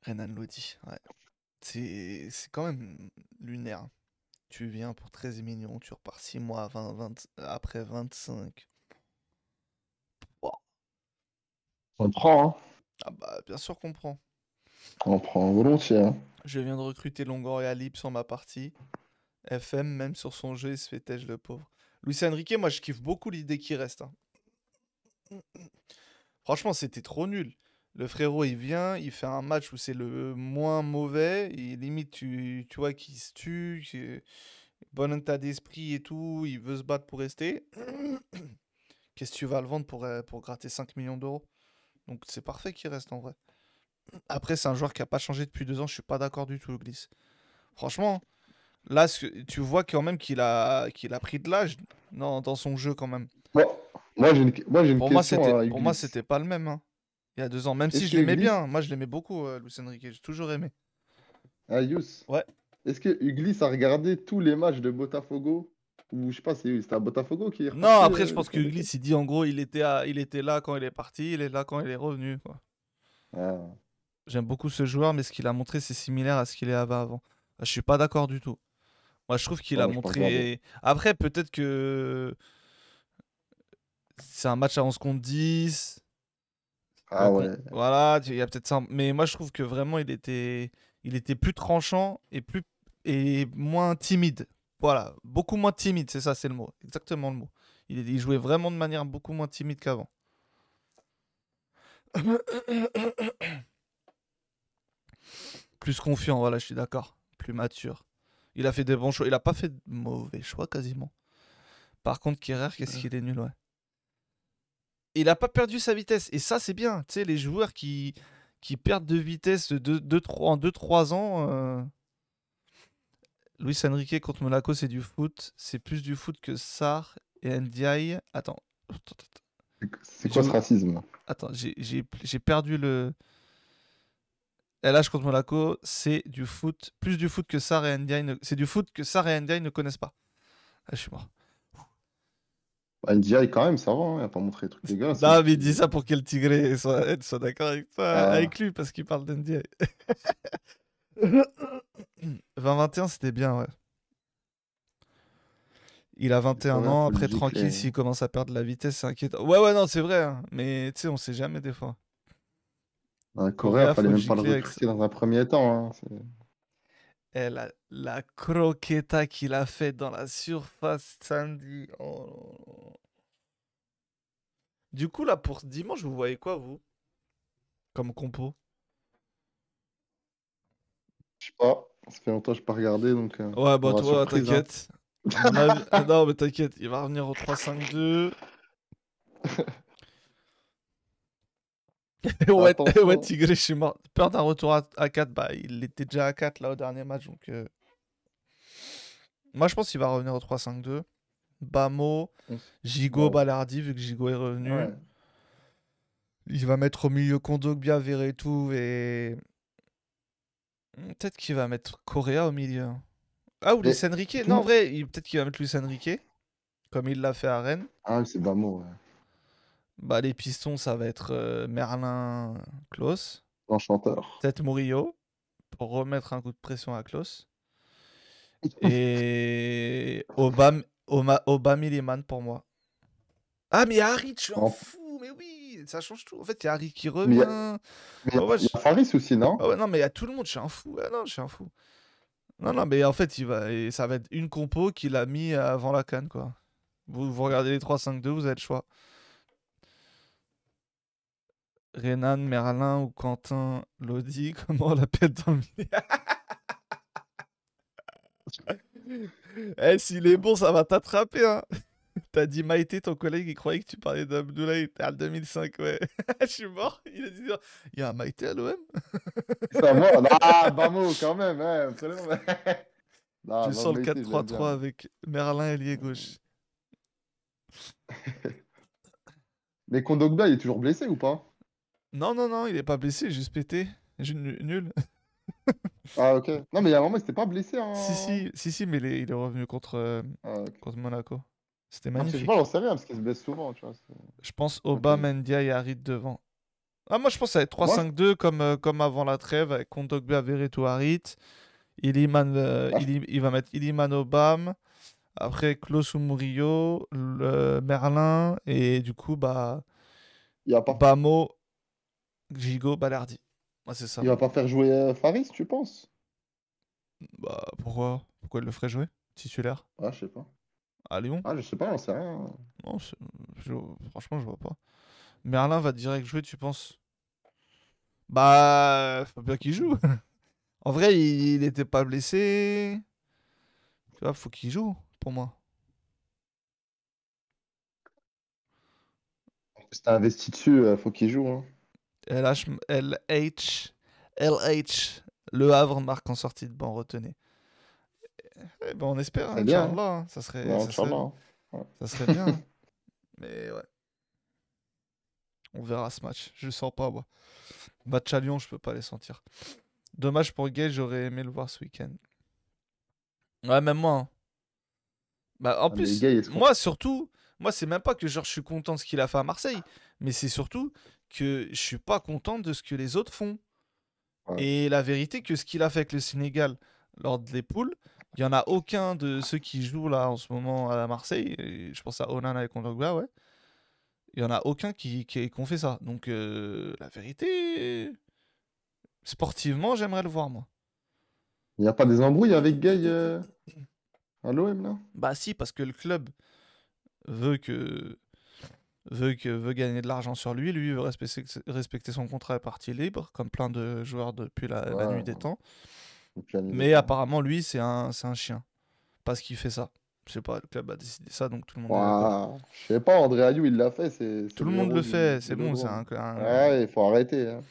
Renan Lodi, ouais. C'est quand même lunaire. Tu viens pour 13 millions, tu repars 6 mois à 20, 20 après 25. On prend, hein. Ah bah bien sûr qu'on prend. On prend volontiers. Hein. Je viens de recruter Longoria Lip sur ma partie. FM, même sur son jeu, il se fait têche le pauvre. Luis Enrique, moi je kiffe beaucoup l'idée qu'il reste. hein. Franchement, c'était trop nul. Le frérot, il vient, il fait un match où c'est le moins mauvais, et limite, tu, tu vois qu'il se tue, bon état d'esprit et tout, il veut se battre pour rester. <clears throat> Qu'est-ce que tu vas le vendre pour, euh, pour gratter 5 millions d'euros? Donc c'est parfait qu'il reste en vrai. Après, c'est un joueur qui a pas changé depuis deux ans, je suis pas d'accord du tout, Glisse. Franchement, là, tu vois quand même qu'il a, qu'il a pris de l'âge dans, dans son jeu quand même. Moi, moi j'ai une, moi, une Pour moi, question c'était, à pour moi, c'était pas le même. hein, il y a deux ans, même si je l'aimais bien. Moi, je l'aimais beaucoup, euh, Luis Enrique. J'ai toujours aimé. Ah, Yous. Ouais. Est-ce que Uglis a regardé tous les matchs de Botafogo Ou je sais pas, c'était à Botafogo qui est Non, reparti, après, je euh, pense que Uglis, il dit en gros, il était, à- il était là quand il est parti, il est là quand il est revenu. quoi. Ah. J'aime beaucoup ce joueur, mais ce qu'il a montré, c'est similaire à ce qu'il avait avant. Je suis pas d'accord du tout. Moi, je trouve qu'il a montré. Après, peut-être que c'est un match à 11 contre 10. Ah ouais. Voilà, il y a peut-être ça. Mais moi, je trouve que vraiment, il était, il était plus tranchant et, plus, et moins timide. Voilà, beaucoup moins timide, c'est ça, c'est le mot. Exactement le mot. Il, il jouait vraiment de manière beaucoup moins timide qu'avant. <coughs> Plus confiant, voilà, je suis d'accord. Plus mature. Il a fait des bons choix. Il a pas fait de mauvais choix quasiment. Par contre, Kerrer, qu'est-ce qu'il est nul, ouais. Il a pas perdu sa vitesse. Et ça, c'est bien. Tu sais, les joueurs qui, qui perdent de vitesse de, en 2-3 ans. euh, Luis Enrique contre Monaco, c'est du foot. C'est plus du foot que Sar et Ndiaye. Attends. C'est quoi ce racisme? Attends, j'ai- perdu le. LH contre Monaco, c'est du foot. Plus du foot que Sar et Ndiaye. ne- C'est du foot que Sar et Ndiaye ne connaissent pas. Ah, je suis mort. Bah, NDI, quand même, ça va, hein, il a pas montré des trucs dégueulasses. <laughs> Non, mais il dit ça pour que le Tigré soit, <laughs> soit d'accord avec toi, Ah. avec lui, parce qu'il parle d'NDA. <laughs> 20-21, c'était bien, ouais. Il a 21 Ouais, ans, après tranquille, s'il commence à perdre la vitesse, c'est inquiétant. Ouais, ouais, non, c'est vrai, hein, mais tu sais, on sait jamais des fois. Un Correa, Correa, fallait même pas le recruter dans un premier temps. hein, Et la, la croqueta qu'il a fait dans la surface samedi. oh. Du coup, là, pour dimanche, vous voyez quoi, vous? Comme compo? Je sais pas, ça fait longtemps que je pas regardé, donc... euh, Ouais, bah toi, hein. t'inquiète. <laughs> Ah non, mais t'inquiète, il va revenir au 3-5-2. <laughs> <laughs> ouais, <laughs> ouais, Tigré, je suis mort. Peur d'un retour à, à 4, bah il était déjà à 4 là au dernier match, donc... euh, Moi, je pense qu'il va revenir au 3-5-2. Bamo, Mm. Gigo, Ouais. Balardi, vu que Gigo est revenu. Ouais. Il va mettre au milieu Kondogbia, Veretout et... Hmm, Peut-être qu'il va mettre Correa au milieu. Ah, ou Luis Enrique Non, en vrai, peut-être qu'il va mettre Luis Enrique, comme il l'a fait à Rennes. Ah oui, c'est Bamo, ouais. Bah, les pistons, ça va être euh, Merlin, Klaus. L'enchanteur. Peut-être Murillo, pour remettre un coup de pression à Klaus. Et <laughs> Obama Miliman pour moi. Ah, mais je suis un En- fou, mais oui, ça change tout. En fait, il y a Harit qui Mais il y a- revient. Mais il y a- Oh, ouais, il y je- a Faris aussi, non? Ah ouais, non, mais il y a tout le monde, je suis un fou. Ah non, je suis un fou. Non, non, mais en fait, il va... et ça va être une compo qu'il a mis avant la canne, quoi. Vous, vous regardez les 3-5-2, vous avez le choix. Renan, Merlin ou Quentin, Lodi, <laughs> comment on l'appelle dans le milieu? <laughs> Eh, s'il est bon, ça va t'attraper, hein. <laughs> T'as dit Maïté, ton collègue, il croyait que tu parlais d'Abdoulaye, t'es en 2005, ouais. Je suis mort, il a dit, il y a un Maïté à l'OM C'est à moi. Ah, Bamo, quand même, hein, absolument. Non, Van sens le Meyte, je l'aime 4-3-3 bien. avec Merlin ailier gauche. Mais Kondogbia, il est toujours blessé ou pas? Non, non, non, il est pas blessé, juste pété. Nul. <laughs> Ah, ok. Non, mais il y a un moment, il s'était pas blessé. Hein... Si, si, si, si, mais il est, il est revenu contre, euh, Ah, contre Monaco. C'était Non, parce que je magnifique. sais pas, j'en sais rien, parce qu'il se blesse souvent, tu vois. Je pense Oba, Mendia et Harit devant. Ah, moi, je pense Moi, 3-5-2 comme, euh, comme avant la trêve avec Kondogbia, Veretout, Harit. Iliman, euh, Ah. Ili- il va mettre Iliman Obam. Après, Klaus ou Murillo, le Merlin. Et du coup, bah, Il va pas, Bamo, Gigo, Balardi. Moi, c'est ça. il va pas faire jouer euh, Faris, tu penses? Bah, pourquoi? Pourquoi il le ferait jouer? Titulaire? Ah, je sais pas. À Lyon? Ah, je sais pas, j'en sais rien. Non, c'est- je- franchement, je vois pas. Merlin va direct jouer, tu penses? Bah, faut bien qu'il joue. <laughs> en vrai, il était pas blessé. Tu vois, faut qu'il joue, pour moi. C'était investi dessus, euh, faut qu'il joue. Hein. LH, LH, LH, Le Havre marque en sortie de banc, retenez. Eh ben, on espère, hein, bien, ça serait, Ouais, ça serait- Inch'Allah, hein. Ça serait bien. <laughs> Mais ouais. On verra ce match. Je le sens pas, moi. Match à Lyon, je peux pas les sentir. Dommage pour Gay, j'aurais aimé le voir ce week-end. Ouais, même moi. hein. Bah, en Ah, plus, Gay, moi surtout, moi c'est même pas que genre je suis content de ce qu'il a fait à Marseille, mais c'est surtout que je suis pas content de ce que les autres font. Ouais. Et la vérité que ce qu'il a fait avec le Sénégal lors des poules, il y en a aucun de ceux qui jouent là en ce moment à Marseille, je pense à Onana et Kondogbia, ouais. Il y en a aucun qui, qui, qui fait ça. Donc, euh, la vérité, sportivement, j'aimerais le voir, moi. Il n'y a pas des embrouilles avec Gay euh, à l'OM, là? Bah si, parce que le club veut que veut que veut gagner de l'argent sur lui, lui veut respecter, respecter son contrat à partie libre, comme plein de joueurs depuis la, nuit des temps. des Mais temps. apparemment, lui, c'est un, un chien. Parce qu'il fait ça. Je sais pas, le club a décidé ça, donc tout le monde. Ouah, Je sais pas, André Ayou, il l'a fait. c'est Tout le monde le fait, c'est bon, c'est un, un- Ouais, il faut arrêter. hein.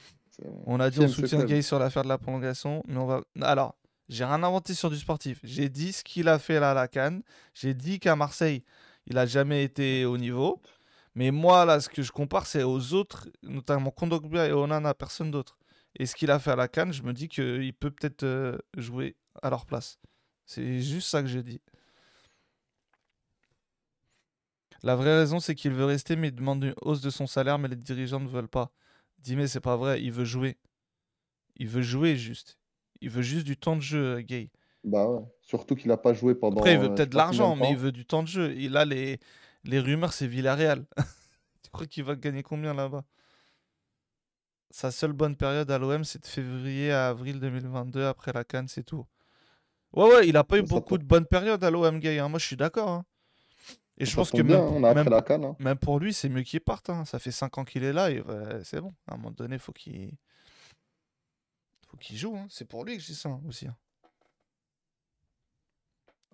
On a dit on soutient Gay sur l'affaire de la prolongation, mais on va. Alors, j'ai rien inventé sur du sportif. J'ai dit ce qu'il a fait là à la Cannes. J'ai dit qu'à Marseille, il a jamais été au niveau. Mais moi, là, ce que je compare, c'est aux autres, notamment Kondogbia et Onana, personne d'autre. Et ce qu'il a fait à la Cannes, je me dis qu'il peut peut-être euh, jouer à leur place. C'est juste ça que j'ai dit. La vraie raison, c'est qu'il veut rester, mais il demande une hausse de son salaire, mais les dirigeants ne veulent pas. Dis, mais c'est pas vrai, il veut jouer. Il veut jouer juste. Il veut juste du temps de jeu, euh, Gay. Bah ouais. Surtout qu'il a pas joué pendant. Après, il euh, veut sais peut-être de l'argent, mais il veut du temps de jeu. Il a les, les rumeurs, c'est Villarreal. <laughs> tu crois qu'il va gagner combien là-bas? Sa seule bonne période à l'OM, c'est de février à avril 2022. Après la Cannes, c'est tout. Ouais, ouais, il a pas eu beaucoup de bonnes périodes à l'OM, Gay. hein. Moi, je suis d'accord. hein. Et je pense que tombe même, bien, pour- on a appris même, la canne. hein. même pour lui, c'est mieux qu'il parte. Ça fait 5 ans qu'il est là et c'est bon. À un moment donné, faut qu'il faut qu'il joue. C'est pour lui que je dis ça aussi.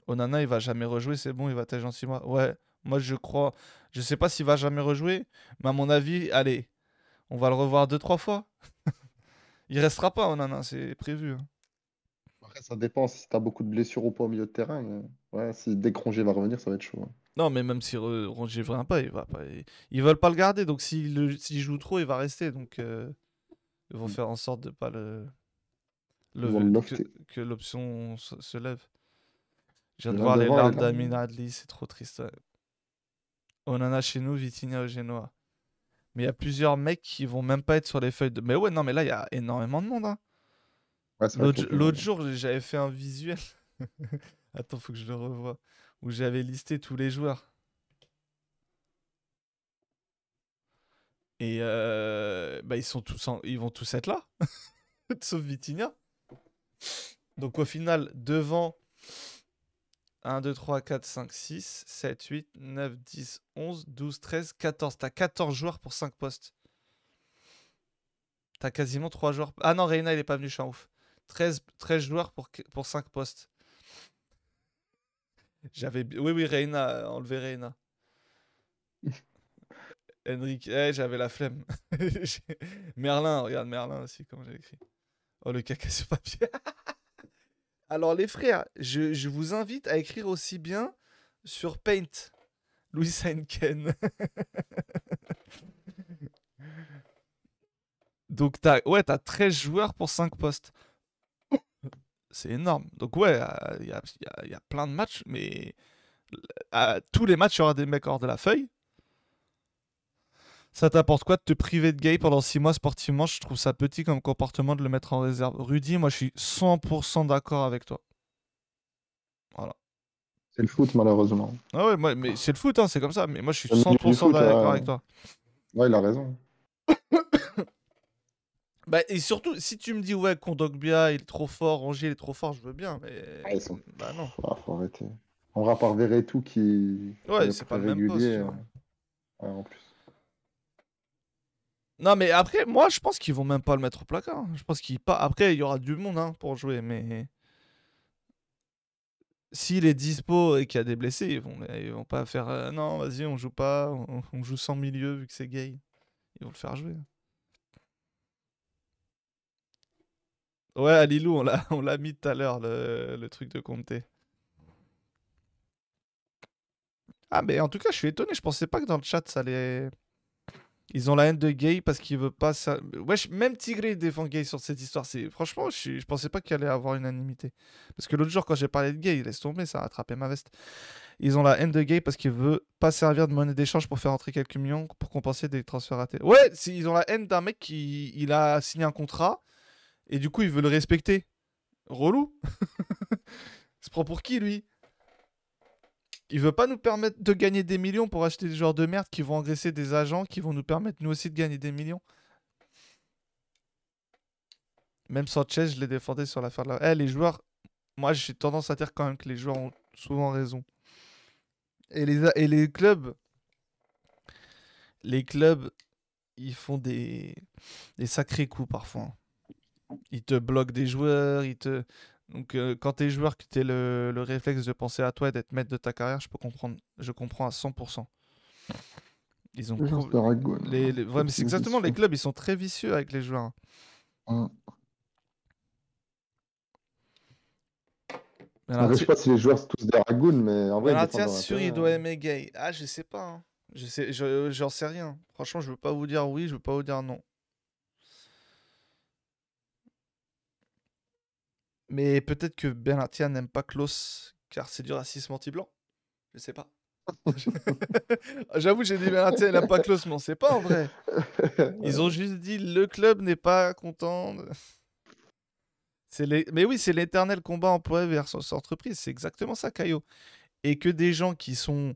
Onana, il va jamais rejouer, c'est bon, il va être gentil. Ouais, moi je crois. Je sais pas s'il va jamais rejouer, mais à mon avis, allez, on va le revoir deux trois fois. <laughs> il restera pas, Onana, c'est prévu. hein. Après, ça dépend si t'as beaucoup de blessures ou pas au milieu de terrain. Mais... Ouais, si dès que Rongier va revenir, ça va être chaud. hein. Non, mais même si Re- Rongier vient pas, il va pas. Ils, ils veulent pas le garder, donc s'il joue trop, il va rester. Donc euh, ils vont Mm. faire en sorte de pas le. Le que l'option se, se lève. Je viens de voir les larmes les larmes. d'Amin Adli, c'est trop triste. ouais. Onana chez nous, Vitinha au Genoa. Mais il y a plusieurs mecs qui vont même pas être sur les feuilles de. Mais ouais, non, mais là, il y a énormément de monde. hein. Ouais, L'autre jour, j'avais fait un visuel. <laughs> Attends, faut que je le revoie. Où j'avais listé tous les joueurs. Et euh, bah, ils, sont tous en- ils vont tous être là. <laughs> Sauf Vitinha. Donc au final, devant 1, 2, 3, 4, 5, 6, 7, 8, 9, 10, 11, 12, 13, 14. T'as 14 joueurs pour 5 postes. T'as quasiment 3 joueurs. Ah non, Reina, il est pas venu, je suis un ouf. 13, 13 joueurs pour, qu- pour 5 postes. J'avais. Oui, oui, Reina, enlevé Reina. <laughs> Henrik, eh, j'avais la flemme. <laughs> Merlin, regarde Merlin aussi, comme j'ai écrit. Oh, le caca sur papier. <laughs> Alors, les frères, je, vous invite à écrire aussi bien sur Paint. Louis Heineken. <laughs> Donc, t'as ouais, as 13 joueurs pour 5 postes. C'est énorme. Donc, ouais, euh, il y, a, y a- y a plein de matchs, mais à tous les matchs, il y aura des mecs hors de la feuille. Ça t'apporte quoi de te priver de gay pendant 6 mois sportivement? Je trouve ça petit comme comportement de le mettre en réserve. Rudy, moi je suis 100% d'accord avec toi. C'est le foot, malheureusement. Ah ouais, moi, mais c'est le foot, hein, c'est comme ça. Mais moi je suis C'est le milieu du 100% foot, d'accord avec toi. Ouais, il a raison. <coughs> Bah, et surtout, si tu me dis, ouais, Kondogbia, il est trop fort, Rongier, il est trop fort, je veux bien, mais. Ah, ils sont- Bah non. Ah, faut arrêter. On va par Verretou qui. Ouais, est c'est pas le même poste, euh, ouais, en plus. Non, mais après, moi je pense qu'ils vont même pas le mettre au placard. hein. Je pense qu'il pas. Après, il y aura du monde hein, pour jouer, mais. S'il est dispo et qu'il y a des blessés, ils vont, ils vont pas faire euh, non, vas-y, on joue pas, on, joue sans milieu vu que c'est gay. Ils vont le faire jouer. Ouais, à Lilou, on l'a, <laughs> on l'a mis tout à l'heure, le, le truc de Comté. Ah, mais en tout cas, je suis étonné. Je pensais pas que dans le chat, ça allait. Ils ont la haine de Gay parce qu'il veut pas. Ça... Même Tigré défend Gay sur cette histoire. C'est franchement, je, je pensais pas qu'il allait avoir unanimité. Parce que l'autre jour, quand j'ai parlé de Gay, laisse tomber, ça a attrapé ma veste. Ils ont la haine de Gay parce qu'il veut pas servir de monnaie d'échange pour faire entrer quelques millions pour compenser des transferts ratés. Ouais, ils ont la haine d'un mec qui il a signé un contrat et du coup il veut le respecter. Relou. <laughs> Se prend pour qui lui? Il veut pas nous permettre de gagner des millions pour acheter des joueurs de merde qui vont engraisser des agents qui vont nous permettre nous aussi de gagner des millions. Même Sanchez, je l'ai défendu sur l'affaire de la... Eh, les joueurs, moi j'ai tendance à dire quand même que les joueurs ont souvent raison. Et les, et les clubs, les clubs, ils font des, des sacrés coups parfois. Ils te bloquent des joueurs, ils te... Donc euh, quand t'es joueur, que t'es le, le réflexe de penser à toi et d'être maître de ta carrière, je peux comprendre, je comprends à 100%. Ils ont Les pro- les, les- ouais, mais c'est exactement, les clubs, ils sont très vicieux avec les joueurs. Hein. Après, alors, je sais pas si les joueurs sont tous des ragounes, mais en vrai, défendent leur sûr, il doit hein. aimer gay. Ah, je sais pas. hein. Je sais, je- j'en sais rien. Franchement, je veux pas vous dire oui, je veux pas vous dire non. Mais peut-être que Benatia n'aime pas Klaus car c'est du racisme anti-blanc. Je sais pas. <laughs> J'avoue, j'ai dit Benatia, il n'aime pas Klaus, mais on sait pas en vrai. <laughs> Ils ont juste dit le club n'est pas content. <laughs> C'est les... Mais oui, c'est l'éternel combat employé versus entreprise. C'est exactement ça, Caillot. Et que des gens qui sont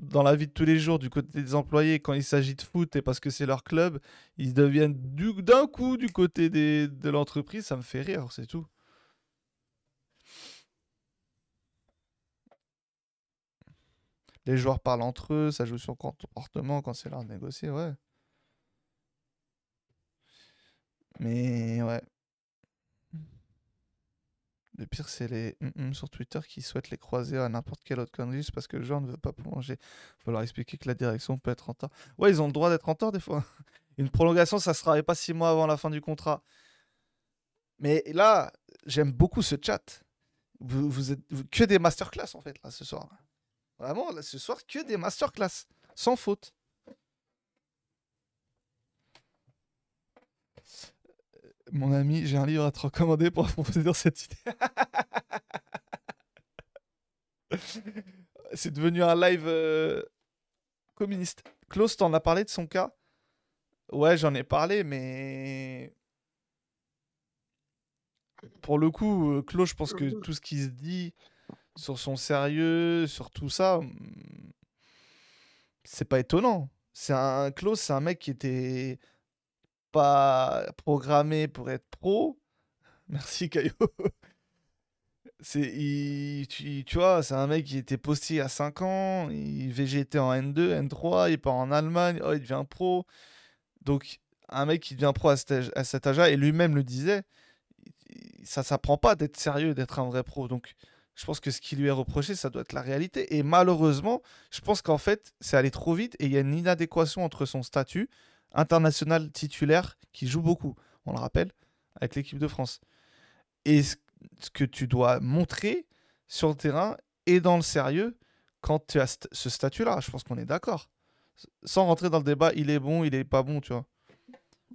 dans la vie de tous les jours du côté des employés, quand il s'agit de foot et parce que c'est leur club, ils deviennent du- d'un coup du côté des... de l'entreprise, ça me fait rire, c'est tout. Les joueurs parlent entre eux, ça joue sur comportement quand c'est l'heure de négocier, ouais. Mais ouais. Le pire, c'est les sur Twitter qui souhaitent les croiser à n'importe quelle autre connerie parce que le joueur ne veut pas prolonger. Faut leur expliquer que la direction peut être en tort. Ouais, ils ont le droit d'être en tort des fois. <laughs> Une prolongation, ça se travaille pas six mois avant la fin du contrat. Mais là, j'aime beaucoup ce chat. Vous, êtes que des masterclass en fait là ce soir. Vraiment, là, ce soir, que des masterclass. Sans faute. Mon ami, j'ai un livre à te recommander pour <laughs> approfondir cette idée. <laughs> C'est devenu un live euh, communiste. Klaus, t'en as parlé de son cas? Ouais, j'en ai parlé, mais. Pour le coup, euh, Klaus, je pense que tout ce qui se dit sur son sérieux, sur tout ça, hum, c'est pas étonnant. C'est un Klaus, c'est un mec qui était pas programmé pour être pro. <laughs> Merci Caillot. <laughs> C'est, il- tu, tu vois, c'est un mec qui était postier à 5 ans, il VGT en N2, N3, il part en Allemagne, oh, il devient pro. Donc, un mec qui devient pro à cet âge- à cet âge-là, et lui-même le disait, ça s'apprend pas d'être sérieux, d'être un vrai pro. Donc, je pense que ce qui lui est reproché, ça doit être la réalité. Et malheureusement, je pense qu'en fait, c'est allé trop vite et il y a une inadéquation entre son statut international titulaire qui joue beaucoup, on le rappelle, avec l'équipe de France. Et ce que tu dois montrer sur le terrain et dans le sérieux quand tu as ce statut-là. Je pense qu'on est d'accord. Sans rentrer dans le débat, il est bon, il est pas bon, tu vois.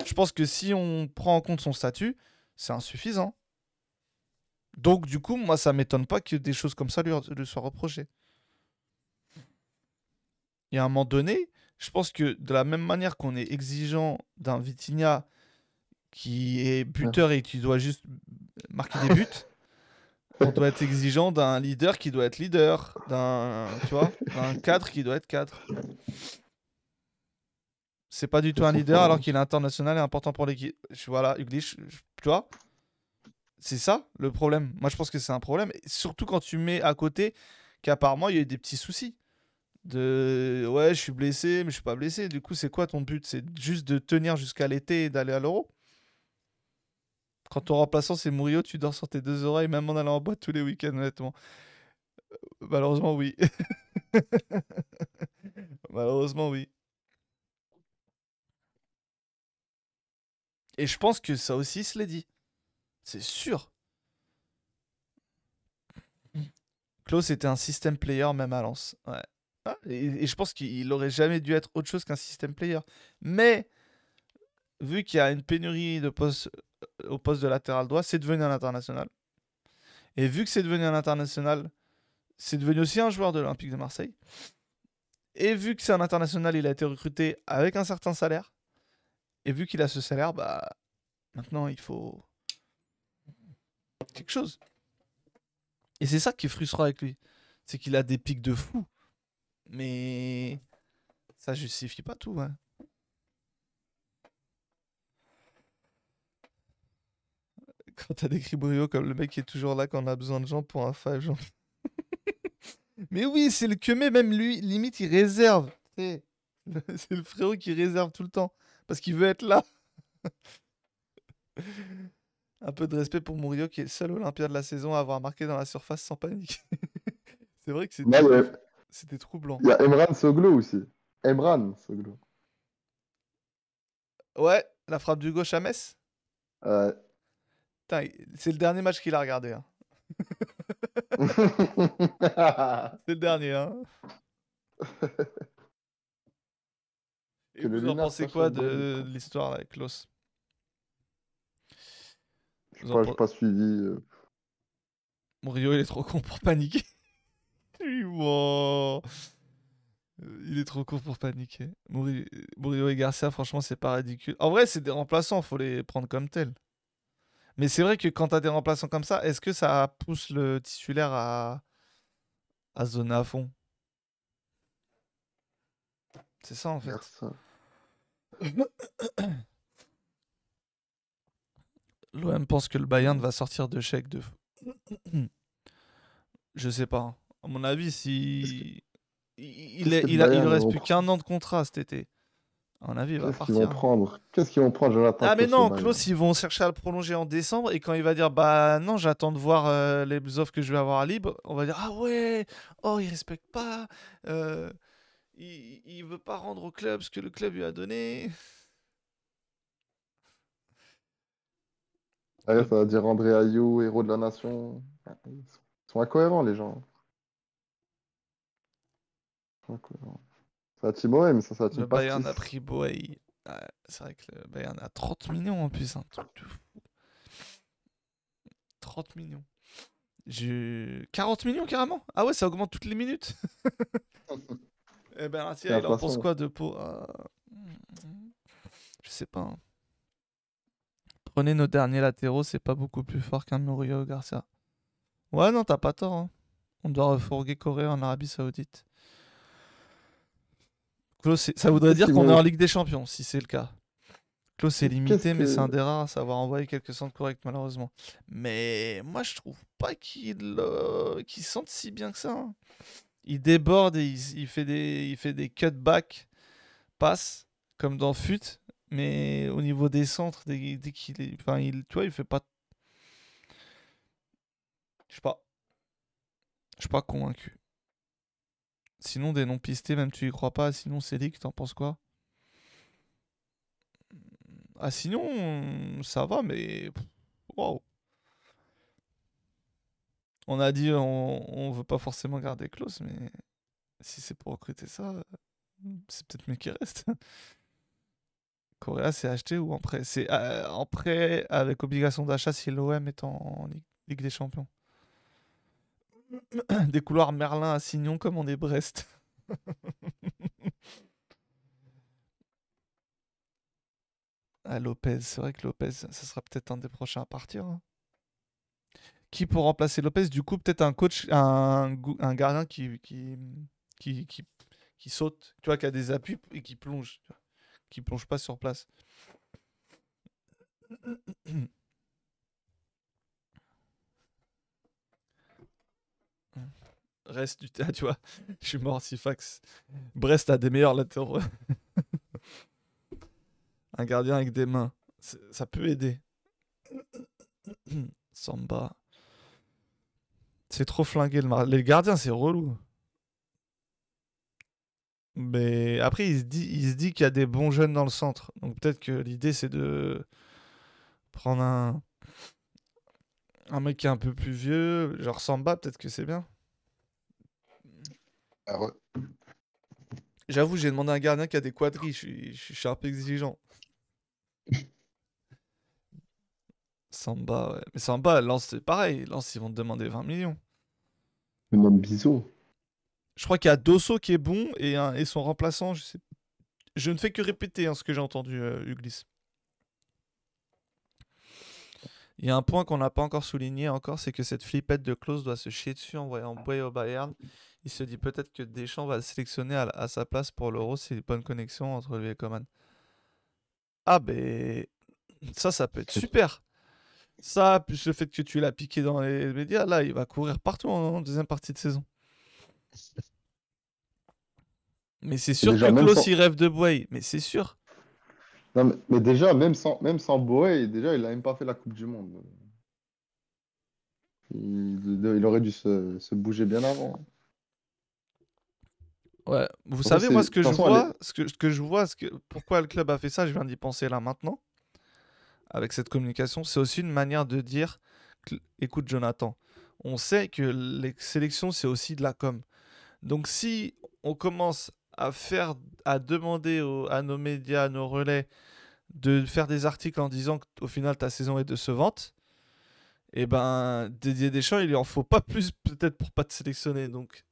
Je pense que si on prend en compte son statut, c'est insuffisant. Donc, du coup, moi, ça m'étonne pas que des choses comme ça lui, lui soient reprochées. Et à un moment donné, je pense que de la même manière qu'on est exigeant d'un Vitinha qui est buteur et qui doit juste marquer des buts, <laughs> on doit être exigeant d'un leader qui doit être leader, d'un tu vois, d'un cadre qui doit être cadre. C'est pas du tout un leader alors qu'il est international et important pour l'équipe. Voilà, Uglish, je- tu vois C'est ça le problème. Moi, je pense que c'est un problème. Et surtout quand tu mets à côté qu'apparemment, il y a eu des petits soucis. De ouais, je suis blessé, mais je suis pas blessé. Du coup, c'est quoi ton but? C'est juste de tenir jusqu'à l'été et d'aller à l'euro? Quand ton remplaçant c'est Murillo, tu dors sur tes deux oreilles, même en allant en boîte tous les week-ends, honnêtement. Euh, Malheureusement, oui. <laughs> Malheureusement, oui. Et je pense que ça aussi se l'est dit. C'est sûr. Klaus était un système player même à Lens. Ouais. Ah, et, je pense qu'il aurait jamais dû être autre chose qu'un système player. Mais vu qu'il y a une pénurie euh, au poste de latéral droit, c'est devenu un international. Et vu que c'est devenu un international, c'est devenu aussi un joueur de l'Olympique de Marseille. Et vu que c'est un international, il a été recruté avec un certain salaire. Et vu qu'il a ce salaire, bah maintenant il faut quelque chose. Et c'est ça qui est frustrant avec lui. C'est qu'il a des pics de fou. Mais ça justifie pas tout. Hein. Quand t'as décrit Brio comme le mec qui est toujours là quand on a besoin de gens pour un five, genre. <laughs> Mais oui, c'est le mais même lui, limite, il réserve. <laughs> C'est le frérot qui réserve tout le temps parce qu'il veut être là. <laughs> Un peu de respect pour Murillo qui est le seul Olympia de la saison à avoir marqué dans la surface sans panique. <laughs> c'est vrai que c'était troublant. il y a Emran Soglo aussi. Emran Soglo. Ouais, la frappe du gauche à Metz. Ouais. C'est le dernier match qu'il a regardé. hein. <laughs> C'est le dernier. Hein. Et Que le vous en pensez quoi de l'histoire avec Klaus Je pas, suivi. euh. Il est trop con pour paniquer. <laughs> Wow. Il est trop con pour paniquer. Muri- Murillo et Garcia, franchement, c'est pas ridicule. En vrai, c'est des remplaçants, faut les prendre comme tels. Mais c'est vrai que quand t'as des remplaçants comme ça, est-ce que ça pousse le titulaire à, à se donner à fond? C'est ça en fait. <coughs> L'OM pense que le Bayern va sortir de chèque de. <clears throat> Je sais pas. hein. À mon avis, si. Il, est- il, a- reste plus qu'un an de contrat cet été. À mon avis, il va Qu'est-ce qu'ils vont partir. prendre? Qu'est-ce qu'ils vont prendre, Jonathan Ah, mais non, Klaus, ils vont chercher à le prolonger en décembre. Et quand il va dire, bah non, j'attends de voir euh, les offres que je vais avoir à libre, on va dire, ah ouais, oh, il respecte pas. euh, il, il veut pas rendre au club ce que le club lui a donné. Ouais, ça va dire André Ayou, héros de la nation. Ils sont, incohérents, les gens. Incohérents. C'est la team OM, ça, c'est la team Le Bayern a pris Boey. Ouais, c'est vrai que le Bayern a 30 millions en plus, un truc de fou. 30 millions. J'ai 40 millions carrément? Ah ouais, ça augmente toutes les minutes. <laughs> eh ben, tiens, il en pense quoi de Pau? Je sais pas. hein. Prenez nos derniers latéraux, c'est pas beaucoup plus fort qu'un Murillo Garcia. Ouais, non, t'as pas tort. hein. On doit refourguer Corée en Arabie Saoudite. Ça voudrait dire qu'on est en Ligue des Champions, si c'est le cas. Klaus c'est limité, mais c'est un des rares à savoir envoyer quelques centres corrects, malheureusement. Mais moi, je trouve pas qu'il euh, sente si bien que ça. hein. Il déborde et il, il fait des, il fait des cutbacks, passes, comme dans FUT, mais au niveau des centres, dès, qu'il est. Enfin, il, tu vois, il fait pas. Je sais pas. Je suis pas convaincu. Sinon, des noms pistés, même tu y crois pas. Sinon, Célic, t'en penses quoi? Ah, sinon, ça va, mais. Waouh. On a dit on, on veut pas forcément garder Klaus, mais si c'est pour recruter ça, c'est peut-être mieux qu'il reste. <laughs> Correa, c'est acheté ou en prêt? C'est euh, en prêt avec obligation d'achat si l'OM est en Ligue, des Champions. <coughs> Des couloirs Merlin à Signon comme on est Brest. <laughs> Ah, Lopez, c'est vrai que Lopez, ça sera peut-être un des prochains à partir. hein. Qui pour remplacer Lopez? Du coup, peut-être un coach, un, un gardien qui, qui, qui, qui, saute, tu vois, qui a des appuis et qui plonge. Qui plonge pas sur place. <coughs> Reste du ah, tu vois. Je suis mort, Sifax. Brest a des meilleurs latéraux. Un gardien avec des mains. Ça peut aider. <coughs> Samba. C'est trop flingué le mar... Les gardiens, c'est relou. Mais après, il se dit, il se dit qu'il y a des bons jeunes dans le centre. Donc peut-être que l'idée, c'est de prendre un... un mec qui est un peu plus vieux, genre Samba, peut-être que c'est bien. Ah ouais. J'avoue, j'ai demandé à un gardien qui a des quadrilles. Je suis, je suis- un peu exigeant. Samba, ouais. Mais Samba, Lens, c'est pareil. Lens, ils vont te demander 20 millions. Nom Bizot. Je crois qu'il y a Dosso qui est bon et, un- et son remplaçant, je sais. Je ne fais que répéter hein, ce que j'ai entendu, euh, Uglis. Il y a un point qu'on n'a pas encore souligné encore, c'est que cette flippette de Klaus doit se chier dessus en voyant Boy au Bayern. Il se dit peut-être que Deschamps va le sélectionner à, à sa place pour l'Euro c'est une bonne connexion entre lui et Coman. Ah ben ça, ça peut être super. Ça, plus le fait que tu l'as piqué dans les médias, là, il va courir partout en, en deuxième partie de saison. Mais c'est sûr déjà, que Klaus, sans- il rêve de Boy. Mais c'est sûr. Non, mais, mais déjà, même sans, même sans déjà, il a même pas fait la Coupe du Monde. Il, il aurait dû se, se bouger bien avant. Ouais. Vous savez, moi, ce que je façon, vois, ce que, ce que je vois, ce que, pourquoi le club a fait ça, je viens d'y penser là maintenant, avec cette communication, c'est aussi une manière de dire, écoute Jonathan, on sait que les sélections, c'est aussi de la com. Donc si on commence à faire, à demander à nos médias, à nos relais, de faire des articles en disant qu'au final ta saison est décevante, et ben Didier Deschamps, il en faut pas plus peut-être pour pas te sélectionner. Donc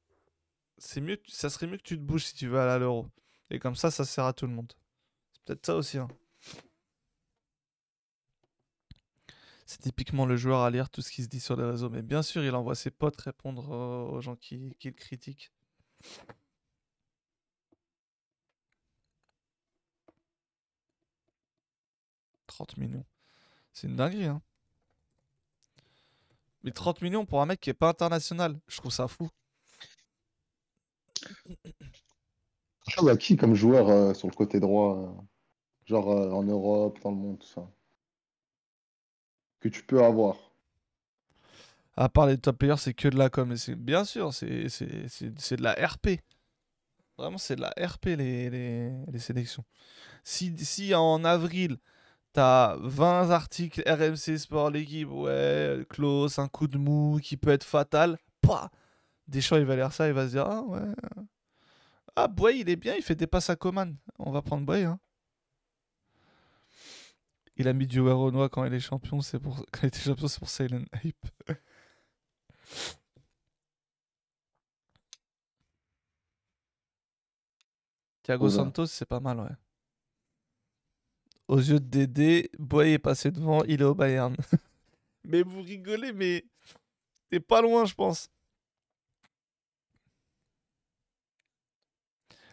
c'est mieux, ça serait mieux que tu te bouges si tu veux aller à l'Euro. Et comme ça, ça sert à tout le monde. C'est peut-être ça aussi. hein. C'est typiquement le joueur à lire tout ce qui se dit sur les réseaux. Mais bien sûr, il envoie ses potes répondre euh, aux gens qui le critiquent. « 30 millions. C'est une dinguerie, hein. Mais 30 millions pour un mec qui est pas international, je trouve ça fou. Il y a qui comme joueur euh, sur le côté droit, euh, genre euh, en Europe, dans le monde, tout ça, que tu peux avoir? À part les top players, c'est que de la com. Et bien sûr, c'est de la RP. Vraiment, c'est de la RP les, les, les sélections. Si, si en avril, t'as 20 articles RMC Sport, l'équipe, ouais, close, un coup de mou qui peut être fatal, pas. Deschamps, il va lire ça, il va se dire Ah ouais. Ah, Boy, il est bien, il fait des passes à Coman. On va prendre Boy, hein. Il a mis du Renoir quand il est champion, c'est pour <laughs> quand il était champion, c'est pour Silent Hype. Thiago. Santos, c'est pas mal, ouais. Aux yeux de Dédé, Boy est passé devant, il est au Bayern. <laughs> mais vous rigolez, mais t'es pas loin, je pense.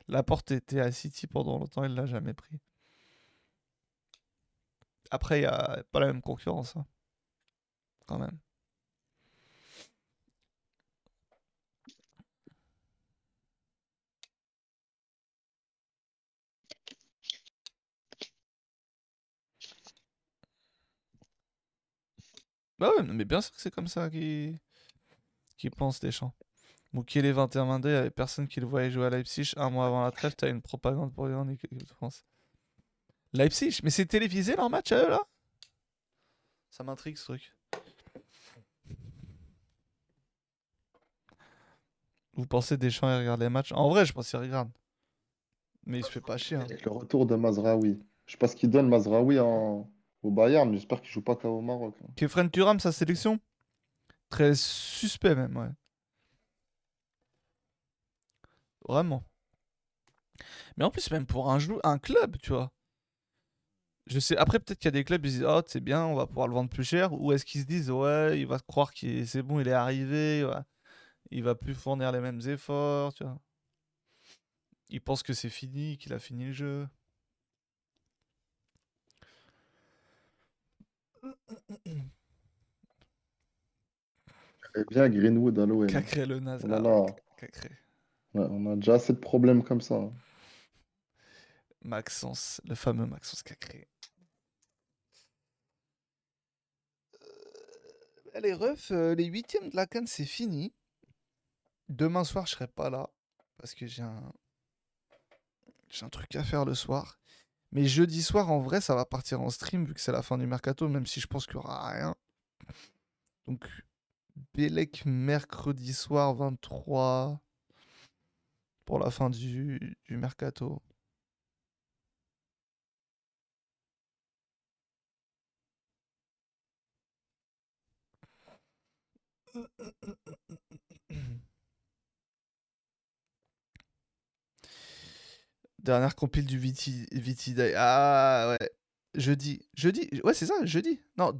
Laporte était à City pendant longtemps, il l'a jamais pris. Après, il n'y a pas la même concurrence, hein. quand même. Bah ouais, mais bien sûr que c'est comme ça qu'ils qu'ils pensent Deschamps. Moukele 21 22 il y avait personne qui le voyait jouer à Leipzig. Un mois avant la trêve, t'as une propagande pour lui en équipe de France. Leipzig, mais c'est télévisé leur match à eux là? Ça m'intrigue ce truc. Vous pensez Deschamps il regarde les matchs? En vrai, je pense qu'il regarde. Mais il se fait pas chier. hein. Le retour de Mazraoui. Je sais pas ce qu'il donne Mazraoui en... au Bayern, j'espère qu'il joue pas qu'au Maroc. hein. Kefren Turam, sa sélection? Très suspect même, ouais. Vraiment. Mais en plus, même pour un, un club, tu vois. Je sais, après, peut-être qu'il y a des clubs, ils se disent, oh, c'est bien, on va pouvoir le vendre plus cher. Ou est-ce qu'ils se disent, ouais, il va croire que c'est bon, il est arrivé, il va plus fournir les mêmes efforts, tu vois. Il pense que c'est fini, qu'il a fini le jeu. Bien, Greenwood à l'OM. Cacré le naze. Oh là Ah là. Cacré. Ouais, on a déjà assez de problèmes comme ça. hein. Maxence, le fameux Maxence Cacré. Euh, Allez, ref, euh, les huitièmes de la Cannes, c'est fini. Demain soir, je serai pas là parce que j'ai un... j'ai un truc à faire le soir. Mais jeudi soir, en vrai, ça va partir en stream vu que c'est la fin du mercato, même si je pense qu'il y aura rien. Donc, Bélec mercredi soir 23 pour la fin du mercato. <laughs> Dernière compile du Viti, Viti Day. Ah ouais. Jeudi. Jeudi? Ouais, c'est ça, jeudi. Non,